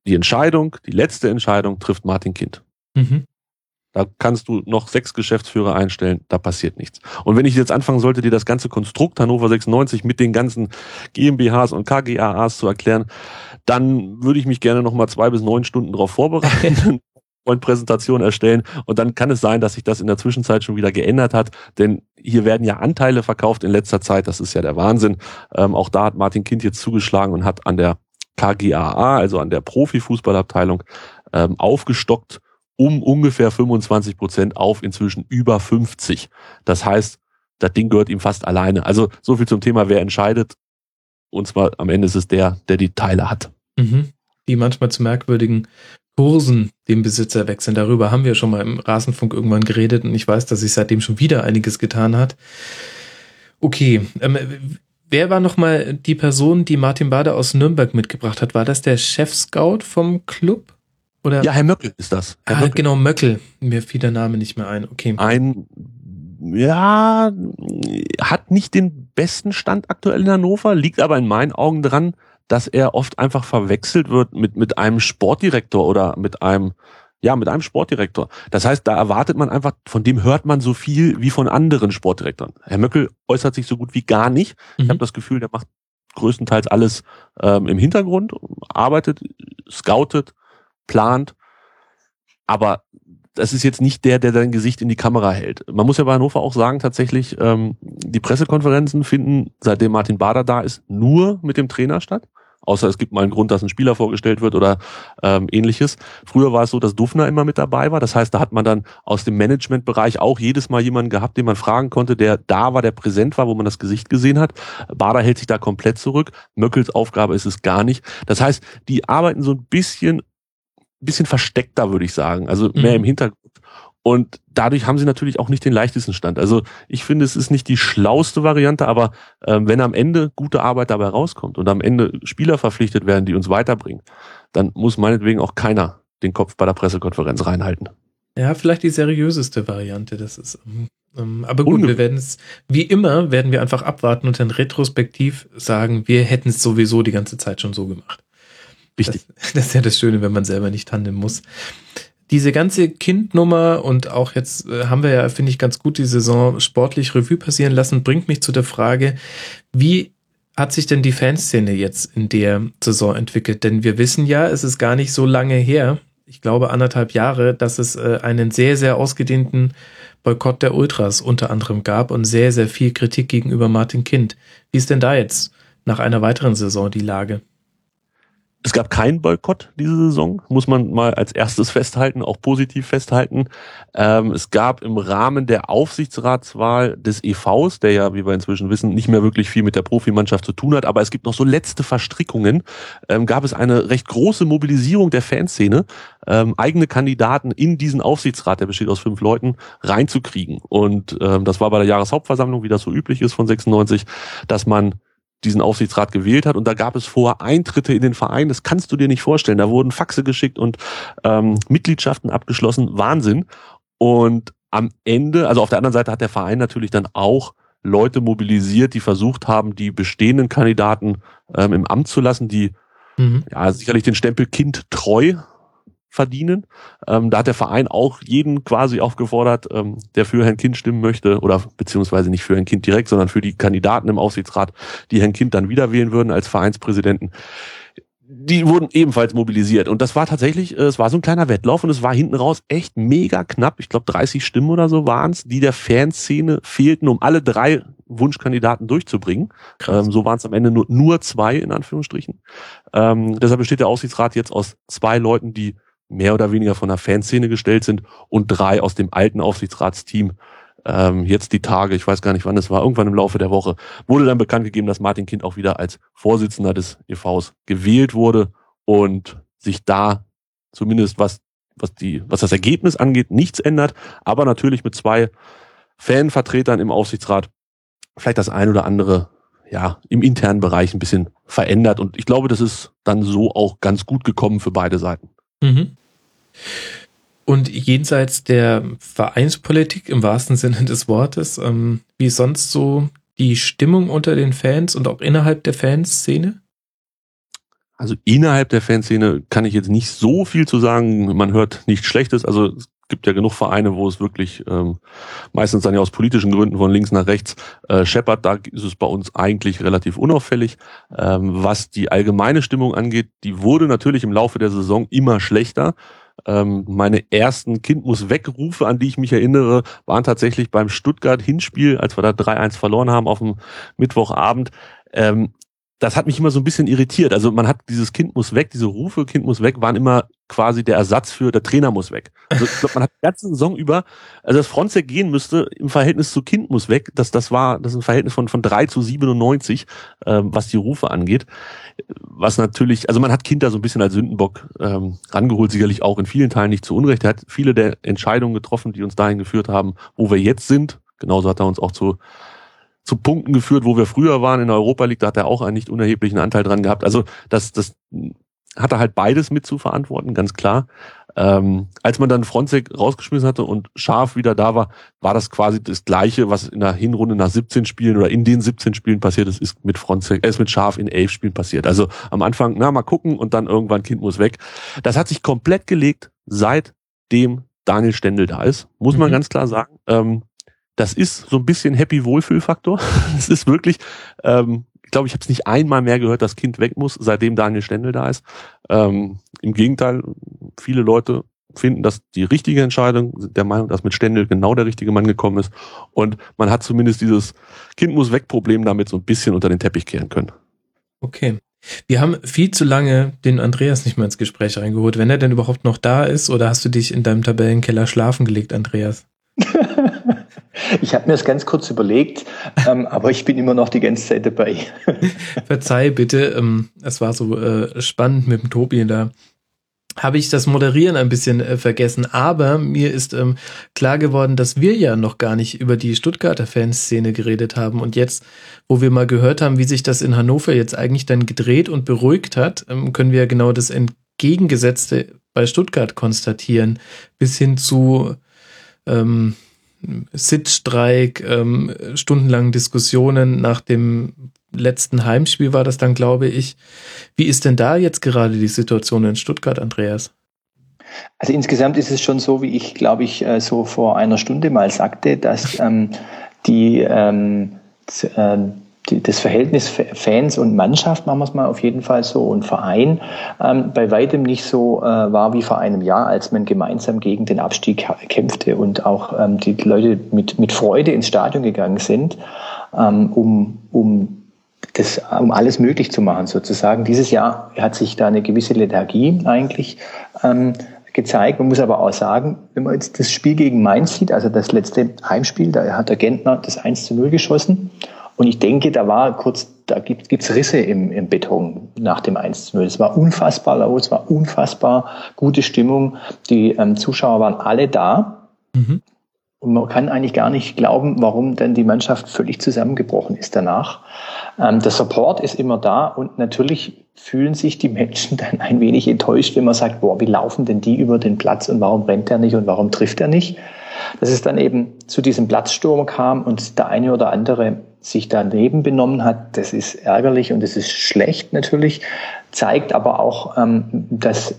Speaker 9: Die Entscheidung, die letzte Entscheidung trifft Martin Kind. Mhm. Da kannst du noch sechs Geschäftsführer einstellen, da passiert nichts. Und wenn ich jetzt anfangen sollte, dir das ganze Konstrukt Hannover 96 mit den ganzen GmbHs und KGAAs zu erklären, dann würde ich mich gerne noch mal zwei bis neun Stunden darauf vorbereiten. PowerPoint-Präsentation erstellen und dann kann es sein, dass sich das in der Zwischenzeit schon wieder geändert hat, denn hier werden ja Anteile verkauft in letzter Zeit, das ist ja der Wahnsinn. Ähm, auch da hat Martin Kind jetzt zugeschlagen und hat an der KGAA, also an der Profifußballabteilung, ähm, aufgestockt um ungefähr 25 Prozent auf inzwischen über 50. Das heißt, das Ding gehört ihm fast alleine. Also so viel zum Thema, wer entscheidet. Und zwar am Ende ist es der, der die Teile hat.
Speaker 3: Mhm. Die manchmal zu merkwürdigen Kursen den Besitzer wechseln. Darüber haben wir schon mal im Rasenfunk irgendwann geredet und ich weiß, dass sich seitdem schon wieder einiges getan hat. Okay, ähm, wer war nochmal die Person, die Martin Bader aus Nürnberg mitgebracht hat? War das der Chef-Scout vom Club?
Speaker 9: Oder? Ja, Herr Möckel ist das.
Speaker 3: Herr ah, Möckel. genau, Möckel. Mir fiel der Name nicht mehr ein. Okay.
Speaker 9: Ein, ja, hat nicht den besten Stand aktuell in Hannover, liegt aber in meinen Augen dran, dass er oft einfach verwechselt wird mit, mit einem Sportdirektor oder mit einem, ja, mit einem Sportdirektor. Das heißt, da erwartet man einfach, von dem hört man so viel wie von anderen Sportdirektoren. Herr Möckel äußert sich so gut wie gar nicht. Mhm. Ich habe das Gefühl, der macht größtenteils alles ähm, im Hintergrund, arbeitet, scoutet, plant. Aber das ist jetzt nicht der, der sein Gesicht in die Kamera hält. Man muss ja bei Hannover auch sagen, tatsächlich, ähm, die Pressekonferenzen finden, seitdem Martin Bader da ist, nur mit dem Trainer statt. Außer es gibt mal einen Grund, dass ein Spieler vorgestellt wird oder ähm, ähnliches. Früher war es so, dass Dufner immer mit dabei war. Das heißt, da hat man dann aus dem Managementbereich auch jedes Mal jemanden gehabt, den man fragen konnte, der da war, der präsent war, wo man das Gesicht gesehen hat. Bader hält sich da komplett zurück. Möckels Aufgabe ist es gar nicht. Das heißt, die arbeiten so ein bisschen bisschen versteckter, würde ich sagen. Also mehr
Speaker 3: Mhm.
Speaker 9: im Hintergrund. Und dadurch haben sie natürlich auch nicht den leichtesten Stand. Also ich finde, es ist nicht die schlauste Variante, aber ähm, wenn am Ende gute Arbeit dabei rauskommt und am Ende Spieler verpflichtet werden, die uns weiterbringen, dann muss meinetwegen auch keiner den Kopf bei der Pressekonferenz reinhalten.
Speaker 3: Ja, vielleicht die seriöseste Variante. Das ist. ähm, Ähm, aber gut,
Speaker 9: Unge-
Speaker 3: wir werden es, wie immer, werden wir einfach abwarten und dann retrospektiv sagen, wir hätten es sowieso die ganze Zeit schon so gemacht.
Speaker 9: Wichtig.
Speaker 3: Das, das ist ja das Schöne, wenn man selber nicht handeln muss. Diese ganze Kindnummer und auch jetzt äh, haben wir ja, finde ich, ganz gut die Saison sportlich Revue passieren lassen, bringt mich zu der Frage, wie hat sich denn die Fanszene jetzt in der Saison entwickelt? Denn wir wissen ja, es ist gar nicht so lange her, ich glaube anderthalb Jahre, dass es äh, einen sehr, sehr ausgedehnten Boykott der Ultras unter anderem gab und sehr, sehr viel Kritik gegenüber Martin Kind. Wie ist denn da jetzt nach einer weiteren Saison die Lage?
Speaker 9: Es gab keinen Boykott diese Saison, muss man mal als erstes festhalten, auch positiv festhalten. Ähm, es gab im Rahmen der Aufsichtsratswahl des EVs, der ja, wie wir inzwischen wissen, nicht mehr wirklich viel mit der Profimannschaft zu tun hat, aber es gibt noch so letzte Verstrickungen, ähm, gab es eine recht große Mobilisierung der Fanszene, ähm, eigene Kandidaten in diesen Aufsichtsrat, der besteht aus fünf Leuten, reinzukriegen. Und ähm, das war bei der Jahreshauptversammlung, wie das so üblich ist von 96, dass man diesen Aufsichtsrat gewählt hat und da gab es vorher Eintritte in den Verein, das kannst du dir nicht vorstellen. Da wurden Faxe geschickt und ähm, Mitgliedschaften abgeschlossen, Wahnsinn. Und am Ende, also auf der anderen Seite hat der Verein natürlich dann auch Leute mobilisiert, die versucht haben, die bestehenden Kandidaten ähm, im Amt zu lassen, die
Speaker 3: Mhm.
Speaker 9: ja sicherlich den Stempel Kind treu verdienen. Ähm, da hat der Verein auch jeden quasi aufgefordert, ähm, der für Herrn Kind stimmen möchte, oder beziehungsweise nicht für Herrn Kind direkt, sondern für die Kandidaten im Aufsichtsrat, die Herrn Kind dann wieder wählen würden als Vereinspräsidenten. Die wurden ebenfalls mobilisiert. Und das war tatsächlich, äh, es war so ein kleiner Wettlauf und es war hinten raus echt mega knapp. Ich glaube, 30 Stimmen oder so waren es, die der Fanszene fehlten, um alle drei Wunschkandidaten durchzubringen. Ähm, so waren es am Ende nur, nur zwei, in Anführungsstrichen. Ähm, deshalb besteht der Aufsichtsrat jetzt aus zwei Leuten, die mehr oder weniger von der Fanszene gestellt sind und drei aus dem alten Aufsichtsratsteam. Ähm, jetzt die Tage, ich weiß gar nicht wann es war, irgendwann im Laufe der Woche, wurde dann bekannt gegeben, dass Martin Kind auch wieder als Vorsitzender des EVs gewählt wurde und sich da zumindest was, was die, was das Ergebnis angeht, nichts ändert, aber natürlich mit zwei Fanvertretern im Aufsichtsrat vielleicht das ein oder andere ja, im internen Bereich ein bisschen verändert. Und ich glaube, das ist dann so auch ganz gut gekommen für beide Seiten.
Speaker 3: Mhm. Und jenseits der Vereinspolitik im wahrsten Sinne des Wortes, ähm, wie ist sonst so die Stimmung unter den Fans und auch innerhalb der Fanszene?
Speaker 9: Also innerhalb der Fanszene kann ich jetzt nicht so viel zu sagen. Man hört nichts Schlechtes. Also es gibt ja genug Vereine, wo es wirklich ähm, meistens dann ja aus politischen Gründen von links nach rechts äh, scheppert. Da ist es bei uns eigentlich relativ unauffällig. Ähm, was die allgemeine Stimmung angeht, die wurde natürlich im Laufe der Saison immer schlechter. Ähm, meine ersten Kind muss wegrufe, an die ich mich erinnere, waren tatsächlich beim Stuttgart-Hinspiel, als wir da 3-1 verloren haben auf dem Mittwochabend. Ähm, das hat mich immer so ein bisschen irritiert. Also man hat dieses Kind muss weg, diese Rufe, Kind muss weg, waren immer quasi der Ersatz für der Trainer muss weg. Also ich glaube, man hat die ganze Saison über, also dass Fronzek gehen müsste im Verhältnis zu Kind muss weg, das, das war, das ist ein Verhältnis von, von 3 zu 97, ähm, was die Rufe angeht. Was natürlich, also man hat Kind da so ein bisschen als Sündenbock ähm, rangeholt, sicherlich auch in vielen Teilen nicht zu Unrecht. Er hat viele der Entscheidungen getroffen, die uns dahin geführt haben, wo wir jetzt sind. Genauso hat er uns auch zu zu Punkten geführt, wo wir früher waren in der Europa League, da hat er auch einen nicht unerheblichen Anteil dran gehabt. Also das, das hat er halt beides mit zu verantworten, ganz klar. Ähm, als man dann Fronzek rausgeschmissen hatte und Scharf wieder da war, war das quasi das Gleiche, was in der Hinrunde nach 17 Spielen oder in den 17 Spielen passiert ist, ist mit Fronzek, äh, ist mit Scharf in elf Spielen passiert. Also am Anfang, na, mal gucken und dann irgendwann Kind muss weg. Das hat sich komplett gelegt, seitdem Daniel Stendel da ist, muss man
Speaker 3: Mhm.
Speaker 9: ganz klar sagen. Ähm, das ist so ein bisschen Happy Wohlfühlfaktor. Es ist wirklich, ähm, ich glaube, ich habe es nicht einmal mehr gehört, dass Kind weg muss, seitdem Daniel Stendel da ist. Ähm, Im Gegenteil, viele Leute finden das die richtige Entscheidung, sind der Meinung, dass mit Stendel genau der richtige Mann gekommen ist. Und man hat zumindest dieses Kind muss weg Problem damit so ein bisschen unter den Teppich kehren können.
Speaker 3: Okay. Wir haben viel zu lange den Andreas nicht mehr ins Gespräch reingeholt. Wenn er denn überhaupt noch da ist, oder hast du dich in deinem Tabellenkeller schlafen gelegt, Andreas?
Speaker 8: ich habe mir das ganz kurz überlegt, ähm, aber ich bin immer noch die ganze Zeit dabei.
Speaker 3: Verzeih bitte, ähm, es war so äh, spannend mit dem Tobi da habe ich das Moderieren ein bisschen äh, vergessen. Aber mir ist ähm, klar geworden, dass wir ja noch gar nicht über die Stuttgarter Fanszene geredet haben. Und jetzt, wo wir mal gehört haben, wie sich das in Hannover jetzt eigentlich dann gedreht und beruhigt hat, ähm, können wir genau das Entgegengesetzte bei Stuttgart konstatieren. Bis hin zu ähm, Sitzstreik, ähm, stundenlangen Diskussionen nach dem letzten Heimspiel war das dann, glaube ich. Wie ist denn da jetzt gerade die Situation in Stuttgart, Andreas?
Speaker 8: Also insgesamt ist es schon so, wie ich, glaube ich, äh, so vor einer Stunde mal sagte, dass ähm, die, ähm, äh, die, das Verhältnis Fans und Mannschaft, machen wir es mal auf jeden Fall so, und Verein ähm, bei weitem nicht so äh, war wie vor einem Jahr, als man gemeinsam gegen den Abstieg kämpfte und auch ähm, die Leute mit, mit Freude ins Stadion gegangen sind, ähm, um, um das, um alles möglich zu machen, sozusagen. Dieses Jahr hat sich da eine gewisse Lethargie eigentlich ähm, gezeigt. Man muss aber auch sagen, wenn man jetzt das Spiel gegen Mainz sieht, also das letzte Heimspiel, da hat der Gentner das 1 zu 0 geschossen. Und ich denke, da war kurz, da gibt es Risse im, im Beton nach dem 1 zu 0. Es war unfassbar laut, es war unfassbar gute Stimmung. Die ähm, Zuschauer waren alle da. Mhm. Und man kann eigentlich gar nicht glauben, warum denn die Mannschaft völlig zusammengebrochen ist danach. Ähm, der Support ist immer da und natürlich fühlen sich die Menschen dann ein wenig enttäuscht, wenn man sagt, boah, wie laufen denn die über den Platz und warum rennt er nicht und warum trifft er nicht? Dass es dann eben zu diesem Platzsturm kam und der eine oder andere sich daneben benommen hat, das ist ärgerlich und das ist schlecht natürlich, zeigt aber auch, ähm, dass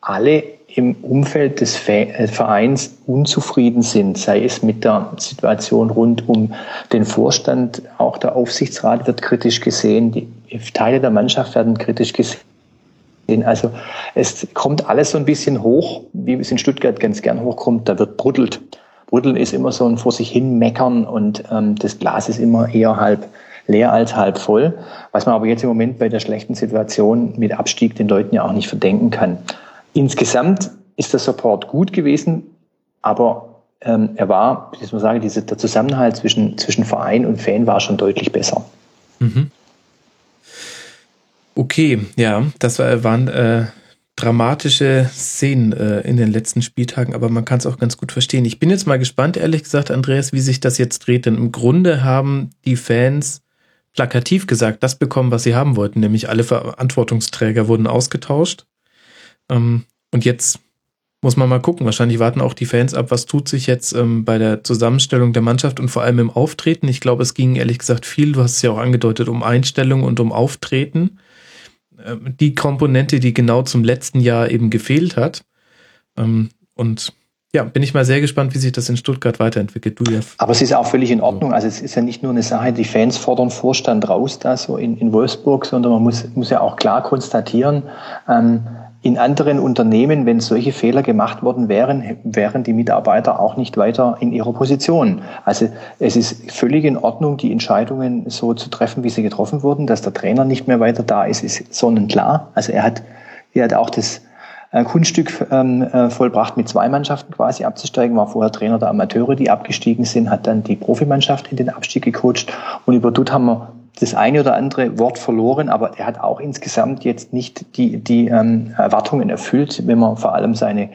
Speaker 8: alle im Umfeld des äh, Vereins unzufrieden sind, sei es mit der Situation rund um den Vorstand, auch der Aufsichtsrat wird kritisch gesehen, die Teile der Mannschaft werden kritisch gesehen. Also es kommt alles so ein bisschen hoch, wie es in Stuttgart ganz gern hochkommt, da wird brüttelt. Brütteln ist immer so ein vor sich hin meckern und ähm, das Glas ist immer eher halb leer als halb voll, was man aber jetzt im Moment bei der schlechten Situation mit Abstieg den Leuten ja auch nicht verdenken kann. Insgesamt ist der Support gut gewesen, aber ähm, er war, wie soll man sagen, diese, der Zusammenhalt zwischen, zwischen Verein und Fan war schon deutlich besser. Mhm.
Speaker 3: Okay, ja, das war, waren äh, dramatische Szenen äh, in den letzten Spieltagen, aber man kann es auch ganz gut verstehen. Ich bin jetzt mal gespannt, ehrlich gesagt, Andreas, wie sich das jetzt dreht, denn im Grunde haben die Fans plakativ gesagt, das bekommen, was sie haben wollten, nämlich alle Verantwortungsträger wurden ausgetauscht. Ähm, und jetzt muss man mal gucken. Wahrscheinlich warten auch die Fans ab, was tut sich jetzt ähm, bei der Zusammenstellung der Mannschaft und vor allem im Auftreten. Ich glaube, es ging ehrlich gesagt viel, du hast es ja auch angedeutet, um Einstellung und um Auftreten. Ähm, die Komponente, die genau zum letzten Jahr eben gefehlt hat. Ähm, und ja, bin ich mal sehr gespannt, wie sich das in Stuttgart weiterentwickelt. Du, Jeff.
Speaker 8: Aber es ist auch völlig in Ordnung. Also es ist ja nicht nur eine Sache, die Fans fordern Vorstand raus da so in, in Wolfsburg, sondern man muss, muss ja auch klar konstatieren, ähm, in anderen Unternehmen, wenn solche Fehler gemacht worden wären, wären die Mitarbeiter auch nicht weiter in ihrer Position. Also es ist völlig in Ordnung, die Entscheidungen so zu treffen, wie sie getroffen wurden. Dass der Trainer nicht mehr weiter da ist, ist sonnenklar. Also er hat, er hat auch das äh, Kunststück ähm, äh, vollbracht, mit zwei Mannschaften quasi abzusteigen, war vorher Trainer der Amateure, die abgestiegen sind, hat dann die Profimannschaft in den Abstieg gecoacht und über Dutt haben wir das eine oder andere Wort verloren, aber er hat auch insgesamt jetzt nicht die, die ähm, Erwartungen erfüllt, wenn man vor allem seine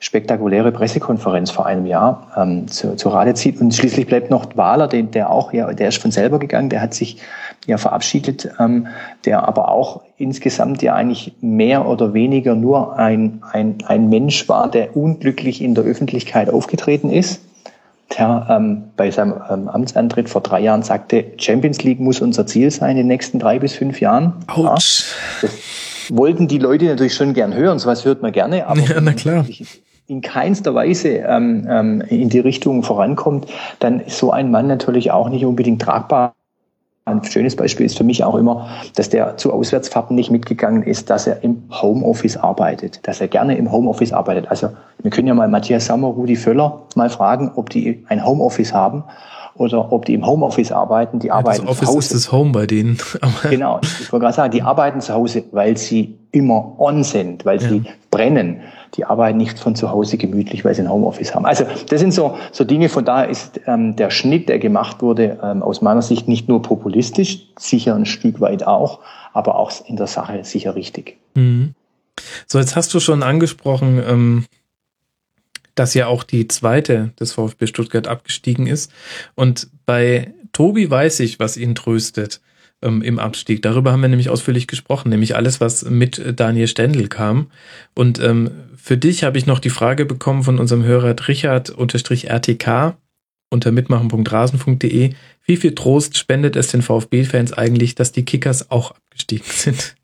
Speaker 8: spektakuläre Pressekonferenz vor einem Jahr ähm, zu, zu Rate zieht. Und schließlich bleibt noch Wahler, den, der auch, ja, der ist von selber gegangen, der hat sich ja verabschiedet, ähm, der aber auch insgesamt ja eigentlich mehr oder weniger nur ein, ein, ein Mensch war, der unglücklich in der Öffentlichkeit aufgetreten ist der ähm, bei seinem ähm, Amtsantritt vor drei Jahren sagte, Champions League muss unser Ziel sein in den nächsten drei bis fünf Jahren. Autsch. Ja, das wollten die Leute natürlich schon gern hören, sowas hört man gerne, aber
Speaker 3: ja, na klar.
Speaker 8: in keinster Weise ähm, ähm, in die Richtung vorankommt, dann ist so ein Mann natürlich auch nicht unbedingt tragbar Ein schönes Beispiel ist für mich auch immer, dass der zu Auswärtsfahrten nicht mitgegangen ist, dass er im Homeoffice arbeitet, dass er gerne im Homeoffice arbeitet. Also wir können ja mal Matthias Sammer, Rudi Völler mal fragen, ob die ein Homeoffice haben oder ob die im Homeoffice arbeiten. Die
Speaker 3: Ja,
Speaker 8: arbeiten
Speaker 3: das Office
Speaker 8: zu
Speaker 3: ist
Speaker 8: Hause.
Speaker 3: das Home bei denen.
Speaker 8: Genau, ich wollte gerade sagen, die arbeiten zu Hause, weil sie immer on sind, weil sie brennen. Die arbeiten nicht von zu Hause gemütlich, weil sie ein Homeoffice haben. Also das sind so, so Dinge, von daher ist ähm, der Schnitt, der gemacht wurde, ähm, aus meiner Sicht nicht nur populistisch, sicher ein Stück weit auch, aber auch in der Sache sicher richtig.
Speaker 3: Mhm. So, jetzt hast du schon angesprochen, ähm, dass ja auch die zweite des VfB Stuttgart abgestiegen ist. Und bei Tobi weiß ich, was ihn tröstet ähm, im Abstieg. Darüber haben wir nämlich ausführlich gesprochen, nämlich alles, was mit Daniel Stendel kam. Und ähm, für dich habe ich noch die Frage bekommen von unserem Hörer Richard-RTK unter mitmachen.rasen.de. Wie viel Trost spendet es den VfB-Fans eigentlich, dass die Kickers auch abgestiegen sind?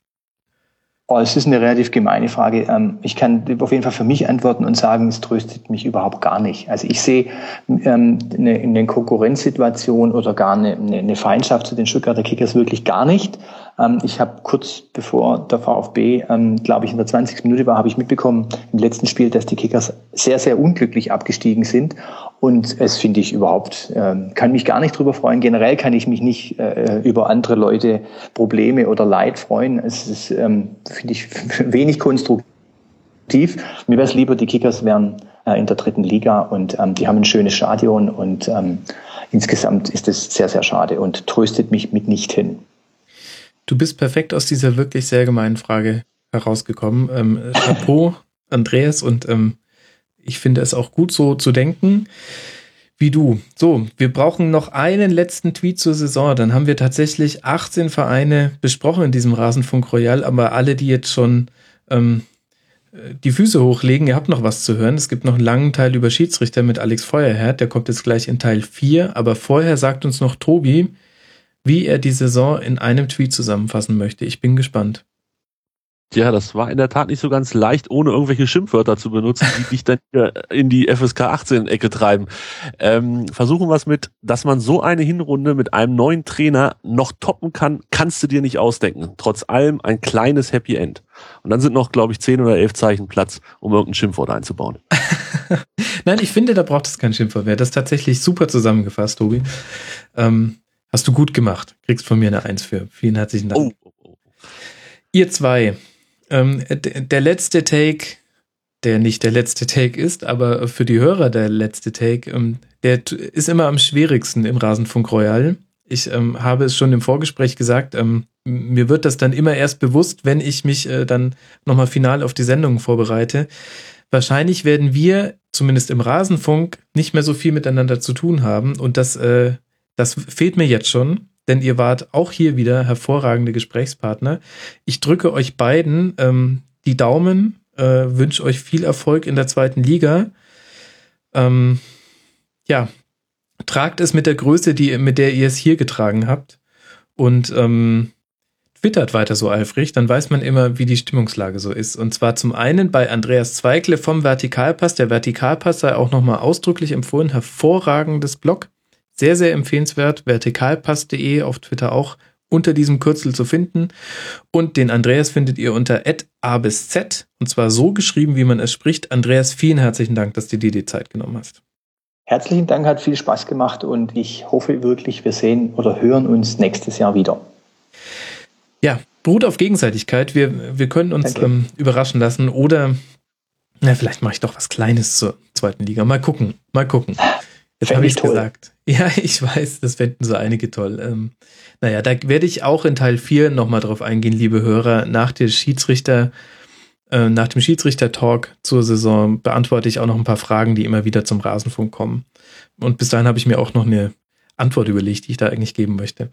Speaker 8: Oh, es ist eine relativ gemeine Frage. Ähm, Ich kann auf jeden Fall für mich antworten und sagen, es tröstet mich überhaupt gar nicht. Also ich sehe ähm, eine, Konkurrenzsituation oder gar eine, Feindschaft zu den Stuttgarter Kickers wirklich gar nicht. Ähm, Ich habe kurz bevor der VfB, glaube ich, in der 20. Minute war, habe ich mitbekommen im letzten Spiel, dass die Kickers sehr, sehr unglücklich abgestiegen sind. Und es finde ich überhaupt, ähm, kann mich gar nicht drüber freuen. Generell kann ich mich nicht äh, über andere Leute Probleme oder Leid freuen. Es ist, ähm, finde ich, wenig konstruktiv. Mir wäre es lieber, die Kickers wären äh, in der dritten Liga und ähm, die haben ein schönes Stadion und ähm, insgesamt ist es sehr, sehr schade und tröstet mich mitnichten.
Speaker 3: Du bist perfekt aus dieser wirklich sehr gemeinen Frage herausgekommen. Ähm, Chapeau, Andreas, und ähm, ich finde es auch gut so zu denken wie du. So, wir brauchen noch einen letzten Tweet zur Saison. Dann haben wir tatsächlich 18 Vereine besprochen in diesem Rasenfunk Royal, aber alle, die jetzt schon ähm, die Füße hochlegen, ihr habt noch was zu hören. Es gibt noch einen langen Teil über Schiedsrichter mit Alex Feuerherd, der kommt jetzt gleich in Teil 4, aber vorher sagt uns noch Tobi, wie er die Saison in einem Tweet zusammenfassen möchte. Ich bin gespannt.
Speaker 9: Ja, das war in der Tat nicht so ganz leicht, ohne irgendwelche Schimpfwörter zu benutzen, die dich dann hier in die FSK 18 Ecke treiben. Ähm, versuchen wir es mit, dass man so eine Hinrunde mit einem neuen Trainer noch toppen kann, kannst du dir nicht ausdenken. Trotz allem ein kleines Happy End. Und dann sind noch, glaube ich, zehn oder elf Zeichen Platz, um irgendein Schimpfwort einzubauen.
Speaker 3: Nein, ich finde, da braucht es kein Schimpfwort mehr. Das ist tatsächlich super zusammengefasst, Tobi. Ähm, hast du gut gemacht. Kriegst von mir eine Eins für. Vielen herzlichen Dank.
Speaker 9: Oh,
Speaker 3: Ihr zwei, ähm, der letzte Take, der nicht der letzte Take ist, aber für die Hörer der letzte Take, ähm, der ist immer am schwierigsten im Rasenfunk Royal. Ich ähm, habe es schon im Vorgespräch gesagt, ähm, mir wird das dann immer erst bewusst, wenn ich mich äh, dann nochmal final auf die Sendung vorbereite. Wahrscheinlich werden wir, zumindest im Rasenfunk, nicht mehr so viel miteinander zu tun haben und das, äh, das fehlt mir jetzt schon, denn ihr wart auch hier wieder hervorragende Gesprächspartner. Ich drücke euch beiden ähm, die Daumen, äh, wünsche euch viel Erfolg in der zweiten Liga. Ähm, ja, tragt es mit der Größe, die, mit der ihr es hier getragen habt und ähm, twittert weiter so eifrig, dann weiß man immer, wie die Stimmungslage so ist. Und zwar zum einen bei Andreas Zweikle vom Vertikalpass. Der Vertikalpass sei auch nochmal ausdrücklich empfohlen. Hervorragendes Blog. Sehr, sehr empfehlenswert. Vertikalpass.de auf Twitter auch unter diesem Kürzel zu finden. Und den Andreas findet ihr unter a bis z. Und zwar so geschrieben, wie man es spricht. Andreas, vielen herzlichen Dank, dass du dir die Zeit genommen hast.
Speaker 8: Herzlichen Dank, hat viel Spaß gemacht und ich hoffe wirklich, wir sehen oder hören uns nächstes Jahr wieder.
Speaker 3: Ja, beruht auf Gegenseitigkeit. Wir, wir können uns ähm, überraschen lassen oder na, vielleicht mache ich doch was Kleines zur zweiten Liga. Mal gucken, mal gucken.
Speaker 8: Fänd
Speaker 3: habe
Speaker 8: ich toll.
Speaker 3: gesagt. Ja, ich weiß, das fänden so einige toll. Ähm, naja, da werde ich auch in Teil 4 nochmal drauf eingehen, liebe Hörer. Nach der Schiedsrichter, äh, nach dem Schiedsrichter-Talk zur Saison beantworte ich auch noch ein paar Fragen, die immer wieder zum Rasenfunk kommen. Und bis dahin habe ich mir auch noch eine Antwort überlegt, die ich da eigentlich geben möchte.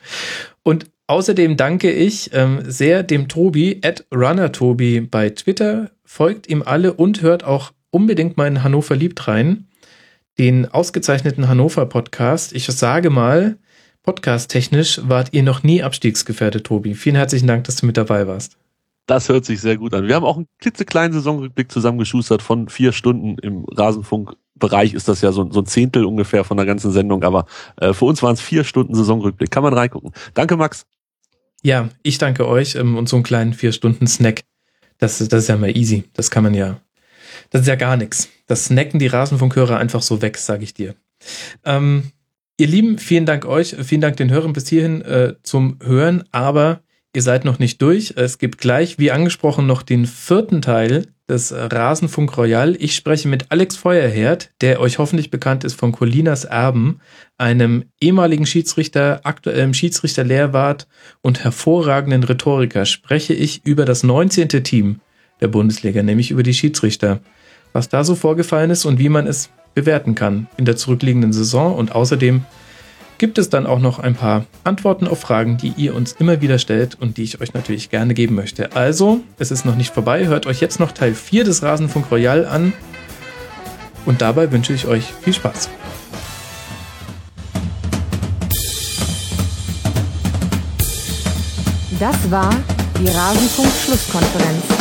Speaker 3: Und außerdem danke ich ähm, sehr dem Tobi, at RunnerTobi bei Twitter. Folgt ihm alle und hört auch unbedingt in Hannover liebt rein. Den ausgezeichneten Hannover Podcast. Ich sage mal, podcast-technisch wart ihr noch nie abstiegsgefährdet, Tobi. Vielen herzlichen Dank, dass du mit dabei warst.
Speaker 9: Das hört sich sehr gut an. Wir haben auch einen klitzekleinen Saisonrückblick zusammengeschustert von vier Stunden im Rasenfunk Bereich ist das ja so, so ein Zehntel ungefähr von der ganzen Sendung, aber äh, für uns waren es vier Stunden Saisonrückblick. Kann man reingucken. Danke, Max.
Speaker 3: Ja, ich danke euch ähm, und so einen kleinen vier Stunden Snack. Das, das ist ja mal easy. Das kann man ja. Das ist ja gar nichts. Das snacken die Rasenfunkhörer einfach so weg, sage ich dir. Ähm, ihr Lieben, vielen Dank euch, vielen Dank den Hörern bis hierhin äh, zum Hören, aber ihr seid noch nicht durch. Es gibt gleich, wie angesprochen, noch den vierten Teil des Rasenfunk Royal. Ich spreche mit Alex Feuerherd, der euch hoffentlich bekannt ist von Colinas Erben, einem ehemaligen Schiedsrichter, aktuellem Schiedsrichterlehrwart und hervorragenden Rhetoriker. Spreche ich über das 19. Team der Bundesliga, nämlich über die Schiedsrichter. Was da so vorgefallen ist und wie man es bewerten kann in der zurückliegenden Saison und außerdem gibt es dann auch noch ein paar Antworten auf Fragen, die ihr uns immer wieder stellt und die ich euch natürlich gerne geben möchte. Also, es ist noch nicht vorbei. Hört euch jetzt noch Teil 4 des Rasenfunk Royal an. Und dabei wünsche ich euch viel Spaß.
Speaker 1: Das war die Rasenfunk-Schlusskonferenz.